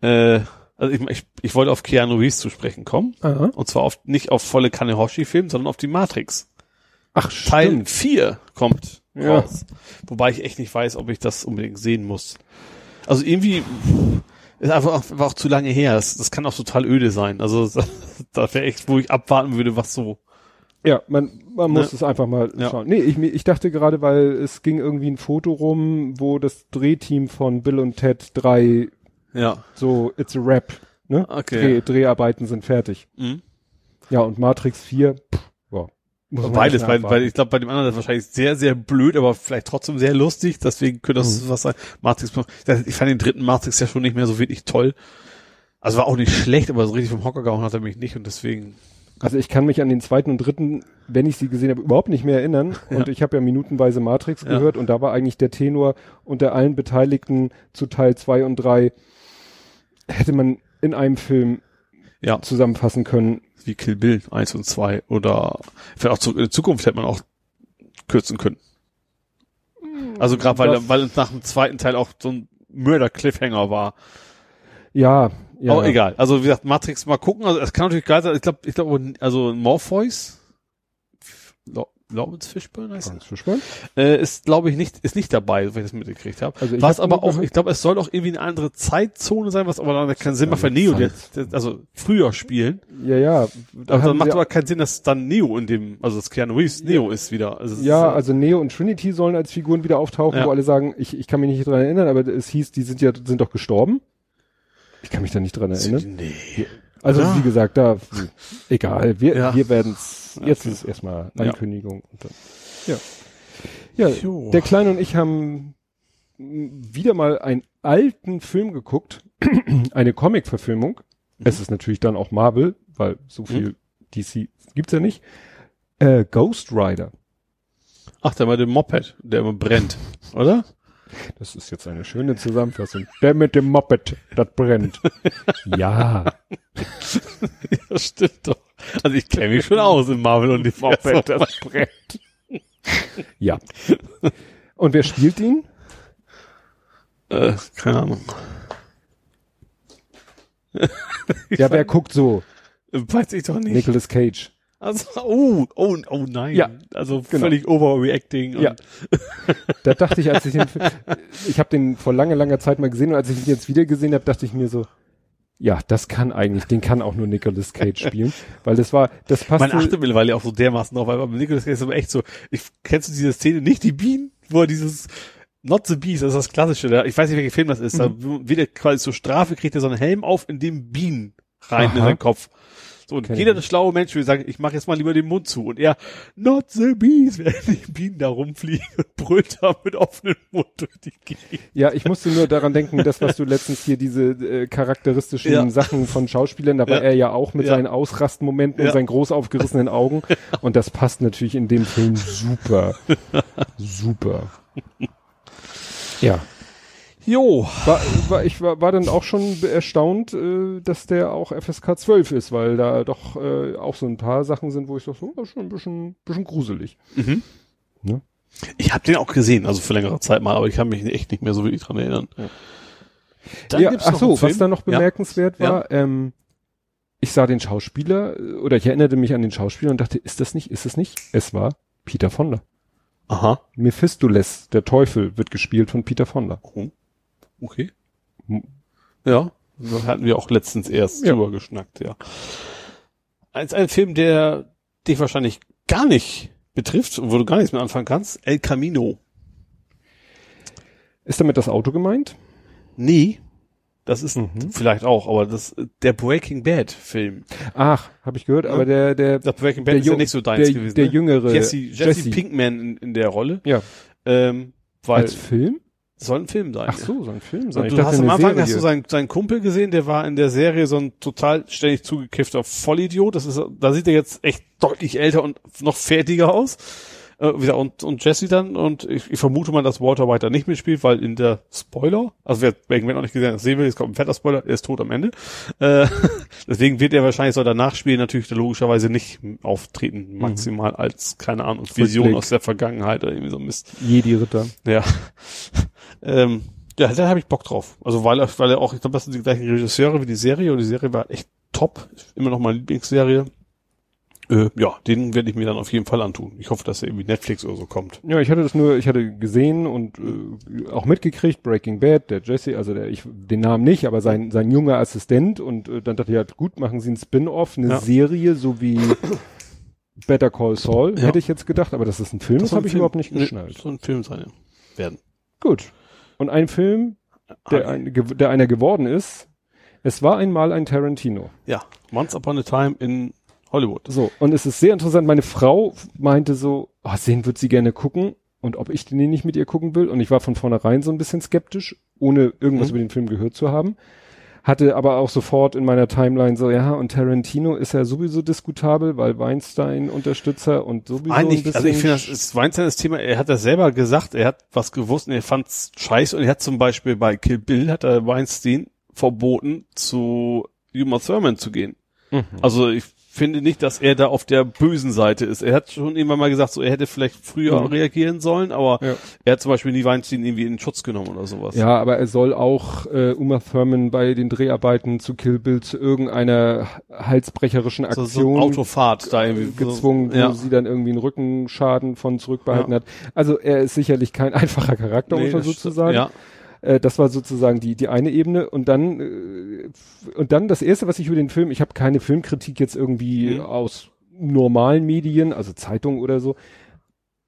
Äh, also ich, ich, ich wollte auf Keanu Reeves zu sprechen kommen. Aha. Und zwar auf, nicht auf volle Kanne Hoshi-Film, sondern auf die Matrix. Ach, Teil stimmt. 4 kommt Ja. raus. Wobei ich echt nicht weiß, ob ich das unbedingt sehen muss. Also irgendwie ist einfach auch, war auch zu lange her. Das, das kann auch total öde sein. Also da wäre echt, wo ich abwarten würde, was so. Ja, man, man muss Ne? es einfach mal Ja. schauen. Nee, ich, ich dachte gerade, weil es ging irgendwie ein Foto rum, wo das Drehteam von Bill und Ted 3 Ja. so, it's a rap, ne? Okay. Dreh, Dreharbeiten sind fertig. Mhm. Ja, und Matrix 4, pff, man Beides, weil, weil ich glaube, bei dem anderen ist wahrscheinlich sehr, sehr blöd, aber vielleicht trotzdem sehr lustig. Deswegen könnte das Mhm. was sein. Matrix, ich fand den dritten Matrix ja schon nicht mehr so wirklich toll. Also war auch nicht schlecht, aber so richtig vom Hocker gehauen hat er mich nicht und deswegen. Also ich kann mich an den zweiten und dritten, wenn ich sie gesehen habe, überhaupt nicht mehr erinnern. Und ich habe ja minutenweise Matrix Ja. gehört und da war eigentlich der Tenor unter allen Beteiligten zu Teil 2 und 3 hätte man in einem Film Ja. zusammenfassen können. wie Kill Bill 1 und 2 oder vielleicht auch zurück in die Zukunft hätte man auch kürzen können. Also gerade weil, weil es nach dem zweiten Teil auch so ein Mörder-Cliffhanger war. Ja, ja. Aber egal. Also wie gesagt, Matrix mal gucken. Also es kann natürlich geil sein. Ich glaube, ich glaube, also Morpheus, Lawrence Fishburne heißt Fischbein. er, äh, ist glaube ich nicht, ist nicht dabei, wenn ich das mitgekriegt habe. Also ich was hab aber auch, ich glaube, es soll auch irgendwie eine andere Zeitzone sein, was aber dann keinen Sinn macht, weil Neo, der, also früher spielen. Ja, ja. Da Aber dann macht aber keinen Sinn, dass dann Neo in dem, also das Keanu Reeves Neo ist wieder. Also ja, ist, also Neo und Trinity sollen als Figuren wieder auftauchen, Ja. wo alle sagen, ich, ich kann mich nicht dran erinnern, aber es hieß, die sind ja, sind doch gestorben. Ich kann mich da nicht dran erinnern. Nee. Also Ja. wie gesagt, da egal, wir, Ja. wir werden's. Jetzt Okay. ist es erstmal Ja. Ankündigung. Und dann, ja. Ja, Jo. der Kleine und ich haben wieder mal einen alten Film geguckt, eine Comic-Verfilmung. Mhm. Es ist natürlich dann auch Marvel, weil so viel DC gibt's ja nicht. Äh, Ghost Rider. Ach, der mit dem Moped, der immer brennt, oder? Das ist jetzt eine schöne Zusammenfassung. Der mit dem Moped, das brennt. ja, Das stimmt doch. Also ich kenne mich schon aus im Marvel und die Moped, das brennt. ja. Und wer spielt ihn? Äh, keine Ahnung. Ja, wer guckt so? Weiß ich doch nicht. Nicolas Cage. Also, oh, oh, oh nein. Ja, also genau. völlig overreacting. Ja. Da dachte ich, als ich den, ich habe den vor langer, langer Zeit mal gesehen und als ich ihn jetzt wieder gesehen habe, dachte ich mir so, ja, das kann eigentlich, den kann auch nur Nicolas Cage spielen, weil das war, das passt. man achtet mittlerweile auch so dermaßen drauf, weil bei Nicolas Cage ist aber echt so, ich, kennst du diese Szene, nicht die Bienen, wo er dieses, Not the Beast, das ist das Klassische, da, ich weiß nicht, welcher Film das ist, da wird er quasi zur Strafe, kriegt er so einen Helm auf, in dem Bienen rein in Aha. seinen Kopf. So, und Okay. jeder der schlaue Mensch will sagen, ich mache jetzt mal lieber den Mund zu. Und er, not the bees, während die Bienen da rumfliegen und brüllt da mit offenem Mund durch die Gegend. Ja, ich musste nur daran denken, das, was du letztens hier diese äh, charakteristischen Ja. Sachen von Schauspielern, da war Ja. er ja auch mit Ja. seinen Ausrastmomenten und seinen groß aufgerissenen Augen. Und das passt natürlich in dem Film super. super. Ja. Jo. War, war, ich war, war dann auch schon erstaunt, äh, dass der auch FSK 12 ist, weil da doch äh, auch so ein paar Sachen sind, wo ich doch so, oh, schon ein bisschen, bisschen gruselig. Mhm. Ne? Ich habe den auch gesehen, also für längere Zeit mal, aber ich kann mich echt nicht mehr so wirklich dran erinnern. Ja. Dann ja, ach so, was da noch Ja. bemerkenswert war, ähm, ich sah den Schauspieler äh, oder ich erinnerte mich an den Schauspieler und dachte, ist das nicht, ist es nicht? Es war Peter Fonda. Aha. Mephistopheles, der Teufel, wird gespielt von Peter Fonda. Oh. Okay. Hm. Ja, das hatten wir auch letztens erst Ja. drüber geschnackt, ja. Als ein Film, der dich wahrscheinlich gar nicht betrifft und wo du gar nichts mehr anfangen kannst, El Camino. Ist damit das Auto gemeint? Nee. Das ist Mhm. vielleicht auch, aber das der Breaking Bad Film. Ach, habe ich gehört, aber der, der, Das Breaking Bad Der ist ja nicht so deins der, gewesen. der ne? jüngere Jesse, Jesse, Pinkman in, in der Rolle. Ja. Ähm, weil Als Film? Soll ein Film sein. Ach so, so ein Film sein. Und du hast am Anfang Serie. hast du seinen, seinen Kumpel gesehen, der war in der Serie so ein total ständig zugekiffter Vollidiot. Das ist, da sieht er jetzt echt deutlich älter und noch fertiger aus. Äh, wieder und, und Jesse dann und ich, ich vermute mal, dass Walter weiter nicht mitspielt, weil in der Spoiler, also wer Bad noch nicht gesehen hat, das sehen will, jetzt kommt ein fetter Spoiler, er ist tot am Ende. Äh, deswegen wird er wahrscheinlich soll danach spielen natürlich logischerweise nicht auftreten, maximal als, keine Ahnung, Vision Rückblick. aus der Vergangenheit oder irgendwie so Mist. Jedi-Ritter. Ja. Ähm, ja, da habe ich Bock drauf. Also weil er, weil er auch, ich glaube, das sind die gleichen Regisseure wie die Serie und die Serie war echt top. Immer noch meine Lieblingsserie. Äh, ja, den werde ich mir dann auf jeden Fall antun. Ich hoffe, dass er irgendwie Netflix oder so kommt. Ja, ich hatte das nur, ich hatte gesehen und äh, auch mitgekriegt, Breaking Bad, der Jesse, also der, ich, den Namen nicht, aber sein, sein junger Assistent und äh, dann dachte ich, ja, gut, machen sie einen Spin-off, eine Ja. Serie, so wie Better Call Saul, Ja. hätte ich jetzt gedacht, aber das ist ein Film, das, soll habe ich Film- überhaupt nicht nee, geschnallt. So ein Film sein werden. Gut. Und ein Film, der, Ah, ein, der einer geworden ist, es war einmal ein Tarantino. ja, Once Upon a Time in Hollywood. So, und es ist sehr interessant, meine Frau meinte so, oh, sehen wird sie gerne gucken und ob ich den nicht mit ihr gucken will. Und ich war von vornherein so ein bisschen skeptisch, ohne irgendwas Mhm. über den Film gehört zu haben. Hatte aber auch sofort in meiner Timeline so, ja, und Tarantino ist ja sowieso diskutabel, weil Weinstein Unterstützer und sowieso ein Eigentlich, bisschen. also ich finde, das ist Weinstein das Thema, er hat das selber gesagt, er hat was gewusst und er fand's scheiße und er hat zum Beispiel bei Kill Bill hat er Weinstein verboten, zu Uma Thurman zu gehen. Mhm. Also ich finde nicht, dass er da auf der bösen Seite ist. Er hat schon irgendwann mal gesagt, so er hätte vielleicht früher Mhm. reagieren sollen, aber Ja. er hat zum Beispiel nie Weinstein irgendwie in Schutz genommen oder sowas. Ja, aber er soll auch äh, Uma Thurman bei den Dreharbeiten zu Kill Bill zu irgendeiner halsbrecherischen so, Aktion so eine Autofahrt da irgendwie gezwungen, so, wo ja. sie dann irgendwie einen Rückenschaden von zurückbehalten hat. Also er ist sicherlich kein einfacher Charakter, Nee, muss man das sozusagen. Ja. Äh, das war sozusagen die die eine Ebene und dann äh, und dann das erste, was ich über den Film, ich habe keine Filmkritik jetzt irgendwie Mhm. aus normalen Medien, also Zeitungen oder so.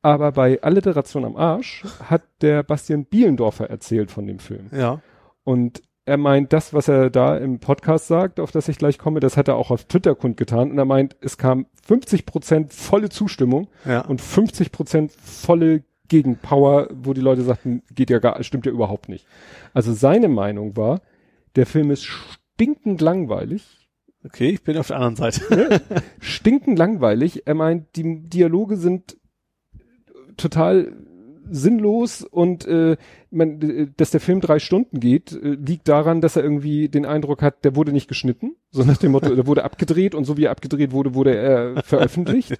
Aber bei Alliteration am Arsch hat der Bastian Bielendorfer erzählt von dem Film. Ja. Und er meint, das, was er da im Podcast sagt, auf das ich gleich komme, das hat er auch auf Twitter kundgetan. Und er meint, es kam 50 Prozent volle Zustimmung Ja. und 50 Prozent volle Gegenpower, wo die Leute sagten, geht ja gar, stimmt ja überhaupt nicht. Also seine Meinung war, der Film ist stinkend langweilig. Okay, ich bin auf der anderen Seite. Stinkend langweilig. Er meint, die Dialoge sind total sinnlos und äh, man, äh, dass der Film drei Stunden geht, äh, liegt daran, dass er irgendwie den Eindruck hat, der wurde nicht geschnitten, so nach dem Motto, der wurde abgedreht und so wie er abgedreht wurde, wurde er veröffentlicht.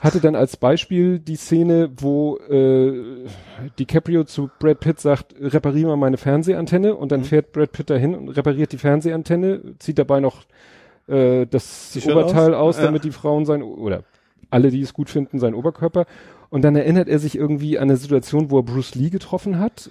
Hatte dann als Beispiel die Szene, wo äh, DiCaprio zu Brad Pitt sagt, reparier mal meine Fernsehantenne und dann Mhm. fährt Brad Pitt dahin und repariert die Fernsehantenne, zieht dabei noch äh, das Oberteil aus? aus, Ja. damit die Frauen sein, oder alle, die es gut finden, seinen Oberkörper. Und dann erinnert er sich irgendwie an eine Situation, wo er Bruce Lee getroffen hat.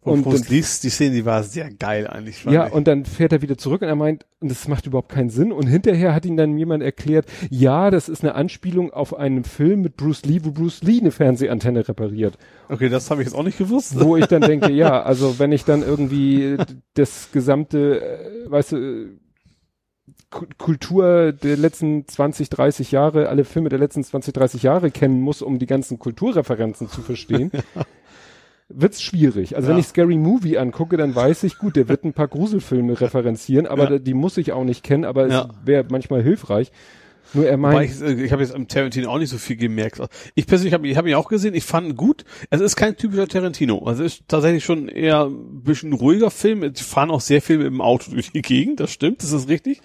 Und Und Bruce dann- Lees, die Szene, die war sehr geil eigentlich. Ja, ich. und dann fährt er wieder zurück und er meint, und das macht überhaupt keinen Sinn. Und hinterher hat ihn dann jemand erklärt, ja, das ist eine Anspielung auf einen Film mit Bruce Lee, wo Bruce Lee eine Fernsehantenne repariert. Okay, das habe ich jetzt auch nicht gewusst. Wo ich dann denke, ja, also wenn ich dann irgendwie das gesamte, äh, weißt du, Kultur der letzten 20, 30 Jahre, alle Filme der letzten 20, 30 Jahre kennen muss, um die ganzen Kulturreferenzen zu verstehen, wird's schwierig. Also wenn Ja. ich Scary Movie angucke, dann weiß ich, gut, der wird ein paar Gruselfilme referenzieren, aber Ja. die muss ich auch nicht kennen, aber es wäre manchmal hilfreich. Nur er meint, ich, äh, ich habe jetzt am Tarantino auch nicht so viel gemerkt. Ich persönlich habe ich hab ihn auch gesehen, ich fand ihn gut. Es ist kein typischer Tarantino. Also es ist tatsächlich schon eher ein bisschen ruhiger Film. Die fahren auch sehr viel mit dem Auto durch die Gegend, das stimmt, das ist richtig.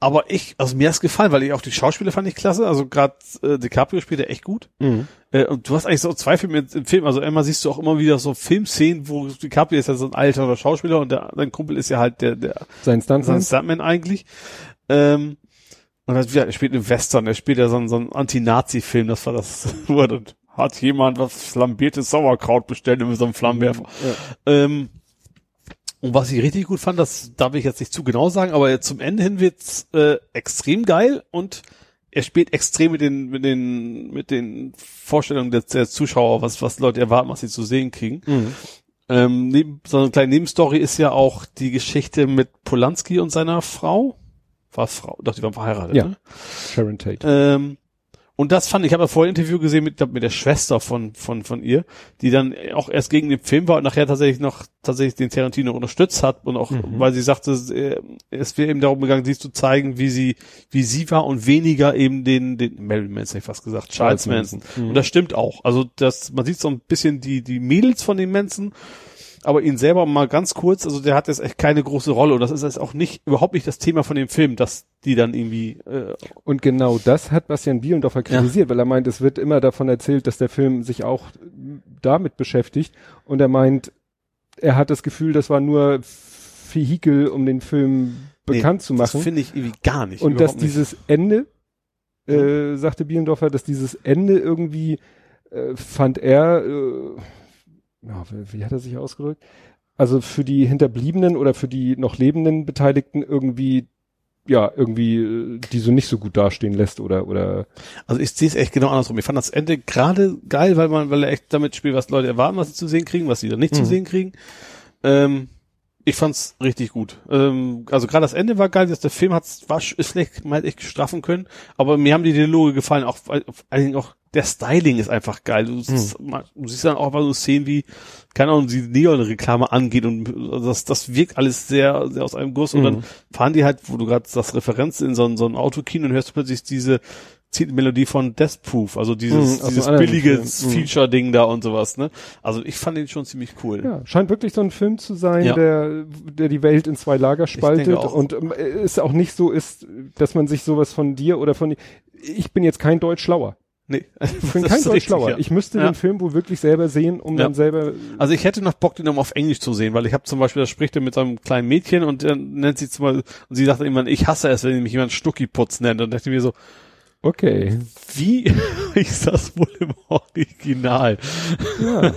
Aber ich, also mir hat's gefallen, weil ich auch die Schauspieler fand ich klasse. Also gerade äh, DiCaprio spielt er echt gut. mh, Äh, und du hast eigentlich so zwei Filme im- Film. Also einmal siehst du auch immer wieder so Filmszenen, wo DiCaprio ist ja so ein alter Schauspieler und der, sein Kumpel ist ja halt der, der sein Stuntman. Stuntman eigentlich. Ähm, und ja, er spielt einen Western, er spielt ja so, einen- so einen Anti-Nazi-Film, das war das, wo dann hat jemand was flambiertes Sauerkraut bestellt mit so einem Flammenwerfer. Ähm, und was ich richtig gut fand, das darf ich jetzt nicht zu genau sagen, aber zum Ende hin wird's äh, extrem geil und er spielt extrem mit den mit den mit den Vorstellungen der, der Zuschauer, was was Leute erwarten, was sie zu sehen kriegen. Mhm. Ähm, neben, so eine kleine Nebenstory ist ja auch die Geschichte mit Polanski und seiner Frau. War es Frau? Doch, die waren verheiratet. Ja. Ne? Sharon Tate. Ähm, und das fand ich, ich habe ja vorher ein Interview gesehen mit, glaub, mit der Schwester von, von, von ihr, die dann auch erst gegen den Film war und nachher tatsächlich noch tatsächlich den Tarantino unterstützt hat und auch, Mhm. weil sie sagte, äh, es wäre eben darum gegangen, sie zu zeigen, wie sie, wie sie war und weniger eben den, den Marilyn Manson, ich fast gesagt, Charles, Charles Manson. Manson. Mhm. Und das stimmt auch. Also das, man sieht so ein bisschen die, die Mädels von den Manson, aber ihn selber mal ganz kurz, also der hat jetzt echt keine große Rolle und das ist jetzt auch nicht, überhaupt nicht das Thema von dem Film, dass die dann irgendwie, äh, Und genau das hat Bastian Bielendorfer kritisiert, weil er meint, es wird immer davon erzählt, dass der Film sich auch damit beschäftigt. Und er meint, er hat das Gefühl, das war nur Vehikel, um den Film bekannt zu das machen. finde ich irgendwie gar nicht. Und dass nicht. dieses Ende, äh, sagte Bielendorfer, dass dieses Ende irgendwie, äh, fand er, äh, ja, wie, hat er sich ausgedrückt? Also für die Hinterbliebenen oder für die noch lebenden Beteiligten irgendwie, ja, irgendwie, äh, die so nicht so gut dastehen lässt oder, oder, Also ich sehe es echt genau andersrum. Ich fand das Ende gerade geil, weil man, weil er echt damit spielt, was Leute erwarten, was sie zu sehen kriegen, was sie dann nicht zu Mhm. sehen kriegen. Ähm, ich fand's richtig gut. Ähm, also gerade das Ende war geil, dass der Film hat's, war, ist vielleicht mal echt straffen können, aber mir haben die Dialoge gefallen, auch, vor allen Dingen auch der Styling ist einfach geil. Du, siehst, mal- du siehst dann auch mal so Szenen wie, keine Ahnung, die Neon-Reklame angeht und das, das wirkt alles sehr, sehr aus einem Guss und Mhm. dann fahren die halt, wo du gerade das Referenz in so ein, so ein Autokino und hörst du plötzlich diese Melodie von Death Proof, also dieses, einem dieses billige. Mhm. Feature-Ding da und sowas, ne? Also ich fand den schon ziemlich cool. ja, scheint wirklich so ein Film zu sein, Ja. der, der die Welt in zwei Lager spaltet und ähm, es auch nicht so ist, dass man sich sowas von dir oder von, ich bin jetzt kein Deutsch schlauer. Nee. Ich bin kein Deutsch schlauer. Ich müsste Ja. den Film wohl wirklich selber sehen, um Ja. dann selber, Also ich hätte noch Bock, den nochmal auf Englisch zu sehen, weil ich habe zum Beispiel, da spricht er mit seinem kleinen Mädchen und dann nennt sie zum Beispiel, und sie sagt immer, ich hasse es, wenn mich jemand Stuckiputz nennt. Und dann dachte ich mir so, okay. wie ist das wohl im Original? Ja.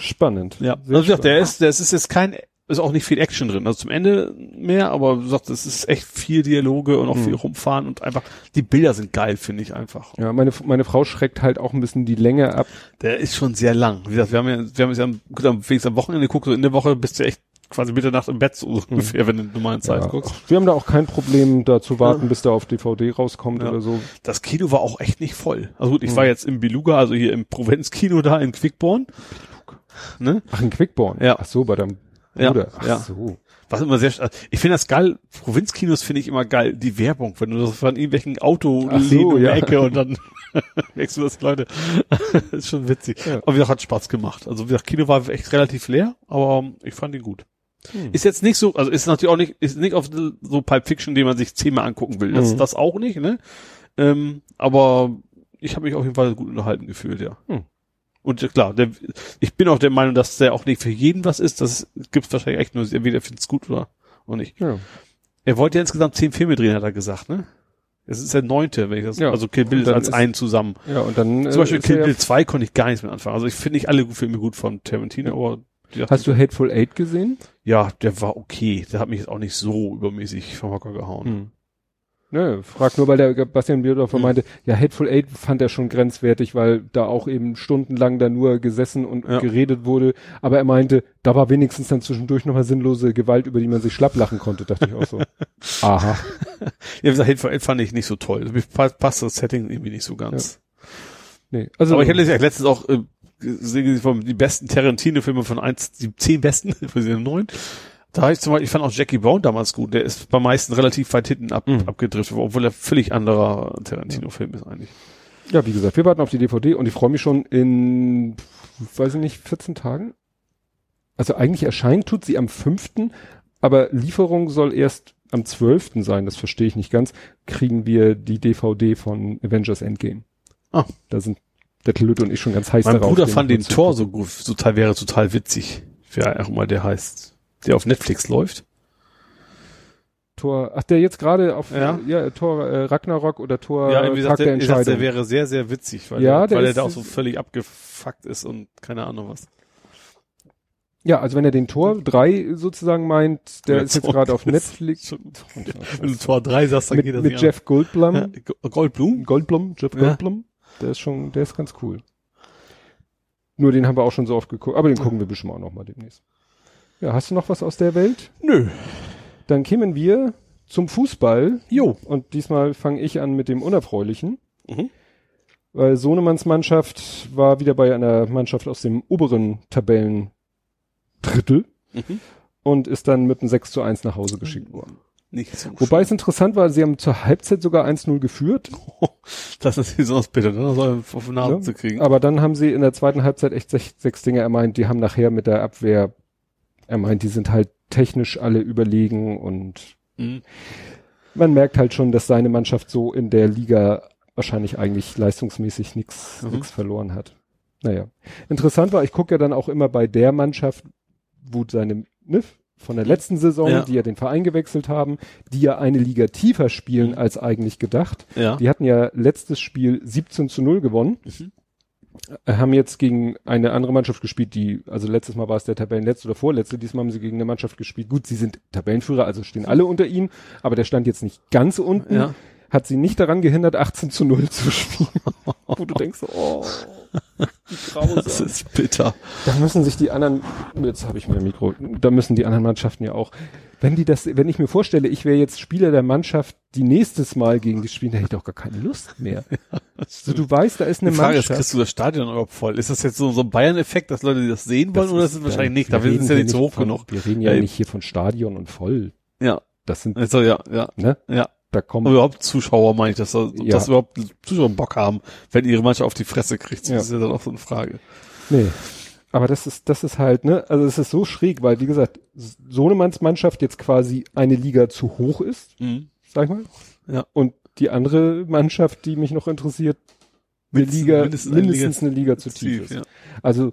Spannend. Ja, Sehr also gesagt, der spannend. ist, der ist jetzt kein, ist auch nicht viel Action drin. Also zum Ende mehr, aber wie gesagt, es ist echt viel Dialoge und auch Mhm. viel rumfahren und einfach, die Bilder sind geil, finde ich einfach. Ja, meine, meine Frau schreckt halt auch ein bisschen die Länge ab. Der ist schon sehr lang. Wie gesagt, wir haben ja, wir haben es ja gut, am, wenigstens am Wochenende geguckt, so in der Woche bist du echt quasi Mitternacht im Bett so ungefähr, wenn du in normalen Zeit Ja, guckst. wir haben da auch kein Problem, da zu warten, bis der auf DVD rauskommt Ja. oder so. Das Kino war auch echt nicht voll. Also gut, ich Mhm. war jetzt im Beluga, also hier im Provenzkino da in Quickborn. Ne? Ach, in Quickborn. Ja. Ach so, bei deinem Ja, Bruder. Ach ja. so. Was immer sehr, sch- ich finde das geil, Provinzkinos finde ich immer geil, die Werbung, wenn du das von irgendwelchen Ach so, die ja. Ecke und dann merkst du das, Leute. das ist schon witzig. Ja. Aber wie gesagt, hat Spaß gemacht. Also wie gesagt, Kino war echt relativ leer, aber ich fand ihn gut. Hm. Ist jetzt nicht so, also ist natürlich auch nicht, ist nicht auf so Pulp Fiction, den man sich zehnmal angucken will. Das, Mhm. das auch nicht, ne? Ähm, aber ich habe mich auf jeden Fall gut unterhalten gefühlt, ja. Hm. Und äh, klar, der, ich bin auch der Meinung, dass der auch nicht für jeden was ist. Das gibt's wahrscheinlich echt nur, entweder findet's gut oder, oder nicht. Ja. Er wollte ja insgesamt zehn Filme drehen, hat er gesagt, ne? Es ist der neunte, wenn ich das, Ja. also Kill Bill als ist- einen zusammen. Ja, und dann. Zum Beispiel ist Kill Bill 2 konnte ich gar nichts mit anfangen. Also ich finde nicht alle Filme gut von Tarantino, aber Hast du Hateful Eight gesehen? ja, der war okay. Der hat mich jetzt auch nicht so übermäßig vom Hocker gehauen. Hm. Nö, frag nur, weil der Bastian Bierdorfer Hm. meinte, ja, Hateful Eight fand er schon grenzwertig, weil da auch eben stundenlang da nur gesessen und Ja. geredet wurde. Aber er meinte, da war wenigstens dann zwischendurch nochmal sinnlose Gewalt, über die man sich schlapp lachen konnte, dachte ich auch so. Aha. Ja, wie gesagt, Hateful Eight fand ich nicht so toll. Passt das Setting irgendwie nicht so ganz. Nee. Also, aber ich hatte letztens auch äh, gesehen, von die besten Tarantino-Filme von eins, die zehn besten, für sie neun. Da ich zum Beispiel, ich fand auch Jackie Brown damals gut. Der ist beim meisten relativ weit hinten ab, Mhm. abgedriftet, obwohl er völlig anderer Tarantino-Film ist eigentlich. ja, wie gesagt, wir warten auf die DVD und ich freue mich schon in, weiß ich nicht, 14 Tagen? Also eigentlich erscheint tut sie am 5., aber Lieferung soll erst am 12. sein, das verstehe ich nicht ganz, kriegen wir die DVD von Avengers Endgame. Ah. Da sind der Klütte und ich schon ganz heiß Mein darauf. Bruder fand den Tor so gut, total, wäre total witzig. Wer auch immer der heißt. Der auf Netflix läuft. Tor, ach, der jetzt gerade auf, Ja. ja, Tor äh, Ragnarok oder Tor ja, irgendwie sagt der er, er sagt, der Entscheidung. wäre sehr, sehr witzig, weil, Ja, er, der weil er ist- da auch so völlig abgefuckt ist und keine Ahnung was. Ja, also wenn er den Tor 3 sozusagen meint, der Oder ist jetzt Tor- gerade auf Netflix. Wenn du Tor 3 sagst, dann mit, geht das mit Jeff Goldblum. Ja, Goldblum? Goldblum, Jeff Ja. Goldblum. Der ist schon, der ist ganz cool. Nur den haben wir auch schon so oft geguckt, aber den gucken wir bestimmt auch noch mal demnächst. Ja, hast du noch was aus der Welt? Nö. Dann kämen wir zum Fußball Jo. und diesmal fange ich an mit dem Unerfreulichen, Mhm. weil Sohnemanns Mannschaft war wieder bei einer Mannschaft aus dem oberen Tabellendrittel Mhm. und ist dann mit einem 6 zu 1 nach Hause geschickt worden. Nicht so Wobei es interessant war, sie haben zur Halbzeit sogar 1-0 geführt. Das ist sonst bitte, ne? soll auf die Nase Ja, zu kriegen. Aber dann haben sie in der zweiten Halbzeit echt sech, sechs Dinge. Er meint, die haben nachher mit der Abwehr, er meint, die sind halt technisch alle überlegen und Mhm. man merkt halt schon, dass seine Mannschaft so in der Liga wahrscheinlich eigentlich leistungsmäßig nichts Mhm. nix verloren hat. Naja. Interessant war, ich gucke ja dann auch immer bei der Mannschaft, wo seine, ne, von der letzten Saison, Ja. die ja den Verein gewechselt haben, die ja eine Liga tiefer spielen Mhm. als eigentlich gedacht. Ja. Die hatten ja letztes Spiel 17 zu 0 gewonnen. Mhm. Haben jetzt gegen eine andere Mannschaft gespielt, die, also letztes Mal war es der Tabellenletzte oder Vorletzte, diesmal haben sie gegen eine Mannschaft gespielt. Gut, sie sind Tabellenführer, also stehen alle unter ihnen, aber der stand jetzt nicht ganz unten, Ja. hat sie nicht daran gehindert, 18 zu 0 zu spielen. Wo du denkst, oh, grausam. Das ist bitter. Da müssen sich die anderen, jetzt habe ich mein Mikro, da müssen die anderen Mannschaften ja auch, wenn die das, wenn ich mir vorstelle, ich wäre jetzt Spieler der Mannschaft, die nächstes Mal gegen die spielen, da hätte ich doch gar keine Lust mehr. so, du weißt, da ist eine Die Frage ist, Mannschaft. kriegst du das Stadion überhaupt voll? Ist das jetzt so, so ein Bayern-Effekt, dass Leute das sehen wollen, oder ist es wahrscheinlich nicht? wir Dafür ist reden es ja nicht so hoch von, genug. Wir reden ja Ja, nicht hier von Stadion und voll. Ja. Das sind, Also, ja, ja, ne, ja. Da Aber kommen, überhaupt Zuschauer meine ich, dass, da, Ja. dass überhaupt Zuschauer Bock haben, wenn ihre Mannschaft auf die Fresse kriegt. Das Ja. ist ja dann auch so eine Frage. nee. Aber das ist, das ist halt, ne, also es ist so schräg, weil, wie gesagt, Sohnemanns Mannschaft jetzt quasi eine Liga zu hoch ist, Mhm. sag ich mal. Ja. Und die andere Mannschaft, die mich noch interessiert, eine Mindestens- Liga, mindestens mindestens, eine Liga zu tief, ist. ja. Also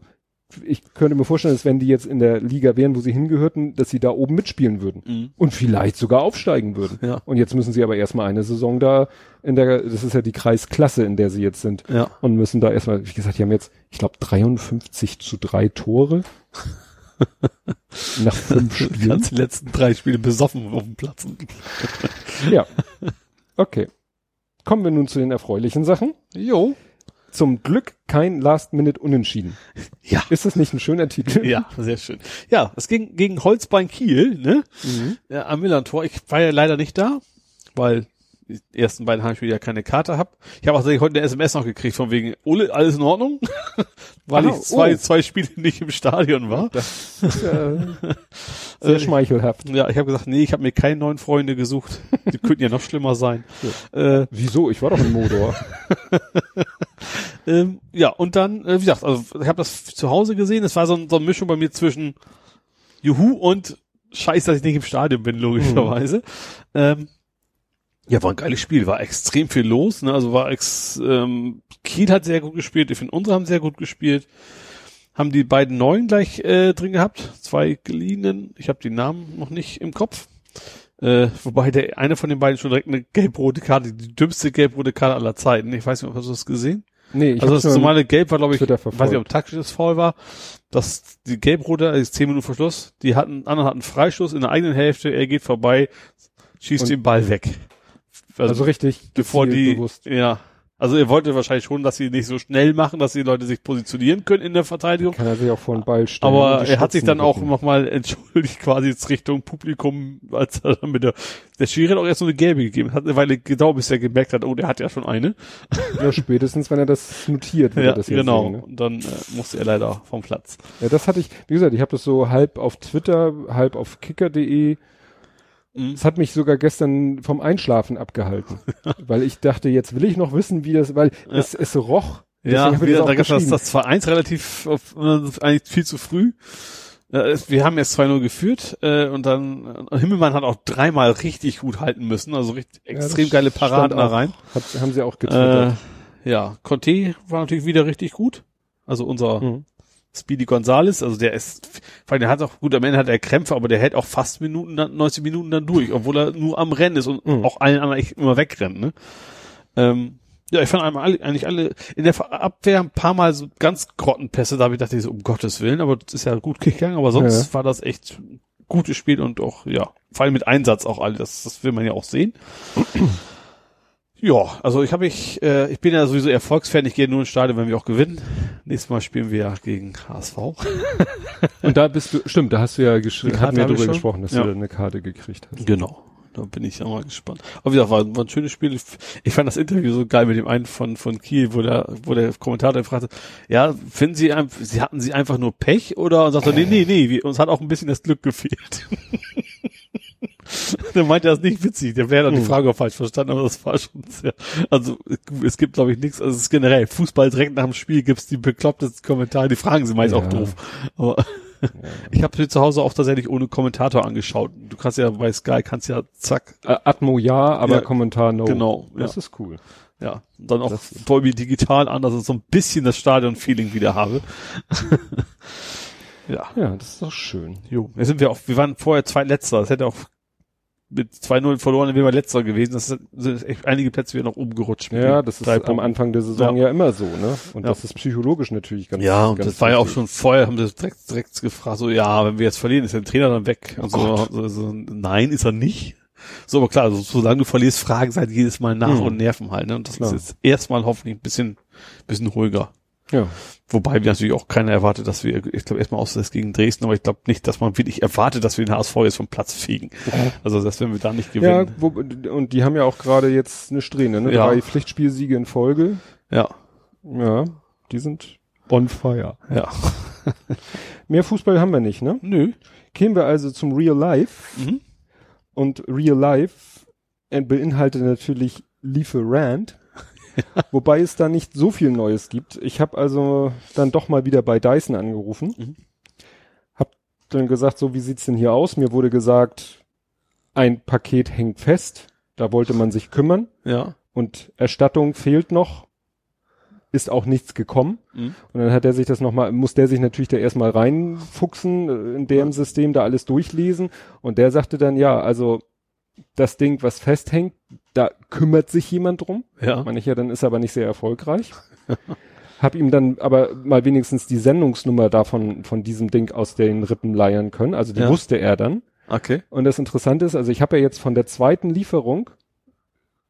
ich könnte mir vorstellen, dass wenn die jetzt in der Liga wären, wo sie hingehörten, dass sie da oben mitspielen würden Mhm. und vielleicht sogar aufsteigen würden. Ja. Und jetzt müssen sie aber erstmal eine Saison da in der, das ist ja die Kreisklasse, in der sie jetzt sind Ja. und müssen da erstmal, wie gesagt, die haben jetzt, ich glaube, 53 zu drei Tore nach fünf Die Spielen. ganzen letzten drei Spiele besoffen auf dem Platz. Ja. Okay. Kommen wir nun zu den erfreulichen Sachen. Jo. Zum Glück kein Last-Minute-Unentschieden. Ja. Ist das nicht ein schöner Titel? Ja, sehr schön. Ja, es ging gegen Holzbein Kiel, ne? Mhm. Ja, am Millantor. Ich war ja leider nicht da, weil die ersten beiden Heimspiele ja keine Karte hab. Ich habe auch tatsächlich heute eine SMS noch gekriegt von wegen, Ole, alles in Ordnung? weil Ah, ich zwei, oh. zwei Spiele nicht im Stadion war. Das äh, sehr schmeichelhaft. Ja, ich habe gesagt, nee, ich habe mir keine neuen Freunde gesucht. Die könnten ja noch schlimmer sein. Äh, Wieso? Ich war doch im Modor. ähm, ja, und dann, äh, wie gesagt, also ich habe das zu Hause gesehen. Es war so, ein- so eine Mischung bei mir zwischen Juhu und Scheiß, dass ich nicht im Stadion bin, logischerweise. Ähm, ja, war ein geiles Spiel, war extrem viel los. Ne? Also war ex, ähm, Kiel hat sehr gut gespielt, ich finde unsere haben sehr gut gespielt. Haben die beiden neuen gleich äh, drin gehabt, zwei geliehenen. Ich habe die Namen noch nicht im Kopf. Äh, wobei der eine von den beiden schon direkt eine gelb-rote Karte, die dümmste gelb-rote Karte aller Zeiten. Ich weiß nicht, hast du das gesehen? Nee, ich also das normale Gelb war, glaube ich, weiß nicht, ob taktisches Foul war. Das, die Gelb-Rote, also 10 Minuten Verschluss, die hatten, anderen hatten Freistoß in der eigenen Hälfte, er geht vorbei, schießt Und- den Ball weg. Also richtig bevor die, bewusst. ja. Also er wollte wahrscheinlich schon, dass sie nicht so schnell machen, dass die Leute sich positionieren können in der Verteidigung. Kann er sich auch vor den Ball stellen. Aber er hat sich dann auch nochmal entschuldigt quasi jetzt Richtung Publikum, als er dann mit der, der Schiri hat auch erst so eine gelbe gegeben. Hat eine Weile gedauert, bis er gemerkt hat, oh, der hat ja schon eine. Ja, spätestens, wenn er das notiert, wird Ja, er das genau. sehen. Ne? Und dann äh, musste er leider vom Platz. Ja, das hatte ich, wie gesagt, ich habe das so halb auf Twitter, halb auf kicker.de. Mhm. Es hat mich sogar gestern vom Einschlafen abgehalten, weil ich dachte, jetzt will ich noch wissen, wie das, weil es, es roch. Ja, das wieder, da gab geschrieben. das 2-1 relativ, auf, äh, eigentlich viel zu früh. Äh, Wir haben jetzt 2-0 geführt äh, und dann äh, Himmelmann hat auch dreimal richtig gut halten müssen, also richtig Ja, das extrem geile Paraden da rein. Hat, haben sie auch getwittert. Äh, ja, Conte war natürlich wieder richtig gut. Also unser Mhm. Speedy Gonzales, also der ist, vor allem der hat auch, gut, am Ende hat er Krämpfe, aber der hält auch fast Minuten, dann, 90 Minuten dann durch, obwohl er nur am Rennen ist und Mhm. auch allen anderen echt immer wegrennt, ne? Ähm, ja, ich fand einmal alle, eigentlich alle in der Abwehr ein paar Mal so ganz Grottenpässe, da habe ich gedacht, so, um Gottes Willen, aber das ist ja gut gegangen, aber sonst Ja. war das echt gutes Spiel und auch, ja, vor allem mit Einsatz auch alle, das, das will man ja auch sehen. Ja, also ich habe ich, äh, ich bin ja sowieso Erfolgsfan, ich gehe nur ins Stadion, wenn wir auch gewinnen. Nächstes Mal spielen wir ja gegen HSV. Und da bist du, stimmt, da hast du ja geschrieben, hatten wir schon. gesprochen, dass Ja. du da eine Karte gekriegt hast. Genau. Da bin ich ja mal gespannt. Aber wie gesagt, war, war ein schönes Spiel. Ich, ich fand das Interview so geil mit dem einen von, von Kiel, wo der, wo der Kommentator fragte, ja, finden Sie, ein- Sie hatten Sie einfach nur Pech oder? Und sagte, nee, nee, nee, wir, uns hat auch ein bisschen das Glück gefehlt. der meinte das nicht witzig. Der wäre dann die Hm. Frage auch falsch verstanden, aber das war schon sehr, also, es gibt glaube ich nichts, also es ist generell, Fußball direkt nach dem Spiel gibt's die beklopptesten Kommentare, die fragen sie meist Ja. auch doof. Aber, ich habe mir zu Hause auch tatsächlich ohne Kommentator angeschaut. Du kannst ja bei Sky kannst ja zack, Äh, Atmo ja, aber Ja, Kommentar no. genau, Das ja. ist cool. ja, und dann auch Das- Dolby digital an, dass ich so ein bisschen das Stadion-Feeling wieder habe. ja, Ja, das ist doch schön. jo. Jetzt sind wir auch, wir waren vorher zweitletzter. Das hätte auch mit 2-0 verloren, dann wären wir letzter gewesen. Das sind echt einige Plätze wieder noch oben gerutscht. mit Ja, das ist drei am Punkten. Anfang der Saison ja, immer so, ne? Und Ja. das ist psychologisch natürlich ganz Ja, und ganz das war ja auch schon vorher, haben sie direkt, direkt gefragt, so, ja, wenn wir jetzt verlieren, ist der Trainer dann weg. Und so, Gott. so, so, nein, ist er nicht. So, aber klar, also, solange du verlierst, fragen sie halt jedes Mal nach Mhm. und nerven halt, ne? Und das Klar. ist jetzt erstmal hoffentlich ein bisschen, bisschen ruhiger. Ja. Wobei wir natürlich auch keiner erwartet, dass wir, ich glaube erstmal außer das gegen Dresden, aber ich glaube nicht, dass man wirklich erwartet, dass wir den HSV jetzt vom Platz fegen. Also, das werden wir da nicht Ja, gewinnen. wo, und die haben ja auch gerade jetzt eine Strähne, ne? Ja. Drei Pflichtspielsiege in Folge. Ja, Ja, die sind on fire. ja. Mehr Fußball haben wir nicht, ne? Nö. Kämen wir also zum Real Life. Mhm. Und Real Life beinhaltet natürlich Lieferant. Wobei es da nicht so viel Neues gibt. Ich habe also dann doch mal wieder bei Dyson angerufen. Mhm. Hab dann gesagt, so wie sieht's denn hier aus? Mir wurde gesagt, ein Paket hängt fest. Da wollte man sich kümmern. Ja. Und Erstattung fehlt noch. Ist auch nichts gekommen. Mhm. Und dann hat er sich das nochmal, muss der sich natürlich da erstmal reinfuchsen äh, in dem System, da alles durchlesen. Und der sagte dann, ja, also das Ding, was festhängt, da kümmert sich jemand drum. Ja. Meine ich ja, dann ist er aber nicht sehr erfolgreich. Hab ihm dann aber mal wenigstens die Sendungsnummer davon, von diesem Ding aus den Rippen leiern können. Also die Ja. wusste er dann. Okay. Und das Interessante ist, also ich habe ja jetzt von der zweiten Lieferung,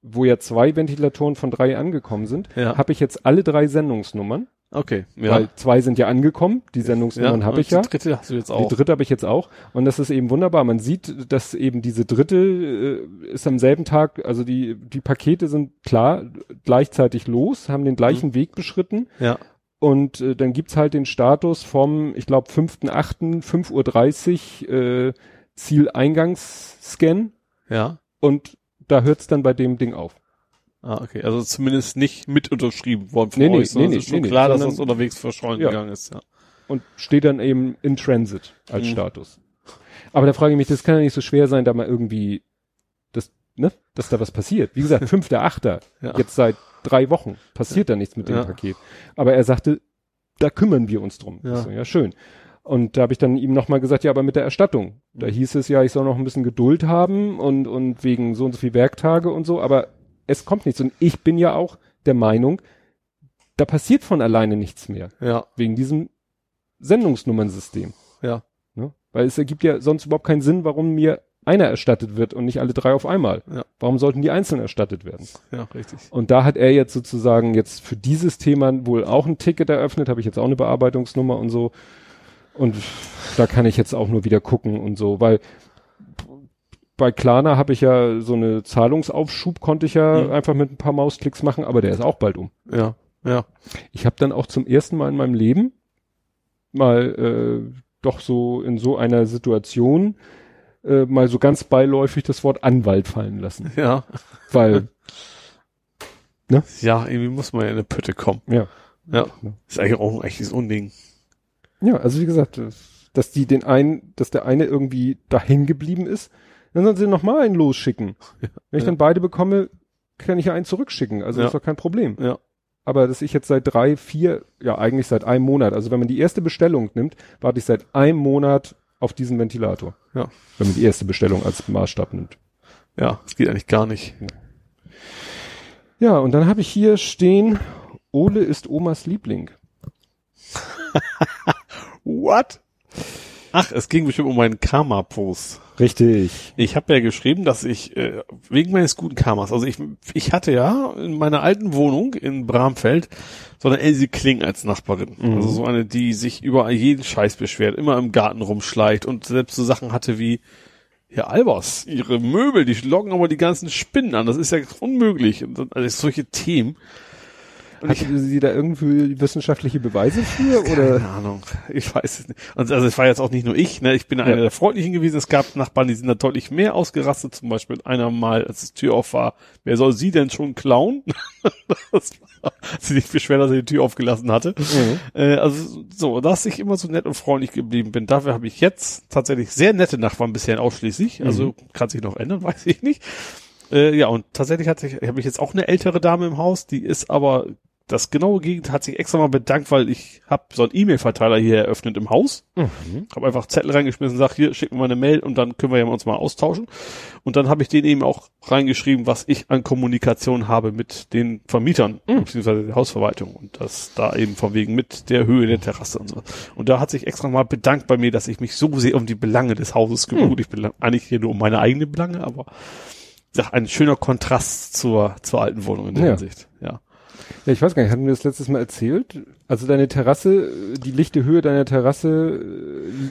wo ja zwei Ventilatoren von drei angekommen sind, Ja. habe ich jetzt alle drei Sendungsnummern. Okay. Ja. Weil zwei sind ja angekommen, die Sendungsnummern habe und ich ja. Die dritte hast du jetzt auch. Die dritte habe ich jetzt auch. Und das ist eben wunderbar. Man sieht, dass eben diese dritte äh, ist am selben Tag, also die, die Pakete sind klar gleichzeitig los, haben den gleichen Weg beschritten. Ja. Und äh, dann gibt's halt den Status vom, ich glaube, 5.8., 5.30 Uhr äh, Zieleingangsscan. Ja. Und da hört's dann bei dem Ding auf. Ah, okay. Also zumindest nicht mit unterschrieben worden von Nee, nee, euch, sondern nee, es ist nee, schon nee, klar, dass das unterwegs verschollen Ja. gegangen ist, ja. Und steht dann eben in Transit als Mhm. Status. Aber da frage ich mich, das kann ja nicht so schwer sein, da mal irgendwie, das, ne, dass da was passiert. Wie gesagt, 5.8. Ja. Jetzt seit drei Wochen passiert da nichts mit dem Ja. Paket. Aber er sagte, da kümmern wir uns drum. Ja. So, ja, schön. Und da habe ich dann ihm nochmal gesagt, ja, aber mit der Erstattung. Da hieß es ja, ich soll noch ein bisschen Geduld haben und, und wegen so und so viel Werktage und so, aber es kommt nichts. Und ich bin ja auch der Meinung, da passiert von alleine nichts mehr. Ja. Wegen diesem Sendungsnummernsystem. Ja. Ne? Weil es ergibt ja sonst überhaupt keinen Sinn, warum mir einer erstattet wird und nicht alle drei auf einmal. Ja. Warum sollten die einzeln erstattet werden? Ja, richtig. Und da hat er jetzt sozusagen jetzt für dieses Thema wohl auch ein Ticket eröffnet, habe ich jetzt auch eine Bearbeitungsnummer und so. Und da kann ich jetzt auch nur wieder gucken und so, weil bei Klarna habe ich ja so eine Zahlungsaufschub, konnte ich ja Mhm. einfach mit ein paar Mausklicks machen, aber der ist auch bald um. Ja. Ja. Ich habe dann auch zum ersten Mal in meinem Leben mal äh, doch so in so einer Situation äh, mal so ganz beiläufig das Wort Anwalt fallen lassen. Ja. Weil, Ja, irgendwie muss man ja in eine Pütte kommen. ja. Ja. Ist eigentlich auch ein echtes Unding. Ja, also wie gesagt, dass die den einen, dass der eine irgendwie dahin geblieben ist, dann sollen sie nochmal einen losschicken. Wenn ich ja. dann beide bekomme, kann ich ja einen zurückschicken. Also Ja. ist doch kein Problem. Ja. Aber dass ich jetzt seit drei, vier, ja eigentlich seit einem Monat, also wenn man die erste Bestellung nimmt, warte ich seit einem Monat auf diesen Ventilator. Ja. Wenn man die erste Bestellung als Maßstab nimmt. Ja, das geht eigentlich gar nicht. Ja, und dann habe ich hier stehen, Ole ist Omas Liebling. What? Ach, es ging bestimmt um meinen Karma-Post. Richtig. Ich habe ja geschrieben, dass ich äh, wegen meines guten Karmas, also ich, ich hatte ja in meiner alten Wohnung in Bramfeld so eine Elsie Kling als Nachbarin. Mhm. Also so eine, die sich über jeden Scheiß beschwert, immer im Garten rumschleicht und selbst so Sachen hatte wie Herr Albers, ihre Möbel, die locken aber die ganzen Spinnen an. Das ist ja unmöglich. Also solche Themen. Und ich, Hatten Sie da irgendwie wissenschaftliche Beweise für oder? keine Ahnung. Ich weiß es nicht. Und also es war jetzt auch nicht nur ich, ne? Ich bin einer Ja. der Freundlichen gewesen. Es gab Nachbarn, die sind da deutlich mehr ausgerastet. Zum Beispiel einer mal, als die Tür auf war, wer soll sie denn schon klauen? das war, sie sich beschwert, dass er die Tür aufgelassen hatte. Mhm. Äh, also so, dass ich immer so nett und freundlich geblieben bin. Dafür habe ich jetzt tatsächlich sehr nette Nachbarn bisher ausschließlich. Also kann sich noch ändern, weiß ich nicht. Äh, ja, und tatsächlich hat habe ich jetzt auch eine ältere Dame im Haus, die ist aber das genaue Gegenteil, hat sich extra mal bedankt, weil ich habe so einen E-Mail-Verteiler hier eröffnet im Haus. Mhm. Habe einfach Zettel reingeschmissen, sag hier, schick mir mal eine Mail und dann können wir ja uns mal austauschen. Und dann habe ich denen eben auch reingeschrieben, was ich an Kommunikation habe mit den Vermietern, beziehungsweise der Hausverwaltung. Und das da eben von wegen mit der Höhe der Terrasse und so. Und da hat sich extra mal bedankt bei mir, dass ich mich so sehr um die Belange des Hauses kümmere. Gut, ich bin eigentlich hier nur um meine eigenen Belange, aber ja, ein schöner Kontrast zur, zur alten Wohnung in der Ja. Hinsicht. Ja. Ja, ich weiß gar nicht, hatten wir das letztes Mal erzählt? Also deine Terrasse, die lichte Höhe deiner Terrasse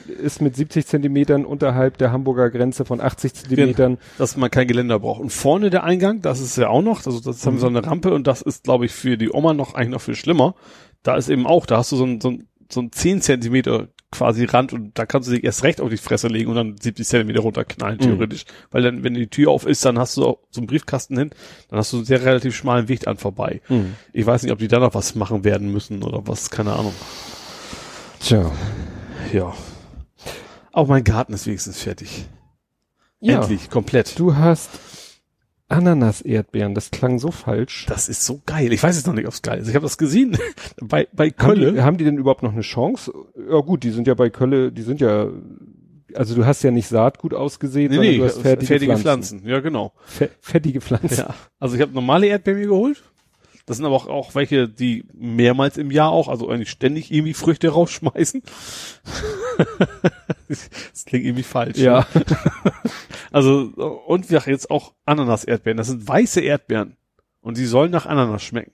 äh, ist mit 70 Zentimetern unterhalb der Hamburger Grenze von 80 Zentimetern. dass man kein Geländer braucht. Und vorne der Eingang, das ist ja auch noch, also das haben wir so eine Rampe und das ist, glaube ich, für die Oma noch eigentlich noch viel schlimmer. Da ist eben auch, da hast du so ein, so ein, so ein 10 Zentimeter quasi Rand und da kannst du dich erst recht auf die Fresse legen und dann 70 Zentimeter runterknallen, theoretisch. Weil dann, wenn die Tür auf ist, dann hast du auch so einen Briefkasten hin, dann hast du einen sehr relativ schmalen Weg an vorbei. Mhm. Ich weiß nicht, ob die da noch was machen werden müssen oder was, keine Ahnung. Tja. Ja. Auch mein Garten ist wenigstens fertig. Ja. Endlich, komplett. Du hast Ananas-Erdbeeren, das klang so falsch. Das ist so geil. Ich weiß jetzt noch nicht, ob's geil ist. Ich habe das gesehen bei, bei Haben die, Kölle. haben die denn überhaupt noch eine Chance? Ja gut, die sind ja bei Kölle, die sind ja, also du hast ja nicht Saatgut ausgesehen, Nee, sondern nee, du hast fertige, Pflanzen. Ja, genau. Fe fettige Pflanzen. Ja. Also ich habe normale Erdbeeren mir geholt. Das sind aber auch, auch welche, die mehrmals im Jahr auch, also eigentlich ständig irgendwie Früchte rausschmeißen. das klingt irgendwie falsch. Ja. Ne? Also, und wir haben jetzt auch Ananas-Erdbeeren. Das sind weiße Erdbeeren. Und die sollen nach Ananas schmecken.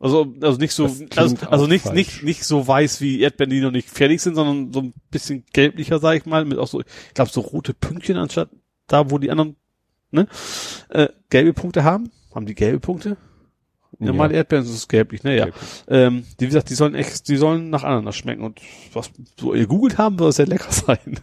Also, also nicht so, also, also nicht, falsch. nicht, nicht so weiß wie Erdbeeren, die noch nicht fertig sind, sondern so ein bisschen gelblicher, sag ich mal, mit auch so, ich glaube, so rote Pünktchen anstatt da, wo die anderen, ne, äh, gelbe Punkte haben. Haben die gelbe Punkte? Normale Ja. Erdbeeren ist es gelblich, ne, ja. Ähm, die, wie gesagt, die sollen echt, die sollen nach Ananas schmecken und was so ihr googelt haben, soll es sehr lecker sein.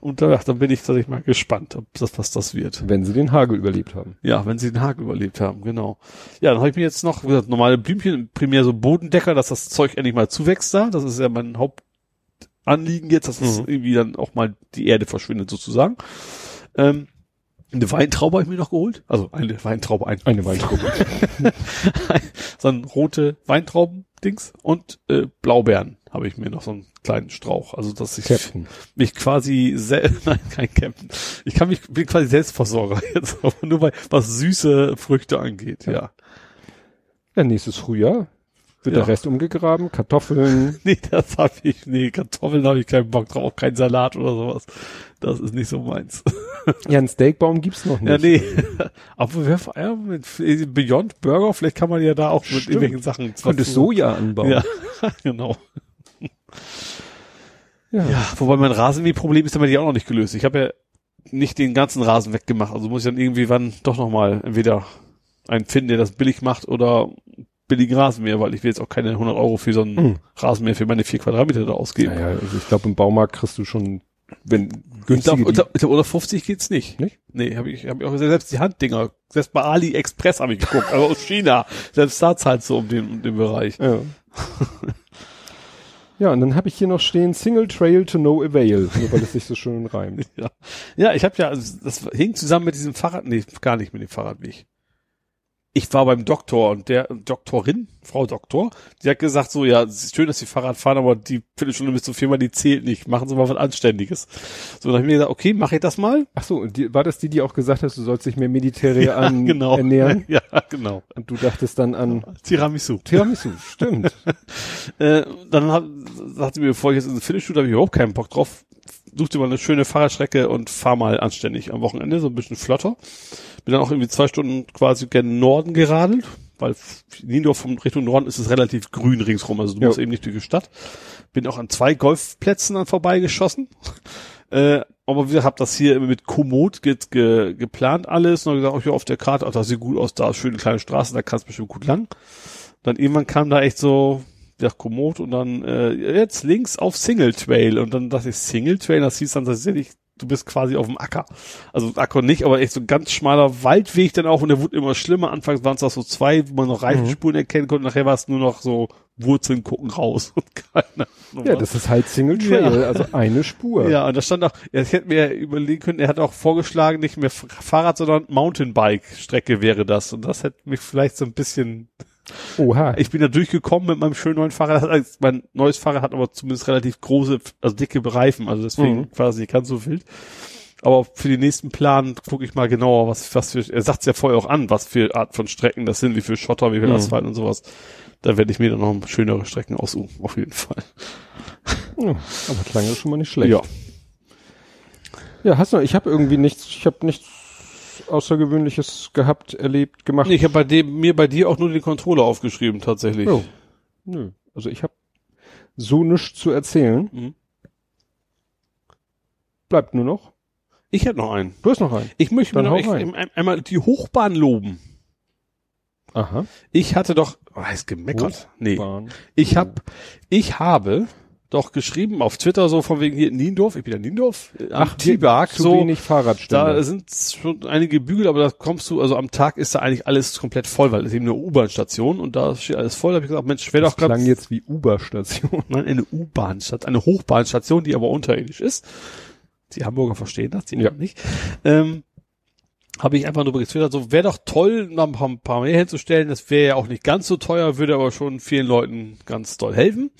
und da, dann bin ich tatsächlich mal gespannt, ob das, was das wird. Wenn sie den Hagel überlebt haben. Ja, wenn sie den Haken überlebt haben, genau. Ja, dann habe ich mir jetzt noch, wie gesagt, normale Blümchen, primär so Bodendecker, dass das Zeug endlich mal zuwächst da. Das ist ja mein Hauptanliegen jetzt, dass Mhm. irgendwie dann auch mal die Erde verschwindet sozusagen. Ähm, eine Weintraube habe ich mir noch geholt. Also eine Weintraube, ein, Eine Weintraube. so ein rote Weintrauben-Dings und äh, Blaubeeren. habe ich mir noch so einen kleinen Strauch. Also dass ich Captain. mich quasi nein, kein Captain. Ich kann mich bin quasi Selbstversorger jetzt, aber nur bei was süße Früchte angeht, ja. Ja, nächstes Frühjahr wird Ja. der Rest umgegraben, Kartoffeln. Nee, das habe ich, nee, Kartoffeln habe ich keinen Bock drauf, kein Salat oder sowas. Das ist nicht so meins. ja, einen Steakbaum gibt's noch nicht. Ja, nee. Aber wer, ja, mit Beyond Burger, vielleicht kann man ja da auch mit Stimmt. irgendwelchen Sachen. Könntest Soja anbauen. Ja, genau. Ja. Ja, wobei mein Rasenmäherproblem ist damit ja auch noch nicht gelöst. Ich habe ja nicht den ganzen Rasen weggemacht. Also muss ich dann irgendwie wann doch nochmal entweder einen finden, der das billig macht oder billigen Rasenmäher, weil ich will jetzt auch keine 100 Euro für so einen Hm. Rasenmäher für meine vier Quadratmeter da ausgeben. Naja, also ich glaube, im Baumarkt kriegst du schon, wenn glaube, günstige, unter, unter, unter 50 geht's nicht. Nicht? Nee, habe ich, hab ich auch selbst die Handdinger, selbst bei AliExpress habe ich geguckt, aber aus China. Selbst da zahlt so um den, um den Bereich. ja. ja, und dann habe ich hier noch stehen, Single Trail to No Avail, nur weil es sich so schön reimt. Ja, ja ich habe ja, also das hing zusammen mit diesem Fahrrad, nee, gar nicht mit dem Fahrradweg. Ich war beim Doktor und der Doktorin, Frau Doktor, die hat gesagt so, ja, es ist schön, dass Sie Fahrrad fahren, aber die Viertelstunde bis zur Firma, die zählt nicht. Machen Sie mal was Anständiges. So, dann habe ich mir gesagt, okay, mache ich das mal. Ach so, und die, war das die, die auch gesagt hat, du sollst dich mehr mediterran genau. ernähren? Ja, genau. Und du dachtest dann an Tiramisu. Tiramisu, stimmt. Äh, dann hat, sagte sie mir, bevor ich jetzt in den Finish habe ich überhaupt keinen Bock drauf. Such dir mal eine schöne Fahrradstrecke und fahr mal anständig am Wochenende, so ein bisschen flotter. Bin dann auch irgendwie zwei Stunden quasi gen Norden geradelt, weil Niendorf von Richtung Norden ist es relativ grün ringsrum, also du Ja. musst eben nicht durch die Stadt. Bin auch an zwei Golfplätzen dann vorbeigeschossen. Äh, aber wir haben das hier immer mit Komoot ge ge geplant alles und dann gesagt, oh, hier auf der Karte, ach, das sieht gut aus, da ist schöne kleine Straße, da kannst du bestimmt gut lang. Dann irgendwann kam da echt so, ja, Komoot und dann äh, jetzt links auf Single Trail und dann dachte ich Single Trail, das hieß dann tatsächlich, du bist quasi auf dem Acker. Also Acker nicht, aber echt so ein ganz schmaler Waldweg dann auch und der wurde immer schlimmer. Anfangs waren es auch so zwei, wo man noch Reifenspuren erkennen konnte, nachher war es nur noch so Wurzeln gucken raus und keine Ahnung Ja, das ist halt Single Trail, Ja. also eine Spur. Ja, und da stand auch, ja, ich hätte mir überlegen können, er hat auch vorgeschlagen, nicht mehr Fahrrad, sondern Mountainbike-Strecke wäre das. Und das hätte mich vielleicht so ein bisschen, Oha. ich bin da durchgekommen mit meinem schönen neuen Fahrrad. Mein neues Fahrrad hat aber zumindest relativ große, also dicke Reifen, also deswegen Mhm. quasi nicht ganz so wild. Aber für den nächsten Plan gucke ich mal genauer, was, was für, er sagt es ja vorher auch an, was für Art von Strecken das sind, wie viel Schotter, wie viel Mhm. Asphalt und sowas. Da werde ich mir dann noch schönere Strecken aussuchen, auf jeden Fall. Ja, aber klang ja schon mal nicht schlecht. Ja. Ja, hast du, ich habe irgendwie nichts, ich habe nichts Außergewöhnliches gehabt, erlebt, gemacht. Nee, ich habe bei dem, mir bei dir auch nur den Controller aufgeschrieben, tatsächlich. Oh. Nö. Also ich habe so nichts zu erzählen. Mhm. Bleibt nur noch. Ich hätte noch einen. Du hast noch einen. Ich möchte Dann mir noch echt ein- einmal die Hochbahn loben. Aha. Ich hatte doch, oh, ist gemeckert. Nee. Bahn. Ich hab, ich habe doch geschrieben auf Twitter so von wegen hier in Niendorf, ich bin ja Niendorf, Ach, Zu so, wenig Fahrradstände. da sind schon einige Bügel, aber da kommst du, also am Tag ist da eigentlich alles komplett voll, weil es eben eine U-Bahn-Station und da steht alles voll. Da habe ich gesagt, Mensch, wäre doch klang ganz, jetzt wie Uber-Station. nein, eine U-Bahn-Station, eine Hochbahnstation, die aber unterirdisch ist. Die Hamburger verstehen das, die Ja. nicht. Ähm, habe ich einfach nur getwittert, so wäre doch toll, noch ein paar mehr hinzustellen. Das wäre ja auch nicht ganz so teuer, würde aber schon vielen Leuten ganz toll helfen.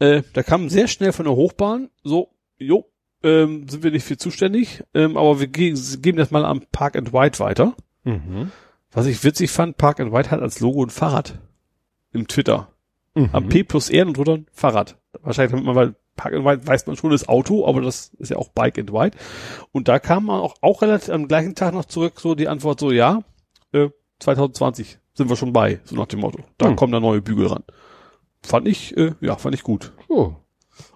Äh, da kam sehr schnell von der Hochbahn, so, jo, ähm, sind wir nicht für zuständig, ähm, aber wir ge geben das mal am Park and White weiter. Mhm. Was ich witzig fand, Park and White hat als Logo ein Fahrrad im Twitter. Mhm. Am P plus R und drunter ein Fahrrad. Wahrscheinlich damit man, weil Park and White weiß man schon, das Auto, aber das ist ja auch Bike and White. Und da kam man auch, auch relativ am gleichen Tag noch zurück, so die Antwort so, ja, äh, 2020 sind wir schon bei, so nach dem Motto. Da Hm. kommen da neue Bügel ran. Fand ich, äh, ja, fand ich gut. Oh.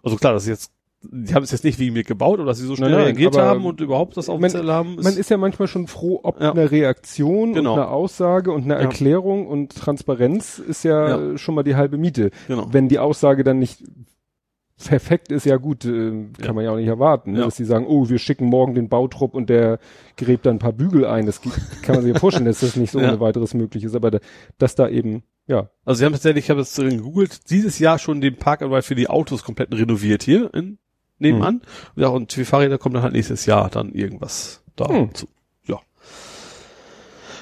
Also klar, das ist jetzt, die haben es jetzt nicht wie mir gebaut oder dass sie so schnell Nein, nein, reagiert haben und überhaupt das auf dem man- Zettel haben. Man ist ja manchmal schon froh, ob Ja. eine Reaktion Genau. und eine Aussage und eine Ja. Erklärung und Transparenz ist ja, Ja. schon mal die halbe Miete. genau. Wenn die Aussage dann nicht perfekt ist, ja gut, äh, kann man ja auch nicht erwarten, ne? Dass die sagen, oh, wir schicken morgen den Bautrupp und der gräbt dann ein paar Bügel ein. Das kann man sich ja vorstellen, dass das nicht so ohne weiteres möglich ist, aber da, dass da eben, ja, Also sie haben tatsächlich, ich habe drin gegoogelt, dieses Jahr schon den Park and Ride für die Autos komplett renoviert hier in, nebenan. Ja, und für Fahrräder kommt dann halt nächstes Jahr dann irgendwas da Hm. zu. Ja.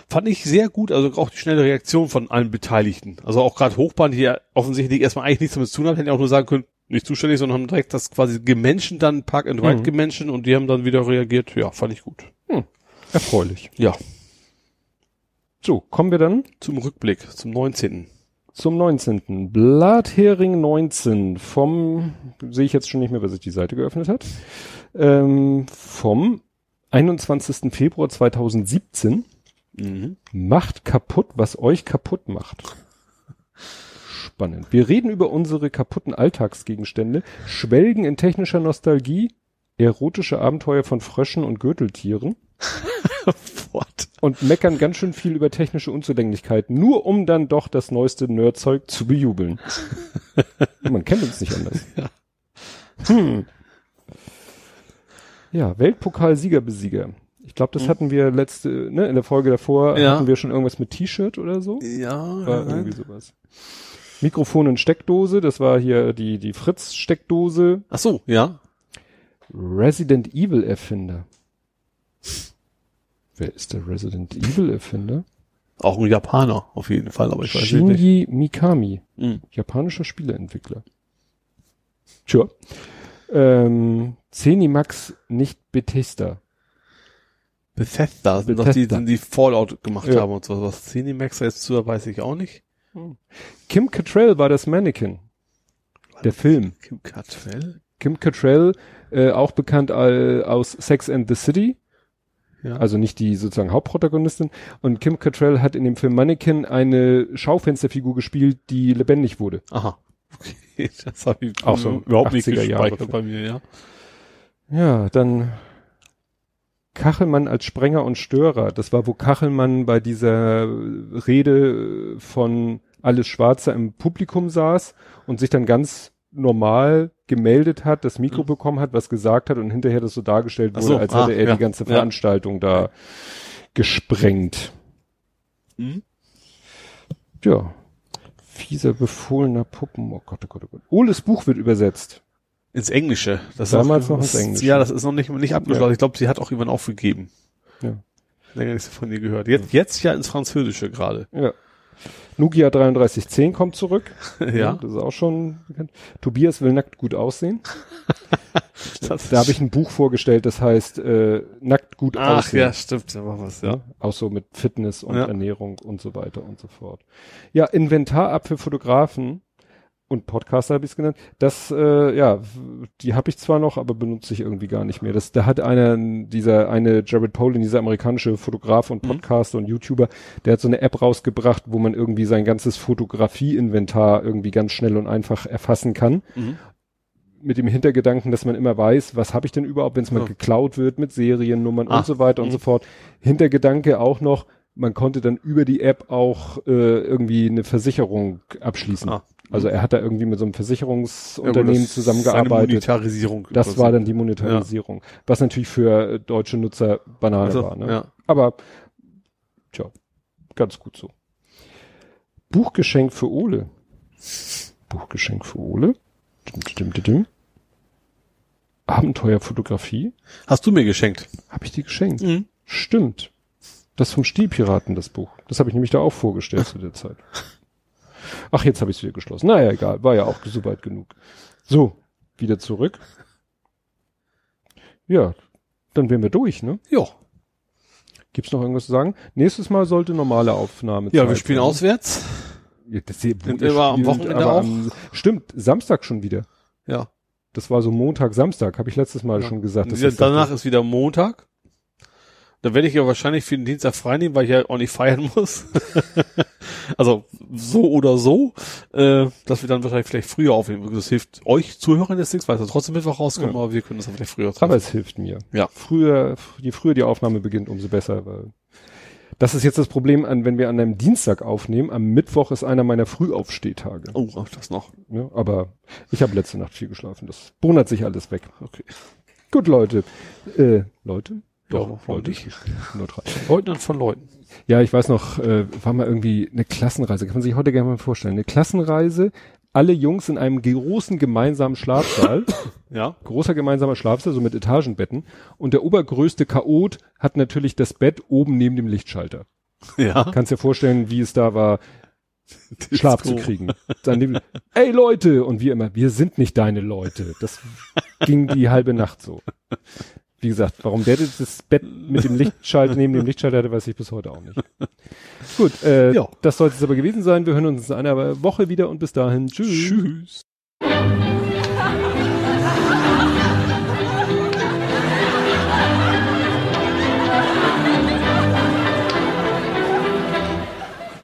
Fand ich sehr gut, also auch die schnelle Reaktion von allen Beteiligten. Also auch gerade Hochbahn, die ja offensichtlich erstmal eigentlich nichts damit zu tun haben, hätten ja auch nur sagen können, nicht zuständig, sondern haben direkt das quasi gemenschen dann Park and Ride Mhm. gemenschen und die haben dann wieder reagiert. Ja, fand ich gut. Erfreulich. Ja, So, kommen wir dann zum Rückblick, zum 19. zum 19. Blathering 19 vom, sehe ich jetzt schon nicht mehr, wer sich die Seite geöffnet hat, ähm, vom 21. Februar 2017. Mhm. Macht kaputt, was euch kaputt macht. Spannend. Wir reden über unsere kaputten Alltagsgegenstände, schwelgen in technischer Nostalgie, erotische Abenteuer von Fröschen und Gürteltieren What? und meckern ganz schön viel über technische Unzulänglichkeiten, nur um dann doch das neueste Nerdzeug zu bejubeln. Man kennt uns nicht anders. Hm. Ja, Weltpokal-Siegerbesieger. Ich glaube, das hatten wir letzte, ne, in der Folge davor Ja. hatten wir schon irgendwas mit T-Shirt oder so. Ja, War irgendwie sowas. Mikrofon und Steckdose, das war hier die, die Fritz-Steckdose. Ach so, ja. Resident Evil Erfinder. Wer ist der Resident Evil Erfinder? Auch ein Japaner, auf jeden Fall, aber ich weiß nicht. Shinji Mikami, Mhm. japanischer Spieleentwickler. Tja. Ähm, Zenimax, nicht Bethesda. Bethesda sind doch die, Bethesda. die Fallout gemacht Ja. haben und so. Was da jetzt zu, weiß ich auch nicht. Kim Cattrall war das Mannequin. Der Film. Kim Cattrall? Kim Cattrall, äh, auch bekannt äh, aus Sex and the City. Ja. Also nicht die sozusagen Hauptprotagonistin. Und Kim Cattrall hat in dem Film Mannequin eine Schaufensterfigur gespielt, die lebendig wurde. Aha. Okay, das habe ich Auch so überhaupt nicht 80er Jahre gespeichert bei mir, ja. Ja, dann Kachelmann als Sprenger und Störer. Das war, wo Kachelmann bei dieser Rede von alles Schwarze im Publikum saß und sich dann ganz normal gemeldet hat, das Mikro bekommen hat, was gesagt hat und hinterher das so dargestellt wurde, so, als ah, hätte er ja, die ganze ja. Veranstaltung da gesprengt. Mhm. Ja. Fieser befohlener Puppen. Oh Gott, oh Gott, oh Gott. Ohles Buch wird übersetzt. Ins Englische. Das ist Damals noch ins Englische. Ja, das ist noch nicht, nicht abgeschlossen. Ja. Ich glaube, sie hat auch irgendwann aufgegeben. Ja. Länger nichts von ihr gehört. Jetzt, jetzt ja ins Französische gerade. Ja. Nugia 3310 kommt zurück. Ja. Das ist auch schon bekannt. Tobias will nackt gut aussehen. Das Da habe ich ein Buch vorgestellt, das heißt äh, Nackt gut Ach aussehen. ja, stimmt. Da war was, ja. Ja, auch so mit Fitness und Ja. Ernährung und so weiter und so fort. Ja, Inventar-App für Fotografen und Podcaster habe ich es genannt. Das, äh, ja, die habe ich zwar noch, aber benutze ich irgendwie gar nicht mehr. Das, da hat einer, dieser eine Jared Polin, dieser amerikanische Fotograf und Mhm. Podcaster und YouTuber, der hat so eine App rausgebracht, wo man irgendwie sein ganzes Fotografie-Inventar irgendwie ganz schnell und einfach erfassen kann Mhm. mit dem Hintergedanken, dass man immer weiß, was habe ich denn überhaupt, wenn es mal Ja. geklaut wird mit Seriennummern Ah, und so weiter und mhm. so fort. Hintergedanke auch noch, man konnte dann über die App auch äh, irgendwie eine Versicherung abschließen. Ah. Also er hat da irgendwie mit so einem Ja, Versicherungsunternehmen gut, das zusammengearbeitet. Monetarisierung. Das war dann die Monetarisierung, was natürlich für äh, deutsche Nutzer Banane Also, war. Ne? ja. Aber tja, ganz gut so. Buchgeschenk für Ole. Buchgeschenk für Ole. Dim, dim, dim. Abenteuerfotografie. Hast du mir geschenkt? Habe ich die geschenkt? Mhm. Stimmt. Das vom Stilpiraten, das Buch. Das habe ich nämlich da auch vorgestellt zu der Zeit. Ach, jetzt habe ich es wieder geschlossen. Naja, egal. War ja auch so weit genug. So, wieder zurück. Ja, dann wären wir durch, ne? Ja. Gibt's noch irgendwas zu sagen? Nächstes Mal sollte normale Aufnahme Ja, Zeit wir spielen sein. auswärts. Ja, das Sind ihr immer am spielt, Wochenende auch? am- stimmt, Samstag schon wieder. Ja. Das war so Montag, Samstag, habe ich letztes Mal Ja. schon gesagt. Das- danach ist wieder Montag. Da werde ich ja wahrscheinlich für den Dienstag frei nehmen, weil ich ja auch nicht feiern muss. also so oder so, äh, dass wir dann wahrscheinlich vielleicht früher aufnehmen. Das hilft euch Zuhörern jetzt nichts, weil es ja trotzdem Mittwoch rauskommt, Ja. aber wir können das dann vielleicht früher treffen. aber es hilft mir. Ja. Früher, je früher die Aufnahme beginnt, umso besser. Weil das ist jetzt das Problem, an, wenn wir an einem Dienstag aufnehmen. Am Mittwoch ist einer meiner Frühaufstehtage. oh, auch das noch. Ne? Aber ich habe letzte Nacht viel geschlafen. Das bonert sich alles weg. Okay. Gut, Leute. Äh, Leute? Ja, Doch, warum Leute. nicht? Neutral. Leutnant von Leuten. Ja, ich weiß noch, äh, war mal irgendwie eine Klassenreise. Kann man sich heute gerne mal vorstellen. Eine Klassenreise, alle Jungs in einem großen gemeinsamen Schlafsaal. Ja. großer gemeinsamer Schlafsaal, so mit Etagenbetten. Und der obergrößte Chaot hat natürlich das Bett oben neben dem Lichtschalter. Ja. Kannst dir vorstellen, wie es da war. Schlaf zu kriegen. Dann ey Leute! Und wie immer, wir sind nicht deine Leute. Das ging die halbe Nacht so. Wie gesagt, warum der das Bett mit dem Lichtschalter neben dem Lichtschalter hatte, weiß ich bis heute auch nicht. Gut, äh, Ja. das sollte es aber gewesen sein. Wir hören uns in einer Woche wieder und bis dahin. Tschüss. Tschüss.